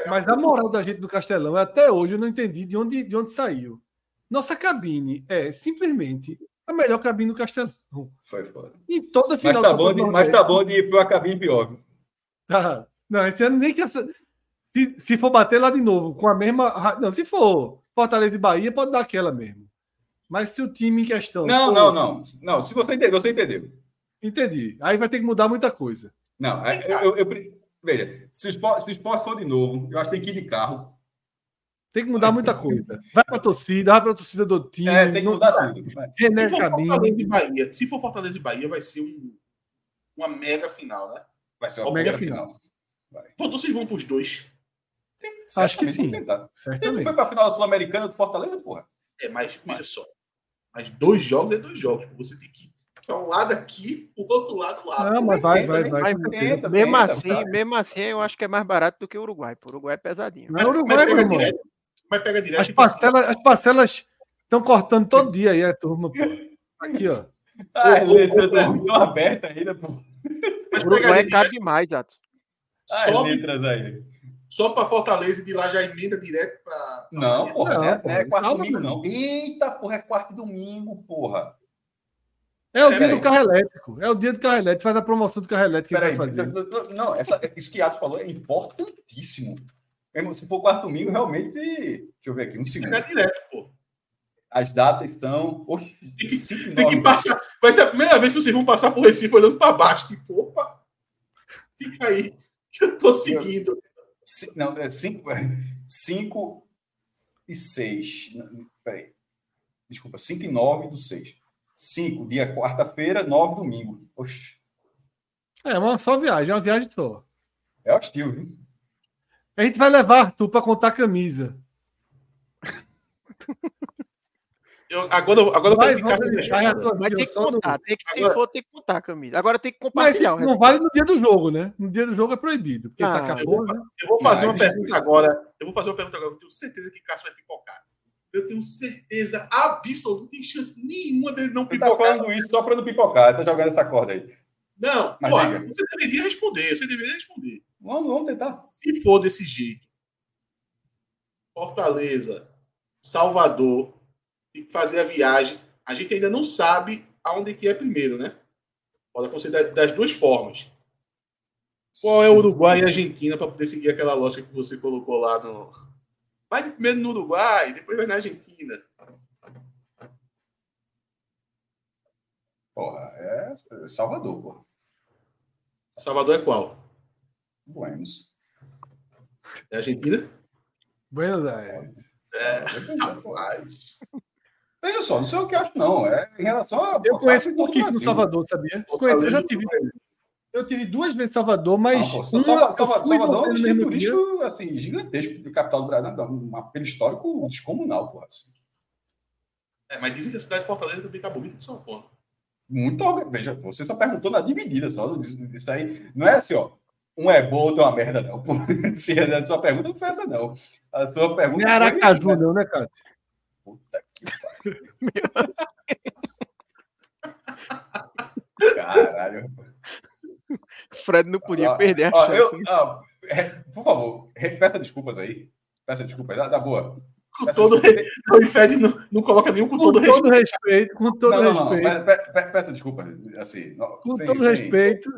Mas a moral da gente do Castelão, até hoje eu não entendi de onde, de onde saiu. Nossa cabine é simplesmente a melhor cabine do Castelão. Foi foda. Em toda final mas tá, bom de, mas tá bom de ir para uma cabine pior. Tá. Não, esse ano nem que. Se, se for bater lá de novo com a mesma. Não, se for Fortaleza e Bahia, pode dar aquela mesmo. Mas se o time em questão. Não, for... não, não. Não, se você entendeu, você entendeu. Entendi. Aí vai ter que mudar muita coisa. Não, eu, eu, eu, veja, se o, esporte, se o esporte for de novo, eu acho que tem que ir de carro. Tem que mudar muita coisa. Vai para a torcida, vai para a torcida do time. É, tem que mudar não... tudo. René se for Fortaleza e Bahia, se for Fortaleza e Bahia, vai ser um, uma mega final, né? Vai ser uma mega final. final. Vocês vão para os dois. Tem, Acho que sim. Certamente. foi para a final sul-americana do Fortaleza, porra. É, mas olha só. Mas dois jogos é dois jogos. Você tem que para um lado aqui, o outro lado lá. Não, mas vai, vai, vai. Tenta, mesmo tenta, assim, mesmo assim, eu acho que é mais barato do que o Uruguai. O Uruguai é pesadinho. Não é Uruguai, meu irmão. Mas pega direto. As parcelas, as parcelas estão cortando todo dia aí, a turma. Pô. Aqui, ó. Ah, letras estão abertas ainda, pô. Mas o Uruguai é caro demais, Jato. As letras aí. Só para Fortaleza e de lá já emenda direto para. Não, porra, não, é, não é quarto domingo, não. Eita, porra, é quarto domingo, porra. É o é, dia do carro elétrico. É o dia do carro elétrico. Faz a promoção do carro elétrico que vai fazer. Não, essa, isso que Atos falou é importantíssimo. Se for quarto domingo, realmente. Deixa eu ver aqui, um segundo. É direto, pô. As datas estão. Oxe, tem, que, tem que passar. Vai ser a primeira vez que vocês vão passar por Recife olhando para baixo. Tipo, opa, fica aí, que eu tô seguindo. Não, é 5 cinco e 6. Peraí. Desculpa, 5 e 9 do 6. 5, dia quarta-feira, 9 domingo. Oxe. É uma só viagem, é uma viagem só. É hostil, viu? A gente vai levar tu para contar camisa. Eu, agora, agora vai, eu deixar vai ter que contar, tem que, se for, tem que contar a camisa. Agora tem que compartilhar. Mas não vale no dia do jogo, né? No dia do jogo é proibido, porque ah, tá acabou, eu, vou, né? eu vou fazer uma pergunta agora. Eu vou fazer uma pergunta agora. Eu tenho certeza que Cássio vai pipocar. Eu tenho certeza absoluta, não tem chance nenhuma dele não pipocar. Você tá falando isso só para não pipocar, tá jogando essa corda aí. Não, porra, você deveria responder, você deveria responder. Vamos, vamos tentar. Se for desse jeito, Fortaleza, Salvador, tem que fazer a viagem. A gente ainda não sabe aonde que é primeiro, né? Pode acontecer das duas formas. Qual é o Uruguai e Argentina para poder seguir aquela lógica que você colocou lá no. Vai primeiro no Uruguai, depois vai na Argentina. Porra, é Salvador, porra. Salvador é qual? Buenos. É Argentina? Buenos Aires. É, rapaz. Veja só, não sei o que acho, não. É em relação a. Eu conheço pouquíssimo Salvador, sabia? Eu, conheço, eu já tive. Eu tive duas vezes Salvador, mas. Não, pô, Salvador, Salvador é um destino turístico assim, gigantesco do capital do Brasil, um apelo histórico descomunal, pô. Assim. É, mas dizem que a cidade de Fortaleza também tá bonita de São Paulo. Muito. Veja, você só perguntou na dividida, só. Isso aí. Não é assim, ó um é bom, outro é uma merda, não. <laughs> Se a sua pergunta, não foi essa, não. A sua pergunta. Não é Aracaju, foi... não, né, Cássio? Puta que pariu. Caralho. Fred não podia perder a chance. Eu, ah, por favor, peça desculpas aí. Peça desculpas, dá, dá boa. Com peça todo o Fred não, não coloca nenhum com, com todo, todo respeito. respeito. Com todo não, não, respeito. Não, peça, peça desculpas, assim. com sem, todo sem... respeito.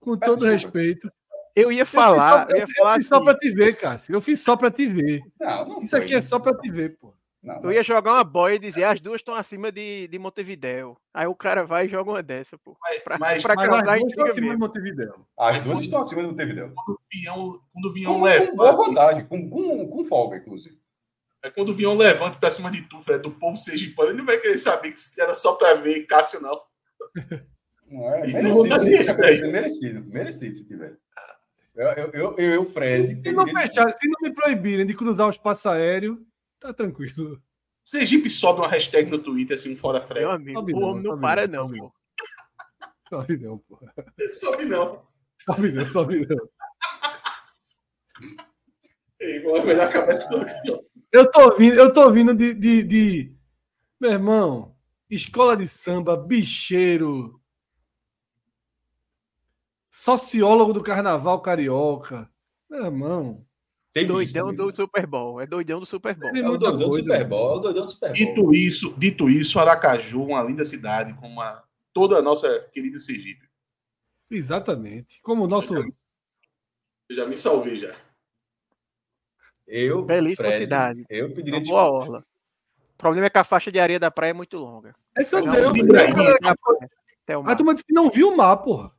Com todo respeito. Eu ia falar. Eu, eu, ia falar eu fiz assim, só para te ver, Cássio. Eu fiz só para te ver. Não, não Isso foi. aqui é só para te ver, pô. Não, eu ia jogar uma boia e dizer as duas estão acima de, de Montevideo. Aí o cara vai e joga uma dessa, pô. Pra, mas, pra mas as duas estão acima mesmo. de Montevideo. As duas estão acima de Montevideo. Quando o Vinhão, quando o Vinhão com, levanta. Com boa vantagem, com, com, com folga, inclusive. É quando o Vinhão levanta pra cima de tu, Fred, do povo sergipano, ele não vai querer saber que era só pra ver Cássio, não. <laughs> Não é? Merecido, merecido, merecido, merecido se tiver. Eu, eu, eu, eu Fred. Se não, fechar, se não me proibirem de cruzar o espaço aéreo, tá tranquilo. Sergipe sobe uma hashtag no Twitter, assim, um fora Fred. Meu amigo, sobe não, não, não para não, pô. Sobe não, porra. Sobe não. Sobe não, sobe não. Melhor cabeça Eu tô vindo, eu tô vindo de, de, de, Meu irmão, escola de samba, bicheiro, sociólogo do carnaval carioca. Meu irmão. Tem doidão do Super Bowl. É doidão do Super Bowl. É o doidão do Super Bowl. É doidão do Super Bowl. Dito isso, dito isso, Aracaju, uma linda cidade, como uma, toda a nossa querida Sergipe. Exatamente. Como o nosso. Eu já, eu já me salvei já. Eu, Belíssima Fred, cidade. Eu pediria uma boa orla. O problema é que a faixa de areia da praia é muito longa. É isso que eu dizer. Eu, a turma disse que não viu o mar, porra.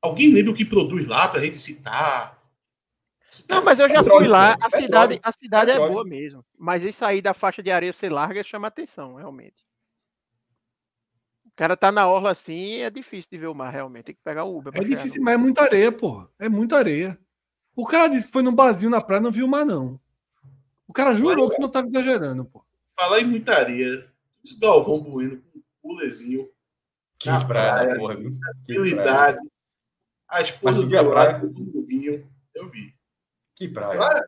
Alguém lembra o que produz lá pra gente citar? Não, mas eu já fui lá. A cidade, a cidade é boa mesmo. Mas isso aí da faixa de areia ser larga chama atenção, realmente. O cara tá na orla assim, é difícil de ver o mar, realmente. Tem que pegar o Uber. É difícil, mas é muita areia, porra. É muita areia. O cara disse que foi num barzinho na praia não viu o mar, não. O cara jurou que não tava exagerando, pô. Falar em muita areia. Esse Galvão Bueno com o Lezinho. Que praia, porra. Tranquilidade. A esposa do praia do vinho. Eu vi. Que praia.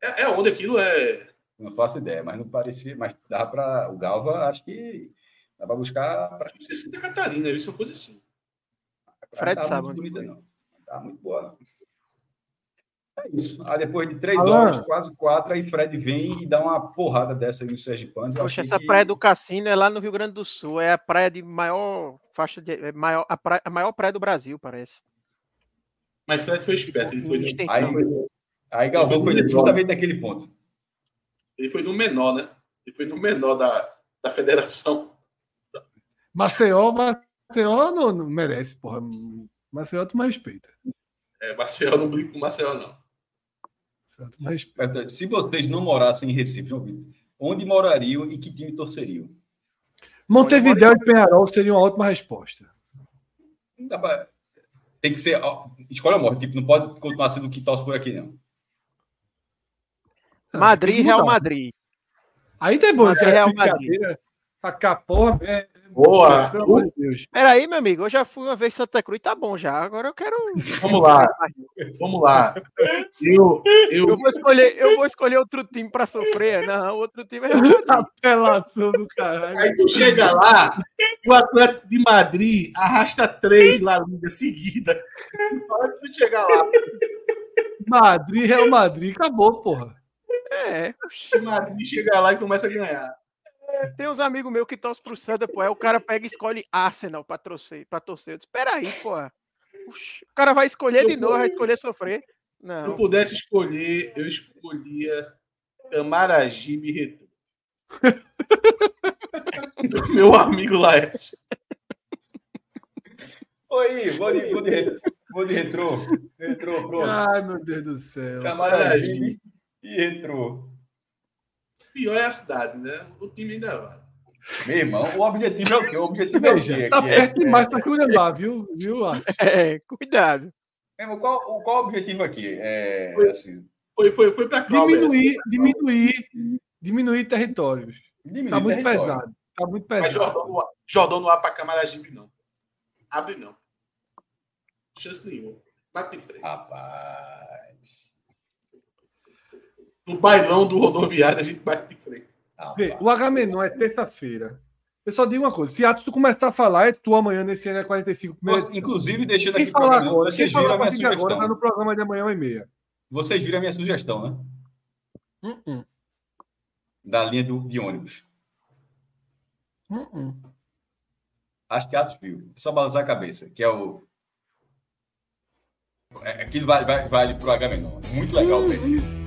é, é onde aquilo é. Não faço ideia, mas não parecia. Mas dá para. O Galva, acho que dá para buscar. Pra... É Santa Catarina, isso é uma coisa assim. Fred tá sabe. Muito bonita, não. Tá muito boa. É isso. Aí depois de três Alan. horas, quase quatro, aí Fred vem e dá uma porrada dessa aí no Sérgio Pano. Poxa, essa que... praia do Cassino é lá no Rio Grande do Sul. É a praia de maior faixa de. É maior, a, praia, a maior praia do Brasil, parece. Mas Fred foi esperto, ele foi no. Aí, Aí Galvão foi, foi justamente naquele ponto. Ele foi no menor, né? Ele foi no menor da, da federação. Maceió, Maceió não, não merece, porra. Maceió tu mais respeita. É, Maceió não brinca com Maceió, não. Se vocês não morassem em Recife, onde morariam e que time torceriam? Montevideo e Penharol seriam uma ótima resposta. Tem que ser. Escolha a morte. Tipo, não pode continuar sendo o que torce por aqui, não. Madrid, Real Madrid. Aí tá bom, Madrid, Real Madrid. A porra, é, Boa! Peraí, meu amigo, eu já fui uma vez em Santa Cruz, tá bom já. Agora eu quero. Vamos lá. Vamos lá. Eu, eu... eu, vou, escolher, eu vou escolher outro time para sofrer. Não, outro time é. <laughs> Apelação do caralho. Aí tu chega lá, o Atlético de Madrid arrasta três lá liga seguida. Que tu chegar lá. Madrid, Real Madrid, acabou, porra. É. O Madrid chega lá e começa a ganhar. Tem uns amigos meus que torcem pro Santa, pô. Aí o cara pega e escolhe Arsenal pra torcer. Pra torcer. Eu disse, peraí, pô. O cara vai escolher de novo, vai escolher sofrer. Não. Se eu pudesse escolher, eu escolhia Camaragibe Retu. <laughs> Meu amigo Laércio. Oi, vou de, vou de, vou de retrô. Retrô, pronto. Ai, meu Deus do céu. Camaragibe e retrô pior é a cidade, né? O time ainda vai. Meu irmão, o objetivo é o quê? O objetivo é o quê? Tá perto é, demais é... para Cuiabá, viu, viu <laughs> É, cuidado. Meu qual, qual o objetivo aqui? É, foi, assim, foi, foi, foi para diminuir, diminuir, diminuir territórios. Diminuir tá muito território. pesado. Tá muito pesado. Mas Jordão, Jordão não há para Camaragibe, não. Abre, não. Chance nenhuma. Bate frente. Rapaz no bailão do rodoviário, a gente bate de frente. Ah, o Agamenon é terça-feira. Eu só digo uma coisa: se Atos tu começar a falar, é tu amanhã nesse ano é 45 Nossa, Inclusive, deixando aqui falar agora, vocês viram a minha sugestão. Agora, tá no programa de amanhã, e meia. Vocês viram a minha sugestão, né? Uh -uh. Da linha do, de ônibus. Uh Acho que Atos viu. É só balançar a cabeça, que é o. É, aquilo vale, vale, vale pro Agamenon. Muito legal o perfil.